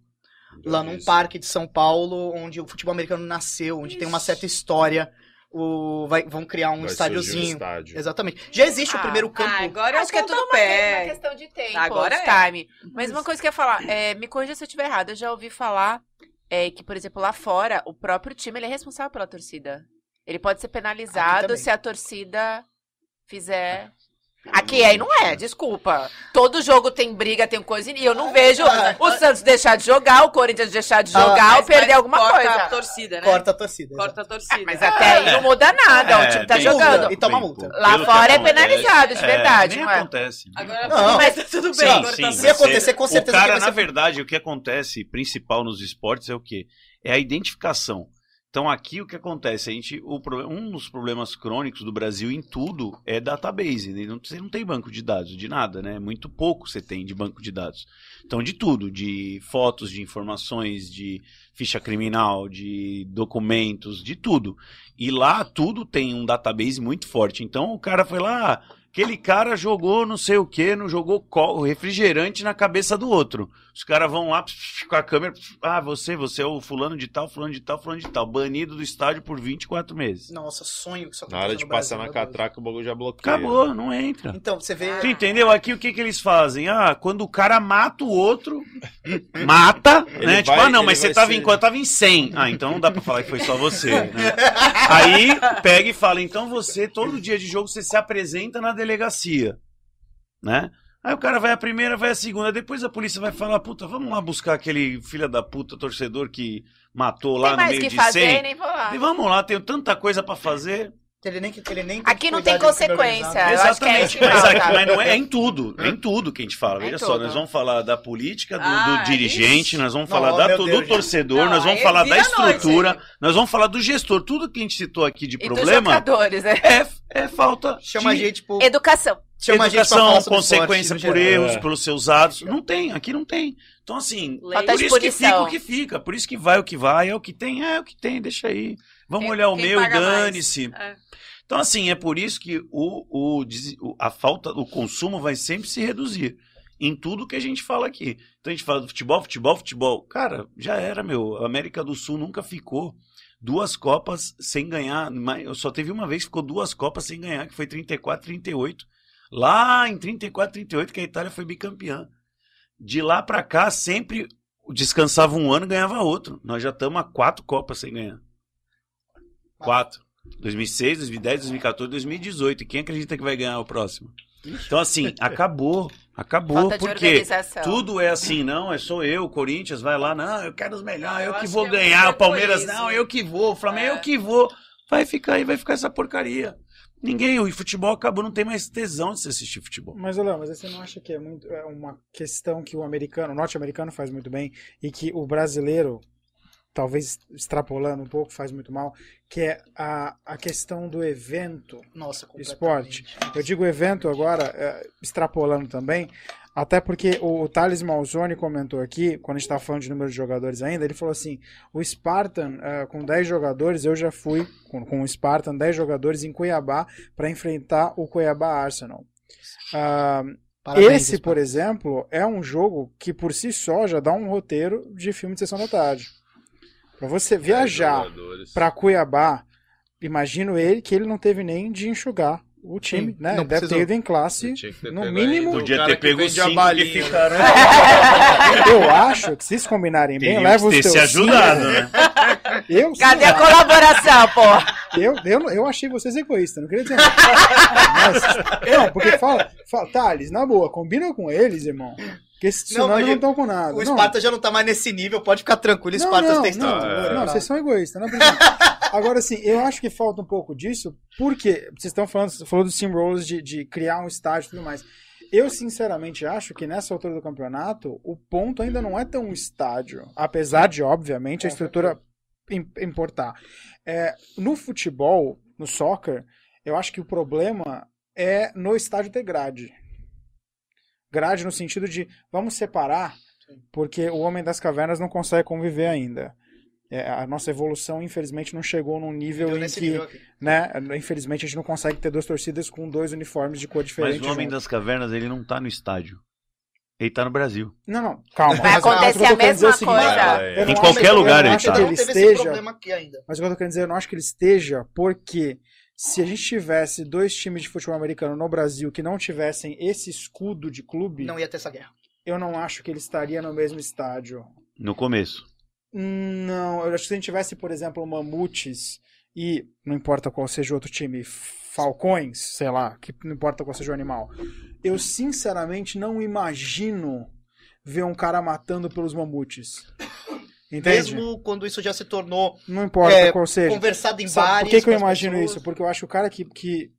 Speaker 2: Lá num parque de São Paulo, onde o futebol americano nasceu, onde tem uma certa história. O, vai- vão criar um
Speaker 5: Vai surgir um
Speaker 2: estádiozinho.
Speaker 5: estádio.
Speaker 2: Exatamente. Já existe o
Speaker 4: Ah,
Speaker 2: primeiro campo.
Speaker 6: Ah, agora eu
Speaker 4: Acho que é
Speaker 6: tudo pé.
Speaker 4: uma questão de tempo,
Speaker 6: Agora é.
Speaker 4: time. Mas uma coisa que eu ia falar, é, me corrija se eu estiver errado, eu já ouvi falar é, que, por exemplo, lá fora, o próprio time ele é responsável pela torcida. Ele pode ser penalizado se a torcida fizer... Aqui é e não é, desculpa. Todo jogo tem briga, tem coisa, e eu não vejo
Speaker 2: Ah,
Speaker 4: o Santos deixar de jogar, o Corinthians deixar de jogar ou perder alguma
Speaker 6: corta
Speaker 4: coisa.
Speaker 6: a torcida, né?
Speaker 2: Corta a torcida.
Speaker 6: Corta a torcida.
Speaker 4: Mas até aí não muda nada, o time tá jogando.
Speaker 2: E toma multa.
Speaker 4: Lá
Speaker 3: Pelo
Speaker 4: fora é penalizado, de verdade,
Speaker 3: nem
Speaker 4: não é?
Speaker 3: acontece.
Speaker 6: Agora
Speaker 2: Não.
Speaker 6: mas tá tudo bem.
Speaker 2: Sim,
Speaker 6: agora
Speaker 3: sim,
Speaker 6: tá
Speaker 2: Se acontecer, com certeza
Speaker 3: O cara,
Speaker 2: que vai
Speaker 3: na verdade, o que acontece principal nos esportes é o quê? É a identificação. Então aqui o que acontece? A gente, o, um dos problemas crônicos do Brasil em tudo é database. né? Não- Você não tem banco de dados de nada, né? Muito pouco você tem de banco de dados. Então de tudo, de fotos, de informações, de ficha criminal, de documentos, de tudo. E lá tudo tem um database muito forte. Então o cara foi lá, aquele cara jogou não sei o que, não jogou refrigerante na cabeça do outro. Os caras vão lá com a câmera, ah, você, você é o fulano de tal, fulano de tal, fulano de tal, banido do estádio por 24 meses.
Speaker 2: Nossa, sonho que isso
Speaker 5: Na hora de
Speaker 2: no
Speaker 5: passar
Speaker 2: Brasil,
Speaker 5: na catraca, o bagulho já bloqueia.
Speaker 3: Acabou, não entra.
Speaker 2: Então, você vê.
Speaker 3: Tu entendeu? Aqui o que, que eles fazem? Ah, quando o cara mata o outro, mata,
Speaker 5: Ele
Speaker 3: né? Tipo,
Speaker 5: vai-
Speaker 3: ah, não, mas você tava
Speaker 5: ser-
Speaker 3: em quanto? Tava em 100. Ah, então não dá pra falar que foi só você, né? Aí pega e fala, então você, todo dia de jogo, você se apresenta na delegacia, né? Aí o cara vai a primeira, vai a segunda, depois a polícia vai falar, puta, vamos lá buscar aquele filho da puta torcedor que matou lá
Speaker 4: Tem
Speaker 3: no meio
Speaker 4: que
Speaker 3: de
Speaker 4: fazer,
Speaker 3: 100.
Speaker 4: nem vou lá.
Speaker 3: E vamos lá, tenho tanta coisa pra fazer.
Speaker 2: Ele nem, ele nem
Speaker 4: Aqui não tem consequência. é isso que
Speaker 3: mas,
Speaker 4: falta.
Speaker 3: aqui, mas não é, é em tudo, é em tudo que a gente fala.
Speaker 4: É
Speaker 3: Veja só, nós vamos falar da política, do,
Speaker 6: Ah,
Speaker 3: do dirigente,
Speaker 6: ixi.
Speaker 3: nós vamos
Speaker 2: Não,
Speaker 3: falar da,
Speaker 2: meu
Speaker 3: do,
Speaker 2: Deus,
Speaker 3: torcedor,
Speaker 6: Não,
Speaker 3: nós vamos falar da
Speaker 6: noite,
Speaker 3: estrutura,
Speaker 6: hein?
Speaker 3: nós vamos falar do gestor. Tudo que a gente citou aqui de
Speaker 4: E
Speaker 3: problema
Speaker 4: né?
Speaker 3: é, é falta
Speaker 2: Chama a
Speaker 3: de
Speaker 2: gente por.
Speaker 4: Educação.
Speaker 2: Chama a gente pra
Speaker 3: educação, consequência
Speaker 2: esporte,
Speaker 3: por erros,
Speaker 5: É.
Speaker 3: pelos seus atos. Não tem, aqui não tem. Então, assim, por isso que fica o que fica, por isso que vai o que vai, é o que tem, é o que tem, deixa aí. Vamos
Speaker 6: Quem-
Speaker 3: olhar o meu,
Speaker 6: mais?
Speaker 3: dane-se.
Speaker 6: É.
Speaker 3: Então, assim, é por isso que o, o, a falta, o consumo vai sempre se reduzir. Em tudo que a gente fala aqui. Então a gente fala do futebol, futebol, futebol. Cara, já era, meu. A América do Sul nunca ficou duas Copas sem ganhar. só teve uma vez que ficou duas Copas sem ganhar, que foi 34, 38. Lá em 34, 38, que a Itália foi bicampeã. De lá pra cá, sempre descansava um ano e ganhava outro. Nós já estamos a quatro Copas sem ganhar. Quatro. 2006, 2010, 2014, 2018. E quem acredita que vai ganhar o próximo? Então, assim, acabou. Acabou.
Speaker 4: Falta
Speaker 3: porque tudo é assim, não, é sou eu, Corinthians, vai lá, não, eu quero os melhores, eu,
Speaker 6: Eu
Speaker 3: que vou
Speaker 6: que é
Speaker 3: ganhar, o Palmeiras, não, eu que vou, o Flamengo,
Speaker 6: É.
Speaker 3: eu que vou. Vai ficar aí, vai ficar essa porcaria. Ninguém, o futebol acabou, não tem mais tesão de se assistir futebol.
Speaker 1: Mas, Léo, mas você não acha que é muito é uma questão que o americano, o norte-americano faz muito bem e que o brasileiro, talvez extrapolando um pouco, faz muito mal, que é a, a questão do evento
Speaker 2: Nossa,
Speaker 1: esporte. Eu digo evento agora, é, extrapolando também, até porque o, o Thales Malzone comentou aqui, quando a gente estava falando de número de jogadores ainda, ele falou assim: o Spartan, é, com 10 jogadores, eu já fui com, com o Spartan, 10 jogadores em Cuiabá para enfrentar o Cuiabá Arsenal. Ah,
Speaker 7: Parabéns,
Speaker 1: esse,
Speaker 7: Spartan.
Speaker 1: por exemplo, é um jogo que por si só já dá um roteiro de filme de sessão da tarde. Para você viajar
Speaker 5: Jogadores.
Speaker 1: para Cuiabá, imagino ele que ele não teve nem de enxugar o time,
Speaker 2: Sim,
Speaker 1: né?
Speaker 2: não
Speaker 1: Deve
Speaker 2: precisou.
Speaker 1: ter ido em classe, no mínimo-
Speaker 3: Podia ter pego cinco que
Speaker 5: balinha.
Speaker 3: ficaram.
Speaker 1: Eu acho que se vocês combinarem bem, leva os
Speaker 3: ter
Speaker 1: teus
Speaker 3: se ajudado,
Speaker 1: cinco.
Speaker 3: né?
Speaker 1: Eu,
Speaker 4: Cadê
Speaker 1: sei
Speaker 4: a colaboração, pô?
Speaker 1: eu, eu, eu achei vocês egoístas, não queria dizer nada. Mas, não, porque fala, fala, Thales, na boa, combina com eles, irmão. Porque
Speaker 2: mas
Speaker 1: eles não estão com nada.
Speaker 2: O
Speaker 1: Não,
Speaker 2: Esparta já não tá mais nesse nível, pode ficar tranquilo,
Speaker 1: Não,
Speaker 2: Esparta
Speaker 1: não,
Speaker 2: tem
Speaker 1: não,
Speaker 2: estrutura.
Speaker 1: não,
Speaker 2: tá?
Speaker 1: vocês são egoístas, não é. Agora, assim, eu acho que falta um pouco disso, porque vocês estão falando, falou do Steamrollers de, de criar um estádio e tudo mais. Eu, sinceramente, acho que nessa altura do campeonato, o ponto ainda não é tão estádio. Apesar de, obviamente, a estrutura im- importar. É, no futebol, no soccer, eu acho que o problema é no estádio ter grade. Grade no sentido de vamos separar, porque o homem das cavernas não consegue conviver ainda. É, a nossa evolução, infelizmente, não chegou num nível
Speaker 2: Deu
Speaker 1: em que,
Speaker 2: nível
Speaker 1: né, infelizmente, a gente não consegue ter duas torcidas com dois uniformes de cor
Speaker 3: Mas
Speaker 1: diferente.
Speaker 3: o Homem
Speaker 1: junto.
Speaker 3: das Cavernas, ele não tá no estádio. Ele tá no Brasil.
Speaker 1: Não, não, calma.
Speaker 4: Vai
Speaker 1: Mas- mas
Speaker 4: acontecer a
Speaker 1: é o
Speaker 4: mesma
Speaker 1: seguinte,
Speaker 4: coisa.
Speaker 5: É,
Speaker 1: eu não
Speaker 3: Em qualquer
Speaker 1: eu não
Speaker 3: lugar ele
Speaker 1: acho
Speaker 3: tá.
Speaker 1: que ele esteja. Mas o que eu tô querendo dizer, eu não acho que ele esteja porque se a gente tivesse dois times de futebol americano no Brasil que não tivessem esse escudo de clube,
Speaker 2: Não ia ter essa guerra.
Speaker 1: eu não acho que ele estaria no mesmo estádio.
Speaker 3: No começo.
Speaker 1: Não, eu acho que se a gente tivesse, por exemplo, Mamutes e, não importa qual seja o outro time, Falcões, sei lá, que não importa qual seja o animal, eu sinceramente não imagino ver um cara matando pelos Mamutes. Entende?
Speaker 2: Mesmo quando isso já se tornou
Speaker 1: Não importa
Speaker 2: É,
Speaker 1: qual seja.
Speaker 2: conversado em
Speaker 1: Sabe
Speaker 2: bares.
Speaker 1: por que, que eu imagino
Speaker 2: pessoas.
Speaker 1: isso? Porque eu acho que o cara que, que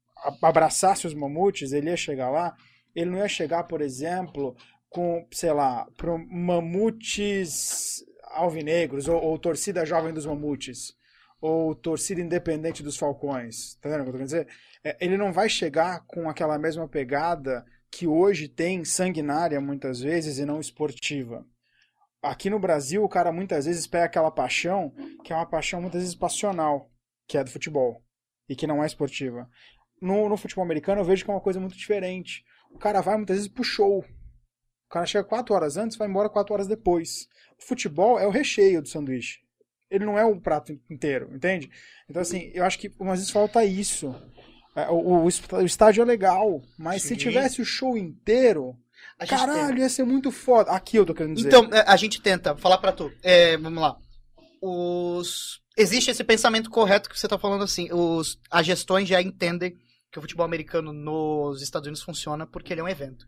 Speaker 1: abraçasse os mamutes, ele ia chegar lá, ele não ia chegar, por exemplo, com, sei lá, pro mamutes alvinegros, ou, ou torcida jovem dos mamutes, ou torcida independente dos falcões. Tá vendo o que eu tô querendo dizer? É, ele não vai chegar com aquela mesma pegada que hoje tem sanguinária, muitas vezes, e não esportiva. Aqui no Brasil, o cara muitas vezes pega aquela paixão, que é uma paixão muitas vezes passional, que é do futebol, e que não é esportiva. no, no futebol americano eu vejo que é uma coisa muito diferente. O cara vai muitas vezes pro show. O cara chega quatro horas antes vai embora quatro horas depois. O futebol é o recheio do sanduíche. Ele não é o prato inteiro, entende? Então, assim, eu acho que às vezes falta isso. É, O, o, o estádio é legal, mas se
Speaker 2: Sim.
Speaker 1: tivesse o show inteiro, caralho,
Speaker 2: tem-
Speaker 1: ia ser muito foda. Aqui eu tô querendo dizer.
Speaker 2: Então, é, a gente tenta falar pra tu. É, vamos lá. Os... Existe esse pensamento correto que você tá falando assim. Os... As gestões já entendem que o futebol americano nos Estados Unidos funciona porque ele é um evento.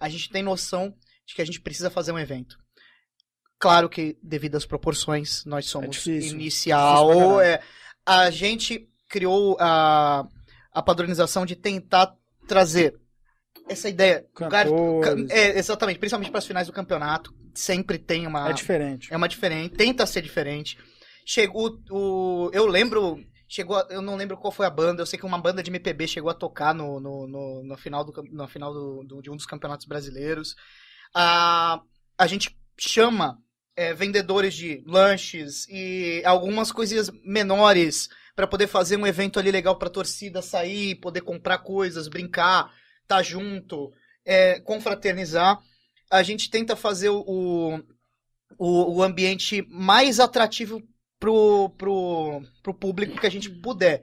Speaker 2: A gente tem noção de que a gente precisa fazer um evento. Claro que, devido às proporções, nós somos
Speaker 1: difícil. Difícil
Speaker 2: inicial.
Speaker 1: caralho.
Speaker 2: é, a gente criou a, a padronização de tentar trazer essa ideia.
Speaker 1: Cantores.
Speaker 2: é, exatamente, principalmente para as finais do campeonato. Sempre tem uma.
Speaker 1: É diferente.
Speaker 2: É uma diferente, tenta ser diferente. Chegou o. Eu lembro. Chegou, a- eu não lembro qual foi a banda, eu sei que uma banda de MPB chegou a tocar no, no, no, no final, do, no final do, do- de um dos campeonatos brasileiros. A, a gente chama é, vendedores de lanches e algumas coisinhas menores para poder fazer um evento ali legal pra torcida sair, poder comprar coisas, brincar, tá junto, é, confraternizar. A gente tenta fazer o, o, o ambiente mais atrativo pro, pro, pro público que a gente puder.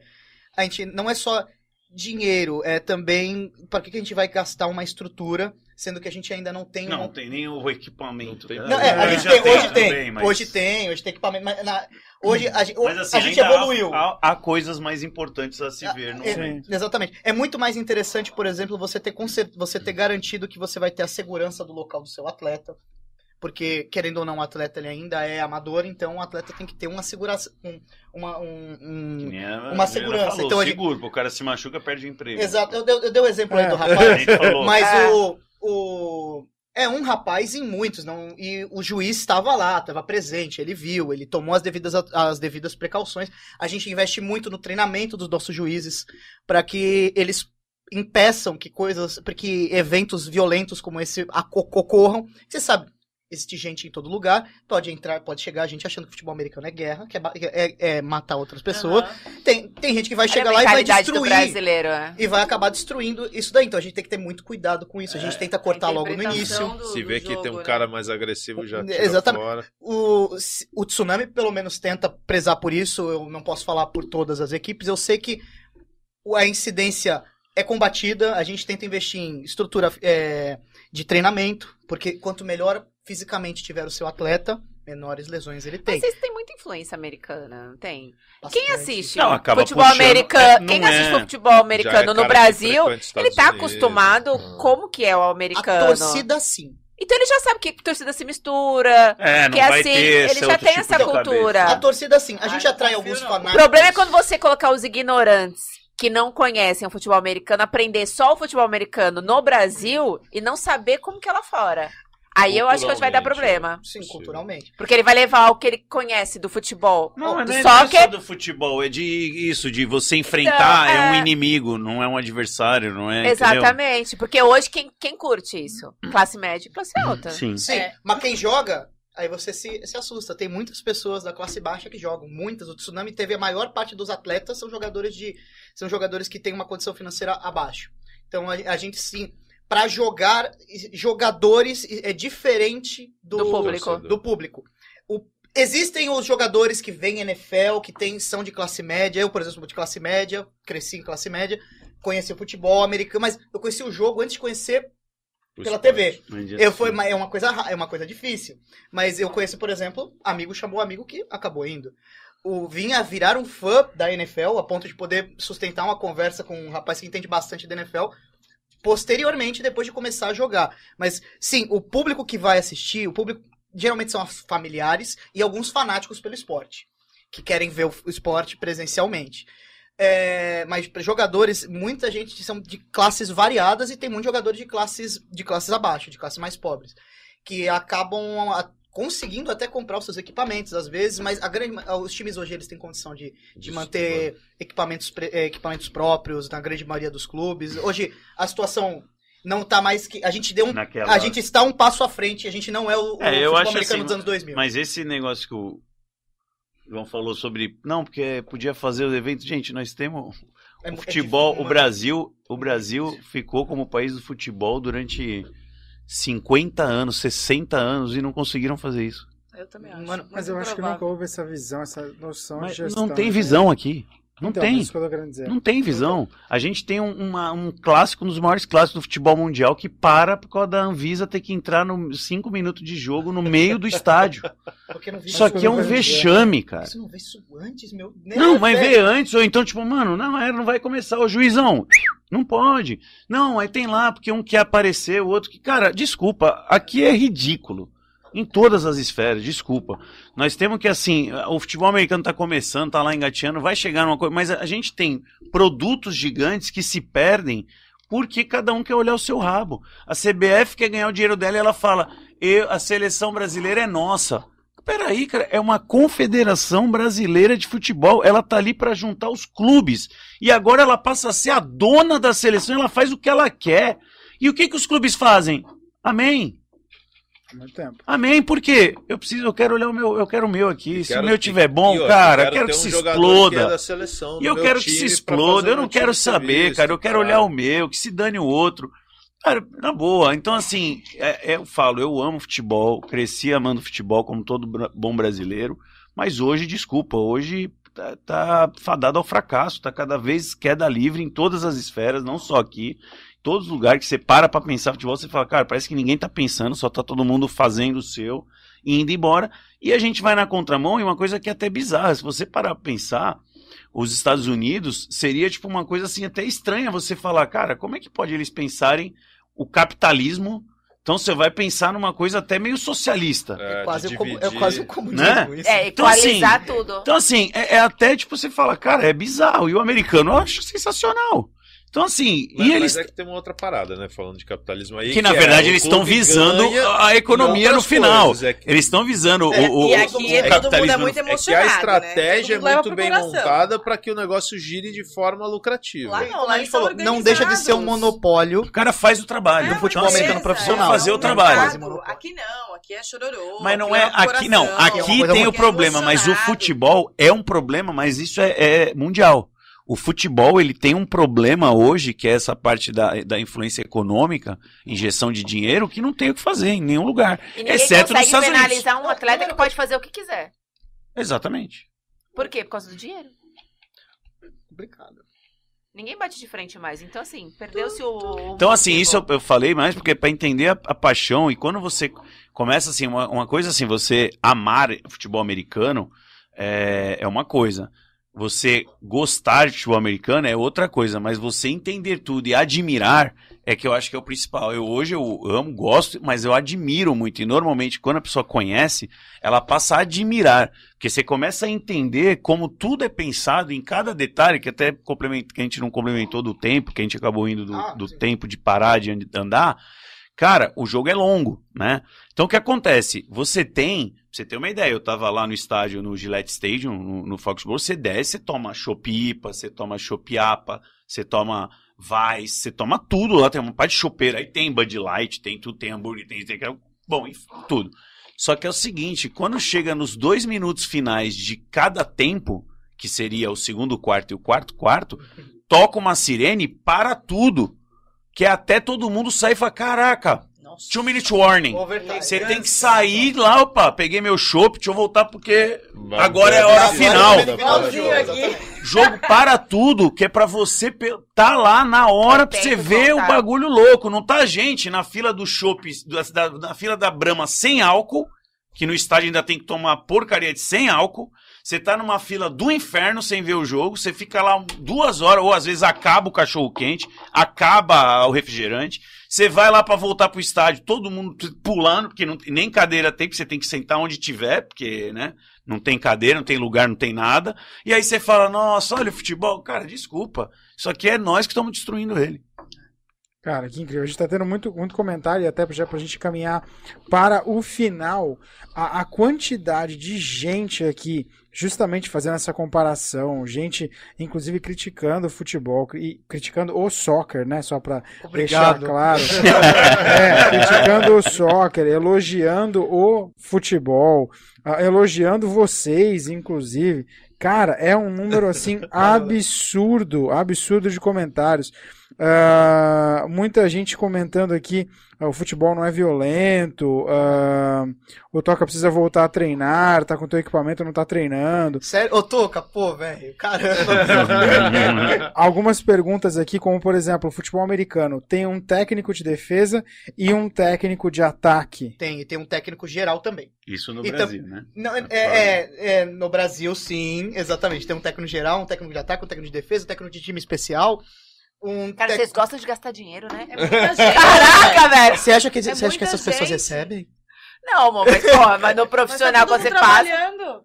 Speaker 2: A gente não é só dinheiro, é também para que que a gente vai gastar uma estrutura, sendo que a gente ainda não tem
Speaker 3: Não,
Speaker 2: uma-
Speaker 3: tem nem o equipamento.
Speaker 5: Não tem
Speaker 2: não, é, a
Speaker 3: Hoje
Speaker 2: gente tem, hoje tem,
Speaker 3: bem, mas-
Speaker 2: hoje tem, hoje tem equipamento, mas na- hoje a, gente-
Speaker 3: Mas assim,
Speaker 2: a gente
Speaker 3: ainda há-
Speaker 2: evoluiu.
Speaker 3: Há, há coisas mais importantes a se
Speaker 2: Ah,
Speaker 3: ver no
Speaker 2: é,
Speaker 3: momento.
Speaker 2: Exatamente. É muito mais interessante, por exemplo, você ter, você ter garantido que você vai ter a segurança do local do seu atleta. Porque, querendo ou não, o atleta ele ainda é amador, então o atleta tem que ter uma segurança. um- uma, um, um-
Speaker 3: a-
Speaker 2: uma segurança.
Speaker 3: Falou,
Speaker 2: Então, a gente-
Speaker 3: seguro, o cara se machuca, perde o emprego.
Speaker 2: Exato. Eu, dei- eu dei o exemplo aí do
Speaker 1: É.
Speaker 3: A
Speaker 2: rapaz.
Speaker 3: gente falou.
Speaker 2: Mas
Speaker 4: É.
Speaker 2: o, o. É um rapaz em muitos, não. E o juiz estava lá, estava presente, ele viu, ele tomou as devidas, as devidas precauções. A gente investe muito no treinamento dos nossos juízes para que eles impeçam que coisas, para que eventos violentos como esse ocorram. Você sabe, existe gente em todo lugar, pode entrar, pode chegar gente achando que futebol americano é guerra, que é, é- é matar outras pessoas. Tem, tem gente que vai
Speaker 4: Olha
Speaker 2: chegar
Speaker 4: a
Speaker 2: lá e vai destruir
Speaker 4: brasileiro, né?
Speaker 2: e vai acabar destruindo isso daí. Então a gente tem que ter muito cuidado com isso. A gente tenta cortar logo no início.
Speaker 6: Do-
Speaker 5: Se vê que tem
Speaker 6: jogo,
Speaker 5: um
Speaker 6: né?
Speaker 5: cara mais agressivo, já tira
Speaker 2: Exatamente.
Speaker 5: fora.
Speaker 2: O, o Tsunami, pelo menos, tenta prezar por isso. Eu não posso falar por todas as equipes. Eu sei que a incidência é combatida. A gente tenta investir em estrutura é, de treinamento, porque quanto melhor fisicamente tiver o seu atleta, menores lesões ele tem.
Speaker 4: Mas têm muita influência americana, não tem?
Speaker 2: Bastante.
Speaker 4: Quem assiste
Speaker 3: Não, acaba
Speaker 4: futebol
Speaker 3: puxando-
Speaker 4: americano?
Speaker 3: é,
Speaker 4: quem
Speaker 3: é-
Speaker 4: assiste futebol
Speaker 5: Já é
Speaker 4: americano no
Speaker 5: cara que
Speaker 4: Brasil, ele tá
Speaker 5: Unidos.
Speaker 4: acostumado como que é o
Speaker 2: A
Speaker 4: americano.
Speaker 2: torcida, sim.
Speaker 4: Então ele já sabe que torcida se mistura.
Speaker 3: É, não
Speaker 4: que
Speaker 3: vai
Speaker 4: assim,
Speaker 3: ter
Speaker 4: ele já tem
Speaker 3: tipo
Speaker 4: essa cultura.
Speaker 2: A torcida, sim. A gente
Speaker 6: eu
Speaker 2: atrai alguns
Speaker 6: não.
Speaker 4: O
Speaker 2: fanáticos.
Speaker 4: problema é quando você colocar os ignorantes que não conhecem o futebol americano, aprender só o futebol americano no Brasil e não saber como que é lá fora. Aí eu acho que hoje vai dar problema.
Speaker 2: Sim,
Speaker 5: Possível.
Speaker 2: culturalmente.
Speaker 4: Porque ele vai levar o que ele conhece do futebol.
Speaker 3: Não, mas
Speaker 4: do
Speaker 3: não é, não é
Speaker 4: soccer.
Speaker 3: só do futebol, é de isso, de você enfrentar,
Speaker 4: Então,
Speaker 3: é um
Speaker 4: é.
Speaker 3: inimigo, não é um adversário, não é. entendeu?
Speaker 4: Exatamente. Porque hoje quem, quem curte isso? Classe média e classe alta.
Speaker 3: Sim.
Speaker 2: Sim,
Speaker 6: É.
Speaker 2: mas quem joga, aí você se, se assusta. Tem muitas pessoas da classe baixa que jogam, muitas. O Tsunami teve a maior parte dos atletas são jogadores de são jogadores que têm uma condição financeira abaixo. Então a, a gente sim, para jogar jogadores é diferente do,
Speaker 4: Do público.
Speaker 2: do público. O- existem os jogadores que vêm NFL, que tem, são de classe média. Eu, por exemplo, sou de classe média, cresci em classe média, conheci o futebol americano, mas eu conheci o jogo antes de conhecer
Speaker 5: O
Speaker 2: pela
Speaker 5: esporte.
Speaker 2: TV. Eu foi, uma- é uma coisa é uma coisa difícil. Mas eu conheço, por exemplo, amigo chamou amigo que acabou indo. O vinha virar um fã da NFL a ponto de poder sustentar uma conversa com um rapaz que entende bastante da NFL posteriormente depois de começar a jogar. Mas sim, o público que vai assistir, o público geralmente são familiares e alguns fanáticos pelo esporte, que querem ver o esporte presencialmente. É, mas jogadores, muita gente são de classes variadas e tem muitos jogadores de classes de classes abaixo, de classes mais pobres, que acabam conseguindo até comprar os seus equipamentos às vezes, mas a grande, os times hoje eles têm condição de, de manter equipamentos, eh, equipamentos próprios na grande maioria dos clubes. Hoje a situação não tá mais que a gente deu um,
Speaker 3: naquela...
Speaker 2: a gente está um passo à frente, a gente não é o, o
Speaker 3: É,
Speaker 2: futebol
Speaker 3: acho
Speaker 2: americano
Speaker 3: assim,
Speaker 2: dos anos 2000.
Speaker 3: Mas esse negócio que o João falou sobre. Não, porque podia fazer os eventos. Gente, nós temos
Speaker 2: É
Speaker 3: O
Speaker 2: mu- é
Speaker 3: futebol,
Speaker 2: difícil,
Speaker 3: o Brasil, o Brasil ficou como país do futebol durante 50 anos, 60 anos e não conseguiram fazer isso.
Speaker 6: Eu também acho.
Speaker 2: Mano,
Speaker 1: Mas
Speaker 6: Muito
Speaker 1: eu acho que
Speaker 6: provável.
Speaker 1: nunca houve essa visão, essa noção
Speaker 3: Mas
Speaker 1: de gestão.
Speaker 3: não tem
Speaker 1: né?
Speaker 3: visão aqui. Não
Speaker 1: Então,
Speaker 3: tem.
Speaker 1: Dizer.
Speaker 3: Não tem visão. A gente tem um, uma- um clássico, um dos maiores clássicos do futebol mundial, que para por causa da Anvisa ter que entrar no 5 minutos de jogo no meio do estádio.
Speaker 2: Não
Speaker 3: Isso aqui é um vexame, cara.
Speaker 2: Isso não vê isso antes, meu.
Speaker 3: Não,
Speaker 2: É,
Speaker 3: mas
Speaker 2: velho.
Speaker 3: vê antes, ou então, tipo, mano, não, é, não vai começar, o juizão. Não pode. Não, aí tem lá, porque um quer aparecer, o outro que. Cara, desculpa, aqui é ridículo. Em todas as esferas, desculpa. Nós temos que, assim, o futebol americano tá começando, tá lá engateando, vai chegar numa coisa, mas a gente tem produtos gigantes que se perdem porque cada um quer olhar o seu rabo. A CBF quer ganhar o dinheiro dela e ela fala: eu, a seleção brasileira é nossa. Peraí, cara, é uma confederação brasileira de futebol. Ela tá ali para juntar os clubes. E agora ela passa a ser a dona da seleção, ela faz o que ela quer. E o que, que os clubes fazem? Amém.
Speaker 1: Muito tempo.
Speaker 3: Amém, por quê? Eu preciso, eu quero olhar o meu, eu quero o meu aqui. Se
Speaker 5: Quero-
Speaker 3: o meu tiver bom,
Speaker 5: e, ó,
Speaker 3: cara,
Speaker 5: eu
Speaker 3: quero que
Speaker 5: um
Speaker 3: se exploda.
Speaker 5: que é seleção,
Speaker 3: E eu quero que se exploda, eu não quero saber,
Speaker 5: serviço,
Speaker 3: cara, eu quero
Speaker 5: caralho.
Speaker 3: olhar o meu, que se dane o outro. Cara, na boa, então assim, é- é, eu falo, eu amo futebol, cresci amando futebol como todo bom brasileiro, mas hoje, desculpa, hoje tá, tá fadado ao fracasso, tá cada vez queda livre em todas as esferas, não só aqui, todos os lugares que você para pra pensar futebol, você fala, cara, parece que ninguém tá pensando, só tá todo mundo fazendo o seu, e indo embora, e a gente vai na contramão e uma coisa que é até bizarra, se você parar pra pensar, os Estados Unidos seria tipo uma coisa assim até estranha você falar, cara, como é que pode eles pensarem o capitalismo? Então você vai pensar numa coisa até meio socialista.
Speaker 5: É,
Speaker 2: É quase, comu- é quase o comunismo
Speaker 3: Né?
Speaker 2: isso.
Speaker 4: É,
Speaker 3: Então, assim,
Speaker 4: equalizar tudo.
Speaker 3: Então assim, é, é até tipo você fala, cara, é bizarro. E o americano eu acho sensacional. Então assim,
Speaker 5: Mas,
Speaker 3: e
Speaker 5: mas
Speaker 3: eles
Speaker 5: é que tem uma outra parada, né? Falando de capitalismo aí.
Speaker 3: que na
Speaker 5: é,
Speaker 3: verdade
Speaker 5: o
Speaker 3: eles estão visando a- economia no final.
Speaker 5: coisas, é que-
Speaker 3: Eles estão visando o,
Speaker 6: É,
Speaker 3: o,
Speaker 6: e
Speaker 3: o-
Speaker 6: aqui
Speaker 3: o
Speaker 6: todo mundo é
Speaker 3: capitalismo.
Speaker 6: muito
Speaker 5: É que
Speaker 6: emocionado,
Speaker 5: a
Speaker 6: né?
Speaker 5: estratégia
Speaker 6: mundo
Speaker 5: é muito bem montada para que o negócio gire de forma lucrativa.
Speaker 6: Lá não, lá
Speaker 2: a gente falou, não deixa de ser um monopólio.
Speaker 3: O cara faz o trabalho.
Speaker 2: do
Speaker 6: É,
Speaker 2: futebol
Speaker 6: mas
Speaker 2: americano profissional.
Speaker 6: é
Speaker 3: Fazer o trabalho.
Speaker 6: Aqui não, aqui é chororô.
Speaker 3: Mas não é
Speaker 6: pro
Speaker 3: aqui não. Aqui tem o problema, mas o
Speaker 6: emocionado.
Speaker 3: futebol é um problema, mas isso é, é mundial. O futebol ele tem um problema hoje que é essa parte da, da influência econômica, injeção de dinheiro, que não tem o que fazer em nenhum lugar,
Speaker 4: E
Speaker 3: exceto nos Estados Unidos.
Speaker 4: penalizar um atleta que pode fazer o que quiser.
Speaker 3: Exatamente.
Speaker 4: Por quê? Por causa do dinheiro.
Speaker 2: Complicado.
Speaker 4: Ninguém bate de frente mais. Então, assim, perdeu-se o.
Speaker 3: Então, assim, isso eu, eu falei mais porque para entender a, a paixão e quando você começa assim, uma, uma coisa assim, você amar futebol americano é, é uma coisa. Você gostar de futebol americano é outra coisa, mas você entender tudo e admirar é que eu acho que é o principal. Eu hoje eu amo, gosto, mas eu admiro muito. E normalmente, quando a pessoa conhece, ela passa a admirar. Porque você começa a entender como tudo é pensado em cada detalhe, que até complementa, que a gente não complementou do tempo, que a gente acabou indo do,
Speaker 2: Ah,
Speaker 3: do tempo de parar de and- andar. Cara, o jogo é longo, né? Então o que acontece? Você tem, pra você ter uma ideia, eu tava lá no estádio, no Gillette Stadium, no, no Foxborough, você desce, você toma chopipa, você toma chopiapa, você toma Vice, você toma tudo lá, tem uma parte de chopeira, aí tem Bud Light, tem tudo, tem hambúrguer, tem, tem bom, enfim, tudo. Só que é o seguinte, quando chega nos dois minutos finais de cada tempo, que seria o segundo quarto e o quarto quarto, toca uma sirene para tudo. Que é até todo mundo sair e falar, caraca. Two minute warning. Você tem que sair lá, opa, peguei meu chopp, deixa eu voltar porque Agora é a hora final. jogo para tudo, que é pra você tá lá na hora pra você ver o bagulho louco. Não tá gente na fila do chopp, da- da- na fila da Brahma sem álcool, que no estádio ainda tem que tomar porcaria de sem álcool. Você tá numa fila do inferno sem ver o jogo, você fica lá duas horas, ou às vezes acaba o cachorro quente, acaba o refrigerante. Você vai lá pra voltar pro estádio, todo mundo pulando, porque não, nem cadeira tem, porque você tem que sentar onde tiver, porque, né? Não tem cadeira, não tem lugar, não tem nada. E aí você fala, nossa, olha o futebol. Cara, desculpa. Isso aqui é nós que estamos destruindo ele.
Speaker 1: Cara, que incrível. A gente tá tendo muito, muito comentário e até já pra gente caminhar para o final. A, a quantidade de gente aqui justamente fazendo essa comparação, gente, inclusive criticando o futebol e criticando o soccer, né? Só para deixar claro. é, criticando o soccer, elogiando o futebol, ah, elogiando vocês, inclusive. Cara, é um número assim absurdo, absurdo de comentários. Ah, muita gente comentando aqui, ah, o futebol não é violento, ah, o Toca precisa voltar a treinar, tá com teu equipamento, não tá treinando.
Speaker 2: Sério? Ô, Toca, pô, velho, caramba.
Speaker 1: Algumas perguntas aqui, como por exemplo, o futebol americano tem um técnico de defesa e um técnico de ataque.
Speaker 2: tem, e tem um técnico geral também.
Speaker 3: Isso no
Speaker 2: E
Speaker 3: Brasil, né?
Speaker 2: Não, é, é- é, no Brasil, sim, exatamente. Tem um técnico geral, um técnico de ataque, um técnico de defesa, um técnico de time especial. Um
Speaker 4: Cara,
Speaker 2: tec-
Speaker 4: vocês gostam de gastar dinheiro, né?
Speaker 6: É muita gente.
Speaker 4: Caraca, velho!
Speaker 2: Você acha que,
Speaker 6: É
Speaker 2: você acha que essas pessoas recebem?
Speaker 4: Não, amor, mas, porra, mas no
Speaker 6: Mas
Speaker 4: profissional
Speaker 6: tá todo
Speaker 4: você passa.
Speaker 6: trabalhando.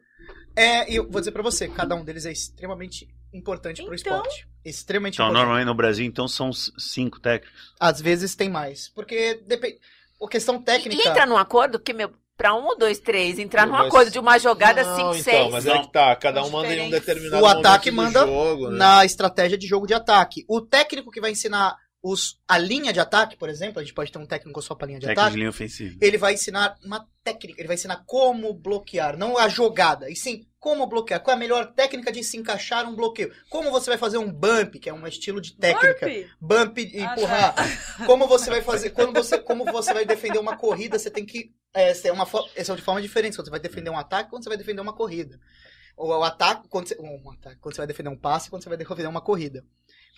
Speaker 2: É, e eu vou dizer pra você, cada um deles é extremamente importante pro
Speaker 4: Então?
Speaker 2: esporte. Extremamente
Speaker 3: Então,
Speaker 2: importante.
Speaker 3: normalmente no Brasil, então, são cinco técnicos.
Speaker 2: Às vezes tem mais. Porque depende. A questão técnica.
Speaker 4: E entra num acordo, porque, meu, pra um ou dois, três, entrar num
Speaker 5: Mas-
Speaker 4: acordo de uma jogada
Speaker 5: Não,
Speaker 4: cinco,
Speaker 5: então,
Speaker 4: seis.
Speaker 5: mas é que tá, cada um manda em um determinado
Speaker 2: O ataque manda
Speaker 5: do jogo, né?
Speaker 2: na estratégia de jogo de ataque. O técnico que vai ensinar os, a linha de ataque, por exemplo, a gente pode ter um técnico só pra linha de
Speaker 3: Técnico
Speaker 2: ataque.
Speaker 3: de linha ofensiva.
Speaker 2: Ele vai ensinar uma técnica, ele vai ensinar como bloquear, não a jogada, e sim como bloquear. Qual é a melhor técnica de se encaixar um bloqueio? Como você vai fazer um bump, que é um estilo de técnica.
Speaker 6: Burpee.
Speaker 2: Bump e
Speaker 6: Ah,
Speaker 2: empurrar. Como você vai fazer? Quando você, como você vai defender uma corrida, você tem que. É, é uma, essa é de forma diferente. Quando você vai defender um ataque, quando você vai defender uma corrida. Ou o ataque, quando você, um ataque, quando você vai defender um passe, quando você vai defender uma corrida.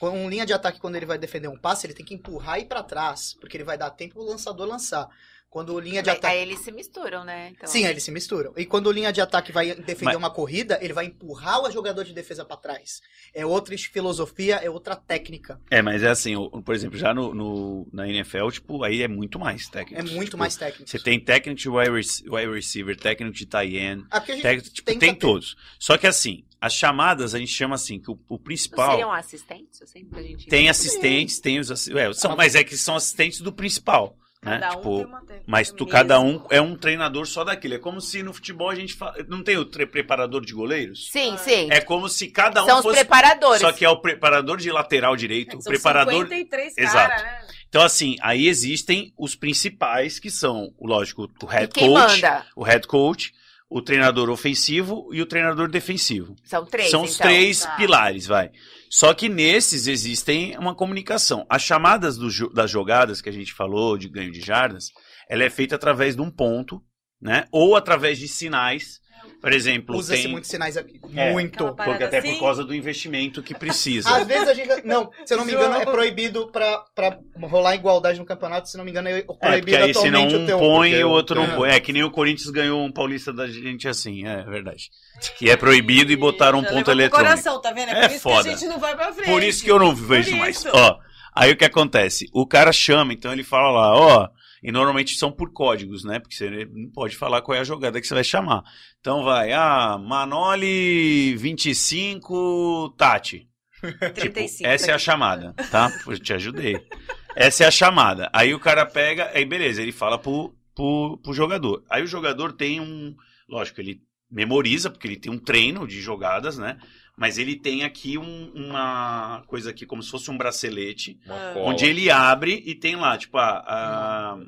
Speaker 2: Um linha de ataque, quando ele vai defender um passe, ele tem que empurrar e ir pra trás, porque ele vai dar tempo pro lançador lançar. Quando linha de
Speaker 4: Aí-
Speaker 2: ataque.
Speaker 4: Aí eles se misturam, né? Então,
Speaker 2: Sim, aí eles se misturam. E quando o linha de ataque vai defender
Speaker 3: Mas-
Speaker 2: uma corrida, ele vai empurrar o jogador de defesa pra trás. É outra filosofia, é outra técnica.
Speaker 3: É, mas é assim, por exemplo, já no, no- na NFL, tipo, aí é muito mais técnico.
Speaker 2: É muito
Speaker 3: Tipo,
Speaker 2: mais técnico.
Speaker 3: Você tem técnico de wide rec- wide receiver, técnico de tight end,
Speaker 2: gente
Speaker 3: técnico, tipo, tem
Speaker 2: ter.
Speaker 3: todos. Só que assim, as chamadas a gente chama assim, que o, o
Speaker 4: Não
Speaker 3: principal
Speaker 4: seriam assistentes? Assim, gente...
Speaker 3: tem assistentes, tem os assi- é, são, mas é que são assistentes do principal, né?
Speaker 6: Cada um
Speaker 3: tipo,
Speaker 6: tem uma técnica
Speaker 3: mas tu
Speaker 6: mesmo.
Speaker 3: cada um é um treinador só daquilo. É como se no futebol a gente fa... não tem o tre- preparador de goleiros?
Speaker 4: Sim, sim.
Speaker 3: É como se cada um
Speaker 4: São os
Speaker 3: fosse
Speaker 4: preparadores.
Speaker 3: só que é o preparador de lateral direito, o
Speaker 6: São
Speaker 3: preparador
Speaker 6: 53
Speaker 3: Exato.
Speaker 6: cara, né?
Speaker 3: Então, assim, aí existem os principais, que são, o lógico, o head
Speaker 4: quem
Speaker 3: coach,
Speaker 4: manda?
Speaker 3: o head coach, o treinador ofensivo e o treinador defensivo.
Speaker 4: São três,
Speaker 3: são os
Speaker 4: então.
Speaker 3: três
Speaker 4: Tá.
Speaker 3: pilares, vai. Só que nesses existem uma comunicação. As chamadas do das jogadas que a gente falou, de ganho de jardas, ela é feita através de um ponto, né? Ou através de sinais. Por exemplo,
Speaker 2: Usa-se
Speaker 3: tem...
Speaker 2: muitos sinais aqui.
Speaker 3: É.
Speaker 2: Muito.
Speaker 3: Porque até por
Speaker 6: assim.
Speaker 3: causa do investimento que precisa.
Speaker 2: Às vezes a gente. Não, se eu não me engano, é proibido pra, pra rolar igualdade no campeonato. Se não me engano, é
Speaker 3: É, porque
Speaker 2: proibido
Speaker 3: aí senão
Speaker 2: atualmente
Speaker 3: um
Speaker 2: o teu.
Speaker 3: põe e
Speaker 5: porque
Speaker 3: o outro não
Speaker 5: é.
Speaker 3: põe. É que nem o Corinthians ganhou um paulista da gente assim, é verdade. Que é proibido e botaram um ponto eletrônico.
Speaker 6: coração, tá vendo? É,
Speaker 3: É
Speaker 6: por isso
Speaker 3: foda.
Speaker 6: que a gente não vai pra frente.
Speaker 3: Por isso que eu não vejo
Speaker 6: Por
Speaker 3: mais. Ó, aí o que acontece? O cara chama, então ele fala lá, ó, e normalmente são por códigos, né? Porque você não pode falar qual é a jogada que você vai chamar. Então vai, ah, Manoli 25 Tati. Tipo,
Speaker 6: 35.
Speaker 3: essa é a chamada, tá? Eu te ajudei. Essa é a chamada. Aí o cara pega, aí beleza, ele fala pro, pro, pro jogador. Aí o jogador tem um. Lógico, ele memoriza, porque ele tem um treino de jogadas, né? Mas ele tem aqui um- uma coisa aqui, como se fosse um bracelete,
Speaker 5: Uma
Speaker 6: Ah.
Speaker 5: cola.
Speaker 3: onde ele abre e tem lá, tipo, a. a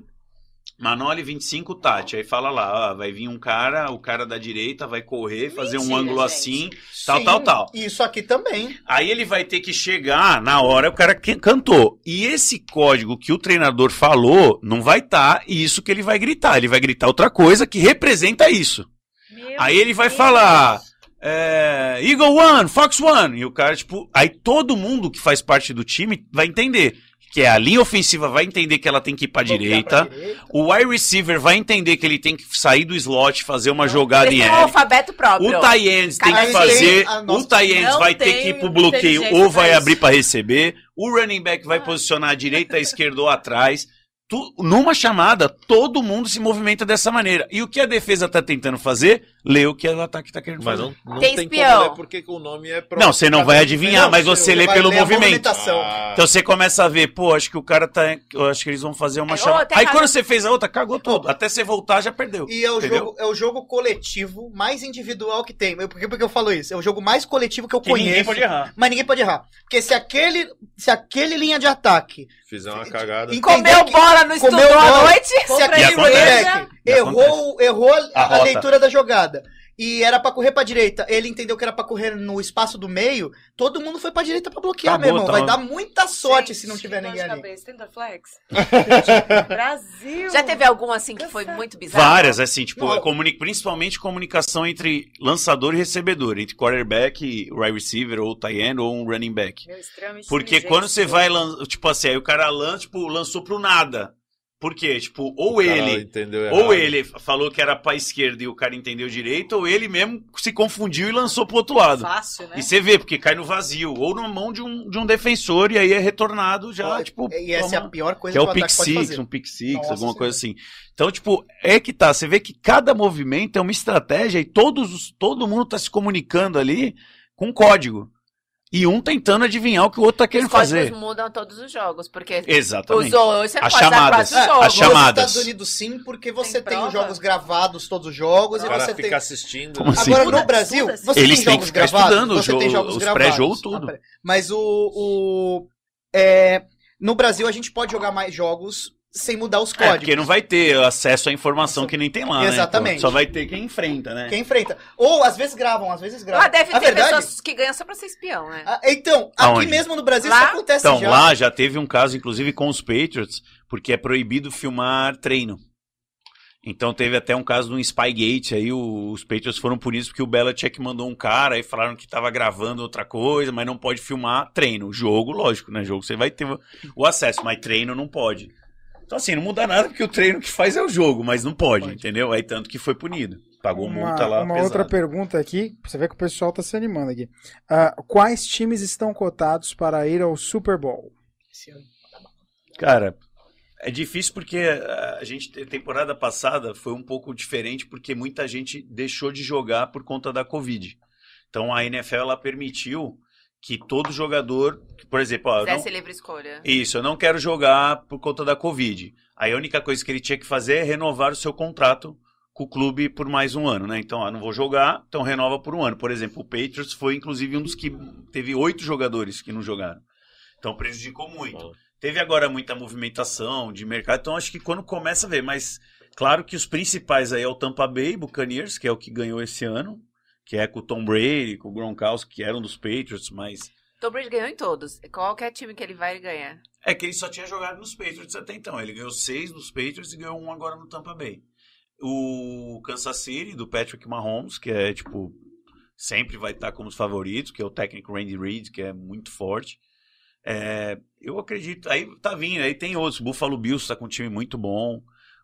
Speaker 3: Manoli 25 Tati. Aí fala lá, ó, vai vir um cara, o cara da direita vai correr, fazer um ângulo
Speaker 6: gente.
Speaker 3: assim, tal,
Speaker 2: Sim,
Speaker 3: tal, tal.
Speaker 2: Isso aqui também.
Speaker 3: Aí ele vai ter que chegar na hora o cara que cantou. E esse código que o treinador falou não vai estar isso que ele vai gritar. Ele vai gritar outra coisa que representa isso.
Speaker 6: Meu
Speaker 3: Aí ele vai
Speaker 6: Deus.
Speaker 3: falar é, Eagle One, Fox One. E o cara, tipo, aí todo mundo que faz parte do time vai entender. Que é a linha ofensiva vai entender que ela tem que ir pra direita.
Speaker 2: Pra direita.
Speaker 3: O wide receiver vai entender que ele tem que sair do slot, fazer uma jogada
Speaker 4: Eles
Speaker 3: em
Speaker 4: um
Speaker 3: L.
Speaker 4: alfabeto próprio.
Speaker 3: O Tyendes tem
Speaker 2: Cada
Speaker 3: que fazer.
Speaker 2: tem
Speaker 3: O Tyendes
Speaker 6: Não
Speaker 3: vai ter
Speaker 6: tem
Speaker 3: que ir pro bloqueio ou vai abrir para receber. O running back vai posicionar à direita, à esquerda ou atrás. Tu- numa chamada, todo mundo se movimenta dessa maneira. E o que a defesa tá tentando fazer? Lê o que o ataque tá querendo
Speaker 5: Mas
Speaker 3: fazer.
Speaker 5: não, não
Speaker 4: Tem
Speaker 5: tem,
Speaker 4: espião.
Speaker 5: como ler porque o nome é próprio.
Speaker 3: Não, você não vai adivinhar, mas você lê pelo
Speaker 2: ler
Speaker 3: movimento.
Speaker 5: Ah,
Speaker 3: Então você começa a ver, pô, acho que o cara tá. Eu acho que eles vão fazer uma
Speaker 4: É,
Speaker 3: chamada. Aí quando você fez a outra, cagou tudo. Até você voltar, já perdeu.
Speaker 2: E é o,
Speaker 3: Entendeu?
Speaker 2: jogo, é o jogo coletivo mais individual que tem. Por que, por que eu falo isso? É o jogo mais coletivo que eu
Speaker 3: Que
Speaker 2: conheço.
Speaker 3: ninguém pode errar.
Speaker 2: Mas ninguém pode errar. Porque se aquele, se aquele linha de ataque,
Speaker 5: Fizer uma cagada.
Speaker 2: Entendeu
Speaker 4: Comeu
Speaker 2: que-
Speaker 4: bola no estudou à noite?
Speaker 2: se aquele moleque errou, errou a,
Speaker 3: A
Speaker 2: leitura da jogada e era pra correr pra direita, ele entendeu que era pra correr no espaço do meio, todo mundo foi pra direita pra bloquear,
Speaker 3: Acabou,
Speaker 2: meu irmão.
Speaker 3: tá.
Speaker 2: Vai dar muita sorte
Speaker 6: Gente,
Speaker 2: se não tiver ninguém ali.
Speaker 6: cabeça. Tem Dorflex? Brasil!
Speaker 4: Já teve algum assim que foi muito bizarro?
Speaker 3: Várias, assim, tipo, comuni- principalmente comunicação entre lançador e recebedor, entre quarterback, wide receiver, ou tight end, ou um running back.
Speaker 6: Meu,
Speaker 3: Porque quando você vai tipo assim, aí o cara lança, tipo, lançou pro nada. Por quê? Tipo, ou ele,
Speaker 5: entendeu
Speaker 3: ou ele falou que era pra esquerda e o cara entendeu direito, ou ele mesmo se confundiu e lançou pro outro lado.
Speaker 6: Fácil, né?
Speaker 3: E você vê, porque cai no vazio, ou na mão de um, de um defensor, e aí é retornado já, tipo.
Speaker 2: e essa é a pior coisa
Speaker 3: que é
Speaker 2: que,
Speaker 3: o
Speaker 2: o
Speaker 3: pick six,
Speaker 2: fazer.
Speaker 3: um pick six,
Speaker 2: Nossa
Speaker 3: alguma coisa assim. Então, tipo, é que tá. Você vê que cada movimento é uma estratégia e todos, os- todo mundo tá se comunicando ali com código. E um tentando adivinhar o que o outro tá querendo
Speaker 4: Os
Speaker 3: fazer.
Speaker 4: mudam todos os jogos, porque
Speaker 3: Exatamente.
Speaker 4: usou você
Speaker 3: As
Speaker 4: pode
Speaker 3: chamadas.
Speaker 4: o
Speaker 3: É,
Speaker 4: jogo.
Speaker 3: as chamadas.
Speaker 2: Nos Estados Unidos sim, porque você
Speaker 6: Tem
Speaker 2: tem, os jogos gravados, todos os jogos,
Speaker 5: O
Speaker 2: e
Speaker 5: cara
Speaker 2: você
Speaker 5: fica
Speaker 2: tem...
Speaker 5: assistindo.
Speaker 3: Como
Speaker 5: né?
Speaker 3: assim?
Speaker 2: Agora no Brasil,
Speaker 6: estuda.
Speaker 2: você
Speaker 3: Eles
Speaker 2: tem jogos gravados,
Speaker 3: estudando
Speaker 2: você
Speaker 3: o
Speaker 2: tem
Speaker 3: jogo-
Speaker 2: jogos
Speaker 3: os
Speaker 2: gravados.
Speaker 3: pré-jogo, tudo.
Speaker 2: Ah, Mas o, o é, no Brasil a gente pode jogar mais jogos sem mudar os
Speaker 3: É,
Speaker 2: códigos.
Speaker 3: porque não vai ter acesso à informação que nem tem lá, né?
Speaker 2: Exatamente.
Speaker 3: Pô, Só vai ter quem enfrenta, né?
Speaker 2: Quem enfrenta. Ou às vezes gravam, às vezes gravam.
Speaker 4: Ah, deve
Speaker 2: a
Speaker 4: ter
Speaker 2: verdade,
Speaker 4: pessoas que ganham só pra ser espião, né?
Speaker 2: Ah, então,
Speaker 3: Aonde?
Speaker 2: aqui mesmo no Brasil
Speaker 4: Lá?
Speaker 2: isso acontece
Speaker 3: Então,
Speaker 2: já.
Speaker 3: lá já teve um caso, inclusive, com os Patriots, porque é proibido filmar treino. Então teve até um caso do Spygate, aí o- os Patriots foram por isso, porque o Belichick mandou um cara e falaram que tava gravando outra coisa, mas não pode filmar treino. Jogo, lógico, né? Jogo você vai ter o- o acesso, mas treino não pode. Então assim, não muda nada, porque o treino que faz é o jogo, mas não pode, entendeu? Aí tanto que foi punido. Pagou
Speaker 1: Uma,
Speaker 3: multa lá
Speaker 1: uma
Speaker 3: pesada.
Speaker 1: outra pergunta aqui, pra você ver que o pessoal tá se animando aqui. Ah, quais times estão cotados para ir ao Super Bowl?
Speaker 3: Cara, é difícil porque a gente, temporada passada, foi um pouco diferente porque muita gente deixou de jogar por conta da Covid. Então a NFL ela permitiu que todo jogador, por exemplo, ó, eu não-
Speaker 4: livre escolha.
Speaker 3: isso, eu não quero jogar por conta da Covid. Aí a única coisa que ele tinha que fazer é renovar o seu contrato com o clube por mais um ano, né? Então, ah, não vou jogar, então renova por um ano. Por exemplo, o Patriots foi inclusive um dos que teve oito jogadores que não jogaram. Então prejudicou muito. Teve agora muita movimentação de mercado, então acho que quando começa a ver, mas claro que os principais aí é o Tampa Bay Buccaneers, que é o que ganhou esse ano, que é com o Tom Brady, com o Gronkowski, que eram dos Patriots, mas
Speaker 4: Tom Brady ganhou em todos. Qualquer time que ele vai, ele ganha.
Speaker 3: é que ele só tinha jogado nos Patriots até então. Ele ganhou seis dos Patriots e ganhou um agora no Tampa Bay. O Kansas City, do Patrick Mahomes, que é tipo. Sempre vai estar como os favoritos, que é o técnico Randy Reid, que é muito forte. É, eu acredito. Aí tá vindo, aí tem outros. O Buffalo Bills tá com um time muito bom.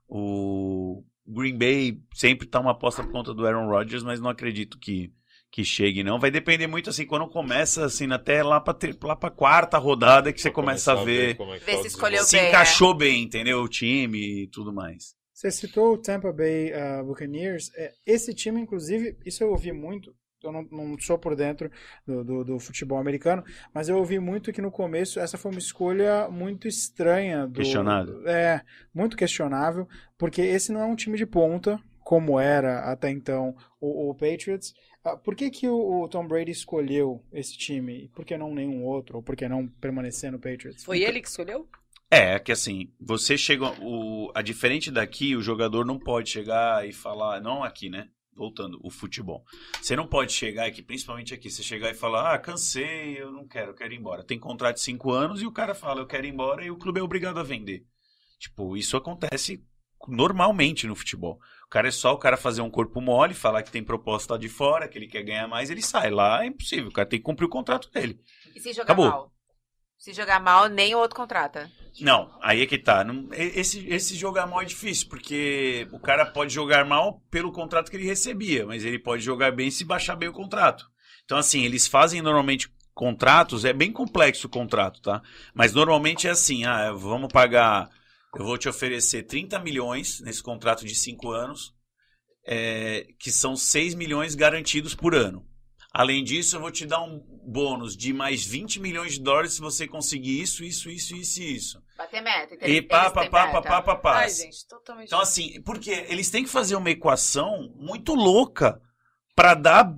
Speaker 3: O Green Bay sempre tá uma aposta por conta do Aaron Rodgers, mas não acredito que, que chegue, não. Vai depender muito assim, quando começa assim, até lá pra, ter, lá pra quarta rodada que você começa a ver
Speaker 5: como é
Speaker 4: Ver
Speaker 5: tá
Speaker 4: se escolheu
Speaker 3: se
Speaker 4: bem,
Speaker 3: encaixou bem, entendeu? O time e tudo mais.
Speaker 1: Você citou o Tampa Bay ah, Buccaneers. É, esse time, inclusive, isso eu ouvi muito. Eu não, não sou por dentro do, do, do futebol americano, mas eu ouvi muito que no começo essa foi uma escolha muito estranha. Do,
Speaker 3: Questionável.
Speaker 1: É, muito questionável, porque esse não é um time de ponta, como era até então o, o Patriots. Ah, por que, que o, o Tom Brady escolheu esse time? E por que não nenhum outro? Ou por que não permanecer no Patriots?
Speaker 6: Foi ele que escolheu?
Speaker 3: É, que assim, você chega. O, a diferente daqui, o jogador não pode chegar e falar. Não aqui, né? Voltando, o futebol. Você não pode chegar aqui, principalmente aqui, você chegar e falar, ah, cansei, eu não quero, eu quero ir embora. Tem contrato de cinco anos e o cara fala, eu quero ir embora e o clube é obrigado a vender. Tipo, isso acontece normalmente no futebol. O cara é só o cara fazer um corpo mole, falar que tem proposta lá de fora, que ele quer ganhar mais, ele sai. Lá é impossível, o cara tem que cumprir o contrato dele.
Speaker 4: E se jogar
Speaker 3: Acabou.
Speaker 4: mal? Se jogar mal, nem o outro contrata.
Speaker 3: Não, aí é que tá. Esse, esse jogar mal é difícil, porque o cara pode jogar mal pelo contrato que ele recebia, mas ele pode jogar bem se baixar bem o contrato. Então, assim, eles fazem normalmente contratos, é bem complexo o contrato, tá? Mas normalmente é assim, ah, vamos pagar, eu vou te oferecer 30 milhões nesse contrato de 5 anos, é, que são 6 milhões garantidos por ano. Além disso, eu vou te dar um bônus de mais 20 milhões de dólares se você conseguir isso, isso, isso, isso e isso.
Speaker 4: Bater meta.
Speaker 3: E pá, pá, pá, pá, pá, pá, pá.
Speaker 6: Ai, gente, totalmente.
Speaker 3: Então, assim, porque eles têm que fazer uma equação muito louca pra dar,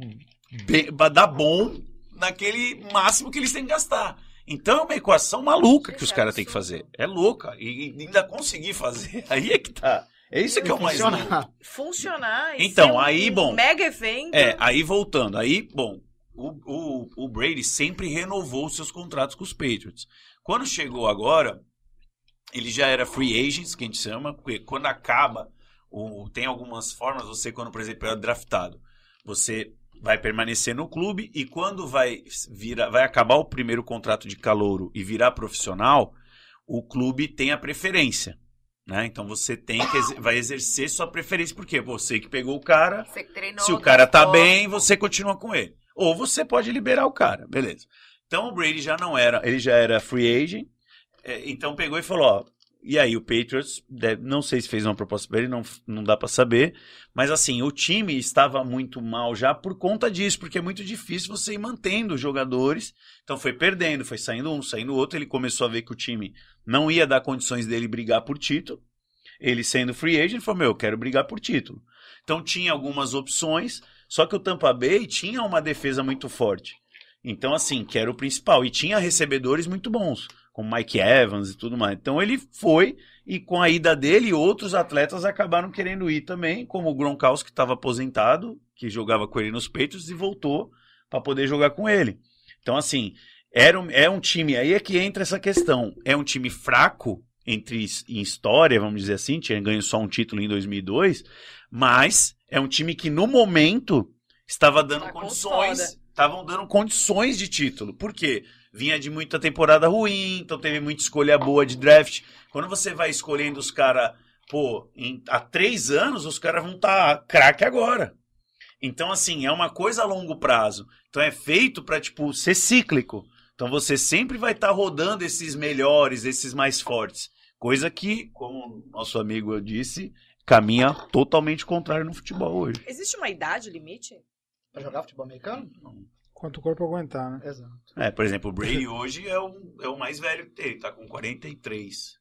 Speaker 3: pra dar bom naquele máximo que eles têm que gastar. Então é uma equação maluca que os caras têm que fazer. É louca. E, e ainda conseguir fazer. Aí é que tá. É isso que é o mais louco.
Speaker 2: Funcionar.
Speaker 6: Funcionar
Speaker 3: Então,
Speaker 6: ser um
Speaker 3: aí, bom.
Speaker 6: mega evento.
Speaker 3: É, aí voltando, aí, bom, o, o, o Brady sempre renovou seus contratos com os Patriots. Quando chegou agora, ele já era free agents, que a gente chama, porque quando acaba, tem algumas formas, você quando, por exemplo, é draftado, você vai permanecer no clube e quando vai virar, vai acabar o primeiro contrato de calouro e virar profissional, o clube tem a preferência. Né? Então você tem que vai exercer sua preferência, porque você que pegou o cara, se o cara tá bem, você continua com ele. Ou você pode liberar o cara, beleza. Então o Brady já não era, ele já era free agent, é, então pegou e falou, ó, e aí o Patriots, deve- não sei se fez uma proposta pra ele, não, não dá pra saber, mas assim, o time estava muito mal já por conta disso, porque é muito difícil você ir mantendo os jogadores, então foi perdendo, foi saindo um, saindo outro, ele começou a ver que o time não ia dar condições dele brigar por título, ele sendo free agent, falou, meu, eu quero brigar por título. Então tinha algumas opções, só que o Tampa Bay tinha uma defesa muito forte. Então, assim, que era o principal. E tinha recebedores muito bons, como Mike Evans e tudo mais. Então ele foi, e com a ida dele, outros atletas acabaram querendo ir também, como o Gronkowski, que estava aposentado, que jogava com ele nos peitos, e voltou para poder jogar com ele. Então, assim, era um, é um time, aí é que entra essa questão. É um time fraco entre em história, vamos dizer assim, tinha ganho só um título em 2002, mas é um time que no momento estava dando
Speaker 6: Tá
Speaker 3: condições, estavam dando condições de título. Por quê? Vinha de muita temporada ruim, então teve muita escolha boa de draft. Quando você vai escolhendo os caras, pô, em- há três anos os caras vão estar craque agora. Então, assim, é uma coisa a longo prazo. Então é feito para tipo, ser cíclico. Então você sempre vai estar rodando esses melhores, esses mais fortes. Coisa que, como nosso amigo disse, caminha totalmente contrário no futebol hoje.
Speaker 6: Existe uma idade limite?
Speaker 7: Pra jogar futebol americano?
Speaker 1: Quanto o corpo aguentar, né?
Speaker 7: Exato.
Speaker 3: É, por exemplo, o Brady hoje é o, é o mais velho que tem, ele tá com 43.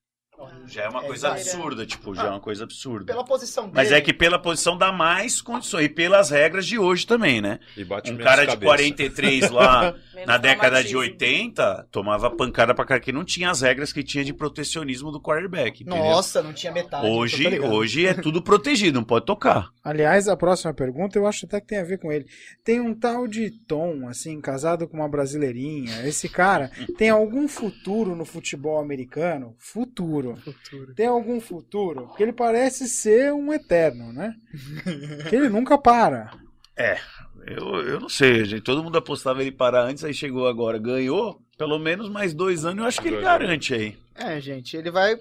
Speaker 3: Já é uma
Speaker 7: É,
Speaker 3: coisa absurda, tipo, já é uma coisa absurda.
Speaker 7: Pela posição dele.
Speaker 3: Mas é que pela posição dá mais condições. E pelas regras de hoje também, né?
Speaker 5: E bate
Speaker 3: Um cara de
Speaker 5: cabeça.
Speaker 3: 43 lá na década de
Speaker 6: traumatismo.
Speaker 3: 80 tomava pancada pra cara que não tinha as regras que tinha de protecionismo do quarterback. entendeu?
Speaker 7: Nossa, não tinha metade.
Speaker 3: Hoje,
Speaker 7: tô ligado.
Speaker 3: hoje é tudo protegido, não pode tocar.
Speaker 1: Aliás, a próxima pergunta eu acho até que tem a ver com ele. Tem um tal de Tom, assim, casado com uma brasileirinha. Esse cara tem algum futuro no futebol americano? Futuro. Tem algum futuro? Porque ele parece ser um eterno, né? Que ele nunca para.
Speaker 3: Eu, eu não sei, gente. Todo mundo apostava ele parar antes, aí chegou agora, ganhou. Pelo menos mais dois anos, eu acho que ele garante aí.
Speaker 2: É, gente, ele vai.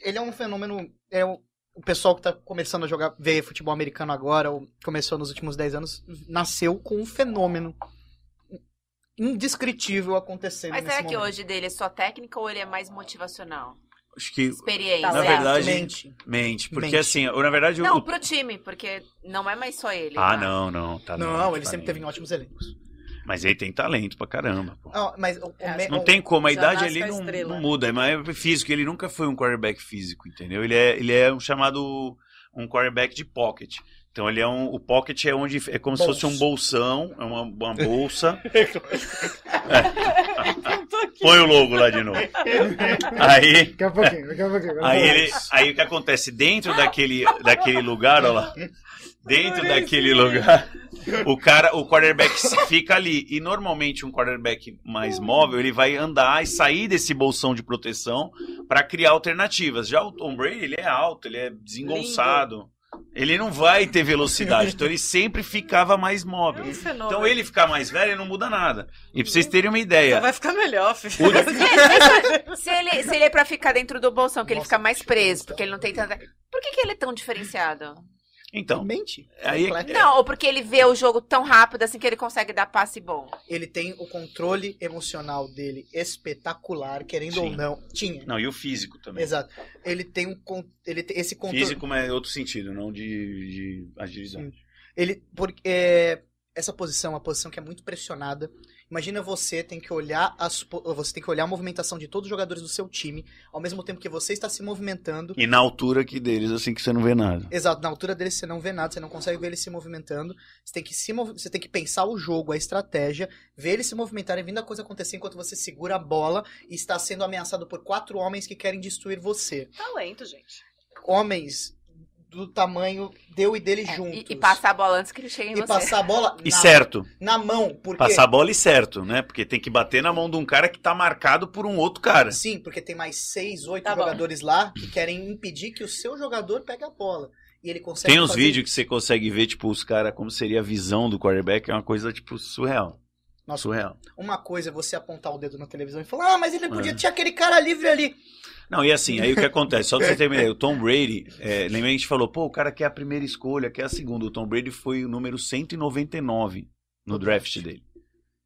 Speaker 2: Ele é um fenômeno. É o, o pessoal que tá começando a jogar, ver futebol americano agora, ou começou nos últimos 10 anos, nasceu com um fenômeno indescritível acontecendo.
Speaker 4: Mas
Speaker 2: nesse
Speaker 4: será que
Speaker 2: momento.
Speaker 4: hoje dele é só técnica ou ele é mais motivacional?
Speaker 3: Acho que
Speaker 4: Experiência.
Speaker 3: Na verdade-
Speaker 2: Mente.
Speaker 3: mente. Porque
Speaker 2: Mente.
Speaker 3: assim, eu, na verdade.
Speaker 4: Não,
Speaker 3: o...
Speaker 4: pro time, porque não é mais só ele.
Speaker 3: Ah,
Speaker 4: tá?
Speaker 3: não, não. Tá
Speaker 2: Não, ele
Speaker 3: tá
Speaker 2: sempre teve ótimos elencos.
Speaker 3: Mas ele tem talento pra caramba, pô.
Speaker 2: Ah, mas o, o
Speaker 6: É,
Speaker 3: Não
Speaker 2: o-
Speaker 3: tem como, a idade ali não, não muda, mas é físico, ele nunca foi um quarterback físico, entendeu? Ele é, ele é um chamado um quarterback de pocket. Então ele é um, o pocket é onde é como se fosse um bolsão, é uma, uma bolsa. É. Põe o logo lá de novo. Aí,
Speaker 1: Daqui a pouquinho, daqui a pouquinho.
Speaker 3: aí ele, aí o que acontece dentro daquele, daquele lugar, olha lá. Dentro daquele lugar, o cara, o quarterback fica ali. E normalmente um quarterback mais móvel, ele vai andar e sair desse bolsão de proteção para criar alternativas. Já o Tom Brady, ele é alto, ele é desengonçado. Ele não vai ter velocidade, então ele sempre ficava mais
Speaker 6: É
Speaker 3: móvel.
Speaker 6: fenômeno.
Speaker 3: Então ele ficar mais velho não muda nada. E pra vocês terem uma
Speaker 6: Só
Speaker 3: ideia,
Speaker 6: vai ficar melhor, filho.
Speaker 4: Se ele, se ele é pra ficar dentro do bolsão, que ele fica mais preso, porque ele não tem tanta. Por que, que ele é tão diferenciado?
Speaker 3: Então,
Speaker 2: Mente.
Speaker 3: aí é.
Speaker 4: Não, ou porque ele vê o jogo tão rápido assim que ele consegue dar passe bom.
Speaker 2: Ele tem o controle emocional dele espetacular, querendo ou
Speaker 3: Sim.
Speaker 2: não. Tinha.
Speaker 3: Não, e o físico também.
Speaker 2: Exato. Ele tem um con- ele tem esse controle.
Speaker 3: Físico, mas é outro sentido, não de, de agilidade.
Speaker 2: Ele porque é, essa posição é uma posição que é muito pressionada. Imagina você tem que olhar as, po- você tem que olhar a movimentação de todos os jogadores do seu time, ao mesmo tempo que você está se movimentando.
Speaker 3: E na altura aqui deles, assim que você não vê nada.
Speaker 2: Exato, na altura dele você não vê nada, você não consegue ver ele se movimentando. Você tem que se mov- você tem que pensar o jogo, a estratégia, ver ele se movimentar e vindo a coisa acontecer enquanto você segura a bola e está sendo ameaçado por quatro homens que querem destruir você.
Speaker 6: Talento, gente.
Speaker 2: Homens do tamanho deu e dele
Speaker 4: É,
Speaker 2: juntos.
Speaker 4: e, e passar a bola antes que ele chegue em
Speaker 2: E
Speaker 4: você.
Speaker 2: passar a bola
Speaker 3: E
Speaker 2: na,
Speaker 3: certo.
Speaker 2: na mão, porque
Speaker 3: Passar a bola e certo, né? Porque tem que bater na mão de um cara que tá marcado por um outro cara.
Speaker 2: Sim, porque tem mais seis, oito
Speaker 6: Tá bom.
Speaker 2: jogadores lá que querem impedir que o seu jogador pegue a bola. E ele consegue
Speaker 3: Tem uns
Speaker 2: fazer-
Speaker 3: vídeos que você consegue ver, tipo, os caras, como seria a visão do quarterback, é uma coisa, tipo, surreal.
Speaker 2: Nossa,
Speaker 3: Surreal.
Speaker 2: uma coisa é você apontar o dedo na televisão e falar, ah, mas ele podia
Speaker 3: É.
Speaker 2: tinha aquele cara livre ali.
Speaker 3: Não, e assim, aí o que acontece? Só pra você ter uma ideia, o Tom Brady, é, lembra que a gente falou, pô, o cara quer a primeira escolha, quer a segunda. O Tom Brady foi o número 199 no draft dele.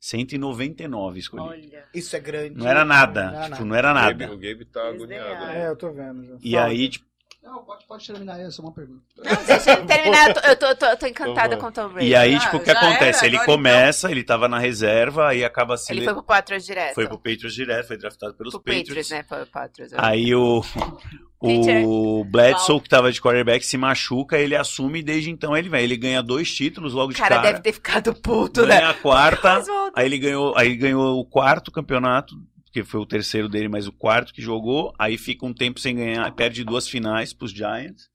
Speaker 3: 199 escolhido.
Speaker 4: Olha.
Speaker 2: Isso é grande.
Speaker 3: Não era nada,
Speaker 2: Não era
Speaker 3: tipo,
Speaker 2: nada.
Speaker 3: não era
Speaker 5: O Gabe,
Speaker 3: nada.
Speaker 5: o Gabe tá
Speaker 6: Eles
Speaker 5: agoniado. né?
Speaker 1: É, eu tô vendo já.
Speaker 3: E
Speaker 1: Fala.
Speaker 3: aí, tipo,
Speaker 7: Não, pode, pode terminar aí, é só uma pergunta.
Speaker 4: Não, deixa ele terminar. eu tô- Eu tô, eu tô, eu tô encantada
Speaker 5: Então
Speaker 4: com o Tom Brady.
Speaker 3: e aí, tipo, o que acontece?
Speaker 6: era,
Speaker 3: Ele
Speaker 6: agora
Speaker 3: começa, ele tava na reserva, aí acaba se
Speaker 4: Ele foi pro Patriots direto.
Speaker 3: foi pro Patriots direto, foi draftado pelos
Speaker 4: Pro
Speaker 3: Patriots.
Speaker 4: Patriots, né? Foi pro Patriots.
Speaker 3: Aí o, o Bledsoe, que tava de quarterback, se machuca, ele assume e desde então ele vai. Ele ganha dois títulos logo
Speaker 4: O
Speaker 3: de
Speaker 4: cara,
Speaker 3: cara.
Speaker 4: deve ter ficado puto, né?
Speaker 3: ganha a quarta, aí ele ganhou, aí ganhou o quarto campeonato, que foi o terceiro dele, mas o quarto que jogou. Aí fica um tempo sem ganhar, perde duas finais pros Giants.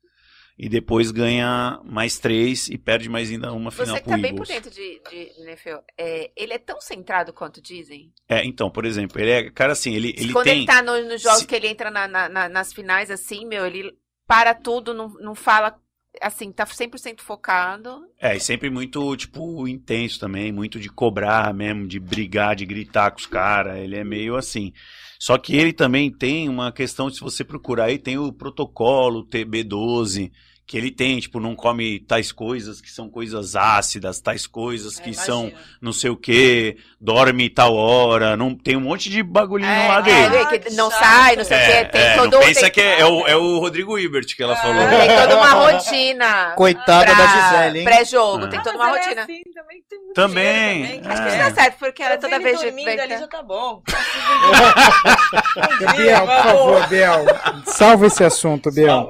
Speaker 3: E depois ganha mais três e perde mais ainda uma final
Speaker 4: Você que
Speaker 3: pro
Speaker 4: tá bem por dentro de, de NFL, é, ele é tão centrado quanto dizem?
Speaker 3: É, então, por exemplo, ele é, cara assim, ele, ele
Speaker 4: Quando
Speaker 3: tem...
Speaker 4: ele tá no- nos jogos
Speaker 3: Se-
Speaker 4: que ele entra na- na- nas finais, assim, meu, ele para tudo, não, não fala, assim, tá 100% focado.
Speaker 3: É, e sempre muito, tipo, intenso também, muito de cobrar mesmo, de brigar, de gritar com os caras, ele é meio assim. Só que ele também tem uma questão, se você procurar aí, tem o protocolo TB12, que ele tem, tipo, não come tais coisas que são coisas ácidas, tais coisas que
Speaker 6: É,
Speaker 3: são não sei o que, dorme tal hora, não tem um monte de bagulhinho lá
Speaker 4: é,
Speaker 3: dele.
Speaker 4: é, que não sai, não sei o
Speaker 3: É,
Speaker 4: que, tem
Speaker 3: é,
Speaker 4: todo
Speaker 3: não pensa
Speaker 4: tem,
Speaker 3: que é, é o, é o Rodrigo Ibert que ela falou.
Speaker 6: É.
Speaker 4: tem toda uma rotina.
Speaker 2: Coitada
Speaker 4: pra-
Speaker 2: da Gisele, hein?
Speaker 4: Pré-jogo,
Speaker 3: Ah.
Speaker 4: tem
Speaker 6: Ah,
Speaker 4: toda
Speaker 6: mas
Speaker 4: uma
Speaker 6: ela é
Speaker 4: rotina.
Speaker 6: assim, também,
Speaker 3: Também, é.
Speaker 4: Acho que tá certo, porque ela toda vez de
Speaker 6: dormindo ali
Speaker 4: vem
Speaker 6: já tá bom.
Speaker 1: Biel, por favor, Biel. Salva esse assunto, Biel.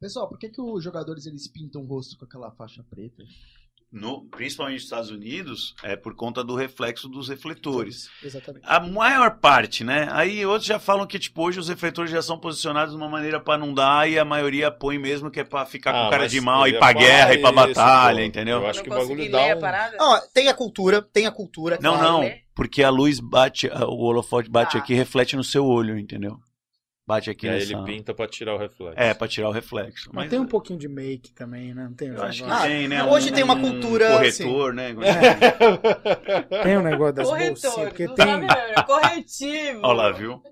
Speaker 7: Pessoal, por que, que os jogadores eles pintam o rosto com aquela faixa preta?
Speaker 3: No, principalmente nos Estados Unidos, é por conta do reflexo dos refletores.
Speaker 2: Exatamente.
Speaker 3: A maior parte, né? Aí outros já falam que, tipo, hoje os refletores já são posicionados de uma maneira pra não dar e a maioria põe mesmo que é pra ficar com
Speaker 5: Ah,
Speaker 3: cara
Speaker 5: mas
Speaker 3: de mal,
Speaker 5: eu
Speaker 3: ir pra guerra, ir pra
Speaker 5: isso,
Speaker 3: batalha,
Speaker 5: pô.
Speaker 3: entendeu?
Speaker 5: Eu acho
Speaker 6: Não
Speaker 5: que o bagulho dá
Speaker 6: a
Speaker 5: um...
Speaker 2: tem a cultura, tem a cultura.
Speaker 3: Não,
Speaker 2: claro.
Speaker 3: não, porque a luz bate, o holofote bate
Speaker 6: Tá.
Speaker 3: aqui e reflete no seu olho, entendeu? Bate aqui
Speaker 5: E aí
Speaker 3: nessa...
Speaker 5: ele pinta pra tirar o reflexo.
Speaker 3: É, pra tirar o reflexo.
Speaker 1: Mas tem um pouquinho de make também, né? Não tem
Speaker 3: Eu acho que
Speaker 2: Ah,
Speaker 3: tem, né?
Speaker 2: hoje tem uma cultura,
Speaker 3: corretor, né?
Speaker 1: Tem um negócio das
Speaker 6: Corretor,
Speaker 1: bolsinhas, porque tem.
Speaker 6: sabe, não, corretivo.
Speaker 3: Olha lá, viu?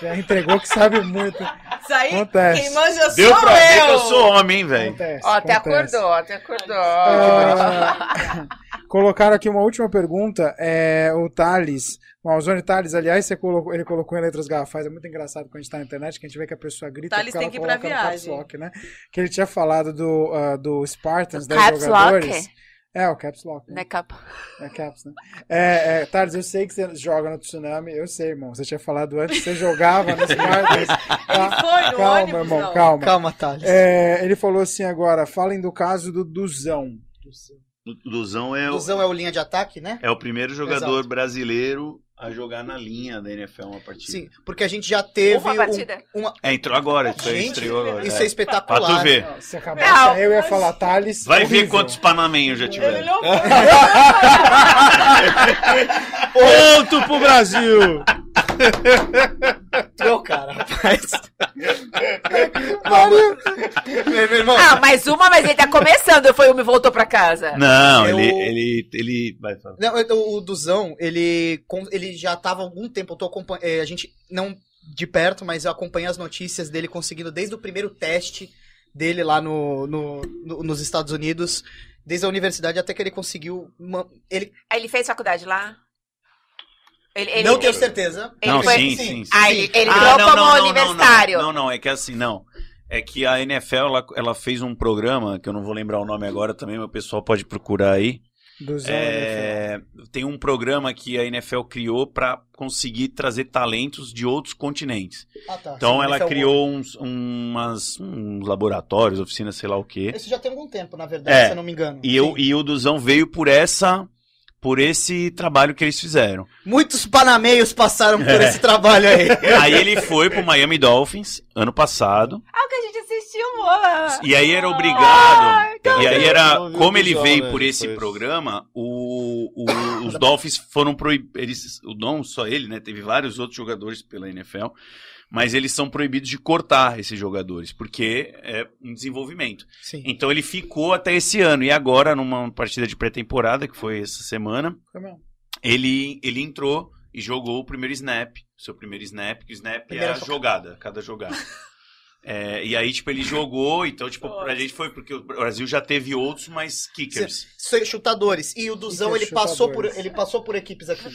Speaker 1: Já entregou que sabe muito.
Speaker 6: Isso aí,
Speaker 1: Acontece.
Speaker 6: quem manja
Speaker 3: Deu
Speaker 6: sou
Speaker 3: pra ver
Speaker 6: eu.
Speaker 3: que eu sou homem, hein, velho?
Speaker 1: Acontece.
Speaker 4: Ó, até
Speaker 1: acontece.
Speaker 4: acordou, até acordou.
Speaker 1: Ah, colocaram aqui uma última pergunta. É, o Thales. O Alzone Thales, aliás, você colocou- ele colocou em letras garrafais. É muito engraçado quando a gente tá na internet, que a gente vê que a pessoa grita
Speaker 6: Thales
Speaker 1: porque
Speaker 6: tem
Speaker 1: ela
Speaker 6: que ir
Speaker 1: no caps
Speaker 6: viagem.
Speaker 1: lock, né? Que ele tinha falado do, ah, do Spartans,
Speaker 4: Do
Speaker 1: 10
Speaker 4: caps
Speaker 1: jogadores.
Speaker 4: lock?
Speaker 1: É, o caps lock. Né?
Speaker 4: Né, capa?
Speaker 1: É caps, né? É, é, Thales, eu sei que você joga no Tsunami. Eu sei, irmão. Você tinha falado antes que você jogava no Spartans. Tá?
Speaker 6: foi no
Speaker 1: calma,
Speaker 6: ônibus,
Speaker 1: irmão,
Speaker 6: não.
Speaker 1: calma.
Speaker 2: Calma, Thales.
Speaker 1: É, ele falou assim agora, falem do caso do Duzão.
Speaker 3: O Duzão é o,
Speaker 2: Duzão é o linha de ataque, né?
Speaker 3: é o primeiro jogador
Speaker 2: Exato.
Speaker 3: brasileiro a jogar na linha da NFL uma partida.
Speaker 2: Sim, porque a gente já teve
Speaker 4: Uma
Speaker 2: um- uma.
Speaker 3: É, entrou agora, isso aí
Speaker 2: Gente,
Speaker 3: estreou agora.
Speaker 2: Isso
Speaker 3: é.
Speaker 2: é espetacular.
Speaker 3: Pra tu ver.
Speaker 1: Se acabasse
Speaker 4: Não,
Speaker 1: eu ia falar Thales.
Speaker 3: Vai ver
Speaker 1: horrível.
Speaker 3: quantos panamenhos já tiveram.
Speaker 6: não
Speaker 1: Ponto pro Brasil!
Speaker 2: Meu cara, rapaz.
Speaker 1: Pariu.
Speaker 2: Meu irmão,
Speaker 4: Ah, mais uma, mas ele tá começando. Foi um e voltou pra casa.
Speaker 3: Não,
Speaker 2: Eu-
Speaker 3: ele, ele, ele. Vai falar.
Speaker 2: Não, o, o Duzão, ele, ele já tava há algum tempo, eu tô acompanhando, a gente não de perto, mas eu acompanhei as notícias dele conseguindo desde o primeiro teste dele lá no, no- no- nos Estados Unidos, desde a universidade até que ele conseguiu. uma- ele
Speaker 4: Aí ele fez faculdade lá? Ele, ele-
Speaker 2: não tenho certeza.
Speaker 4: ele
Speaker 3: Não,
Speaker 4: foi-
Speaker 3: sim, sim, sim.
Speaker 4: Ah, ele, ele
Speaker 3: Ah,
Speaker 4: entrou
Speaker 3: não,
Speaker 4: como
Speaker 3: não, não,
Speaker 4: universitário.
Speaker 3: Não, não, é que assim, não. É que a NFL, ela, ela fez um programa, que eu não vou lembrar o nome agora também, mas o pessoal pode procurar aí. É, tem um programa que a NFL criou para conseguir trazer talentos de outros continentes.
Speaker 2: Ah, tá.
Speaker 3: Então
Speaker 2: Sim,
Speaker 3: ela
Speaker 2: é
Speaker 3: criou uns, umas, uns laboratórios, oficinas, sei lá o quê.
Speaker 2: Esse já tem algum tempo, na verdade,
Speaker 3: É.
Speaker 2: se eu não me engano.
Speaker 3: E, eu,
Speaker 2: Sim.
Speaker 3: e o Duzão veio por essa por esse trabalho que eles fizeram.
Speaker 2: Muitos panameios passaram por
Speaker 3: É.
Speaker 2: esse trabalho aí.
Speaker 3: Aí ele foi pro Miami Dolphins ano passado.
Speaker 4: Ah, o que a gente assistiu, mola.
Speaker 3: E aí era obrigado.
Speaker 4: então-
Speaker 3: E aí era, como
Speaker 5: o
Speaker 3: ele veio
Speaker 5: né,
Speaker 3: por esse
Speaker 5: depois.
Speaker 3: programa, o, o- os Dolphins foram proibidos. Não só ele, né? Teve vários outros jogadores pela NFL. Mas eles são proibidos de cortar esses jogadores, porque é um desenvolvimento.
Speaker 2: Sim.
Speaker 3: Então ele ficou até esse ano. E agora, numa partida de pré-temporada, que foi essa semana, ele, ele entrou e jogou o primeiro snap. Seu primeiro snap, que o snap
Speaker 2: Primeira
Speaker 3: é a
Speaker 2: jogada.
Speaker 3: jogada, cada jogada. É, e aí, tipo, ele jogou, então, tipo, pra gente foi, porque o Brasil já teve outros, mas kickers.
Speaker 2: Ch- Chutadores. E o Duzão, ele passou, por,
Speaker 1: chutadores.
Speaker 2: ele passou por equipes aqui.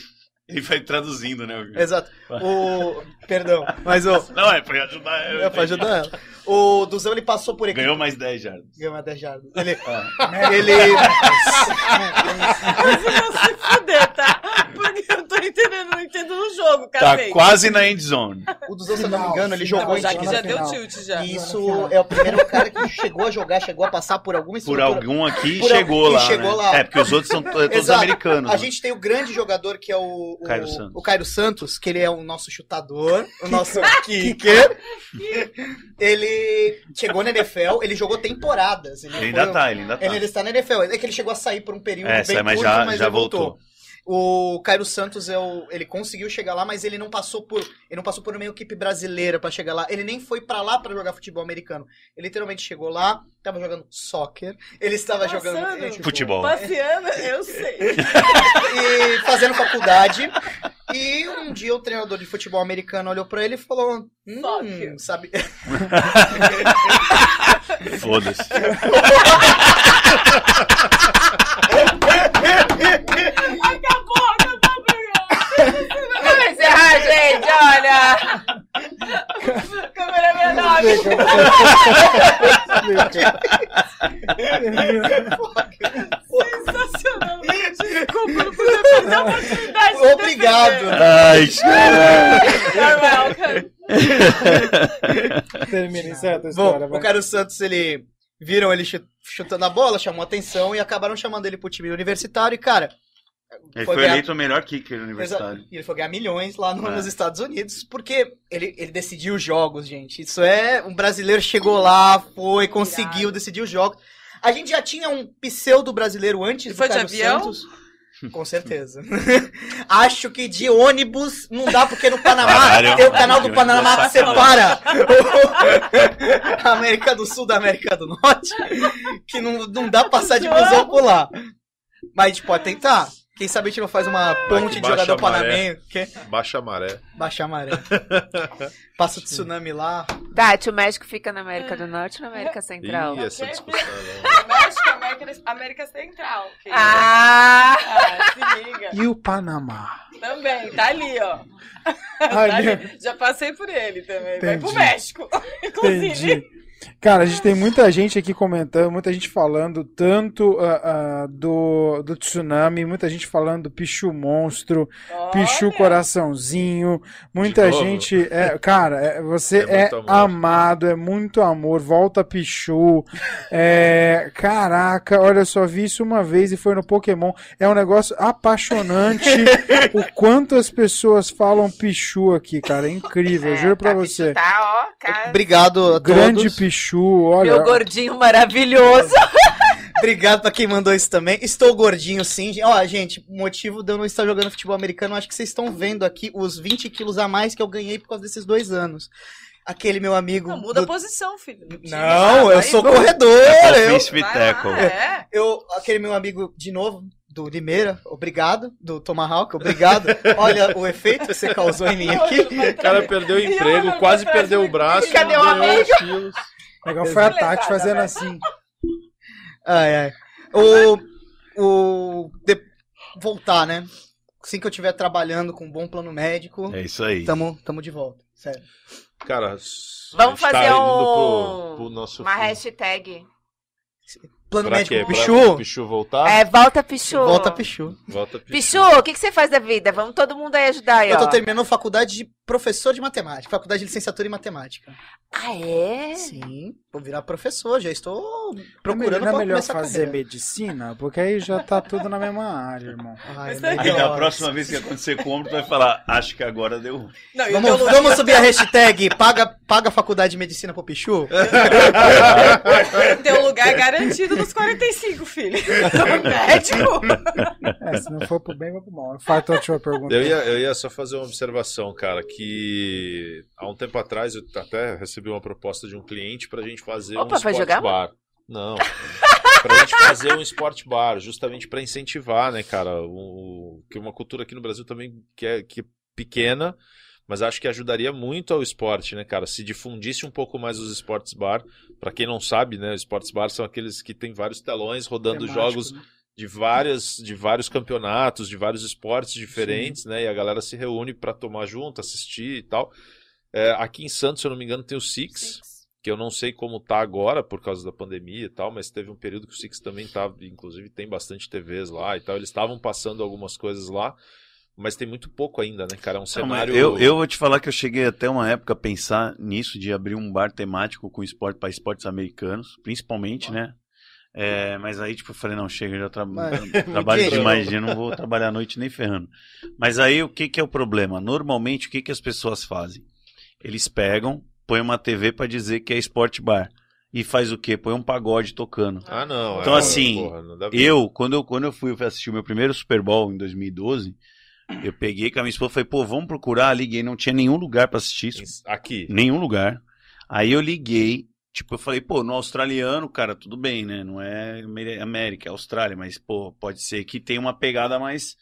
Speaker 3: Ele vai traduzindo, né?
Speaker 2: Exato. O... Perdão, mas o...
Speaker 3: Não, é pra ajudar.
Speaker 2: É pra ajudar ela. O Duzão, ele passou por equipes.
Speaker 3: Ganhou mais 10 já.
Speaker 2: Ganhou uma 10 jardas. Ele...
Speaker 3: Ah.
Speaker 2: ele...
Speaker 6: se fuder, tá? Porque eu entendendo, não entendo no jogo,
Speaker 3: Tá
Speaker 6: cacete.
Speaker 3: quase na end zone.
Speaker 2: O Duzão, se eu não me engano, ele
Speaker 1: final.
Speaker 2: jogou em
Speaker 6: que já deu tilt já.
Speaker 2: E isso é o primeiro cara que chegou a jogar, chegou a passar por alguma
Speaker 3: Por algum aqui
Speaker 2: Por
Speaker 3: chegou
Speaker 2: algum- e
Speaker 3: lá.
Speaker 2: chegou
Speaker 3: né?
Speaker 2: lá.
Speaker 3: É, porque os outros são to- todos
Speaker 2: Exato.
Speaker 3: americanos.
Speaker 2: A
Speaker 3: né?
Speaker 2: gente tem o grande jogador que é o, o
Speaker 3: Cairo Santos.
Speaker 2: o Cairo Santos, que ele é o nosso chutador, o nosso kicker. ele chegou na NFL, ele jogou temporadas. Ele,
Speaker 3: Ele
Speaker 2: foi
Speaker 3: ainda
Speaker 2: um-
Speaker 3: tá, ele ainda tá.
Speaker 2: Ele, ele está na NFL. É que ele chegou a sair por um período
Speaker 3: É,
Speaker 2: bem
Speaker 3: sai, mas
Speaker 2: curto,
Speaker 3: já-
Speaker 2: mas
Speaker 3: já
Speaker 2: ele voltou.
Speaker 3: voltou.
Speaker 2: O Cairo Santos é o, ele conseguiu chegar lá, mas ele não passou por, ele não passou por nenhuma equipe brasileira pra chegar lá. Ele nem foi pra lá pra jogar futebol americano. Ele literalmente chegou lá, tava jogando soccer. Ele estava
Speaker 6: Passando.
Speaker 2: jogando é, tipo,
Speaker 3: Futebol.
Speaker 6: Passeando, eu sei.
Speaker 2: e fazendo faculdade. E um dia o treinador de futebol americano olhou pra ele e falou: hum,
Speaker 6: Soccer.
Speaker 2: sabe?
Speaker 3: Foda-se.
Speaker 6: Acabou, acabou o programa.
Speaker 4: Vamos encerrar, gente, olha.
Speaker 6: Câmera menor. Sensacional. Desculpa, não podia perder a oportunidade de
Speaker 2: Obrigado.
Speaker 6: defender.
Speaker 3: Ai,
Speaker 6: You're welcome.
Speaker 1: Termina, encerra a história.
Speaker 2: Bom,
Speaker 1: vai.
Speaker 2: o Cairo Santos, ele. Viram ele chu- chutando a bola, chamou atenção e acabaram chamando ele pro time universitário. E, cara.
Speaker 3: Ele
Speaker 2: foi
Speaker 3: foi
Speaker 2: ganhar-
Speaker 3: eleito o melhor kicker universitário.
Speaker 2: E ele foi ganhar milhões lá no-
Speaker 3: É.
Speaker 2: nos Estados Unidos, porque ele, ele decidiu os jogos, gente. Isso é. Um brasileiro chegou lá, foi, conseguiu decidir os jogos. A gente já tinha um pseudo brasileiro antes
Speaker 6: E foi
Speaker 2: do
Speaker 6: de avião?
Speaker 2: Santos. Com certeza. Acho que de ônibus não dá, porque no Panamá
Speaker 3: Caralho,
Speaker 2: tem o canal do Panamá que separa a América do Sul da América do Norte, que não, não dá passar de busão por lá. Mas a gente pode tentar. Quem sabe a gente não faz uma ponte de
Speaker 5: baixa
Speaker 2: jogador panamenho. Que?
Speaker 5: Baixa a maré.
Speaker 2: Baixar a maré. Passa o tsunami lá.
Speaker 4: Tati, o México fica na América do Norte ou na América Central?
Speaker 5: Ih, essa discussão. não.
Speaker 6: México, América, América Central. querida.
Speaker 4: Ah!
Speaker 6: Ah, se liga.
Speaker 1: E o Panamá?
Speaker 6: Também, tá ali, ó.
Speaker 1: Ai,
Speaker 6: Tá ali. Já passei por ele também. Vai pro
Speaker 1: Entendi.
Speaker 6: México. Inclusive.
Speaker 1: Entendi. Cara, a gente tem muita gente aqui comentando, muita gente falando tanto ah, ah, do, do tsunami, muita gente falando do Pichu Monstro, Pichu
Speaker 6: Olha.
Speaker 1: Coraçãozinho, muita gente. É, cara, é- você
Speaker 5: É
Speaker 1: é, amado, é muito amor, volta Pichu. É, caraca, olha só, vi isso uma vez e foi no Pokémon. É um negócio apaixonante o quanto as pessoas falam Pichu aqui, cara. É incrível, eu juro pra
Speaker 4: tá,
Speaker 1: você.
Speaker 4: Tá, ó, cara.
Speaker 2: Obrigado a
Speaker 1: Grande
Speaker 2: todos.
Speaker 1: Pichu, olha.
Speaker 4: Meu gordinho maravilhoso.
Speaker 2: Obrigado pra quem mandou isso também. Estou gordinho, sim. Ó, gente, o motivo de eu não estar jogando futebol americano, acho que vocês estão vendo aqui os 20 quilos a mais que eu ganhei por causa desses dois anos. Aquele meu amigo.
Speaker 6: Não, muda
Speaker 2: do-
Speaker 6: a posição, filho.
Speaker 2: Não, eu sou corredor. Eu,
Speaker 3: Offensive
Speaker 6: Vai lá, É.
Speaker 2: eu, aquele meu amigo, de novo, do Limeira, obrigado. Do Tomahawk, obrigado. Olha o efeito que você causou em mim aqui.
Speaker 5: O cara perdeu o emprego, quase perdeu o braço,
Speaker 4: Cadê o amigo?
Speaker 1: Legal foi a Tati fazendo
Speaker 6: né?
Speaker 1: assim.
Speaker 2: Ai, ai. O. O. de- Voltar, né? Assim que eu estiver trabalhando com um bom plano médico,
Speaker 3: É isso aí.
Speaker 2: tamo, tamo de volta. Sério.
Speaker 5: Cara,
Speaker 4: Vamos
Speaker 5: a gente tá
Speaker 4: fazer
Speaker 5: indo
Speaker 4: um-
Speaker 5: pro, pro nosso
Speaker 4: Uma
Speaker 5: fim.
Speaker 4: hashtag.
Speaker 2: Plano
Speaker 5: Pra
Speaker 2: médico
Speaker 5: quê?
Speaker 2: pro
Speaker 5: Pra
Speaker 2: Pichu.
Speaker 5: o Pichu voltar?
Speaker 4: É, volta, Pichu.
Speaker 2: Volta Pichu.
Speaker 5: Volta Pichu.
Speaker 4: Pichu, o que, que você faz da vida? Vamos todo mundo aí ajudar aí,
Speaker 2: Eu
Speaker 4: ó.
Speaker 2: tô terminando faculdade de professor de matemática. Faculdade de licenciatura em matemática.
Speaker 4: Ah, é?
Speaker 2: Sim, vou virar professor, já estou
Speaker 1: Não é
Speaker 2: procurando
Speaker 1: melhor, não é melhor
Speaker 2: começar a
Speaker 1: fazer
Speaker 2: carreira.
Speaker 1: medicina? Porque aí já tá tudo na mesma área, irmão.
Speaker 2: Ai,
Speaker 6: é
Speaker 3: Aí
Speaker 2: melhor.
Speaker 3: da próxima vez que acontecer com tu vai falar, acho que agora deu ruim.
Speaker 6: Não,
Speaker 2: Vamos, vamos subir a hashtag paga, paga a faculdade de medicina pro Pichu?
Speaker 6: teu lugar garantido nos 45, filho. Médico.
Speaker 1: É, se não for pro bem, vai pro mal. Faz a última pergunta.
Speaker 5: Eu ia, eu ia só fazer uma observação, cara, que há um tempo atrás eu até recebi uma proposta de um cliente pra gente fazer
Speaker 4: Opa,
Speaker 5: um
Speaker 4: vai
Speaker 5: sport
Speaker 4: jogar,
Speaker 5: bar. Não. pra gente fazer um sport bar, justamente pra incentivar, né, cara, o, que uma cultura aqui no Brasil também que é, que é pequena, mas acho que ajudaria muito ao esporte, né, cara, se difundisse um pouco mais os esportes bar. Pra quem não sabe, né, os esportes bar são aqueles que tem vários telões rodando
Speaker 1: Temático,
Speaker 5: jogos
Speaker 1: né?
Speaker 5: De várias de vários campeonatos, de vários esportes diferentes, né? E a galera se reúne pra tomar junto, assistir e tal. É, aqui em Santos, se eu não me engano, tem o Six, que eu não sei como tá agora por causa da pandemia e tal, mas teve um período que o Six também tava, inclusive tem bastante TVs lá e tal. Eles estavam passando algumas coisas lá, mas tem muito pouco ainda, né, cara? É um
Speaker 3: Não,
Speaker 5: cenário.
Speaker 3: eu, eu vou te falar que eu cheguei até uma época a pensar nisso, de abrir um bar temático com esporte para esportes americanos, principalmente, né? É, mas aí, tipo, eu falei, não, chega, eu já tra
Speaker 2: Mas-
Speaker 3: trabalho demais, eu não vou trabalhar à noite nem ferrando. Mas aí, o que que é o problema? Normalmente, o que que as pessoas fazem? Eles pegam, põem uma TV para dizer que é esporte bar. E faz o quê? Põe um pagode tocando.
Speaker 5: Ah, não.
Speaker 3: Então,
Speaker 5: é,
Speaker 3: assim,
Speaker 5: porra, ver.
Speaker 3: Eu, quando eu, quando eu fui assistir o meu primeiro Super Bowl em 2012, eu peguei com a minha esposa e falei, pô, vamos procurar, liguei, não tinha nenhum lugar pra assistir isso.
Speaker 5: Aqui.
Speaker 3: Nenhum lugar. Aí eu liguei, tipo, eu falei, pô, no australiano, cara, tudo bem, né? Não é América, é Austrália, mas, pô, pode ser que tenha uma pegada mais.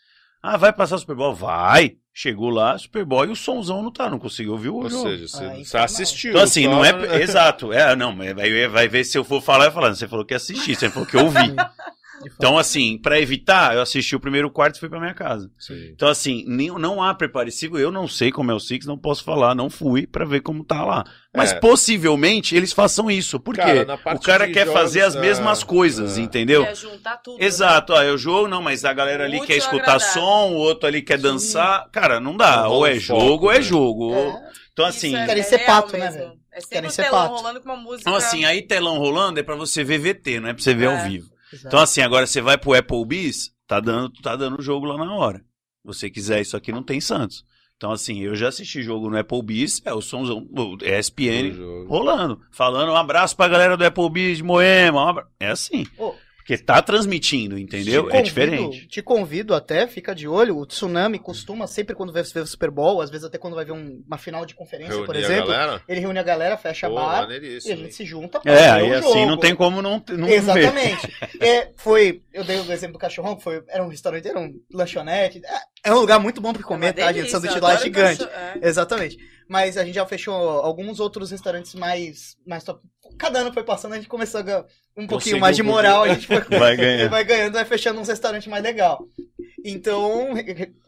Speaker 3: Ah, vai passar o Super Bowl? Vai! Chegou lá, Super Bowl e o somzão não tá, não conseguiu ouvir o
Speaker 5: Ou
Speaker 3: jogo.
Speaker 5: seja, você,
Speaker 2: Ah,
Speaker 5: você
Speaker 2: então não.
Speaker 5: assistiu.
Speaker 3: Então, assim, não é. Exato. É, não, mas vai, vai ver se eu for falar, eu falando. Você falou que assistiu, você falou que ouvi. Então, assim, pra evitar, eu assisti o primeiro quarto e fui pra minha casa.
Speaker 5: Sim.
Speaker 3: Então, assim, nem, não há preparo sigo. Eu não sei como é o Six, não posso falar, não fui pra ver como tá lá. Mas
Speaker 5: É.
Speaker 3: possivelmente eles façam isso. Por quê? O cara quer
Speaker 5: jogos,
Speaker 3: fazer as
Speaker 5: é,
Speaker 3: mesmas coisas,
Speaker 5: é.
Speaker 3: entendeu?
Speaker 6: Quer juntar tudo.
Speaker 3: Exato, ó, eu jogo, não, mas a galera ali
Speaker 6: Útil
Speaker 3: quer escutar
Speaker 6: agradável.
Speaker 3: som, o outro ali quer dançar. Cara, não dá.
Speaker 5: Não
Speaker 3: ou é jogo,
Speaker 5: foco,
Speaker 3: ou é
Speaker 5: né?
Speaker 3: jogo.
Speaker 2: É.
Speaker 3: Então,
Speaker 6: Isso
Speaker 3: assim.
Speaker 6: é-
Speaker 2: Querem
Speaker 6: é
Speaker 2: ser
Speaker 6: real
Speaker 2: pato, né,
Speaker 6: mesmo.
Speaker 2: velho?
Speaker 6: É sempre
Speaker 2: Querem
Speaker 6: um
Speaker 2: ser
Speaker 6: telão
Speaker 2: pato.
Speaker 6: rolando com uma música.
Speaker 3: Então, assim, aí telão rolando é pra você ver VT, não é pra você ver
Speaker 6: É.
Speaker 3: ao vivo.
Speaker 2: Exato.
Speaker 3: Então, assim, agora você vai pro Applebee's, tá dando, tá dando jogo lá na hora. Se você quiser isso aqui, não tem Santos. Então, assim, eu já assisti jogo no Applebee's, é o somzão, o ESPN rolando, falando um abraço pra galera do Applebee's de Moema. um É assim.
Speaker 2: Ô,
Speaker 3: Porque tá transmitindo, entendeu?
Speaker 2: Te
Speaker 3: É
Speaker 2: convido-
Speaker 3: diferente.
Speaker 2: Te convido até, fica de olho. O Tsunami costuma, sempre quando vai ver o Super Bowl, às vezes até quando vai ver um- uma final de conferência,
Speaker 5: Reunir
Speaker 2: por
Speaker 5: a
Speaker 2: exemplo, ele reúne a galera, fecha
Speaker 5: Pô,
Speaker 2: bar e
Speaker 5: maneiríssimo,
Speaker 2: a gente se junta pra
Speaker 3: É,
Speaker 2: ver
Speaker 3: aí
Speaker 2: o
Speaker 3: assim não tem como não, não ver.
Speaker 2: Exatamente. É, foi, eu dei o exemplo do cachorrão, que foi, era um restaurante, era um lanchonete. É, é um lugar muito bom pra comer, tá, gente? Sanduíche lá é gigante. Exatamente. Mas a gente já fechou alguns outros restaurantes mais, mais top. Cada ano foi passando, a gente começou a ganhar um pouquinho
Speaker 5: Conseguiu
Speaker 2: mais de
Speaker 5: pouquinho.
Speaker 2: moral, a gente foi,
Speaker 3: Vai ganhar.
Speaker 2: vai ganhando, vai fechando uns restaurantes mais legal. Então,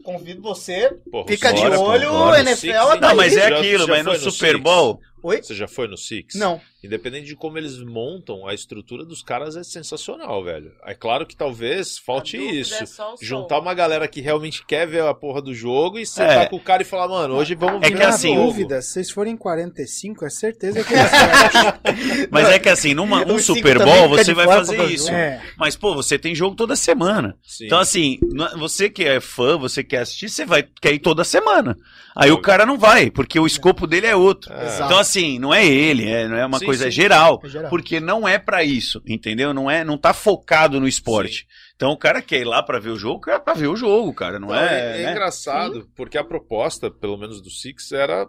Speaker 2: convido você,
Speaker 5: Porra,
Speaker 2: fica de olho,
Speaker 3: bora.
Speaker 2: NFL
Speaker 5: Six,
Speaker 2: tá
Speaker 3: Não, mas é aquilo,
Speaker 5: já
Speaker 3: mas no Super? Bowl.
Speaker 2: Oi?
Speaker 5: Você já foi no Six?
Speaker 2: Não.
Speaker 5: Independente de como eles montam, a estrutura dos caras é sensacional, velho. É claro que talvez falte isso.
Speaker 6: é.
Speaker 5: Juntar uma galera que realmente quer ver a porra do jogo e
Speaker 3: É.
Speaker 5: sentar com o cara e falar, mano, hoje vamos
Speaker 3: É
Speaker 5: vir
Speaker 3: que assim,
Speaker 1: dúvida, se vocês forem 45, é certeza que fecham.
Speaker 3: Mas é que assim, numa, um Super Bowl você vai fazer isso.
Speaker 1: É.
Speaker 3: Mas, pô, você tem jogo toda semana.
Speaker 5: Sim.
Speaker 3: Então, assim, é- você que é fã, você quer assistir, você vai quer ir toda semana. Aí o cara não vai, porque o escopo dele é outro.
Speaker 5: É.
Speaker 2: Exato.
Speaker 3: Então, assim, não é ele, é, não é uma
Speaker 5: Sim,
Speaker 3: coisa
Speaker 5: sim.
Speaker 3: geral.
Speaker 2: É geral.
Speaker 3: Porque não é pra isso, entendeu? Não é, não tá focado no esporte. Então o cara quer ir lá pra ver o jogo, quer pra ver o jogo, cara. Não,
Speaker 5: Não,
Speaker 3: é.
Speaker 5: é, é
Speaker 3: né?
Speaker 5: engraçado, porque a proposta, pelo menos do Six, era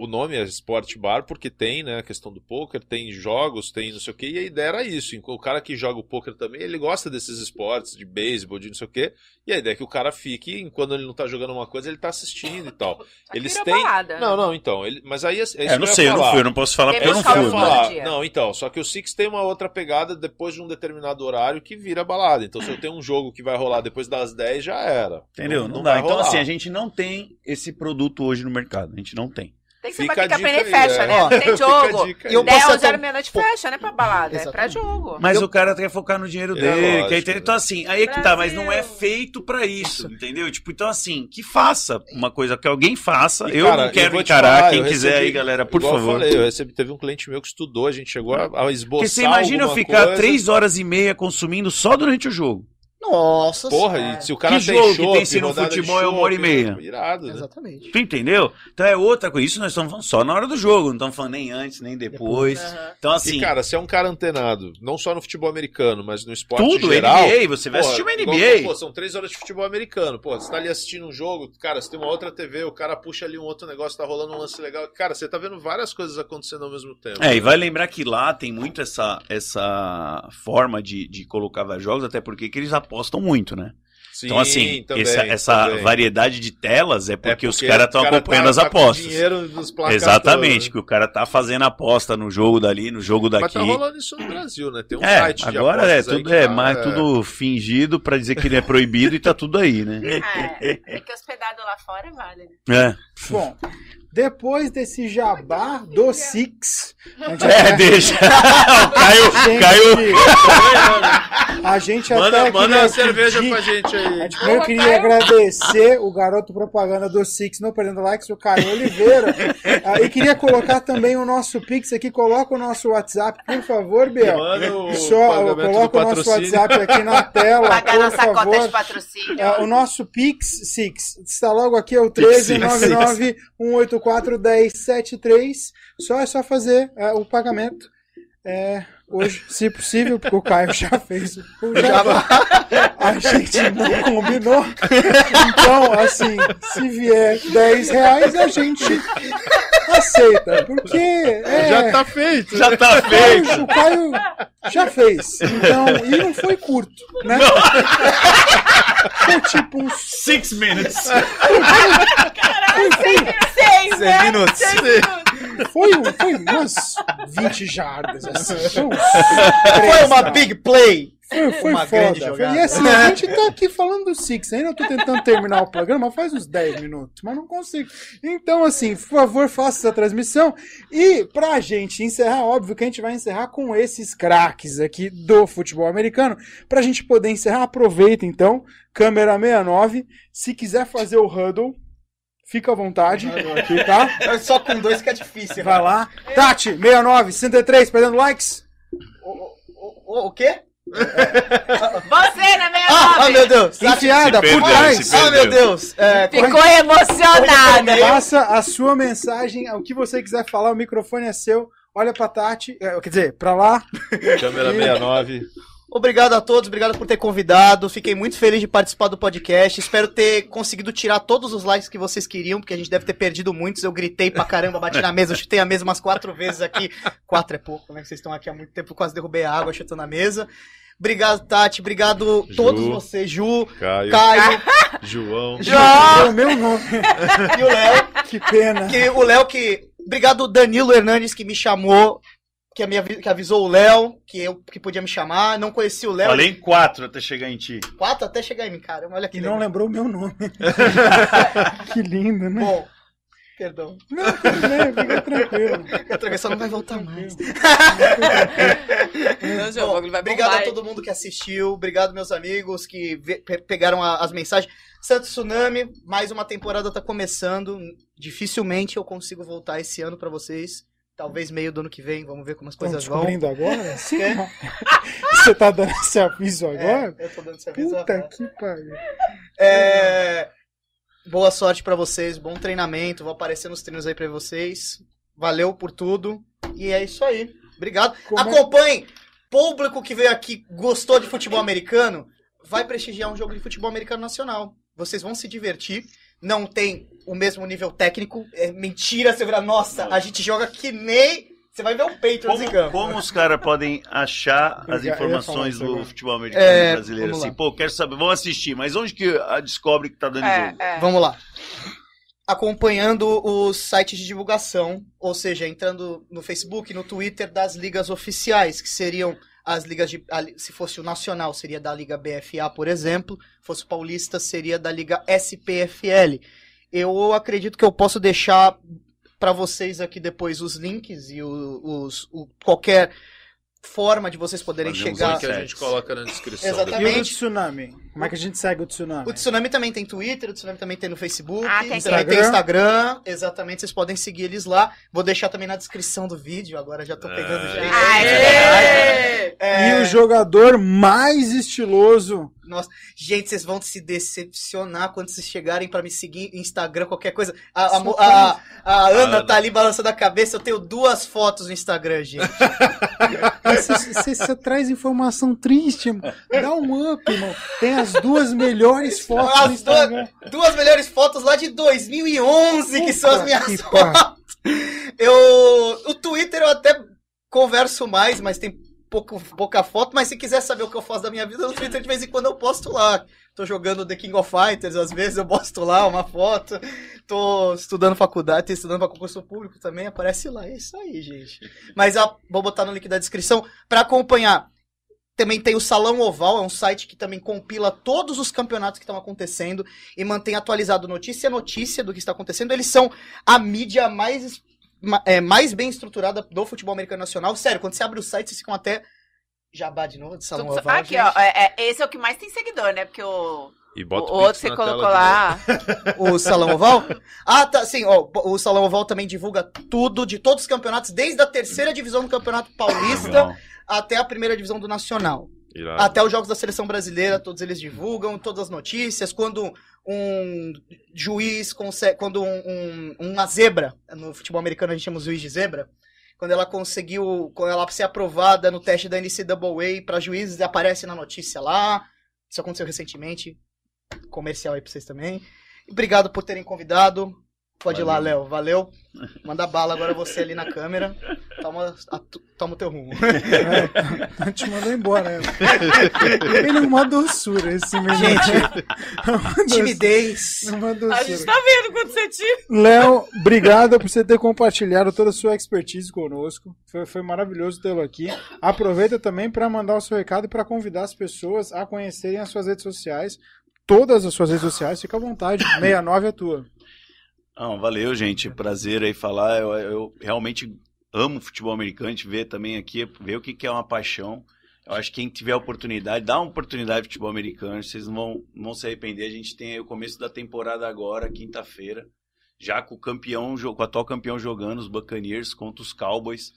Speaker 5: o nome é Sport Bar porque tem, né, a questão do poker, tem jogos, tem não sei o que, e a ideia era isso. O cara que joga o poker também, ele gosta desses esportes, de beisebol, de não sei o que, e a ideia é que o cara fique, enquanto ele não tá jogando uma coisa, ele tá assistindo e tal. Eles
Speaker 4: Vira
Speaker 5: têm.
Speaker 4: balada, né?
Speaker 5: Não, não, então. Ele... Mas aí é, é isso
Speaker 3: É, não sei, eu não fui, eu não posso falar porque eu não fui.
Speaker 5: falar.
Speaker 4: dia.
Speaker 5: Não, então, só que o Six tem uma outra pegada depois de um determinado horário que vira balada. Então, se eu tenho um jogo que vai rolar depois das 10, já era.
Speaker 3: Entendeu? Não,
Speaker 5: vai
Speaker 3: dá. Então,
Speaker 5: rolar.
Speaker 3: assim, a gente não tem esse produto hoje no mercado. A gente não tem.
Speaker 4: Tem que ser
Speaker 5: Fica
Speaker 4: pra
Speaker 5: a
Speaker 4: ficar
Speaker 5: dica
Speaker 4: pena e
Speaker 5: aí,
Speaker 4: fecha,
Speaker 5: é.
Speaker 4: né? Não tem
Speaker 5: Fica
Speaker 4: jogo.
Speaker 2: E eu
Speaker 4: 10,
Speaker 2: posso
Speaker 4: 11
Speaker 2: até-
Speaker 4: horas, meia-noite fecha, né? Pra balada. É pra
Speaker 2: Exatamente.
Speaker 4: jogo.
Speaker 3: Mas
Speaker 2: Eu-
Speaker 3: o cara quer focar no dinheiro
Speaker 5: É,
Speaker 3: dele.
Speaker 5: lógico,
Speaker 3: quer ter-
Speaker 5: né?
Speaker 3: Então, assim, aí é que tá, mas não é feito pra isso, entendeu? Tipo, então, assim, que faça uma coisa, que alguém faça.
Speaker 5: E,
Speaker 3: eu
Speaker 5: cara,
Speaker 3: não quero
Speaker 5: te
Speaker 3: encarar.
Speaker 5: falar,
Speaker 3: Quem
Speaker 5: eu
Speaker 3: quiser
Speaker 5: recebi-
Speaker 3: aí, galera, por
Speaker 5: igual
Speaker 3: favor.
Speaker 5: Eu falei, eu recebi, teve um cliente meu que estudou, a gente chegou a, a esboçar
Speaker 3: Porque você imagina eu ficar
Speaker 5: coisa.
Speaker 3: três horas e meia consumindo só durante o jogo.
Speaker 2: Nossa
Speaker 5: Porra,
Speaker 2: senhora.
Speaker 5: e se o cara
Speaker 3: Que
Speaker 5: tem
Speaker 3: jogo que tem se no futebol é uma hora e
Speaker 5: chopp,
Speaker 3: meia?
Speaker 5: Irado, né?
Speaker 2: Exatamente.
Speaker 3: Tu entendeu? Então é outra coisa. Isso nós estamos falando só na hora do jogo. Não estamos falando nem antes, nem depois.
Speaker 4: Aham.
Speaker 3: Então, assim,
Speaker 5: E, cara, você é um cara antenado, não só no futebol americano, mas no esporte
Speaker 3: tudo,
Speaker 5: geral.
Speaker 3: NBA, você vai
Speaker 5: Pô,
Speaker 3: assistir uma NBA.
Speaker 5: Pô, são três horas de futebol americano. Pô, você tá ali assistindo um jogo, cara, você tem uma outra TV, o cara puxa ali um outro negócio, tá rolando um lance legal. Cara, você tá vendo várias coisas acontecendo ao mesmo tempo.
Speaker 3: É, e vai lembrar que lá tem muito essa, essa forma de, de colocar vários jogos, até porque que eles apostam muito, né?
Speaker 5: Sim,
Speaker 3: então, assim,
Speaker 5: também,
Speaker 3: essa, essa
Speaker 5: também.
Speaker 3: variedade de telas é
Speaker 5: É
Speaker 3: porque, os caras estão
Speaker 5: cara
Speaker 3: acompanhando
Speaker 5: tá-
Speaker 3: as
Speaker 5: tá com
Speaker 3: apostas.
Speaker 5: placares
Speaker 3: Exatamente,
Speaker 5: né?
Speaker 3: que o cara tá fazendo aposta no jogo dali, no jogo
Speaker 5: Mas
Speaker 3: daqui.
Speaker 5: tá rolando isso no Brasil, né? Tem um
Speaker 3: É,
Speaker 5: site de
Speaker 3: agora é tudo é,
Speaker 5: tá-
Speaker 3: mais tudo fingido pra dizer que ele é proibido e tá tudo aí, né?
Speaker 4: É, é que hospedado lá fora vale, né?
Speaker 3: É,
Speaker 1: Bom, depois desse jabá do Six, a gente
Speaker 3: é deixa. o Caio,
Speaker 1: gente-
Speaker 3: Caio,
Speaker 1: A gente
Speaker 5: Manda,
Speaker 1: até
Speaker 5: manda uma cerveja
Speaker 1: pedir-
Speaker 5: pra gente
Speaker 1: A
Speaker 5: aí.
Speaker 1: gente primeiro queria agradecer o garoto propaganda do Six no Perdendo Likes, o Caio Oliveira. Ah, e queria colocar também o nosso Pix aqui. Coloca o nosso WhatsApp, por favor, Biel.
Speaker 5: Manda o
Speaker 1: Só coloca o nosso. WhatsApp aqui na tela,
Speaker 4: Pagar
Speaker 1: por
Speaker 4: nossa cota de
Speaker 1: favor.
Speaker 4: patrocínio.
Speaker 1: Ah, o nosso Pix Six está logo aqui, é o 1399 184 1073. Só é só fazer ah, o pagamento. É, hoje, se possível, porque o Caio já fez o o jabá. A gente não combinou. Então, assim, se vier 10 reais, a gente aceita. Porque é,
Speaker 5: Já tá feito.
Speaker 3: já tá
Speaker 1: o
Speaker 3: feito.
Speaker 1: Caio, o Caio já fez. Então, e não foi curto, né? Foi tipo uns
Speaker 3: Six minutes.
Speaker 4: Seis, né?
Speaker 2: Seis minutos.
Speaker 4: Seis minutos.
Speaker 1: Foi, foi umas 20 jardas, assim. Foi,
Speaker 2: uma big play.
Speaker 1: Foi, foi
Speaker 2: uma
Speaker 1: foda.
Speaker 2: grande
Speaker 1: Foi-. E assim, a gente tá aqui falando do Six. Ainda tô tentando terminar o programa faz uns 10 minutos, mas não consigo. Então, assim, por favor, faça essa transmissão. E pra gente encerrar, óbvio que a gente vai encerrar com esses craques aqui do futebol americano. Pra gente poder encerrar, aproveita então, câmera 69. Se quiser fazer o huddle, fica à vontade. Aqui, tá?
Speaker 2: É Só com dois que é difícil.
Speaker 1: Vai lá. Tati, 69, 63, perdendo likes.
Speaker 2: O, o, o quê?
Speaker 4: Você na meia
Speaker 2: Ah, ah, meu Deus.
Speaker 1: Enfiada por trás.
Speaker 2: Ah, meu Deus. É,
Speaker 4: Ficou emocionada.
Speaker 1: Faça a sua mensagem, o que você quiser falar, o microfone é seu. Olha pra Tati, é, quer dizer, pra lá.
Speaker 5: Câmera 69.
Speaker 2: Obrigado a todos, obrigado por ter convidado. Fiquei muito feliz de participar do podcast. Espero ter conseguido tirar todos os likes que vocês queriam, porque a gente deve ter perdido muitos. Eu gritei pra caramba, bati na mesa, eu chutei a mesa umas quatro vezes aqui. Quatro é pouco, né? Vocês estão aqui há muito tempo, quase derrubei a água chutando a mesa. Obrigado, Tati. Obrigado
Speaker 5: Ju.
Speaker 2: todos vocês, Ju,
Speaker 5: Caio.
Speaker 2: Caio
Speaker 5: João.
Speaker 1: É o meu nome.
Speaker 2: e o Léo.
Speaker 1: Que pena.
Speaker 2: Que o Léo que. Obrigado, Danilo Hernandes, que me chamou. Que, me que avisou o Léo que eu que podia me chamar. Não conheci o Léo.
Speaker 3: Falei em quatro até chegar em ti.
Speaker 2: Quatro até chegar em mim, cara. Olha que
Speaker 1: E não lembrou o meu nome. que lindo, né?
Speaker 2: Bom, perdão.
Speaker 1: Não, bem, fica tranquilo.
Speaker 2: A travessa não vai voltar mais.
Speaker 4: Não, vai
Speaker 2: Obrigado a todo mundo que assistiu. Obrigado, meus amigos que pegaram a- as mensagens. Santo Tsunami, mais uma temporada tá começando. Dificilmente eu consigo voltar esse ano pra vocês. Talvez meio do ano que vem. Vamos ver como as coisas vão.
Speaker 1: descobrindo agora? Sim.
Speaker 2: É.
Speaker 1: Você tá dando esse aviso agora?
Speaker 2: É, eu tô dando esse aviso.
Speaker 1: Puta
Speaker 2: é.
Speaker 1: que pariu.
Speaker 2: É, Boa sorte pra vocês, bom treinamento. Vou aparecer nos treinos aí pra vocês. Valeu por tudo. E é isso aí. Obrigado.
Speaker 1: Como é-
Speaker 2: Acompanhem. Público que veio aqui gostou de futebol americano, vai prestigiar um jogo de futebol americano nacional. Vocês vão se divertir. Não tem o mesmo nível técnico. É mentira, você vira, nossa, a gente joga que nem. Você vai ver o em
Speaker 3: Como,
Speaker 2: campo.
Speaker 3: como os caras podem achar as informações do
Speaker 1: agora.
Speaker 3: futebol americano
Speaker 2: É,
Speaker 3: brasileiro? Assim, pô, quero saber, vamos assistir, mas onde que a descobre que tá dando
Speaker 4: É,
Speaker 3: jogo?
Speaker 4: é.
Speaker 2: Vamos lá. Acompanhando os sites de divulgação, ou seja, entrando no Facebook, no Twitter das ligas oficiais, que seriam as ligas de. a se fosse o Nacional, seria da Liga BFA, por exemplo. Se fosse o Paulista, seria da Liga SPFL. Eu acredito que eu posso deixar para vocês aqui depois os links e o- os, o- qualquer forma de vocês poderem
Speaker 3: Fazer uns
Speaker 2: chegar.
Speaker 5: que a gente coloca na descrição.
Speaker 2: Exatamente.
Speaker 1: E o. Tsunami? Como é que a gente segue o Tsunami?
Speaker 2: O Tsunami também tem Twitter, o Tsunami também tem no Facebook,
Speaker 4: Ah, tem
Speaker 2: também
Speaker 1: aqui.
Speaker 2: tem Instagram, exatamente, vocês podem seguir eles lá. Vou deixar também na descrição do vídeo, agora já tô pegando
Speaker 5: É.
Speaker 2: jeito.
Speaker 4: Aê!
Speaker 2: É,
Speaker 1: E o jogador mais estiloso.
Speaker 2: Gente, vocês vão se decepcionar quando vocês chegarem pra me seguir no Instagram, qualquer coisa. A, a a- a Ana
Speaker 5: Ana.
Speaker 2: tá ali balançando a cabeça, eu tenho duas fotos no Instagram, gente.
Speaker 1: Você traz informação triste, mano. Dá um up, irmão. Tem as duas melhores fotos
Speaker 2: As
Speaker 1: no Instagram.
Speaker 2: Duas melhores fotos lá de 2011, que são as minhas fotos. Eu, o Twitter eu até converso mais, mas tem pouco, pouca foto. Mas se quiser saber o que eu faço da minha vida, no Twitter de vez em quando eu posto lá. Tô jogando The King of Fighters, às vezes eu posto lá uma foto. Tô estudando faculdade, tô estudando pra concurso público também, aparece lá. É isso aí, gente. Mas vou botar no link da descrição pra acompanhar. Também tem o Salão Oval, é um site que também compila todos os campeonatos que estão acontecendo e mantém atualizado notícia a notícia do que está acontecendo. Eles são a mídia mais, ma- é, mais bem estruturada do futebol americano nacional. Sério, quando você abre o site, vocês ficam até. Jabá de novo, de Salão
Speaker 4: Tudo-
Speaker 2: Oval.
Speaker 4: Aqui,
Speaker 2: gente.
Speaker 4: ó. é- é- esse é o que mais tem seguidor, né? Porque o,
Speaker 5: E
Speaker 4: o
Speaker 5: bota o
Speaker 4: outro
Speaker 5: Pix
Speaker 4: você colocou lá.
Speaker 2: O Salão Oval? Ah, tá, sim, ó, o Salão Oval também divulga tudo de todos os campeonatos, desde a terceira divisão do Campeonato Paulista até a primeira divisão do Nacional.
Speaker 5: Irado.
Speaker 2: Até os jogos da seleção brasileira, todos eles divulgam, todas as notícias. Quando um juiz consegue. Quando um, um- uma zebra, no futebol americano a gente chama o juiz de zebra. Quando ela conseguiu. Quando ela ser aprovada no teste da NCAA para juízes, aparece na notícia lá. Isso aconteceu recentemente. Comercial aí pra vocês também. Obrigado por terem convidado. Pode ir lá, Léo. Valeu. Manda bala agora você ali na câmera. Toma, a toma o teu rumo.
Speaker 1: É, a gente mandou embora. né? Ele é uma doçura, esse menino.
Speaker 2: Gente,
Speaker 1: É uma doçura.
Speaker 2: timidez.
Speaker 1: É uma
Speaker 6: A
Speaker 1: doçura.
Speaker 6: gente tá vendo quando você tira.
Speaker 1: Léo, obrigado por você ter compartilhado toda a sua expertise conosco. Foi, foi maravilhoso tê-lo aqui. Aproveita também para mandar o seu recado e para convidar as pessoas a conhecerem as suas redes sociais. Todas as suas redes sociais, fica à vontade. 69 é tua.
Speaker 3: Não, valeu, gente. Prazer aí falar. Eu, eu realmente amo futebol americano. A gente vê também aqui, ver o que, que é uma paixão. Eu acho que quem tiver oportunidade, dá uma oportunidade de futebol americano. Vocês não vão, não vão se arrepender. A gente tem o começo da temporada agora, quinta-feira. Já com o campeão, com o atual campeão jogando, os Buccaneers contra os Cowboys.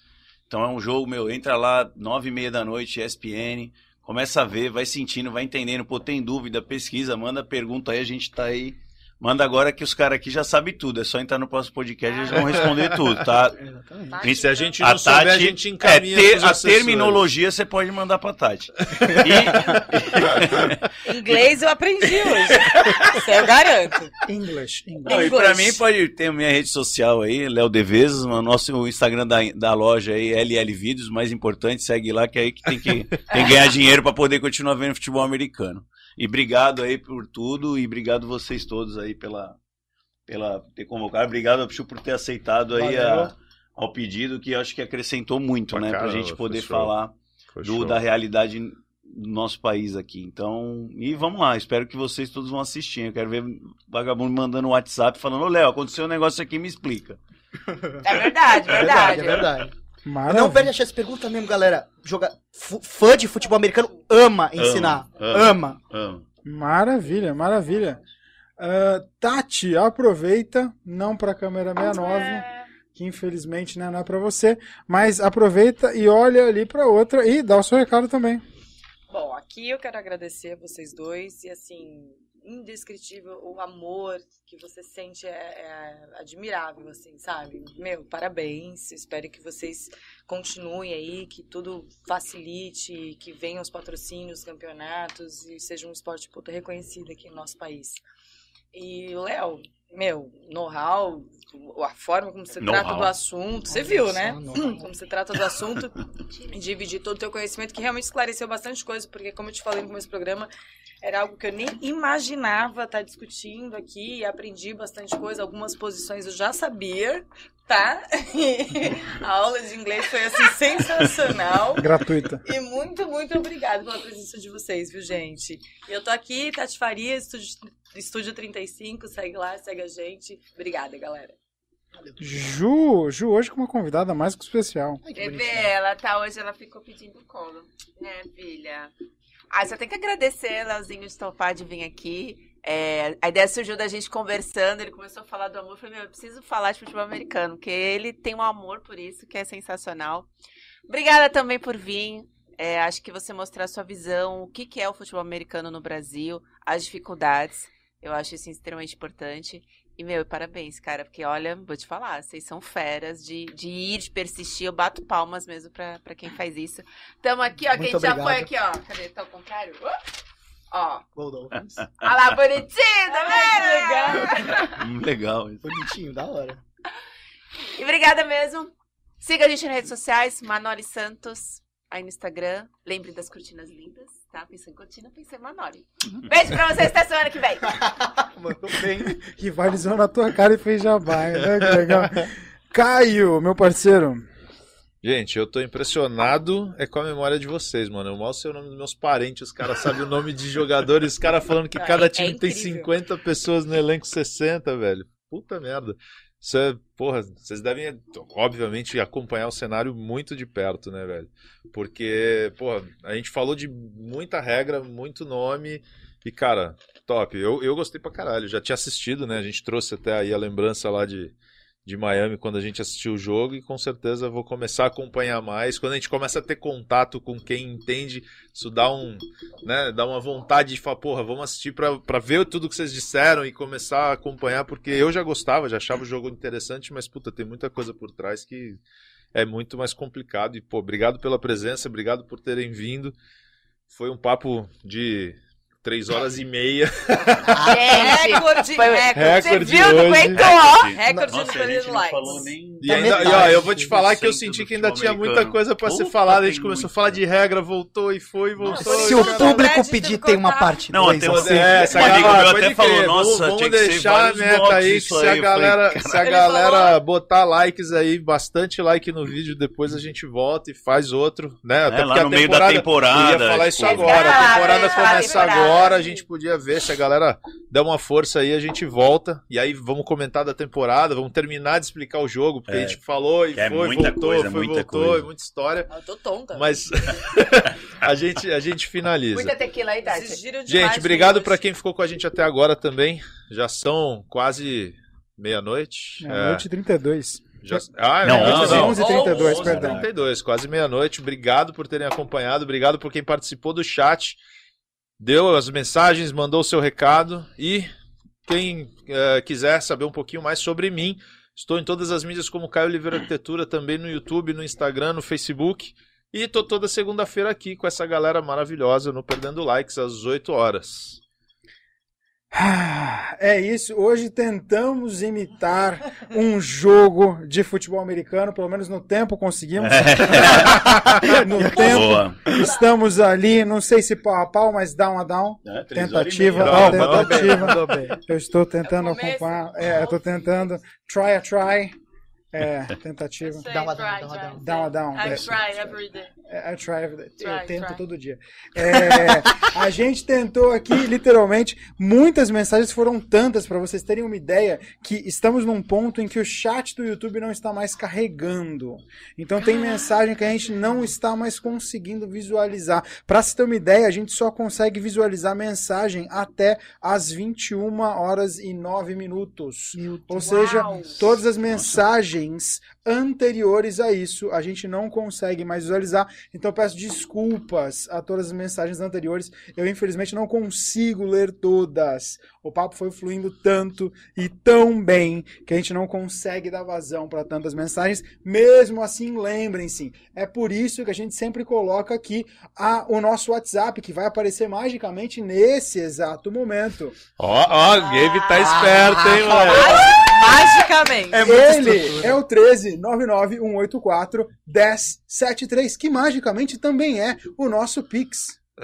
Speaker 3: Então é um jogo, meu, entra lá, nove e meia da noite, ESPN. Começa a ver, vai sentindo, vai entendendo. Pô, tem dúvida, pesquisa, manda pergunta aí, a gente tá aí. Manda agora que os caras aqui já sabem tudo. É só entrar no próximo podcast e eles vão responder tudo, tá?
Speaker 2: Exatamente.
Speaker 5: E se a gente
Speaker 3: A
Speaker 5: não souber, a
Speaker 3: Tati,
Speaker 5: gente
Speaker 3: é,
Speaker 5: encaminha
Speaker 3: ter-
Speaker 5: pros
Speaker 3: a
Speaker 5: assessores.
Speaker 3: terminologia você pode mandar pra Tati. E,
Speaker 6: Inglês eu aprendi hoje. Isso eu garanto.
Speaker 1: English. English.
Speaker 3: não, e pra mim pode ter minha rede social aí, Léo Devezes, o nosso Instagram da, da loja aí, LL Vídeos, mais importante, segue lá que é aí que tem que, tem que ganhar dinheiro pra poder continuar vendo futebol americano. E obrigado aí por tudo e obrigado vocês todos aí pela pela ter convocado. Obrigado Pichu, por ter aceitado aí a- ao pedido que eu acho que acrescentou muito,
Speaker 5: Pra
Speaker 3: né, pra
Speaker 5: caramba,
Speaker 3: gente poder
Speaker 5: show.
Speaker 3: falar
Speaker 5: Foi
Speaker 3: do, da realidade do nosso país aqui. Então, e vamos lá, espero que vocês todos vão assistir. Eu quero ver vagabundo mandando um WhatsApp falando: Ô Léo, aconteceu um negócio aqui, me explica.
Speaker 4: É verdade,
Speaker 2: É
Speaker 4: verdade.
Speaker 2: verdade, é verdade.
Speaker 1: Maravilha.
Speaker 2: Não perde a chance, pergunta mesmo, galera. Joga... Fã de futebol americano ama ensinar.
Speaker 3: ama.
Speaker 2: Ama.
Speaker 3: Amo.
Speaker 1: Maravilha, maravilha. Ah, Tati, aproveita, não para a câmera 69,
Speaker 4: É.
Speaker 1: que infelizmente né, não é para você, mas aproveita e olha ali para outra e dá o seu recado também.
Speaker 6: Bom, aqui eu quero agradecer a vocês dois e assim, indescritível o amor que você sente é, é admirável, assim, sabe? Meu, parabéns. Espero que vocês continuem aí, que tudo facilite, que venham os patrocínios, os campeonatos e seja um esporte puta reconhecido aqui no nosso país. E o Léo, meu, know-how, a forma como você trata do assunto, você viu, né? Como você trata do assunto e dividir todo o teu conhecimento, que realmente esclareceu bastante coisa, porque como eu te falei no começo do programa, era algo que eu nem imaginava estar discutindo aqui, e aprendi bastante coisa, algumas posições eu já sabia, tá? a aula de inglês foi assim sensacional.
Speaker 1: Gratuita.
Speaker 6: E muito, muito obrigada pela presença de vocês, viu, gente? E eu tô aqui, Tati Faria, Estúdio, Estúdio 35, segue lá, segue a gente. Obrigada, galera.
Speaker 1: Ju, Ju hoje com uma convidada mais que especial.
Speaker 7: Ai, que
Speaker 4: Bebê,
Speaker 7: bonitinho.
Speaker 4: ela tá hoje, ela ficou pedindo colo. Né, filha? Ah, só tem que agradecer, Leozinho, de topar de vir aqui. É, a ideia surgiu da gente conversando, ele começou a falar do amor. Eu falei, meu, eu preciso falar de futebol americano, porque ele tem um amor por isso, que é sensacional. Obrigada também por vir. É, acho que você mostrar a sua visão, o que, que é o futebol americano no Brasil, as dificuldades. Eu acho isso extremamente importante. E, meu, parabéns, cara, porque olha, vou te falar, vocês são feras de, de ir, de persistir. Eu bato palmas mesmo pra, pra quem faz isso. Tamo aqui, ó,
Speaker 7: Muito
Speaker 4: quem já
Speaker 7: obrigado.
Speaker 4: foi aqui, ó. Cadê? Tá ao contrário? Uh! Ó,
Speaker 7: Gol da Dolphins.
Speaker 4: olha lá, bonitinho, tá vendo?
Speaker 6: legal.
Speaker 3: Hum, Legal.
Speaker 7: Bonitinho, da hora.
Speaker 4: E obrigada mesmo. Siga a gente nas redes sociais, Manoli Santos, aí no Instagram. Lembre das cortinas lindas, tá? Pensou em cortina, pensei em Manoli. Beijo pra vocês até semana que vem.
Speaker 7: Mandou bem.
Speaker 1: Rivalizou na tua cara e fez jabá, né? Que legal. Caio, meu parceiro.
Speaker 5: Gente, eu tô impressionado é com a memória de vocês, mano. Eu mal sei o nome dos meus parentes, os caras sabem o nome de jogadores, os caras falando que cada
Speaker 6: é
Speaker 5: time tem
Speaker 6: incrível.
Speaker 5: 50 pessoas no elenco 60, velho. Puta merda. É, porra, vocês devem, obviamente, acompanhar o cenário muito de perto, né, velho? Porque, porra, a gente falou de muita regra, muito nome, e, cara, top. Eu, eu gostei pra caralho, já tinha assistido, né? A gente trouxe até aí a lembrança lá de, de Miami quando a gente assistiu o jogo, e com certeza vou começar a acompanhar mais. Quando a gente começa a ter contato com quem entende, isso dá um, né, dá uma vontade de falar, porra, vamos assistir pra ver tudo que vocês disseram e começar a acompanhar, porque eu já gostava, já achava o jogo interessante, mas puta, tem muita coisa por trás que é muito mais complicado. E, pô, obrigado pela presença, obrigado por terem vindo. Foi um papo de três horas e meia.
Speaker 4: Gente,
Speaker 6: Recorde,
Speaker 4: foi-
Speaker 6: recorde.
Speaker 4: você
Speaker 5: Recorde
Speaker 4: viu? Não
Speaker 5: hoje.
Speaker 4: aguentou?
Speaker 6: Recorde
Speaker 3: Nossa,
Speaker 6: no likes.
Speaker 3: nem...
Speaker 5: E,
Speaker 7: Da
Speaker 5: ainda, e, ó, eu vou te falar que eu
Speaker 3: do
Speaker 5: senti que ainda tinha muita
Speaker 3: americano.
Speaker 5: coisa pra ser
Speaker 3: Puta,
Speaker 5: falada. A gente começou a falar de regra, voltou e foi, voltou.
Speaker 6: Nossa,
Speaker 5: e
Speaker 7: Se o público pedir, tem uma parte
Speaker 3: Não,
Speaker 7: dois,
Speaker 3: tem
Speaker 7: assim.
Speaker 5: É, se a
Speaker 3: Um amigo
Speaker 5: galera-
Speaker 3: meu
Speaker 5: pode
Speaker 3: até
Speaker 5: crer,
Speaker 3: falou, nossa,
Speaker 5: vamos
Speaker 3: tinha que ser
Speaker 5: deixar a meta aí, que se a galera, se a galera
Speaker 6: falou-
Speaker 5: botar likes aí, bastante like no vídeo, depois a gente volta e faz outro, né? Até
Speaker 3: É,
Speaker 5: porque
Speaker 3: lá
Speaker 5: a
Speaker 3: no meio da temporada.
Speaker 5: Eu ia falar isso
Speaker 3: tipo,
Speaker 5: agora. A temporada começa
Speaker 4: temporada.
Speaker 5: Agora, a gente podia ver se a galera der uma força aí, a gente volta. E aí vamos comentar da temporada, vamos terminar de explicar o jogo, porque
Speaker 3: É.
Speaker 5: a gente falou e
Speaker 3: é
Speaker 5: foi,
Speaker 3: muita
Speaker 5: voltou,
Speaker 3: coisa,
Speaker 5: foi,
Speaker 3: muita
Speaker 5: voltou,
Speaker 3: coisa.
Speaker 5: e muita história.
Speaker 6: Eu tô tonta.
Speaker 5: Mas a gente, a gente finaliza.
Speaker 4: Muita tequila aí, Tati.
Speaker 5: Gente, obrigado
Speaker 6: hoje.
Speaker 5: quem ficou com a gente até agora também. Já são quase meia-noite.
Speaker 1: É, noite 32.
Speaker 5: já... Ah,
Speaker 3: Não,
Speaker 5: não, não.
Speaker 1: 11h32,
Speaker 5: 11h32,
Speaker 1: perdão.
Speaker 5: 32, quase meia-noite. Obrigado por terem acompanhado, obrigado por quem participou do chat, deu as mensagens, mandou o seu recado e quem eh, quiser saber um pouquinho mais sobre mim, estou em todas as mídias como Caio Oliveira Arquitetura, também no YouTube, no Instagram, no Facebook. E tô toda segunda-feira aqui com essa galera maravilhosa no Perdendo Likes às 8 horas.
Speaker 1: Ah, É isso. Hoje tentamos imitar um jogo de futebol americano, pelo menos no tempo conseguimos. no tempo
Speaker 3: Boa.
Speaker 1: estamos ali, não sei se pau a pau, mas down a down.
Speaker 3: É,
Speaker 1: Tentativa, ó,
Speaker 5: Não,
Speaker 1: tentativa.
Speaker 5: mandou bem.
Speaker 1: Eu estou tentando acompanhar. É, eu estou tentando. Try a try. É, tentativa.
Speaker 7: Dá uma down, dá uma down.
Speaker 6: say.
Speaker 1: Dá uma down,
Speaker 6: I try every day.
Speaker 1: É, I try, every day. eu
Speaker 6: Try,
Speaker 1: tento
Speaker 6: try.
Speaker 1: todo dia. É, a gente tentou aqui, literalmente, muitas mensagens foram tantas para vocês terem uma ideia que estamos num ponto em que o chat do YouTube não está mais carregando. Então tem mensagem que a gente não está mais conseguindo visualizar. Para se ter uma ideia, a gente só consegue visualizar mensagem até às 21 horas e 9 minutos. Ou seja,
Speaker 4: Uau.
Speaker 1: todas as mensagens mensagens anteriores a isso. A gente não consegue mais visualizar, então eu peço desculpas a todas as mensagens anteriores. Eu, infelizmente, não consigo ler todas. O papo foi fluindo tanto e tão bem que a gente não consegue dar vazão para tantas mensagens. Mesmo assim, lembrem-se, é por isso que a gente sempre coloca aqui a, o nosso WhatsApp, que vai aparecer magicamente nesse exato momento.
Speaker 5: Ó, ó, o Gabe tá esperto, hein, mano?
Speaker 6: Magicamente.
Speaker 2: É
Speaker 1: Ele
Speaker 2: estrutura.
Speaker 1: é o 13 184 1073, que magicamente também é o nosso Pix.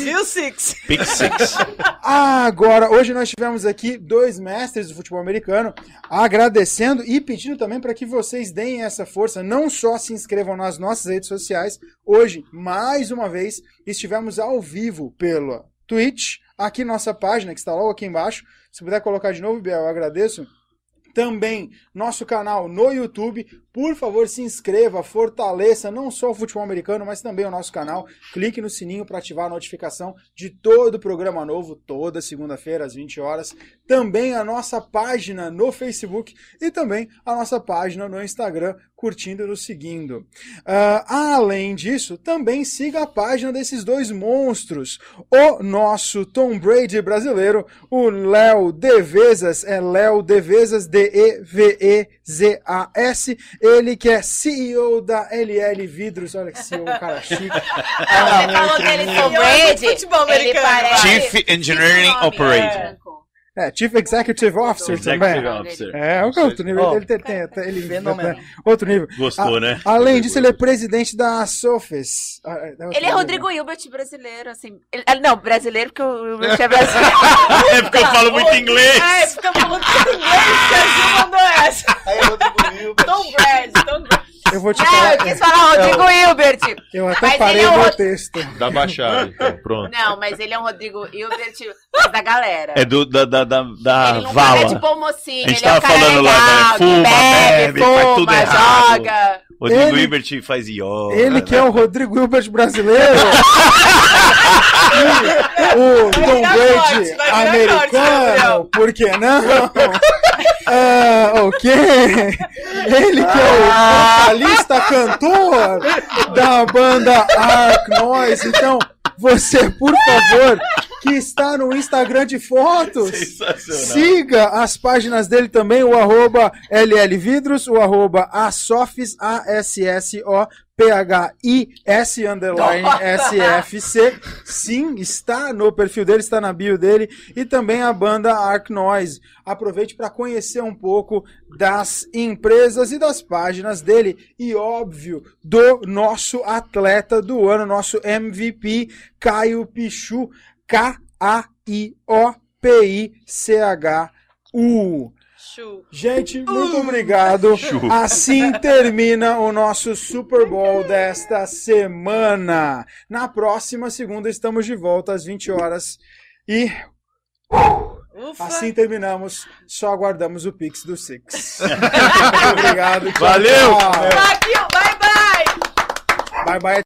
Speaker 6: E o Six?
Speaker 3: Pick Six.
Speaker 1: Agora, hoje nós tivemos aqui dois mestres do futebol americano agradecendo e pedindo também para que vocês deem essa força, não só se inscrevam nas nossas redes sociais. Hoje, mais uma vez, estivemos ao vivo pela Twitch, aqui nossa página que está logo aqui embaixo. Se puder colocar de novo, Biel, eu agradeço. Também nosso canal no YouTube. Por favor, se inscreva, fortaleça não só o futebol americano, mas também o nosso canal. Clique no sininho para ativar a notificação de todo o programa novo, toda segunda-feira às 20 horas. Também a nossa página no Facebook e também a nossa página no Instagram, curtindo e nos seguindo. Ah, além disso, também siga a página desses dois monstros. O nosso Tom Brady brasileiro, o Léo Devezas, é Léo Devezas, D-E-V-E-Z-A-S. Ele que é CEO da LL Vidros. Olha que CEO, cara chique.
Speaker 4: Você falou que ele Tom Brady.
Speaker 6: Futebol
Speaker 4: Ele
Speaker 6: americano.
Speaker 4: parece...
Speaker 5: Chief Engineering Operator.
Speaker 4: É.
Speaker 1: É, Chief Executive Officer também.
Speaker 3: Executive Officer.
Speaker 1: É, o outro nível.
Speaker 2: Ó,
Speaker 1: ele tem, tem, tem- ele,
Speaker 2: fenomenal.
Speaker 1: outro nível.
Speaker 3: Gostou,
Speaker 1: A-
Speaker 3: né?
Speaker 1: Além disso, ele é presidente da Sofis. Ah, é outro
Speaker 4: Ele é. Rodrigo Hilbert brasileiro, assim. Ele- não, brasileiro, porque o Hilbert é brasileiro.
Speaker 3: É porque eu falo muito inglês.
Speaker 6: É, fica falando tudo inglês que a Ju mandou essa.
Speaker 2: Aí, Rodrigo Hilbert.
Speaker 6: Tom Brady, Tom Brady.
Speaker 1: Eu vou te
Speaker 4: Não, eu
Speaker 1: falar.
Speaker 4: quis falar Rodrigo Hilbert.
Speaker 1: Eu até
Speaker 4: Mas
Speaker 1: parei
Speaker 4: ele é
Speaker 1: meu
Speaker 4: Rod-
Speaker 1: texto.
Speaker 5: Dá baixada, então. Pronto.
Speaker 4: Não, mas ele é um Rodrigo Hilbert da galera.
Speaker 3: É do, da, da, da, da
Speaker 4: ele não
Speaker 3: vala.
Speaker 4: é tipo mocinho,
Speaker 3: A gente
Speaker 4: ele é um
Speaker 3: tava
Speaker 4: cara
Speaker 3: falando lá,
Speaker 4: legal,
Speaker 3: né?
Speaker 4: que
Speaker 3: Fuma,
Speaker 4: bebe,
Speaker 3: bebe, faz tudo
Speaker 4: fuma,
Speaker 3: errado.
Speaker 4: joga.
Speaker 3: Rodrigo
Speaker 1: Ele-
Speaker 3: Hilbert faz yoga.
Speaker 1: Ele que é o Rodrigo Hilbert brasileiro. O Tom Brady americano. Por que não? Ah, ok. Ele que é o vocalista cantor da banda Ark Noise. Então, você, por favor, que está no Instagram de fotos.
Speaker 3: Sensacional.
Speaker 1: Siga as páginas dele também, o arroba LLVidros, o arroba Asofis, A-S-S-O, P-H-I-S, underline S-F-C. Sim, está no perfil dele, está na bio dele. E também a banda Ark Noise. Aproveite para conhecer um pouco das empresas e das páginas dele. E, óbvio, do nosso atleta do ano, nosso MVP, Caio Pichu. K-A-I-O-P-I-C-H-U.
Speaker 6: Chu.
Speaker 1: Gente, muito obrigado.
Speaker 3: Chu.
Speaker 1: Assim termina o nosso Super Bowl desta semana. Na próxima segunda estamos de volta às 20 horas. E
Speaker 6: Ufa.
Speaker 1: assim terminamos. Só aguardamos o Pix do Six. muito obrigado. Tchau,
Speaker 3: Valeu!
Speaker 1: tchau.
Speaker 6: Bye bye!
Speaker 1: Bye bye.